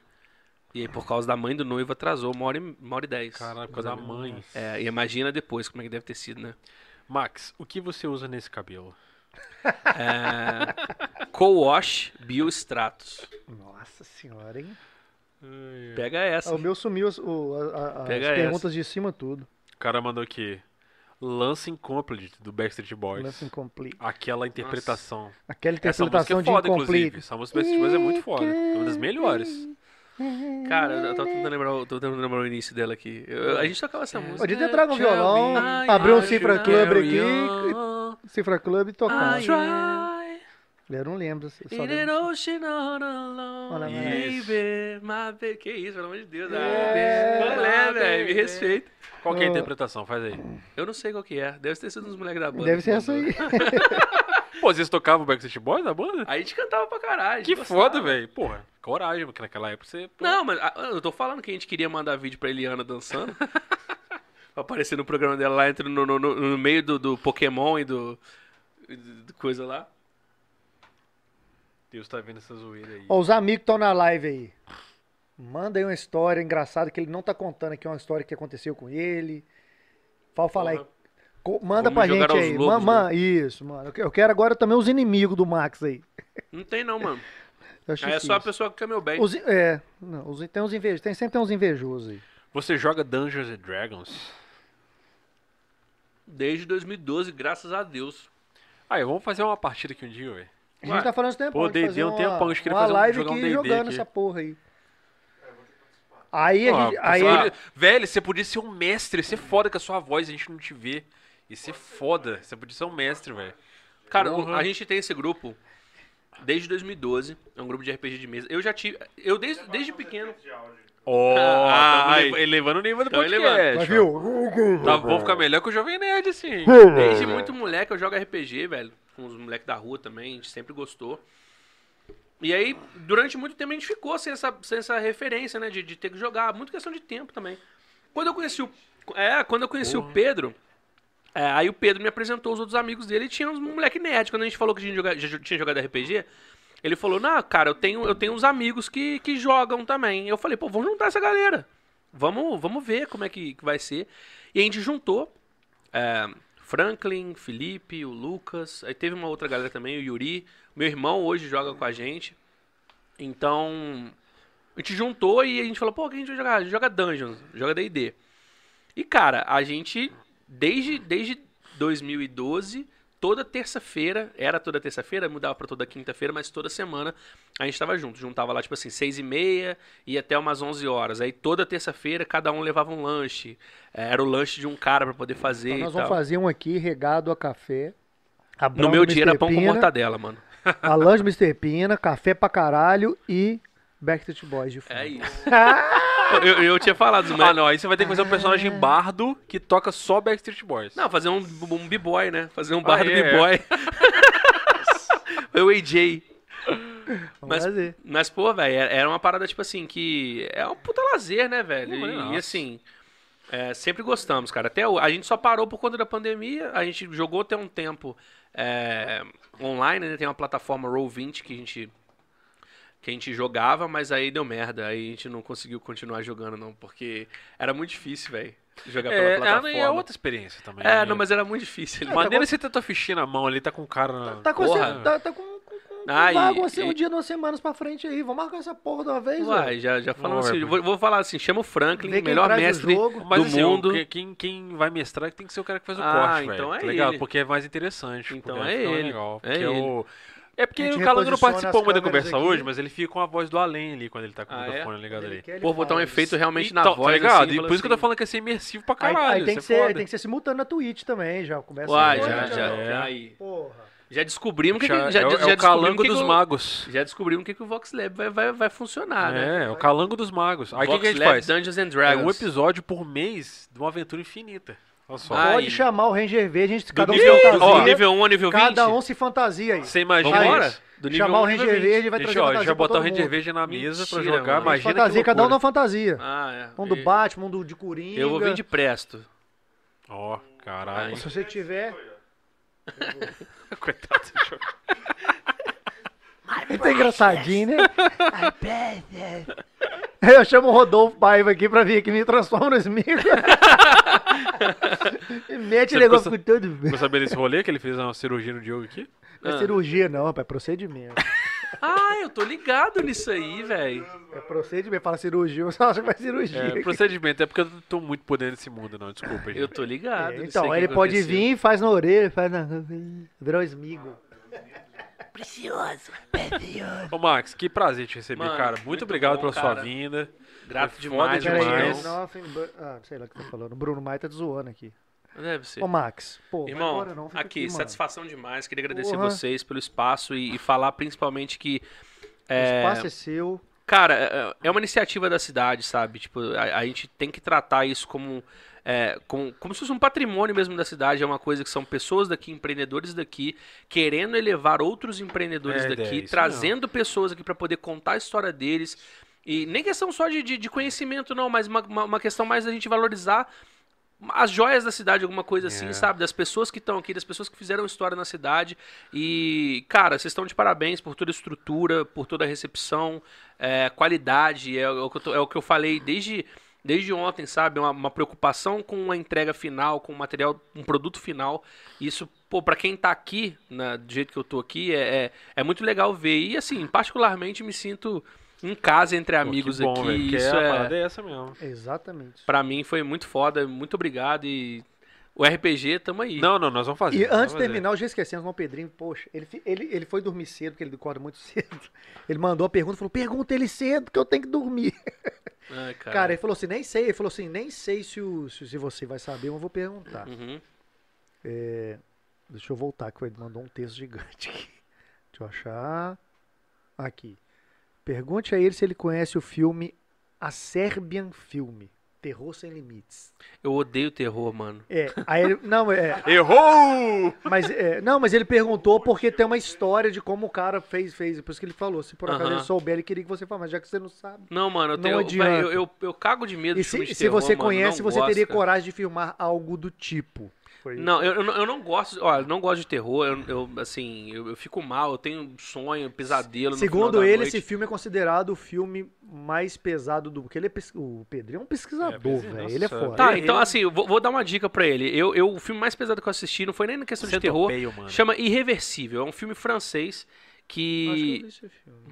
E aí, por causa da mãe do noivo, atrasou uma hora e, uma hora e dez. Caralho, por causa da mãe. É, e imagina depois como é que deve ter sido, né? Max, o que você usa nesse cabelo? É, Co-wash Biostratos. Nossa senhora, hein? Pega Ah, essa. o meu sumiu as, o- a- a- as Pega perguntas de cima tudo. O cara mandou aqui. Lance Incomplete, do Backstreet Boys. Lance incomplete. Aquela interpretação. Aquela Essa música interpretação é de foda, inclusive. incomplete. Essa música do Backstreet Boys é muito foda. É uma das melhores. Cara, eu tô tentando lembrar, o- tô tentando lembrar o início dela aqui. Eu- a gente tocava essa música. Podia ter trago um violão, Ai, abrir um Cifra Club aqui, Cifra Club e tocar. Eu não lembro. Só In lembro. an ocean alone, Olha lá. baby, my baby. Que isso, pelo amor de Deus. É, Ah, Qual é, velho? Me respeita. Qual que é a interpretação? Faz aí. Eu não sei qual que é. Deve ter sido uns moleques da banda. Deve que ser essa mandou. aí. Pô, vocês tocavam Backstreet Boys na banda? A gente cantava pra caralho. Que gostava. foda, velho. Porra, coragem, porque naquela época você. pô, Não, mas ah, eu tô falando que a gente queria mandar vídeo pra Eliana dançando. aparecer no programa dela lá, entre no, no, no- no meio do, do Pokémon e do, do- coisa lá. Deus tá vendo essa zoeira aí. Ó, os amigos que estão na live aí. Manda aí uma história engraçada que ele não tá contando aqui, uma história que aconteceu com ele. Fala, fala aí. Manda Vamos pra gente aí. lobos, Ma- ma- Isso, mano. Eu que- Eu quero agora também os inimigos do Max aí. Não tem não, mano. Aí é só a pessoa que quer meu bem. Os, é, não, os, tem uns invejosos. Tem, sempre tem uns invejosos aí. Você joga Dungeons and Dragons? Desde 2012, graças a Deus. Aí, vamos fazer uma partida aqui um dia, velho. A gente Ué. tá falando esse tempo. Pô, D&D um tempão, a gente queria uma fazer um- live jogar um aqui D&D jogando aqui. essa porra aí. Aí a Ah, gente. Aí, podia- Velho, você podia ser um mestre, ser foda com a sua voz, a gente não te vê. Ia ser foda. Você podia ser um mestre, velho. Cara, Porra. a gente tem esse grupo desde 2012. É um grupo de RPG de mesa. Eu já tive. Eu desde, desde pequeno. Ó, Ah, ai. eleva- elevando o nível do Tamo podcast. mas viu? Tá, vou ficar melhor que o Jovem Nerd, assim. Desde muito moleque eu jogo RPG, velho. Com os moleques da rua também, a gente sempre gostou. E aí, durante muito tempo a gente ficou sem essa, sem essa referência, né? De, de ter que jogar. Muito questão de tempo também. Quando eu conheci o. É, quando eu conheci o Pedro. É, aí o Pedro me apresentou os outros amigos dele e tinha uns moleque nerd. Quando a gente falou que tinha jogado, já tinha jogado RPG, ele falou: Não, cara, eu tenho, eu tenho uns amigos que, que jogam também. Eu falei, pô, vamos juntar essa galera. Vamos, vamos ver como é que, que vai ser. E a gente juntou. é, Franklin, Felipe, o Lucas. Aí teve uma outra galera também, o Yuri. Meu irmão hoje joga com a gente. Então, a gente juntou e a gente falou, pô, o que a gente vai jogar? A gente joga Dungeons, joga D&D. E, cara, a gente, desde, desde 2012, toda terça-feira, era toda terça-feira, mudava pra toda quinta-feira, mas toda semana a gente tava junto. Juntava lá, tipo assim, seis e meia e até umas 11 horas. Aí toda terça-feira cada um levava um lanche. É, Era o lanche de um cara pra poder fazer Então nós tal. vamos fazer um aqui regado a café. A No meu dia era pão com mortadela, mano. A lanche Mr. Pina, café pra caralho e Backstreet Boys de fundo. É isso. eu, eu tinha falado, dos Ah, moleques. não, aí você vai ter que fazer um personagem bardo que toca só Backstreet Boys. Não, fazer um, um b-boy, né? Fazer um Ah, do é, b-boy. Eu AJ. Vamos Mas, mas, pô, velho, era era uma parada, tipo assim, que é um puta lazer, né, velho? E, e, assim, é, sempre gostamos, cara. Até o- a gente só parou por conta da pandemia, a gente jogou até um tempo é, online, né? Tem uma plataforma Roll20 que a gente que a gente jogava, mas aí deu merda, aí a gente não conseguiu continuar jogando não, porque era muito difícil, velho, jogar pela É, plataforma. é, é outra experiência também. É, né? não, mas era muito difícil. Tá Maneira você ter tua fichinha na mão ali, tá com o cara na... Tá com, Porra. tá, tá com, com, com Ah, e- assim, um e- dia, duas semanas pra frente aí. Vamos marcar essa porra de uma vez, Uai, já, já falando Vai, assim, vou, vou falar assim, chama o Franklin, melhor mestre jogo. Mas do assim, mundo. o quem, quem vai mestrar tem que ser o cara que faz o Ah, corte, então velho. é tá ele. Porque é mais interessante. Então é mais ele. Legal, É porque ele. o- É porque o Calango não participou muito da conversa aqui. hoje, mas ele fica com a voz do além ali quando ele tá com o Ah, é? microfone ligado Ele ali. Pô, botar um efeito realmente na Então, voz, tá ligado? assim, e por isso que eu tô assim. falando que é ser imersivo pra Aí, caralho. aí tem, que é ser, foda. tem que ser simultâneo na Twitch também, já. Começa Uai, agora, já, já, é. já, aí. Porra. Já descobrimos que, Já- que- já, é, o- já é o descobrimos calango que dos que o- magos. Já descobrimos o que, que o Vox Lab vai, vai, vai funcionar, né? É, é o calango dos magos. Aí o que, a gente Lab faz? Dungeons and É Dragons. um episódio por mês de uma aventura infinita. Pode Aí. chamar o Ranger Verde, a gente, cada um nível, se ó, fantasia. nível 1 a nível 20. cada um se fantasia aí. Você imagina Vambora? isso? Do nível Chamar 1 o Ranger 20. Verde vai Deixa, trazer ó, fantasia já pra botar o Ranger mundo. Verde na mesa pra Mentira, jogar. mano. Imagina fantasia, cada um loucura. na fantasia. Ah, é. Um do E- Batman, um do de Coringa. Eu vou vir de presto. Ó, caralho. Se você tiver... Coitado do jogo. Ele tá engraçadinho, né? Eu chamo o Rodolfo Paiva aqui pra vir aqui me transforma no Smigo. e mete Você o negócio com tudo. Ficou sabendo desse rolê que ele fez uma cirurgia no Diogo aqui? Não é Ah. cirurgia, não, rapaz, é procedimento. Ah, eu tô ligado nisso aí, velho. É procedimento. Fala cirurgia, você acha que vai cirurgia. É, procedimento. É porque eu não tô muito por dentro desse mundo, não. Desculpa, gente. Eu tô ligado. É, nisso então, que ele pode aconteceu. vir, faz na orelha, faz na. Virou Smigo. Ô, Max, que prazer te receber, Mano, cara. Muito, muito obrigado bom, pela sua cara. vinda. Grato demais, demais. demais. but... Ah, sei lá o que tá falando. O Bruno Maia tá zoando aqui. Deve ser. Ô, Max, pô, Irmão, embora não, fica aqui, mano. satisfação demais. Queria agradecer Porra. vocês pelo espaço e, e falar principalmente que. O É, espaço é seu. Cara, é- é uma iniciativa da cidade, sabe? Tipo, a, a gente tem que tratar isso como, é, como, como se fosse um patrimônio mesmo da cidade. É uma coisa que são pessoas daqui, empreendedores daqui, querendo elevar outros empreendedores É daqui, trazendo pessoas aqui pra poder contar a história deles. E nem questão só de, de, de conhecimento, não, mas uma, uma, uma questão mais da gente valorizar as joias da cidade, alguma coisa assim, É. sabe? Das pessoas que estão aqui, das pessoas que fizeram história na cidade. E, cara, vocês estão de parabéns por toda a estrutura, por toda a recepção, é, qualidade. É, é o que eu falei desde, desde ontem, sabe? Uma, uma preocupação com a entrega final, com o material, um produto final. Isso, pô, pra quem tá aqui, né, do jeito que eu tô aqui, é, é, é muito legal ver. E, assim, particularmente me sinto em casa entre Pô, amigos que bom, aqui. que Isso a é. parada é essa mesmo. Exatamente. Pra mim foi muito foda, muito obrigado e o RPG tamo aí. Não, não, nós vamos fazer. E antes de fazer. terminar, eu já esqueci, o Pedrinho, poxa, ele, ele, ele foi dormir cedo, porque ele acorda muito cedo. Ele mandou a pergunta, falou, pergunta ele cedo que eu tenho que dormir. Ai, cara. Cara, ele falou assim, nem sei, ele falou assim, nem sei se, o, se, você vai saber, eu vou perguntar. Uhum. Deixa eu voltar, que ele mandou um texto gigante aqui. Deixa eu achar. Aqui. Pergunte a ele se ele conhece o filme A Serbian Filme. Terror Sem Limites. Eu odeio terror, mano. É, aí ele, não, é, Errou! mas, é, não, mas ele perguntou porque tem uma história de como o cara fez, fez, por isso que ele falou. Se por acaso Aham. ele souber, ele queria que você falasse, mas já que você não sabe. Não, mano, eu, Não tenho, adianta. eu, eu, eu cago de medo E de filme se, de se terror, você mano, conhece, não você gosto, teria coragem de filmar algo do tipo. Foi Não, eu, eu não- eu não gosto, olha, não gosto de terror, eu, eu, assim, eu, eu fico mal, eu tenho sonho, pesadelo no final Segundo da ele, noite. esse filme é considerado o filme mais pesado do. Porque ele é pes- o Pedrinho é um pesquisador, pesquisa- velho. Ele é foda. Tá, Ele- então assim, eu vou, vou dar uma dica pra ele. Eu, eu, o filme mais pesado que eu assisti não foi nem na questão de terror, mano. chama Irreversível, é um filme francês que.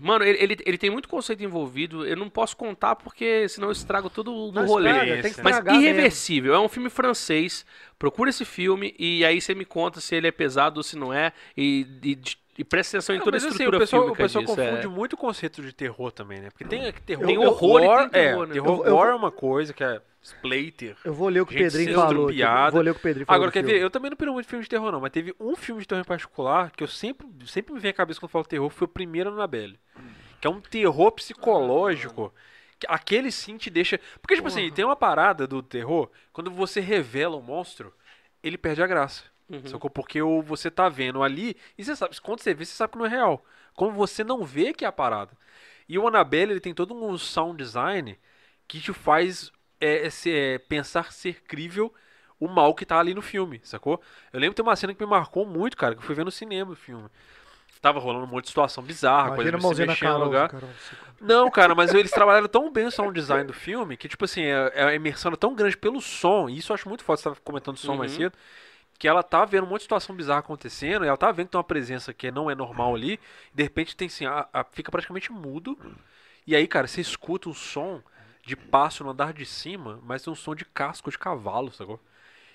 Mano, ele, ele, ele tem muito conceito envolvido, eu não posso contar porque senão eu estrago todo o Não, rolê. estraga, tem que Mas estragar mesmo. Irreversível, é um filme francês. Procura esse filme e aí você me conta se ele é pesado ou se não é. E, e, e presta atenção em toda a mas, assim, estrutura o pessoal, o pessoal disso. confunde é. muito o conceito de terror também, né? Porque tem terror, Tem horror e tem gore, terror, é, né? terror Eu- eu- gore é uma coisa que é splater. Eu vou ler o que o Pedrinho falou. Vou ler o que o Pedrinho falou. Agora, quer filme. ver? Eu também não piro muito filme de terror, não, mas teve um filme de terror em particular que eu sempre, sempre me vem à cabeça quando falo terror, foi o primeiro Annabelle. Que é um terror psicológico. que Aquele sim te deixa. Porque, tipo assim, tem uma parada do terror, quando você revela o monstro, ele perde a graça. Uhum. Sacou? Porque o, você tá vendo ali, e você sabe, quando você vê, você sabe que não é real. Como você não vê que é a parada. E o Annabelle, ele tem todo um sound design que te faz é, é, é, pensar ser crível o mal que tá ali no filme, sacou? Eu lembro tem uma cena que me marcou muito, cara, que eu fui ver no cinema o filme. Tava rolando um monte de situação bizarra, coisa Imagina a de se mexer no lugar. Carol, Não, cara, mas eles trabalharam tão bem o sound design do filme que, tipo assim, é, é a imersão é tão grande pelo som, e isso eu acho muito foda, você tava comentando o som mais Uhum. cedo, que ela tá vendo um monte de situação bizarra acontecendo, e ela tá vendo que tem uma presença que não é normal ali, e de repente tem assim, a- a- fica praticamente mudo, e aí, cara, você escuta um som de passo no andar de cima, mas tem um som de casco de cavalo, sacou?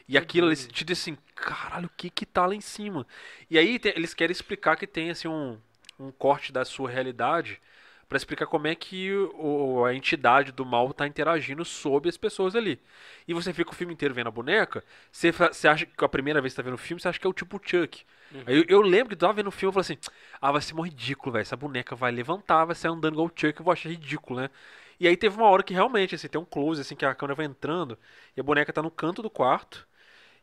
E aquilo eles te diz assim, caralho, o que que tá lá em cima? E aí te- eles querem explicar que tem assim um, um corte da sua realidade pra explicar como é que o, a entidade do mal tá interagindo sobre as pessoas ali. E você fica o filme inteiro vendo a boneca, você, você acha que a primeira vez que você tá vendo o filme, você acha que é o tipo Chuck. Aí eu, eu lembro que eu tava vendo o filme e falei assim, ah, vai ser mó ridículo, velho. Essa boneca vai levantar, vai sair andando igual o Chuck, eu vou achar ridículo, né? E aí teve uma hora que realmente, assim, tem um close, assim, que a câmera vai entrando e a boneca tá no canto do quarto.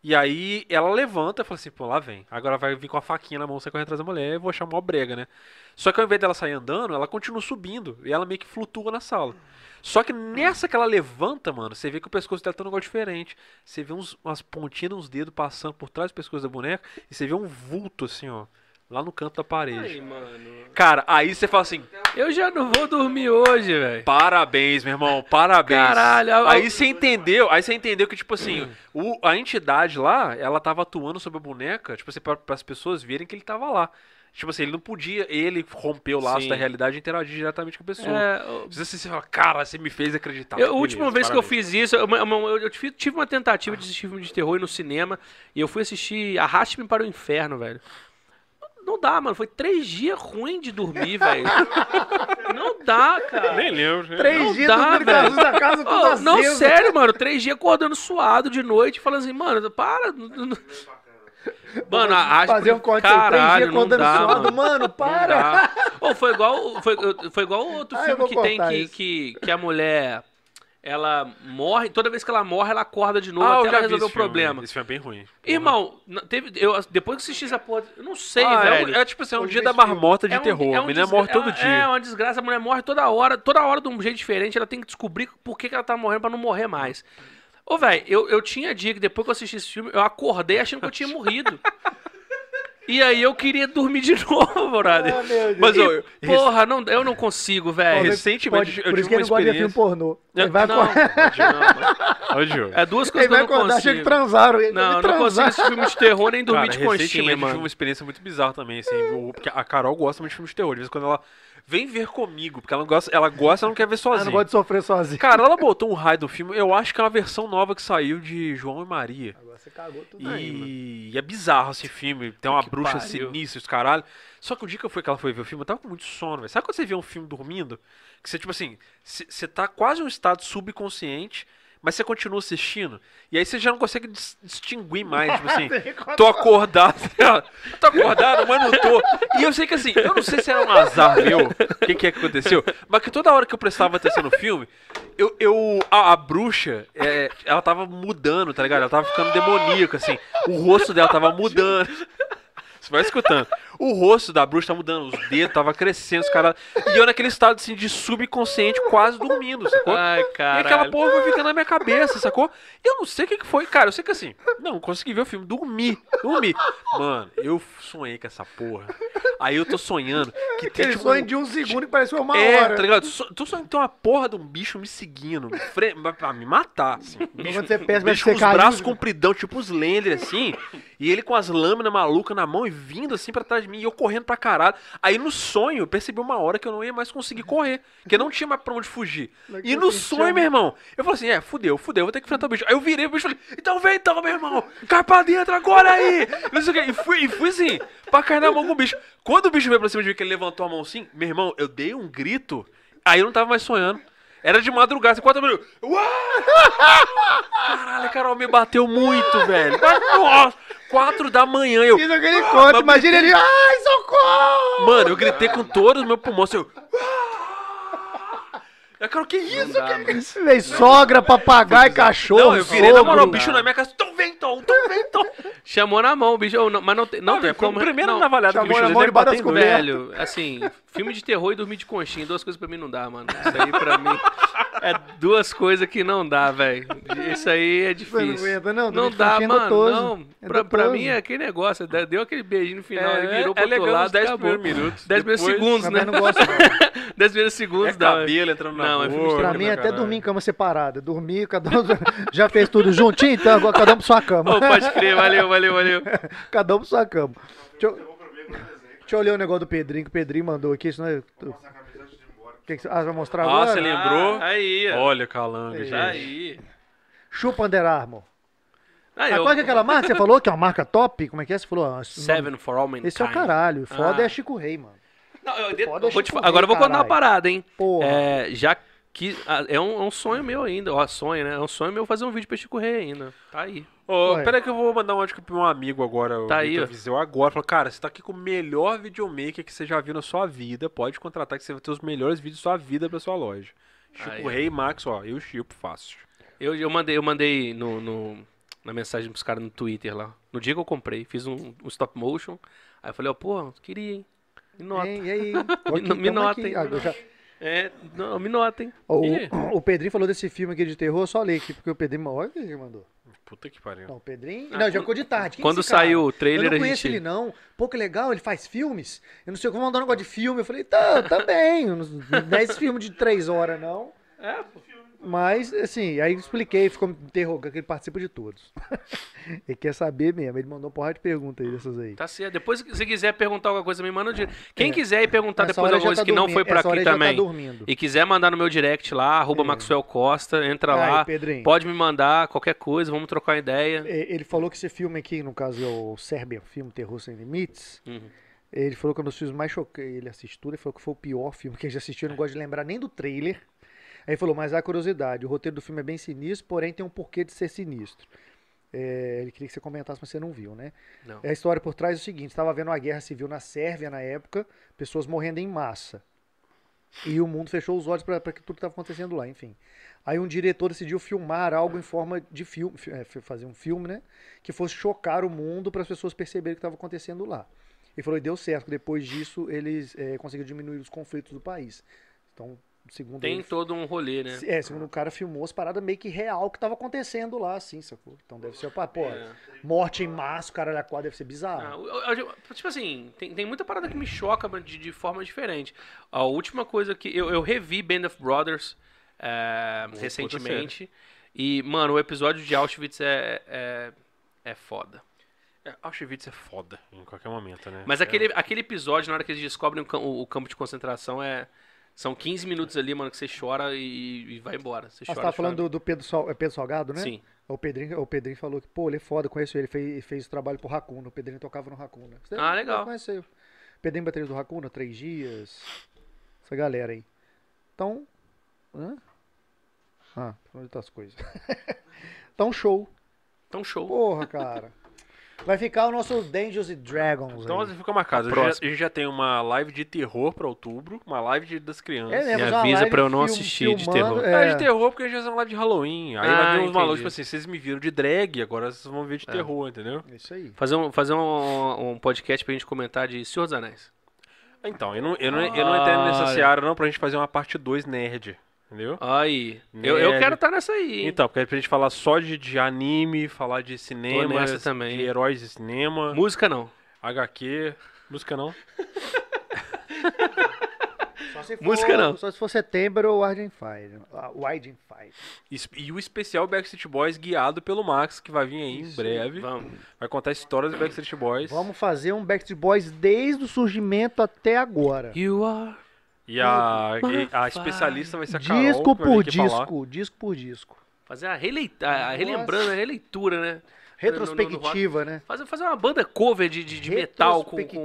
E aí ela levanta e fala assim, pô, lá vem. Agora vai vir com a faquinha na mão, você corre atrás da mulher, eu vou achar mó brega, né? Só que ao invés dela sair andando, ela continua subindo. E ela meio que flutua na sala. Só que nessa que ela levanta, mano, você vê que o pescoço dela tá um negócio diferente. Você vê uns, umas pontinhas, uns dedos passando por trás do pescoço da boneca. E você vê um vulto, assim, ó. Lá no canto da parede. Ai, mano. Cara, aí você fala assim, Eu já não vou dormir hoje, velho. Parabéns, meu irmão, parabéns. Caralho, Aí você entendeu, aí você entendeu que, tipo assim, o, a entidade lá, ela tava atuando sobre a boneca, tipo assim, para as pessoas verem que ele tava lá. Tipo assim, ele não podia, ele rompeu o laço Sim. da realidade e interagir diretamente com a pessoa. É, eu- Você, você fala, cara, você me fez acreditar. Eu- a última vez que eu parabéns. fiz isso, eu, eu- eu- eu tive uma tentativa de assistir filme de terror no cinema e eu fui assistir Arraste-me para o Inferno, velho. Não dá, mano. Foi três dias ruim de dormir, velho. Não dá, cara. Nem lembro. Três Não dias dá, velho. da casa Ô, não, sério, mano. Três dias acordando suado de noite, falando assim, mano, para. não- não- Mano, a Fazer um corte caralho, dias não contando dá, suado, mano. para! Ô, foi igual foi, foi igual o outro Ah, filme que tem que, que, que a mulher ela morre, toda vez que ela morre, ela acorda de novo Ah, até ela resolver o problema. Esse filme é bem ruim. Irmão, teve, eu, depois que assisti essa porra, eu não sei, Ah, é, velho. um- é tipo assim, é um Hoje dia da marmota de É um- terror. é a um menina desgra- morre todo é- dia. É uma desgraça, a mulher morre toda hora, toda hora de um jeito diferente, ela tem que descobrir por que, que ela tá morrendo pra não morrer mais. Ô, velho, eu, eu tinha dia que depois que eu assisti esse filme, eu acordei achando que eu tinha morrido. E aí eu queria dormir de novo, brother. Ah, meu Deus. Mas, E, ô, porra, não, eu não consigo, velho. recentemente eu Por tive isso que ele uma não gosta de filme experiência- pornô. Ele vai, Não, acordar, não, Ó, Diogo. é duas ele coisas que vai eu não acordar achando que consigo. transaram. Ele Não, eu não consigo assistir filme de terror nem dormir Cara, de conchinha, recentemente eu tive mano. uma experiência muito bizarra também, assim, porque a Carol gosta muito de filmes de terror. De vez em quando ela vem ver comigo, porque ela gosta, ela gosta, ela não quer ver sozinha. não gosta de sofrer sozinho. Cara, ela botou um raio do filme, eu acho que é uma versão nova que saiu de João e Maria. Agora você cagou tudo aí, mano. E, e é bizarro esse filme, tem uma Que bruxa pariu. sinistra, os caralho. Só que o dia que eu fui que ela foi ver o filme, eu tava com muito sono, velho. Sabe quando você vê um filme dormindo? Que você, tipo assim, você você tá quase em um estado subconsciente, mas você continua assistindo. E aí você já não consegue dis- distinguir mais, tipo assim, tô acordado, tô acordado, mas não tô. E eu sei que assim, eu não sei se era um azar meu, o que, que é que aconteceu, mas que toda hora que eu prestava atenção no filme, eu, eu a, a bruxa, é, ela tava mudando, tá ligado? Ela tava ficando demoníaca, assim. O rosto dela tava mudando. Você vai escutando. O rosto da bruxa tá mudando, os dedos tava crescendo, os caras. E eu naquele estado assim de subconsciente, quase dormindo, sacou? Ai, E cara. aquela porra foi ficando na minha cabeça, sacou? E eu não sei o que, que foi. Cara, eu sei que assim, não, consegui ver o filme, dormi, dormi. Mano, eu sonhei com essa porra. Aí eu tô sonhando que tem Aquele tipo, sonho de um segundo que parece uma é, hora. tá ligado? So- Tô sonhando que tem uma porra de um bicho me seguindo, pra- me matar, assim. Bicho, Quando você pensa, bicho com os braços compridão, tipo os Lender, assim. E ele com as lâminas malucas na mão e vindo assim pra trás de mim. E eu correndo pra caralho. Aí no sonho, eu percebi uma hora que eu não ia mais conseguir correr. Porque não tinha mais pra onde fugir. Mas E que no você sonho, chama? meu irmão, eu falei assim: é, fudeu, fudeu, vou ter que enfrentar o bicho. Aí eu virei o bicho e falei: então vem então, meu irmão, cai pra dentro agora aí. Não sei o quê. E fui, e fui assim, pra cair na mão com o bicho. Quando o bicho veio pra cima de mim, que ele levantou a mão assim, meu irmão, eu dei um grito. Aí eu não tava mais sonhando. Era de madrugada, assim, quatro minutos. Caralho, Carol me bateu muito, velho. Nossa, quatro da manhã eu. Fiz aquele corte, mas imagina ele, ai, socorro! Mano, eu gritei com todos os meus pulmões. Eu. Eu quero que isso, dá, que mano. isso? Véi, sogra, papagaio, cachorro, Não, eu virei na moral, o sogro. bicho na minha casa. Então vem, vem, então. Chamou na mão, bicho. Ô, não- mas não tem, não Não, tem como. o primeiro não, navalhada que o bicho na mão ele bateu cobertas. Velho, assim, filme de terror e dormir de conchinha, duas coisas pra mim não dá, mano. Isso aí pra mim é duas coisas que não dá, velho. Isso aí é Você difícil. não aguenta, não? Não dá, é mano, não. É Pra, mim é aquele negócio, deu aquele beijinho no final, É, ele virou é pro outro legal lado, uns 10 acabou. primeiros minutos. 10 primeiros Depois- segundos, né? não gosto, não. 10 primeiros segundos É dá. cabelo entrando na Não, é filme. Pra mim, né, até caralho. dormir em cama separada. Dormir, cada um já fez tudo juntinho, então agora cada um pra sua cama. Ô, pode crer, valeu, valeu, valeu. Cada um pra sua cama. Deixa eu, deixa eu ler o negócio do Pedrinho, que o Pedrinho mandou aqui, senão eu... Que que ah, vai mostrar Ah, agora? você lembrou? Ah, aí. Olha, calanga, Aí. gente. Aí. Chupa Under Armour. Ah, eu- qual é aquela marca que você falou? Que é uma marca top? Como é que é? Você falou? ah, Seven for All Mankind. Esse é o caralho. Foda Ah. é Chico Rei, mano. Não, eu é vou te Chico fa- Agora eu vou contar uma parada, hein? Porra. É, já que. ah, É um, é um sonho meu ainda. Ó, sonho, né? É um sonho meu fazer um vídeo pra Chico Rei ainda. Tá aí. Ô, Ué. pera aí que eu vou mandar um áudio pra um amigo agora, o Tá aí, Vitor ó. Viseu, agora. Falou, cara, você tá aqui com o melhor videomaker que você já viu na sua vida. Pode contratar que você vai ter os melhores vídeos da sua vida pra sua loja. Chico Aí. Rei, Max, ó, eu chipo fácil. Eu, eu mandei, eu mandei no, no- na mensagem pros caras no Twitter lá. No dia que eu comprei, fiz um, um stop motion. Aí eu falei, ó, pô, queria, hein? Me nota. Hein, E aí? Aqui, Me- hein? Ah, já- É, não, me notem. O, o Pedrinho falou desse filme aqui de terror, só ler aqui, porque o Pedrinho. Olha o que ele mandou. Puta que pariu. Não, o Pedrinho. Ah, não, já ficou de tarde. Quem é quando saiu o trailer, Eu não a conheço gente- ele, não. Pô, que legal, ele faz filmes. Eu não sei como mandar um negócio de filme. Eu falei, tá, também. Não é esse filme de três horas, não. É, Mas, assim, aí expliquei, ficou me interrogando, que ele participa de todos. ele quer saber mesmo. Ele mandou uma porrada de perguntas aí dessas aí. Tá certo. Depois, se quiser perguntar alguma coisa, me manda no direct. Quem É. quiser ir perguntar Essa depois alguma coisa tá que não dormindo. foi por Essa aqui tá também. dormindo. e quiser mandar no meu direct lá, arroba É. Maxwell Costa, entra Aí, lá. Pedrinho. Pode me mandar qualquer coisa, vamos trocar uma ideia. Ele falou que esse filme aqui, no caso é o Serbian Filme Terror Sem Limites, Uhum. ele falou que é um dos filmes mais chocantes. Ele assistiu ele falou que foi o pior filme que ele já assistiu. Eu não gosto de lembrar nem do trailer. Aí ele falou, mas há curiosidade, o roteiro do filme é bem sinistro, porém tem um porquê de ser sinistro. É, ele queria que você comentasse, mas você não viu, né? Não. A história por trás é o seguinte: estava havendo uma guerra civil na Sérvia na época, pessoas morrendo em massa. E o mundo fechou os olhos para tudo que estava acontecendo lá, enfim. Aí um diretor decidiu filmar algo em forma de filme, fi- é, fazer um filme, né? Que fosse chocar o mundo para as pessoas perceberem o que estava acontecendo lá. E falou, e deu certo. Depois disso, eles é, conseguiram diminuir os conflitos do país. Então, segundo Tem ele, todo um rolê, né? é, segundo o cara filmou as paradas meio que real que tava acontecendo lá, assim, sacou? Então deve ser, pô, É. morte em massa, o cara quadra deve ser bizarro. Ah, eu- eu- tipo assim, tem, tem muita parada que me choca de, de forma diferente. A última coisa que. Eu, eu revi Band of Brothers é, recentemente. E, mano, o episódio de Auschwitz é, é, é foda. É, Auschwitz é foda em qualquer momento, né? Mas É. aquele, aquele episódio, na hora que eles descobrem o, o campo de concentração, é. São 15 minutos ali, mano, que você chora e, e vai embora. Você Ah, você chora, tava falando chora. do, do Pedro, Sal- é Pedro Salgado, né? Sim. O Pedrinho, o Pedrinho falou que, pô, ele é foda, conheço ele, fez, fez trabalho pro Racuna. O Pedrinho tocava no Racuna. Você Ah, legal. Pedrinho bateria do Racuna, Três Dias, essa galera aí. Então, hã? Ah, falando de outras coisas. então, show. Então, show. Porra, cara. Vai ficar o nosso Dungeons and Dragons Então aí. fica marcado. A já, a gente já tem uma live de terror pra outubro, uma live de- das crianças. É, né, Me uma avisa live pra eu não film- assistir de filmando, terror. é. É, de terror porque a gente vai fazer uma live de Halloween. Aí Ah, vai vir uns malucos, tipo assim, vocês me viram de drag, agora vocês vão ver de É. terror, entendeu? É Isso aí. Fazer, um, fazer um, um podcast pra gente comentar de Senhor dos Anéis. Então, eu não, eu não, eu não entendo nessa seara não pra gente fazer uma parte 2 nerd, entendeu? Aí. Eu, eu Nerd. quero estar nessa aí. hein? Então, porque é pra gente falar só de, de anime, falar de cinema, de heróis de cinema, Música não. HQ, música não. For, Música não. Só se for setembro ou Wide Fire. Ah, Wide and Fire. E o especial Backstreet Boys guiado pelo Max, que vai vir aí em Isso. breve. Vamos. Vai contar histórias do Backstreet Boys. Vamos fazer um Backstreet Boys desde o surgimento até agora. You are. E a, e a especialista vai ser a Carol, Disco por falar. disco, disco por disco. Fazer a, releita, a relembrando, a releitura, né? Retrospectiva, né? Fazer, fazer uma banda cover de, de, de metal com, com,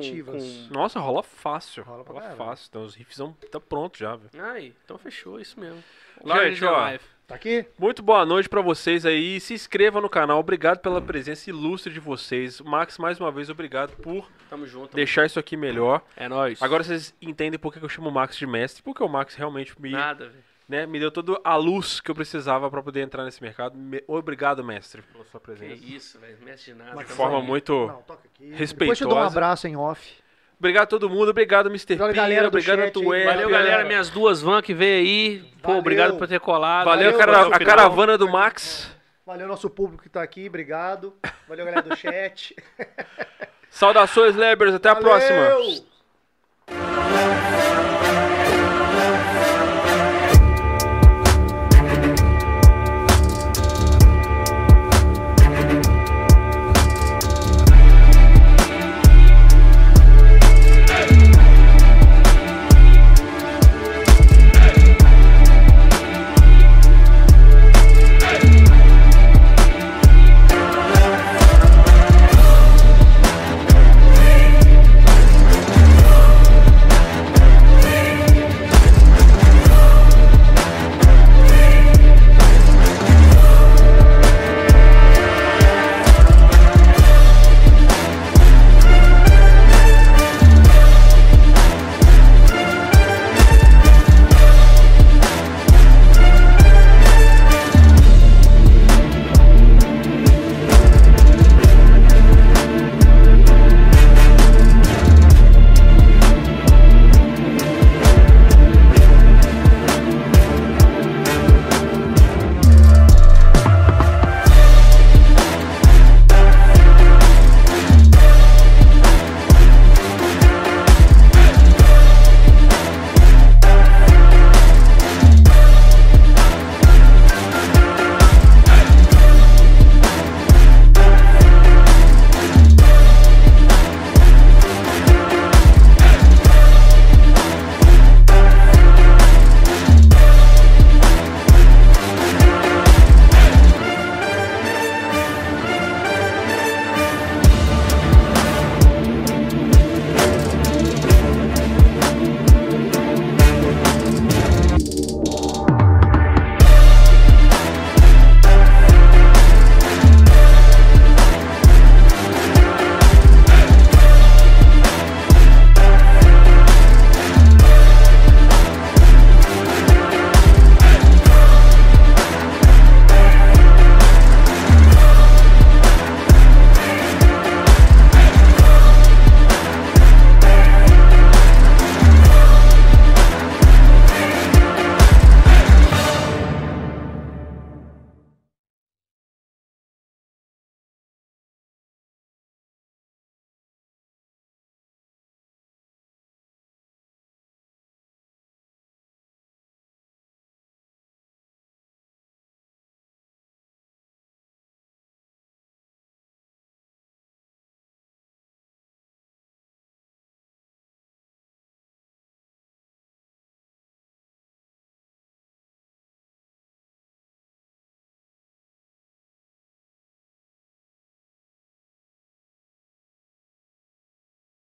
Nossa, rola fácil. Rola Rola, fácil. Então os riffs vão tá pronto já, velho. Ai, então fechou, isso mesmo. Gente, ó. Live. Tá aqui? Muito boa noite pra vocês aí. Se inscreva no canal. Obrigado pela presença ilustre de vocês. Max, mais uma vez, obrigado por Tamo junto. deixar isso aqui melhor. É nóis. Agora vocês entendem por que que eu chamo o Max de mestre. Porque o Max realmente me, Nada, velho. né, me deu toda a luz que eu precisava pra poder entrar nesse mercado. Me- Obrigado, mestre, pela sua Que presença. isso, velho. Mestre de nada. De forma aí. muito Não, toca aqui. Depois respeitosa. eu te dou um abraço em off. Obrigado a todo mundo. Obrigado, Mr. Obrigado, galera do Obrigado a chat aí. Tué. Valeu, galera. Minhas duas vans que veio aí. Pô, Valeu. obrigado por ter colado. Valeu, Valeu, cara- a caravana do Max. Valeu nosso público que tá aqui, obrigado. Valeu, galera do chat. Saudações, Lebers. Até a Valeu! próxima.